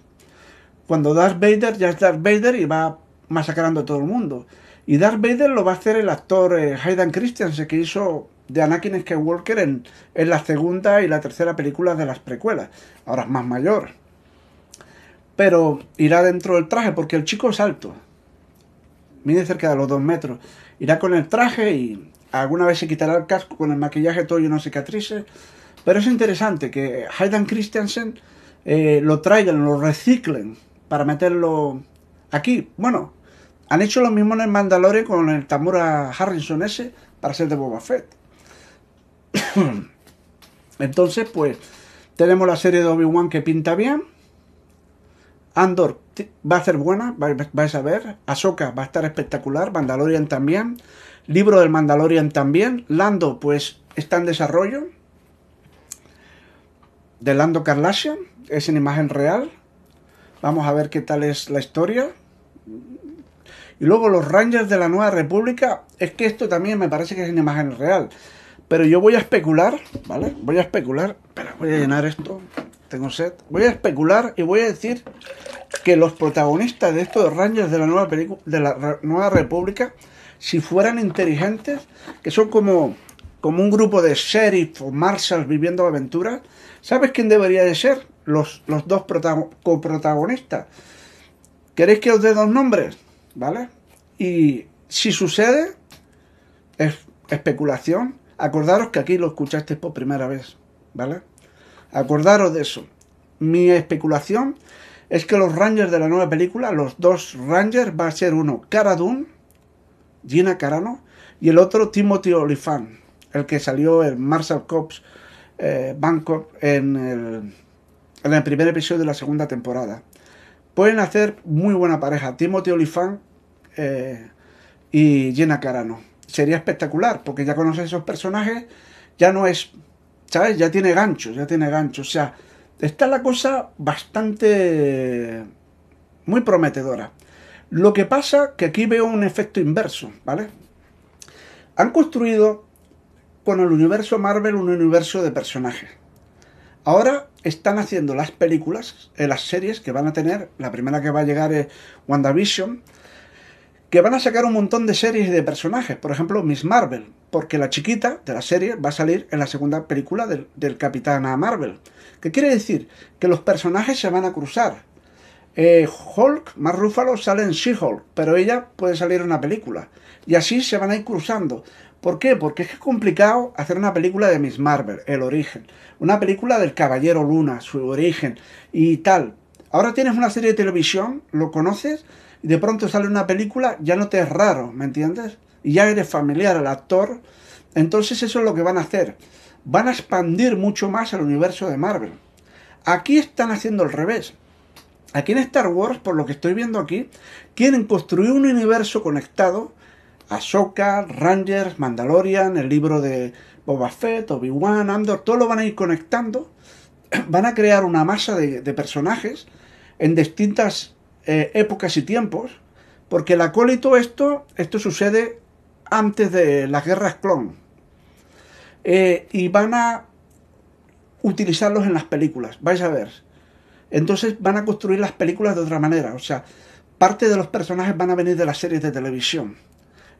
Cuando Darth Vader ya es Darth Vader y va masacrando a todo el mundo. Y Darth Vader lo va a hacer el actor eh, Hayden Christensen, que hizo de Anakin Skywalker en, en, la segunda y la tercera película de las precuelas. Ahora es más mayor. Pero irá dentro del traje porque el chico es alto. Mide cerca de los dos metros. Irá con el traje y alguna vez se quitará el casco con el maquillaje todo lleno de cicatrices. Pero es interesante que Hayden Christensen eh, lo traigan, lo reciclen para meterlo aquí. Bueno, han hecho lo mismo en el Mandalorian con el Tamura Harrison ese para ser de Boba Fett. Entonces, pues, tenemos la serie de Obi-Wan que pinta bien. Andor va a ser buena, vais a ver. Ahsoka va a estar espectacular. Mandalorian también. Libro del Mandalorian también. Lando, pues, está en desarrollo. De Lando Carlassian. Es en imagen real. Vamos a ver qué tal es la historia. Y luego los Rangers de la Nueva República. Es que esto también me parece que es en imagen real. Pero yo voy a especular, ¿vale? Voy a especular. Espera, voy a llenar esto. Tengo sed. Voy a especular y voy a decir que los protagonistas de estos Rangers de la nueva de la Nueva República, si fueran inteligentes, que son como, como un grupo de sheriff o marshals viviendo aventuras, ¿sabes quién debería de ser? Los, los dos coprotagonistas. ¿Queréis que os dé dos nombres? ¿Vale? Y si sucede, es especulación, Acordaros que aquí lo escuchasteis por primera vez, ¿vale? Acordaros de eso. Mi especulación es que los Rangers de la nueva película, los dos Rangers, va a ser uno Cara Dune, Gina Carano, y el otro Timothy Olyphant, el que salió en Marshall Cops eh, Bangkok en el, en el primer episodio de la segunda temporada. Pueden hacer muy buena pareja, Timothy Olyphant eh, y Gina Carano sería espectacular, porque ya conoces esos personajes, ya no es, ¿sabes? Ya tiene gancho, ya tiene gancho. O sea, está la cosa bastante, muy prometedora. Lo que pasa que aquí veo un efecto inverso, ¿vale? Han construido con el universo Marvel un universo de personajes. Ahora están haciendo las películas, eh, las series que van a tener, la primera que va a llegar es WandaVision, que van a sacar un montón de series de personajes, por ejemplo Miss Marvel, porque la chiquita de la serie va a salir en la segunda película del, del Capitana Marvel. ¿Qué quiere decir? Que los personajes se van a cruzar. Eh, Hulk, más Ruffalo, sale en She-Hulk, pero ella puede salir en una película. Y así se van a ir cruzando. ¿Por qué? Porque es complicado hacer una película de Miss Marvel, el origen. Una película del Caballero Luna, su origen y tal. Ahora tienes una serie de televisión, lo conoces, y de pronto sale una película, ya no te es raro, ¿me entiendes? Y ya eres familiar al actor. Entonces eso es lo que van a hacer. Van a expandir mucho más el universo de Marvel. Aquí están haciendo el revés. Aquí en Star Wars, por lo que estoy viendo aquí, quieren construir un universo conectado. Ahsoka, Rangers, Mandalorian, el libro de Boba Fett, Obi-Wan, Andor, todo lo van a ir conectando. Van a crear una masa de, de personajes en distintas eh, épocas y tiempos, porque el acólito esto, esto sucede antes de las guerras clon. Eh, y van a utilizarlos en las películas, vais a ver. Entonces van a construir las películas de otra manera, o sea, parte de los personajes van a venir de las series de televisión.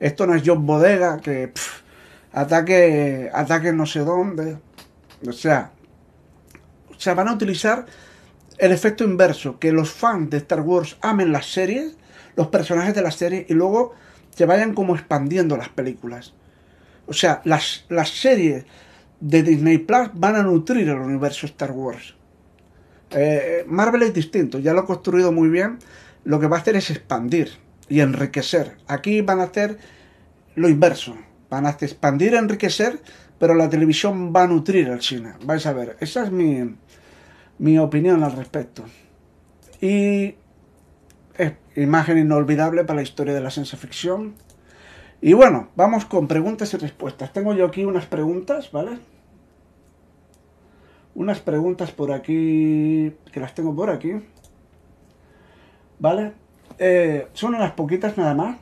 Esto no es John Bodega que ataque, ataque no sé dónde. O sea, o sea, van a utilizar el efecto inverso, que los fans de Star Wars amen las series, los personajes de las series y luego se vayan como expandiendo las películas. O sea, las, las series de Disney Plus van a nutrir el universo Star Wars. Eh, Marvel es distinto, ya lo ha construido muy bien. Lo que va a hacer es expandir y enriquecer. Aquí van a hacer lo inverso. Van a expandir, enriquecer, pero la televisión va a nutrir al cine. Vais a ver, esa es mi, mi opinión al respecto. Y es imagen inolvidable para la historia de la ciencia ficción. Y bueno, vamos con preguntas y respuestas. Tengo yo aquí unas preguntas, ¿vale? Unas preguntas por aquí, que las tengo por aquí. ¿Vale? Eh, son unas poquitas nada más.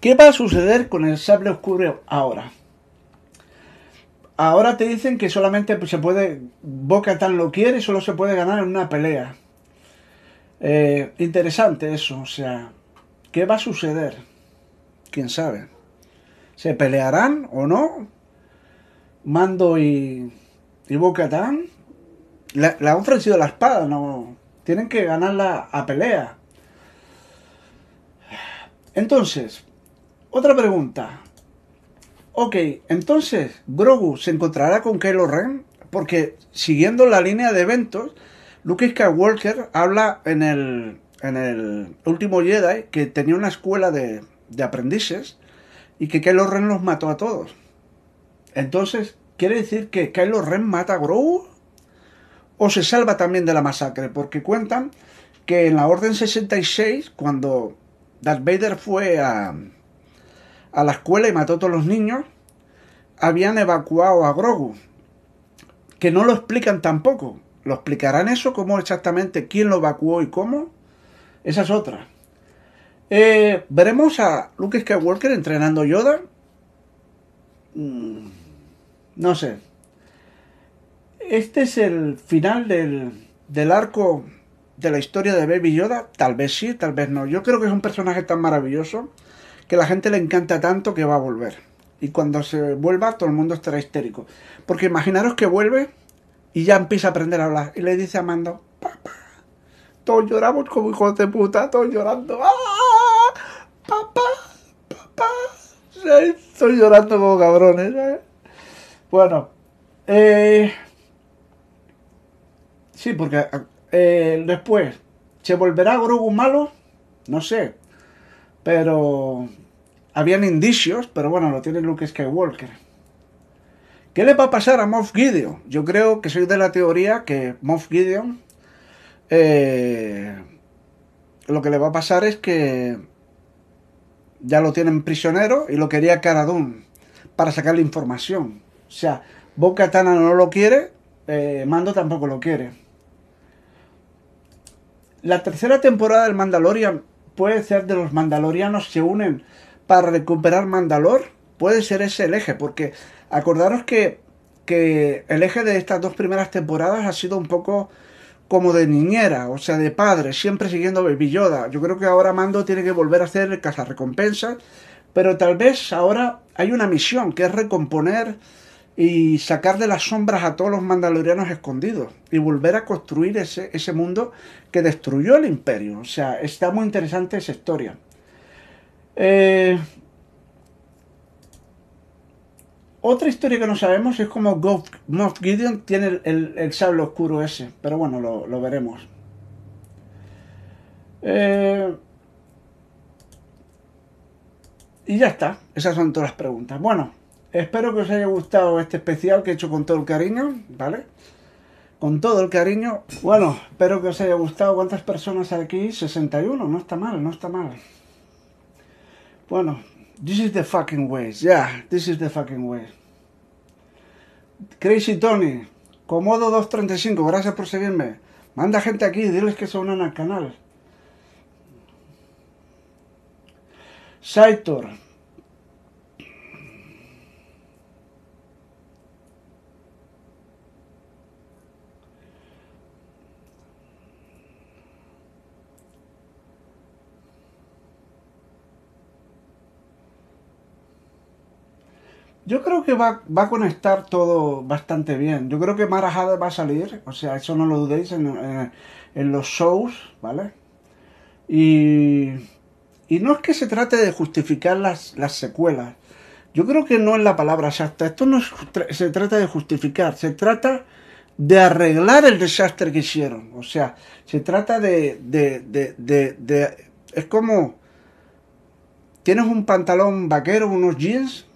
¿Qué va a suceder con el sable oscuro ahora? Ahora te dicen que solamente se puede, Boca tan lo quiere, solo se puede ganar en una pelea. Eh, interesante eso, o sea, ¿qué va a suceder? ¿Quién sabe? ¿Se pelearán o no? Mando y, y Boca Tan. Le, le, han ofrecido la espada, no. Tienen que ganarla a pelea. Entonces, otra pregunta. Ok, entonces, ¿Grogu se encontrará con Kylo Ren? Porque siguiendo la línea de eventos, Luke Skywalker habla en el, en el último Jedi que tenía una escuela de, de aprendices y que Kylo Ren los mató a todos. Entonces, ¿quiere decir que Kylo Ren mata a Grogu? ¿O se salva también de la masacre? Porque cuentan que en la Orden 66, cuando Darth Vader fue a, a la escuela y mató a todos los niños, habían evacuado a Grogu. Que no lo explican tampoco. ¿Lo explicarán eso? ¿Cómo exactamente? ¿Quién lo evacuó y cómo? Esa es otra. Eh, Veremos a Luke Skywalker entrenando Yoda. Mm, no sé. Este es el final del, del arco de la historia de Baby Yoda. Tal vez sí, tal vez no. Yo creo que es un personaje tan maravilloso que la gente le encanta tanto que va a volver. Y cuando se vuelva, todo el mundo estará histérico. Porque imaginaros que vuelve y ya empieza a aprender a hablar. Y le dice a Mando, papá, todos lloramos como hijos de puta, todos llorando. ¡Ah! Papá, papá. Estoy llorando como cabrones. ¿eh? Bueno, eh, sí, porque eh, después, ¿se volverá Grogu malo? No sé. Pero habían indicios, pero bueno, lo tiene Luke Skywalker. ¿Qué le va a pasar a Moff Gideon? Yo creo que soy de la teoría que Moff Gideon eh, lo que le va a pasar es que ya lo tienen prisionero y lo quería Cara para sacarle información. O sea, Boca Tana no lo quiere, eh, Mando tampoco lo quiere. La tercera temporada del Mandalorian puede ser de los mandalorianos se unen para recuperar Mandalor. Puede ser ese el eje, porque acordaros que, que el eje de estas dos primeras temporadas ha sido un poco como de niñera, o sea, de padre, siempre siguiendo Baby Yoda. Yo creo que ahora Mando tiene que volver a hacer el recompensa pero tal vez ahora hay una misión que es recomponer y sacar de las sombras a todos los mandalorianos escondidos y volver a construir ese, ese mundo que destruyó el imperio. O sea, está muy interesante esa historia. Eh, otra historia que no sabemos es como Moff Gideon tiene el, el, sable oscuro ese, pero bueno, lo, lo veremos. Eh, y ya está, esas son todas las preguntas. Bueno, espero que os haya gustado este especial que he hecho con todo el cariño, ¿vale? Con todo el cariño. Bueno, espero que os haya gustado. ¿Cuántas personas hay aquí? 61, no está mal, no está mal. Bueno, this is the fucking way. Yeah, this is the fucking way. Crazy Tony, Comodo 235, gracias por seguirme. Manda gente aquí, diles que se unan al canal. Saitor. Yo creo que va, va, a conectar todo bastante bien. Yo creo que Mara Jade va a salir, o sea, eso no lo dudéis en, en, en los shows, ¿vale? Y y no es que se trate de justificar las, las secuelas. Yo creo que no es la palabra exacta. Esto no se trata de justificar, se trata de arreglar el desastre que hicieron. O sea, se trata de, de, de, de, es como tienes un pantalón vaquero, unos jeans,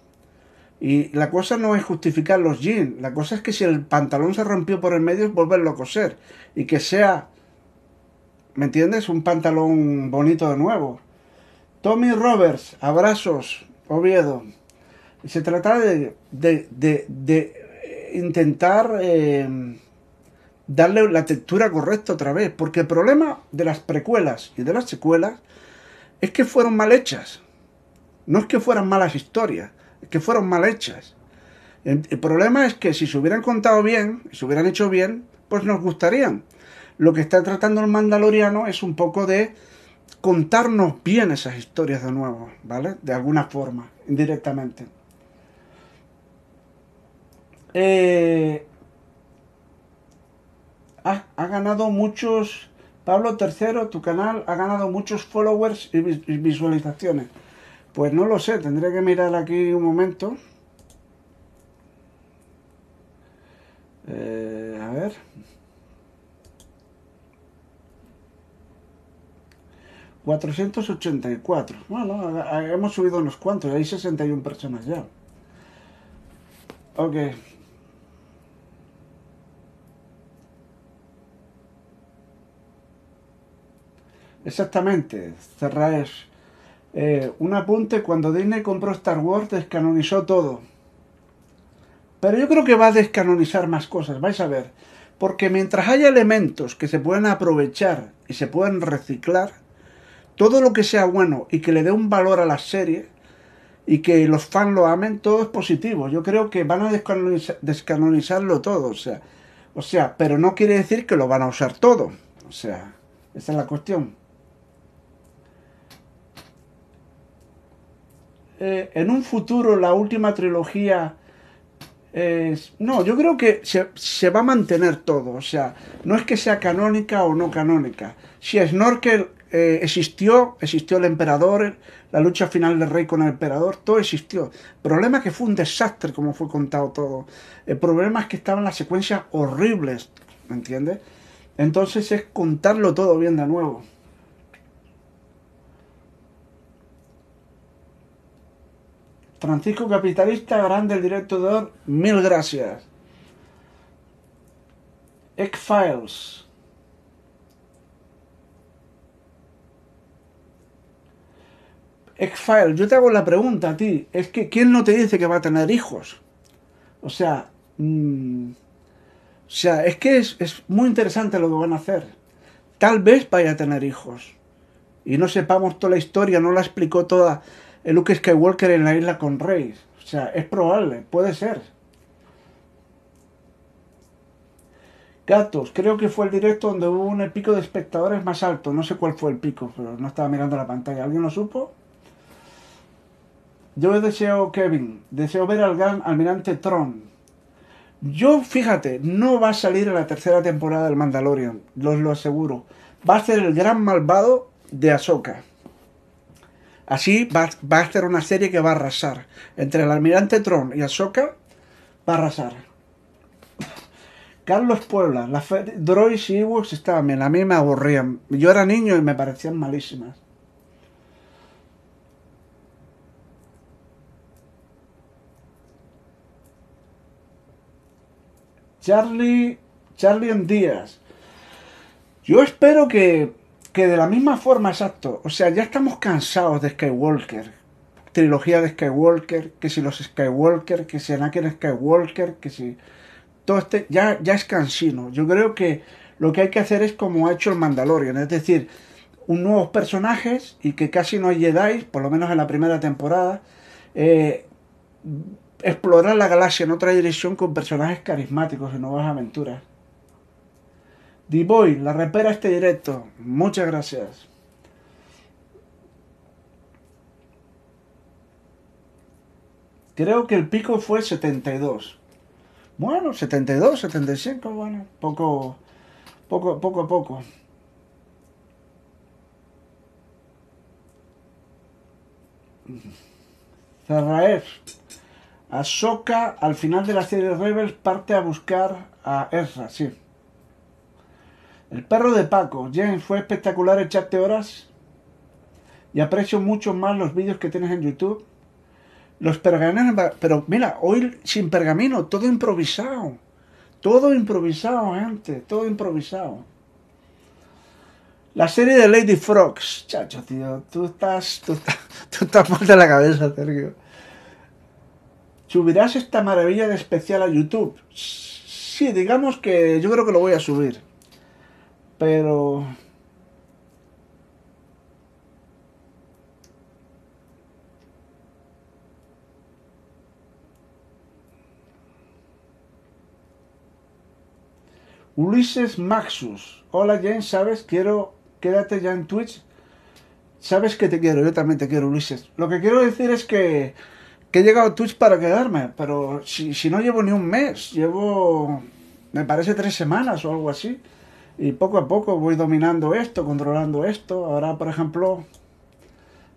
y la cosa no es justificar los jeans, la cosa es que si el pantalón se rompió por el medio es volverlo a coser y que sea, ¿me entiendes? Un pantalón bonito de nuevo. Tommy Roberts, abrazos, Oviedo. Se trata de, de, de, intentar eh, darle la textura correcta otra vez, porque el problema de las precuelas y de las secuelas es que fueron mal hechas. No es que fueran malas historias, que fueron mal hechas. El, problema es que si se hubieran contado bien, se hubieran hecho bien, pues nos gustarían. Lo que está tratando el Mandaloriano es un poco de contarnos bien esas historias de nuevo, ¿vale? De alguna forma, indirectamente. Eh, ha, ha, ganado muchos, Pablo III, tu canal ha ganado muchos followers y visualizaciones. Pues no lo sé, tendré que mirar aquí un momento. Eh, a ver. 484. Bueno, hemos subido unos cuantos, hay 61 personas ya. Ok. Exactamente, Cerraes. Eh, un apunte, cuando Disney compró Star Wars descanonizó todo. Pero yo creo que va a descanonizar más cosas, vais a ver. Porque mientras haya elementos que se puedan aprovechar y se puedan reciclar, todo lo que sea bueno y que le dé un valor a la serie y que los fans lo amen, todo es positivo. Yo creo que van a descanonizarlo todo, o sea, o sea, pero no quiere decir que lo van a usar todo. O sea, esa es la cuestión. Eh, en un futuro la última trilogía es... No, yo creo que se, va a mantener todo. O sea, no es que sea canónica o no canónica. Si Snorkel eh, existió, existió el emperador, la lucha final del rey con el emperador, todo existió. El problema es que fue un desastre como fue contado todo. El problema es que estaban las secuencias horribles, ¿me entiendes? Entonces es contarlo todo bien de nuevo. Francisco Capitalista, grande el director, mil gracias. X-Files. X-Files, yo te hago la pregunta a ti, es que ¿quién no te dice que va a tener hijos? O sea, mm, o sea, es que es, es muy interesante lo que van a hacer. Tal vez vaya a tener hijos. Y no sepamos toda la historia, no la explicó toda Luke Skywalker en la isla con Rey. O sea, es probable, puede ser. Gatos, creo que fue el directo donde hubo un pico de espectadores más alto. No sé cuál fue el pico, pero no estaba mirando la pantalla. ¿Alguien lo supo? Yo deseo, Kevin, deseo ver al gran almirante Tron. Yo, fíjate, no va a salir en la tercera temporada del Mandalorian, los lo aseguro. Va a ser el gran malvado de Ahsoka. Así va, a ser una serie que va a arrasar. Entre el almirante Tron y Ahsoka va a arrasar. Carlos Puebla, las Droids y Ewoks estaban bien, a mí me aburrían. Yo era niño y me parecían malísimas. Charlie, Charlie en Díaz. Yo espero que que de la misma forma, exacto, o sea, ya estamos cansados de Skywalker, trilogía de Skywalker, que si los Skywalker, que si Anakin Skywalker, que si todo este, ya, ya es cansino. Yo creo que lo que hay que hacer es como ha hecho el Mandalorian, es decir, un nuevos personajes y que casi no Jedi, por lo menos en la primera temporada, eh, explorar la galaxia en otra dirección con personajes carismáticos y nuevas aventuras. D-Boy, la repera este directo. Muchas gracias. Creo que el pico fue 72. Bueno, 72, 75, bueno, poco, poco, poco a poco. Zarraev. Ahsoka, al final de la serie Rebels, parte a buscar a Ezra, sí. El perro de Paco. James, fue espectacular echarte horas. Y aprecio mucho más los vídeos que tienes en YouTube. Los pergaminos, pero mira, hoy sin pergamino, todo improvisado. Todo improvisado, gente, todo improvisado. La serie de Lady Frogs, chacho, tío, tú estás, tú estás, tú estás mal de la cabeza, Sergio. ¿Subirás esta maravilla de especial a YouTube? Sí, digamos que yo creo que lo voy a subir. Pero Ulises Maxus. Hola James, ¿sabes? Quiero... Quédate ya en Twitch. Sabes que te quiero, yo también te quiero, Ulises. Lo que quiero decir es que, he llegado a Twitch para quedarme, pero si no llevo ni un mes, llevo, me parece, tres semanas o algo así. Y poco a poco voy dominando esto, controlando esto. Ahora, por ejemplo,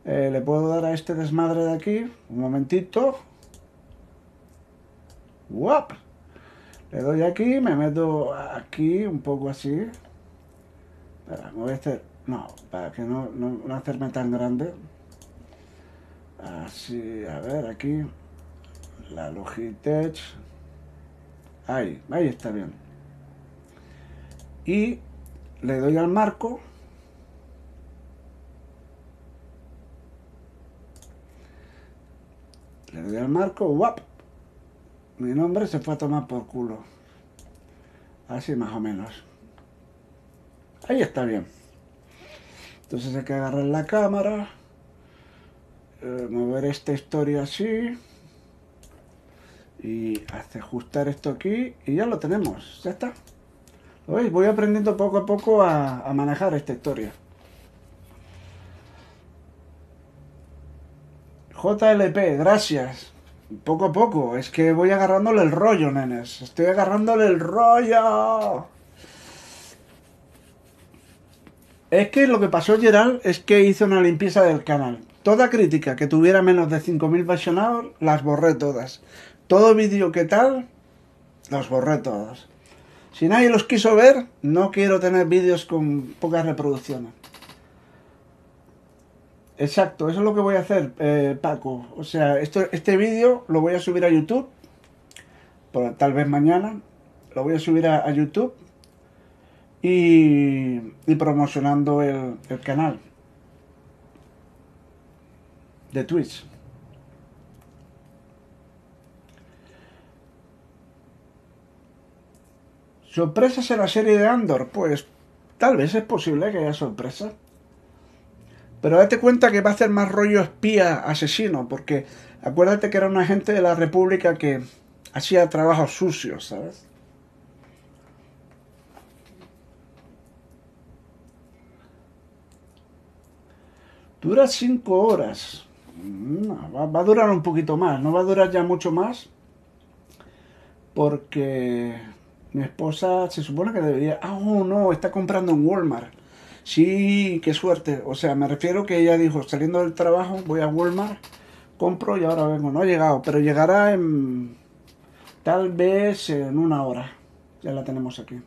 eh, le puedo dar a este desmadre de aquí, un momentito. ¡Guap! Le doy aquí, me meto aquí un poco así. Espera, me voy a hacer... No, para que no, no, hacerme tan grande. Así, a ver, aquí. La Logitech. Ahí, ahí está bien. Y le doy al marco. Le doy al marco, ¡guap! mi nombre se fue a tomar por culo. Así más o menos. Ahí está bien. Entonces hay que agarrar la cámara, eh, mover esta historia así y ajustar esto aquí y ya lo tenemos. Ya está. Voy aprendiendo poco a poco a manejar esta historia. JLP, gracias poco a poco. Es que voy agarrándole el rollo, nenes. Estoy agarrándole el rollo. Es que lo que pasó, Gerald, es que hice una limpieza del canal. Toda crítica que tuviera menos de 5.000 visionados, las borré todas. Todo vídeo que tal, los borré todos. Si nadie los quiso ver, no quiero tener vídeos con pocas reproducciones. Exacto, eso es lo que voy a hacer, eh, Paco. O sea, este vídeo lo voy a subir a YouTube, tal vez mañana, lo voy a subir a, YouTube y, promocionando el, el canal de Twitch. ¿Sorpresas en la serie de Andor? Pues tal vez es posible que haya sorpresas. Pero date cuenta que va a hacer más rollo espía asesino, porque acuérdate que era un agente de la República que hacía trabajos sucios, ¿sabes? Dura cinco horas. va, a durar un poquito más, no va a durar ya mucho más. Porque mi esposa se supone que debería... Ah, oh, no, está comprando en Walmart. Sí, qué suerte. O sea, me refiero que ella dijo, saliendo del trabajo, voy a Walmart, compro y ahora vengo. No ha llegado, pero llegará en tal vez en una hora. Ya la tenemos aquí.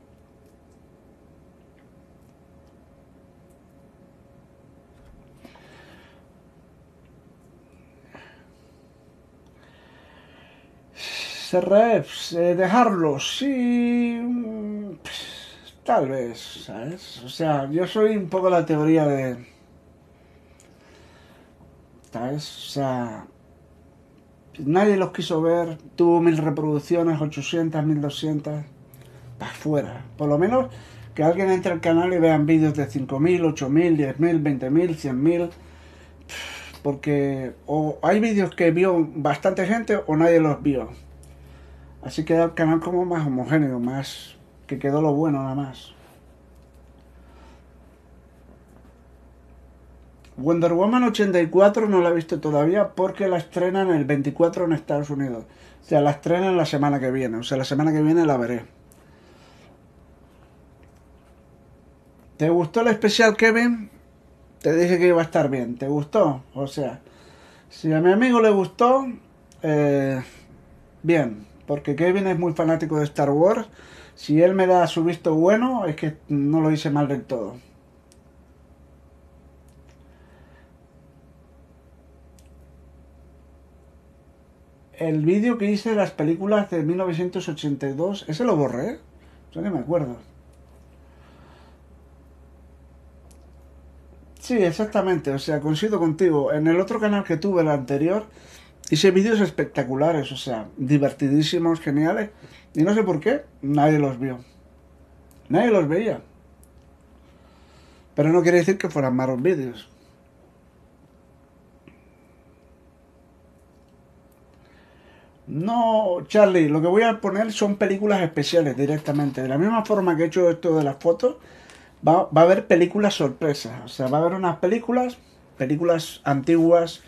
Serrefs, eh, dejarlos, sí. Tal vez, ¿sabes? O sea, yo soy un poco la teoría de... ¿Sabes? O sea... Nadie los quiso ver, tuvo mil reproducciones, 800, 1200, para afuera. Por lo menos que alguien entre al canal y vean vídeos de 5000, 8000, 10000, 20000, 100000. Porque o hay vídeos que vio bastante gente o nadie los vio. Así queda el canal como más homogéneo, más que quedó lo bueno nada más. Wonder Woman 84 no la he visto todavía porque la estrenan el 24 en Estados Unidos. O sea, la estrenan la semana que viene. O sea, la semana que viene la veré. ¿Te gustó el especial, Kevin? Te dije que iba a estar bien. ¿Te gustó? O sea, Si a mi amigo le gustó, eh, bien, porque Kevin es muy fanático de Star Wars. Si él me da su visto bueno, es que no lo hice mal del todo. El vídeo que hice de las películas de 1982, ese lo borré. Yo ni me acuerdo. Sí, exactamente. O sea, coincido contigo. En el otro canal que tuve, el anterior, hice vídeos espectaculares, o sea, divertidísimos, geniales. Y no sé por qué, nadie los vio. Nadie los veía. Pero no quiere decir que fueran malos vídeos. No, Charlie, lo que voy a poner son películas especiales directamente. De la misma forma que he hecho esto de las fotos, va, a haber películas sorpresas. O sea, va a haber unas películas, películas antiguas,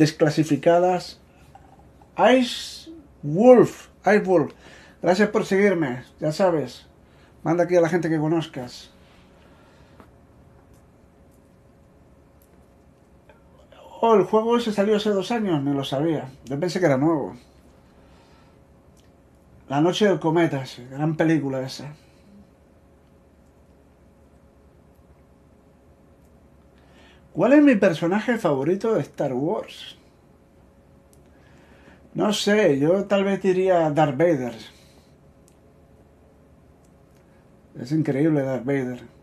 desclasificadas. Ice Wolf, Ice Wolf. Gracias por seguirme, ya sabes. Manda aquí a la gente que conozcas. Oh, el juego ese salió hace dos años, no lo sabía. Yo pensé que era nuevo. La noche del cometa, gran película esa. ¿Cuál es mi personaje favorito de Star Wars? No sé, yo tal vez diría Darth Vader. Es increíble Darth Vader.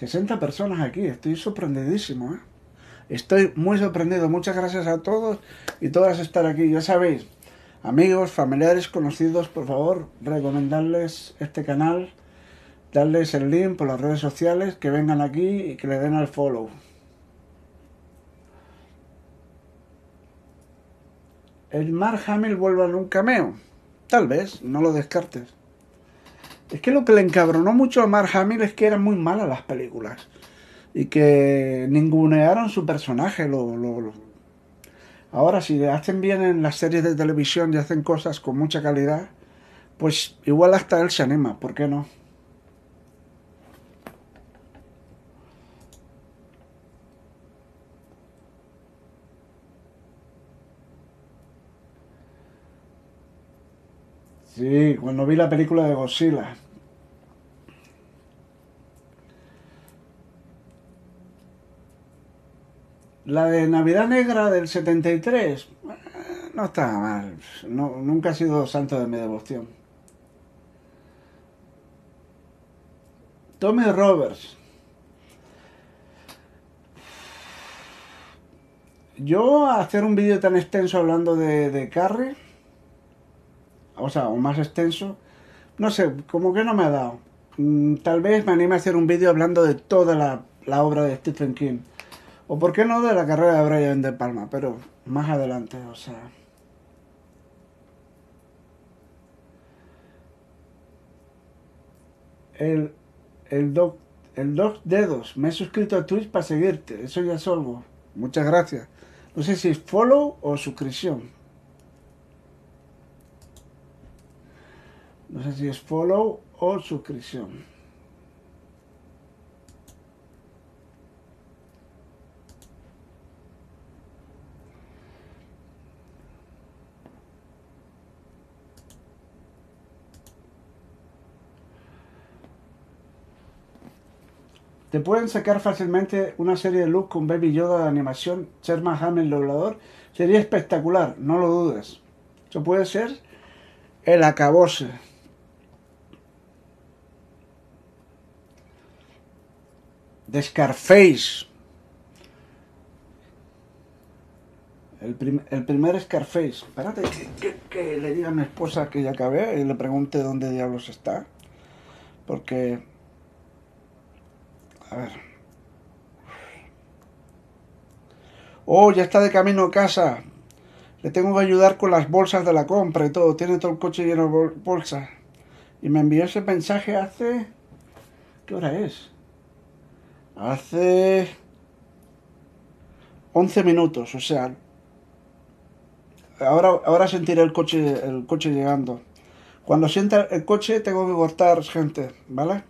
60 personas aquí, estoy sorprendidísimo. ¿eh? Estoy muy sorprendido. Muchas gracias a todos y todas estar aquí. Ya sabéis, amigos, familiares, conocidos, por favor, recomendarles este canal, darles el link por las redes sociales, que vengan aquí y que le den al follow. ¿El Mark Hamill vuelve a un cameo? Tal vez, no lo descartes. Es que lo que le encabronó mucho a Mark Hamill es que eran muy malas las películas. Y que ningunearon su personaje. Lo, lo, Ahora, si hacen bien en las series de televisión y hacen cosas con mucha calidad, pues igual hasta él se anima, ¿por qué no? Sí, cuando vi la película de Godzilla. La de Navidad Negra del 73, eh, no está mal. nunca ha sido santo de mi devoción. Tommy Roberts. Yo hacer un vídeo tan extenso hablando de, de Carrie o sea, o más extenso, no sé, como que no me ha dado. Mm, tal vez me anime a hacer un vídeo hablando de toda la, obra de Stephen King. O por qué no de la carrera de Brian De Palma, pero más adelante, o sea. El, el doc, el doc dedos, me he suscrito a Twitch para seguirte, eso ya es algo. Muchas gracias. No sé si follow o suscripción. No sé si es follow o suscripción. Te pueden sacar fácilmente una serie de luz con Baby Yoda de animación, ser más el doblador. Sería espectacular, no lo dudes. Eso puede ser el acabose. De Scarface. El, primer Scarface. Espérate que, le diga a mi esposa que ya acabé y le pregunte dónde diablos está. Porque... A ver. Oh, ya está de camino a casa. Le tengo que ayudar con las bolsas de la compra y todo. Tiene todo el coche lleno de bolsas. Y me envió ese mensaje hace... ¿Qué hora es? Hace 11 minutos, o sea, ahora, ahora sentiré el coche, el coche llegando. Cuando sienta el coche tengo que cortar, gente, ¿vale?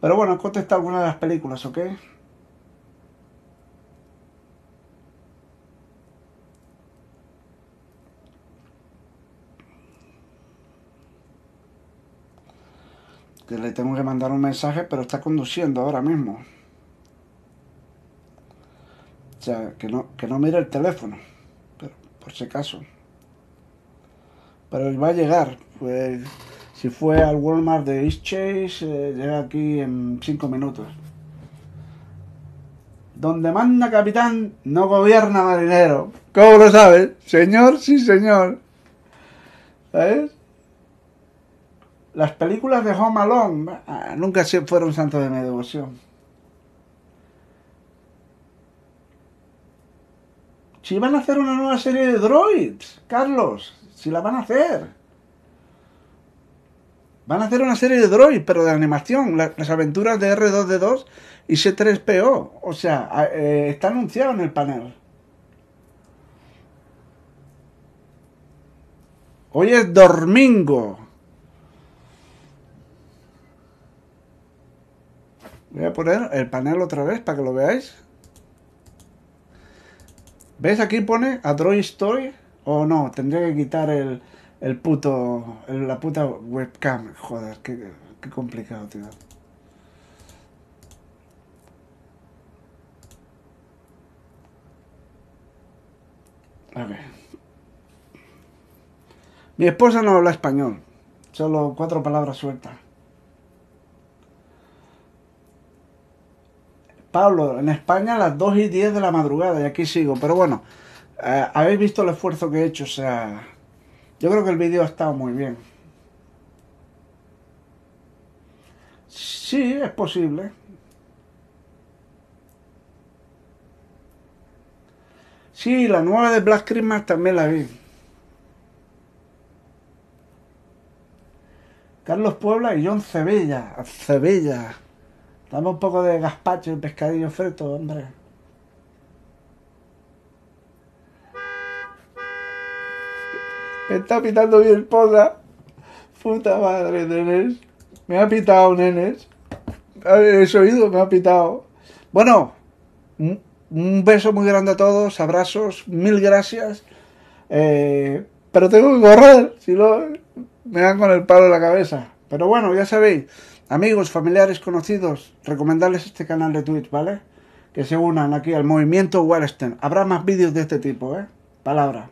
Pero bueno, contesta alguna de las películas, ¿ok? que le tengo que mandar un mensaje, pero está conduciendo ahora mismo. Sea, que no, que no mire el teléfono, pero por si acaso. Pero va a llegar. Pues, si fue al Walmart de East Chase, eh, llega aquí en 5 minutos. Donde manda capitán, no gobierna marinero. ¿Cómo lo sabes? Señor, sí, señor. ¿Sabes? Las películas de Home Alone ah, nunca fueron santos de mi devoción. Si van a hacer una nueva serie de droids, Carlos, si la van a hacer. Van a hacer una serie de droids, pero de animación, las aventuras de R2D2 y C3PO. O sea, eh, está anunciado en el panel. Hoy es domingo. Voy a poner el panel otra vez para que lo veáis. ¿Ves? Aquí pone Android Story. O no, tendría que quitar el, el puto. la puta webcam. Joder, qué, qué complicado, tío. A ver. Mi esposa no habla español. Solo cuatro palabras sueltas. Pablo, en España a las 2 y 10 de la madrugada y aquí sigo. Pero bueno, eh, habéis visto el esfuerzo que he hecho. O sea, yo creo que el vídeo ha estado muy bien. Sí, es posible. Sí, la nueva de Black Christmas también la vi. Carlos Puebla y John Cebella. Cebella. Dame un poco de gazpacho y pescadillo frito, hombre. Me está pitando mi esposa. Puta madre, nenes. Me ha pitado, nenes. El oído me ha pitado. Bueno, un beso muy grande a todos, abrazos, mil gracias. Eh, pero tengo que correr, si no me dan con el palo en la cabeza. Pero bueno, ya sabéis, amigos, familiares, conocidos, recomendarles este canal de Twitch, ¿vale? Que se unan aquí al movimiento Wellston. Habrá más vídeos de este tipo, ¿eh? Palabra.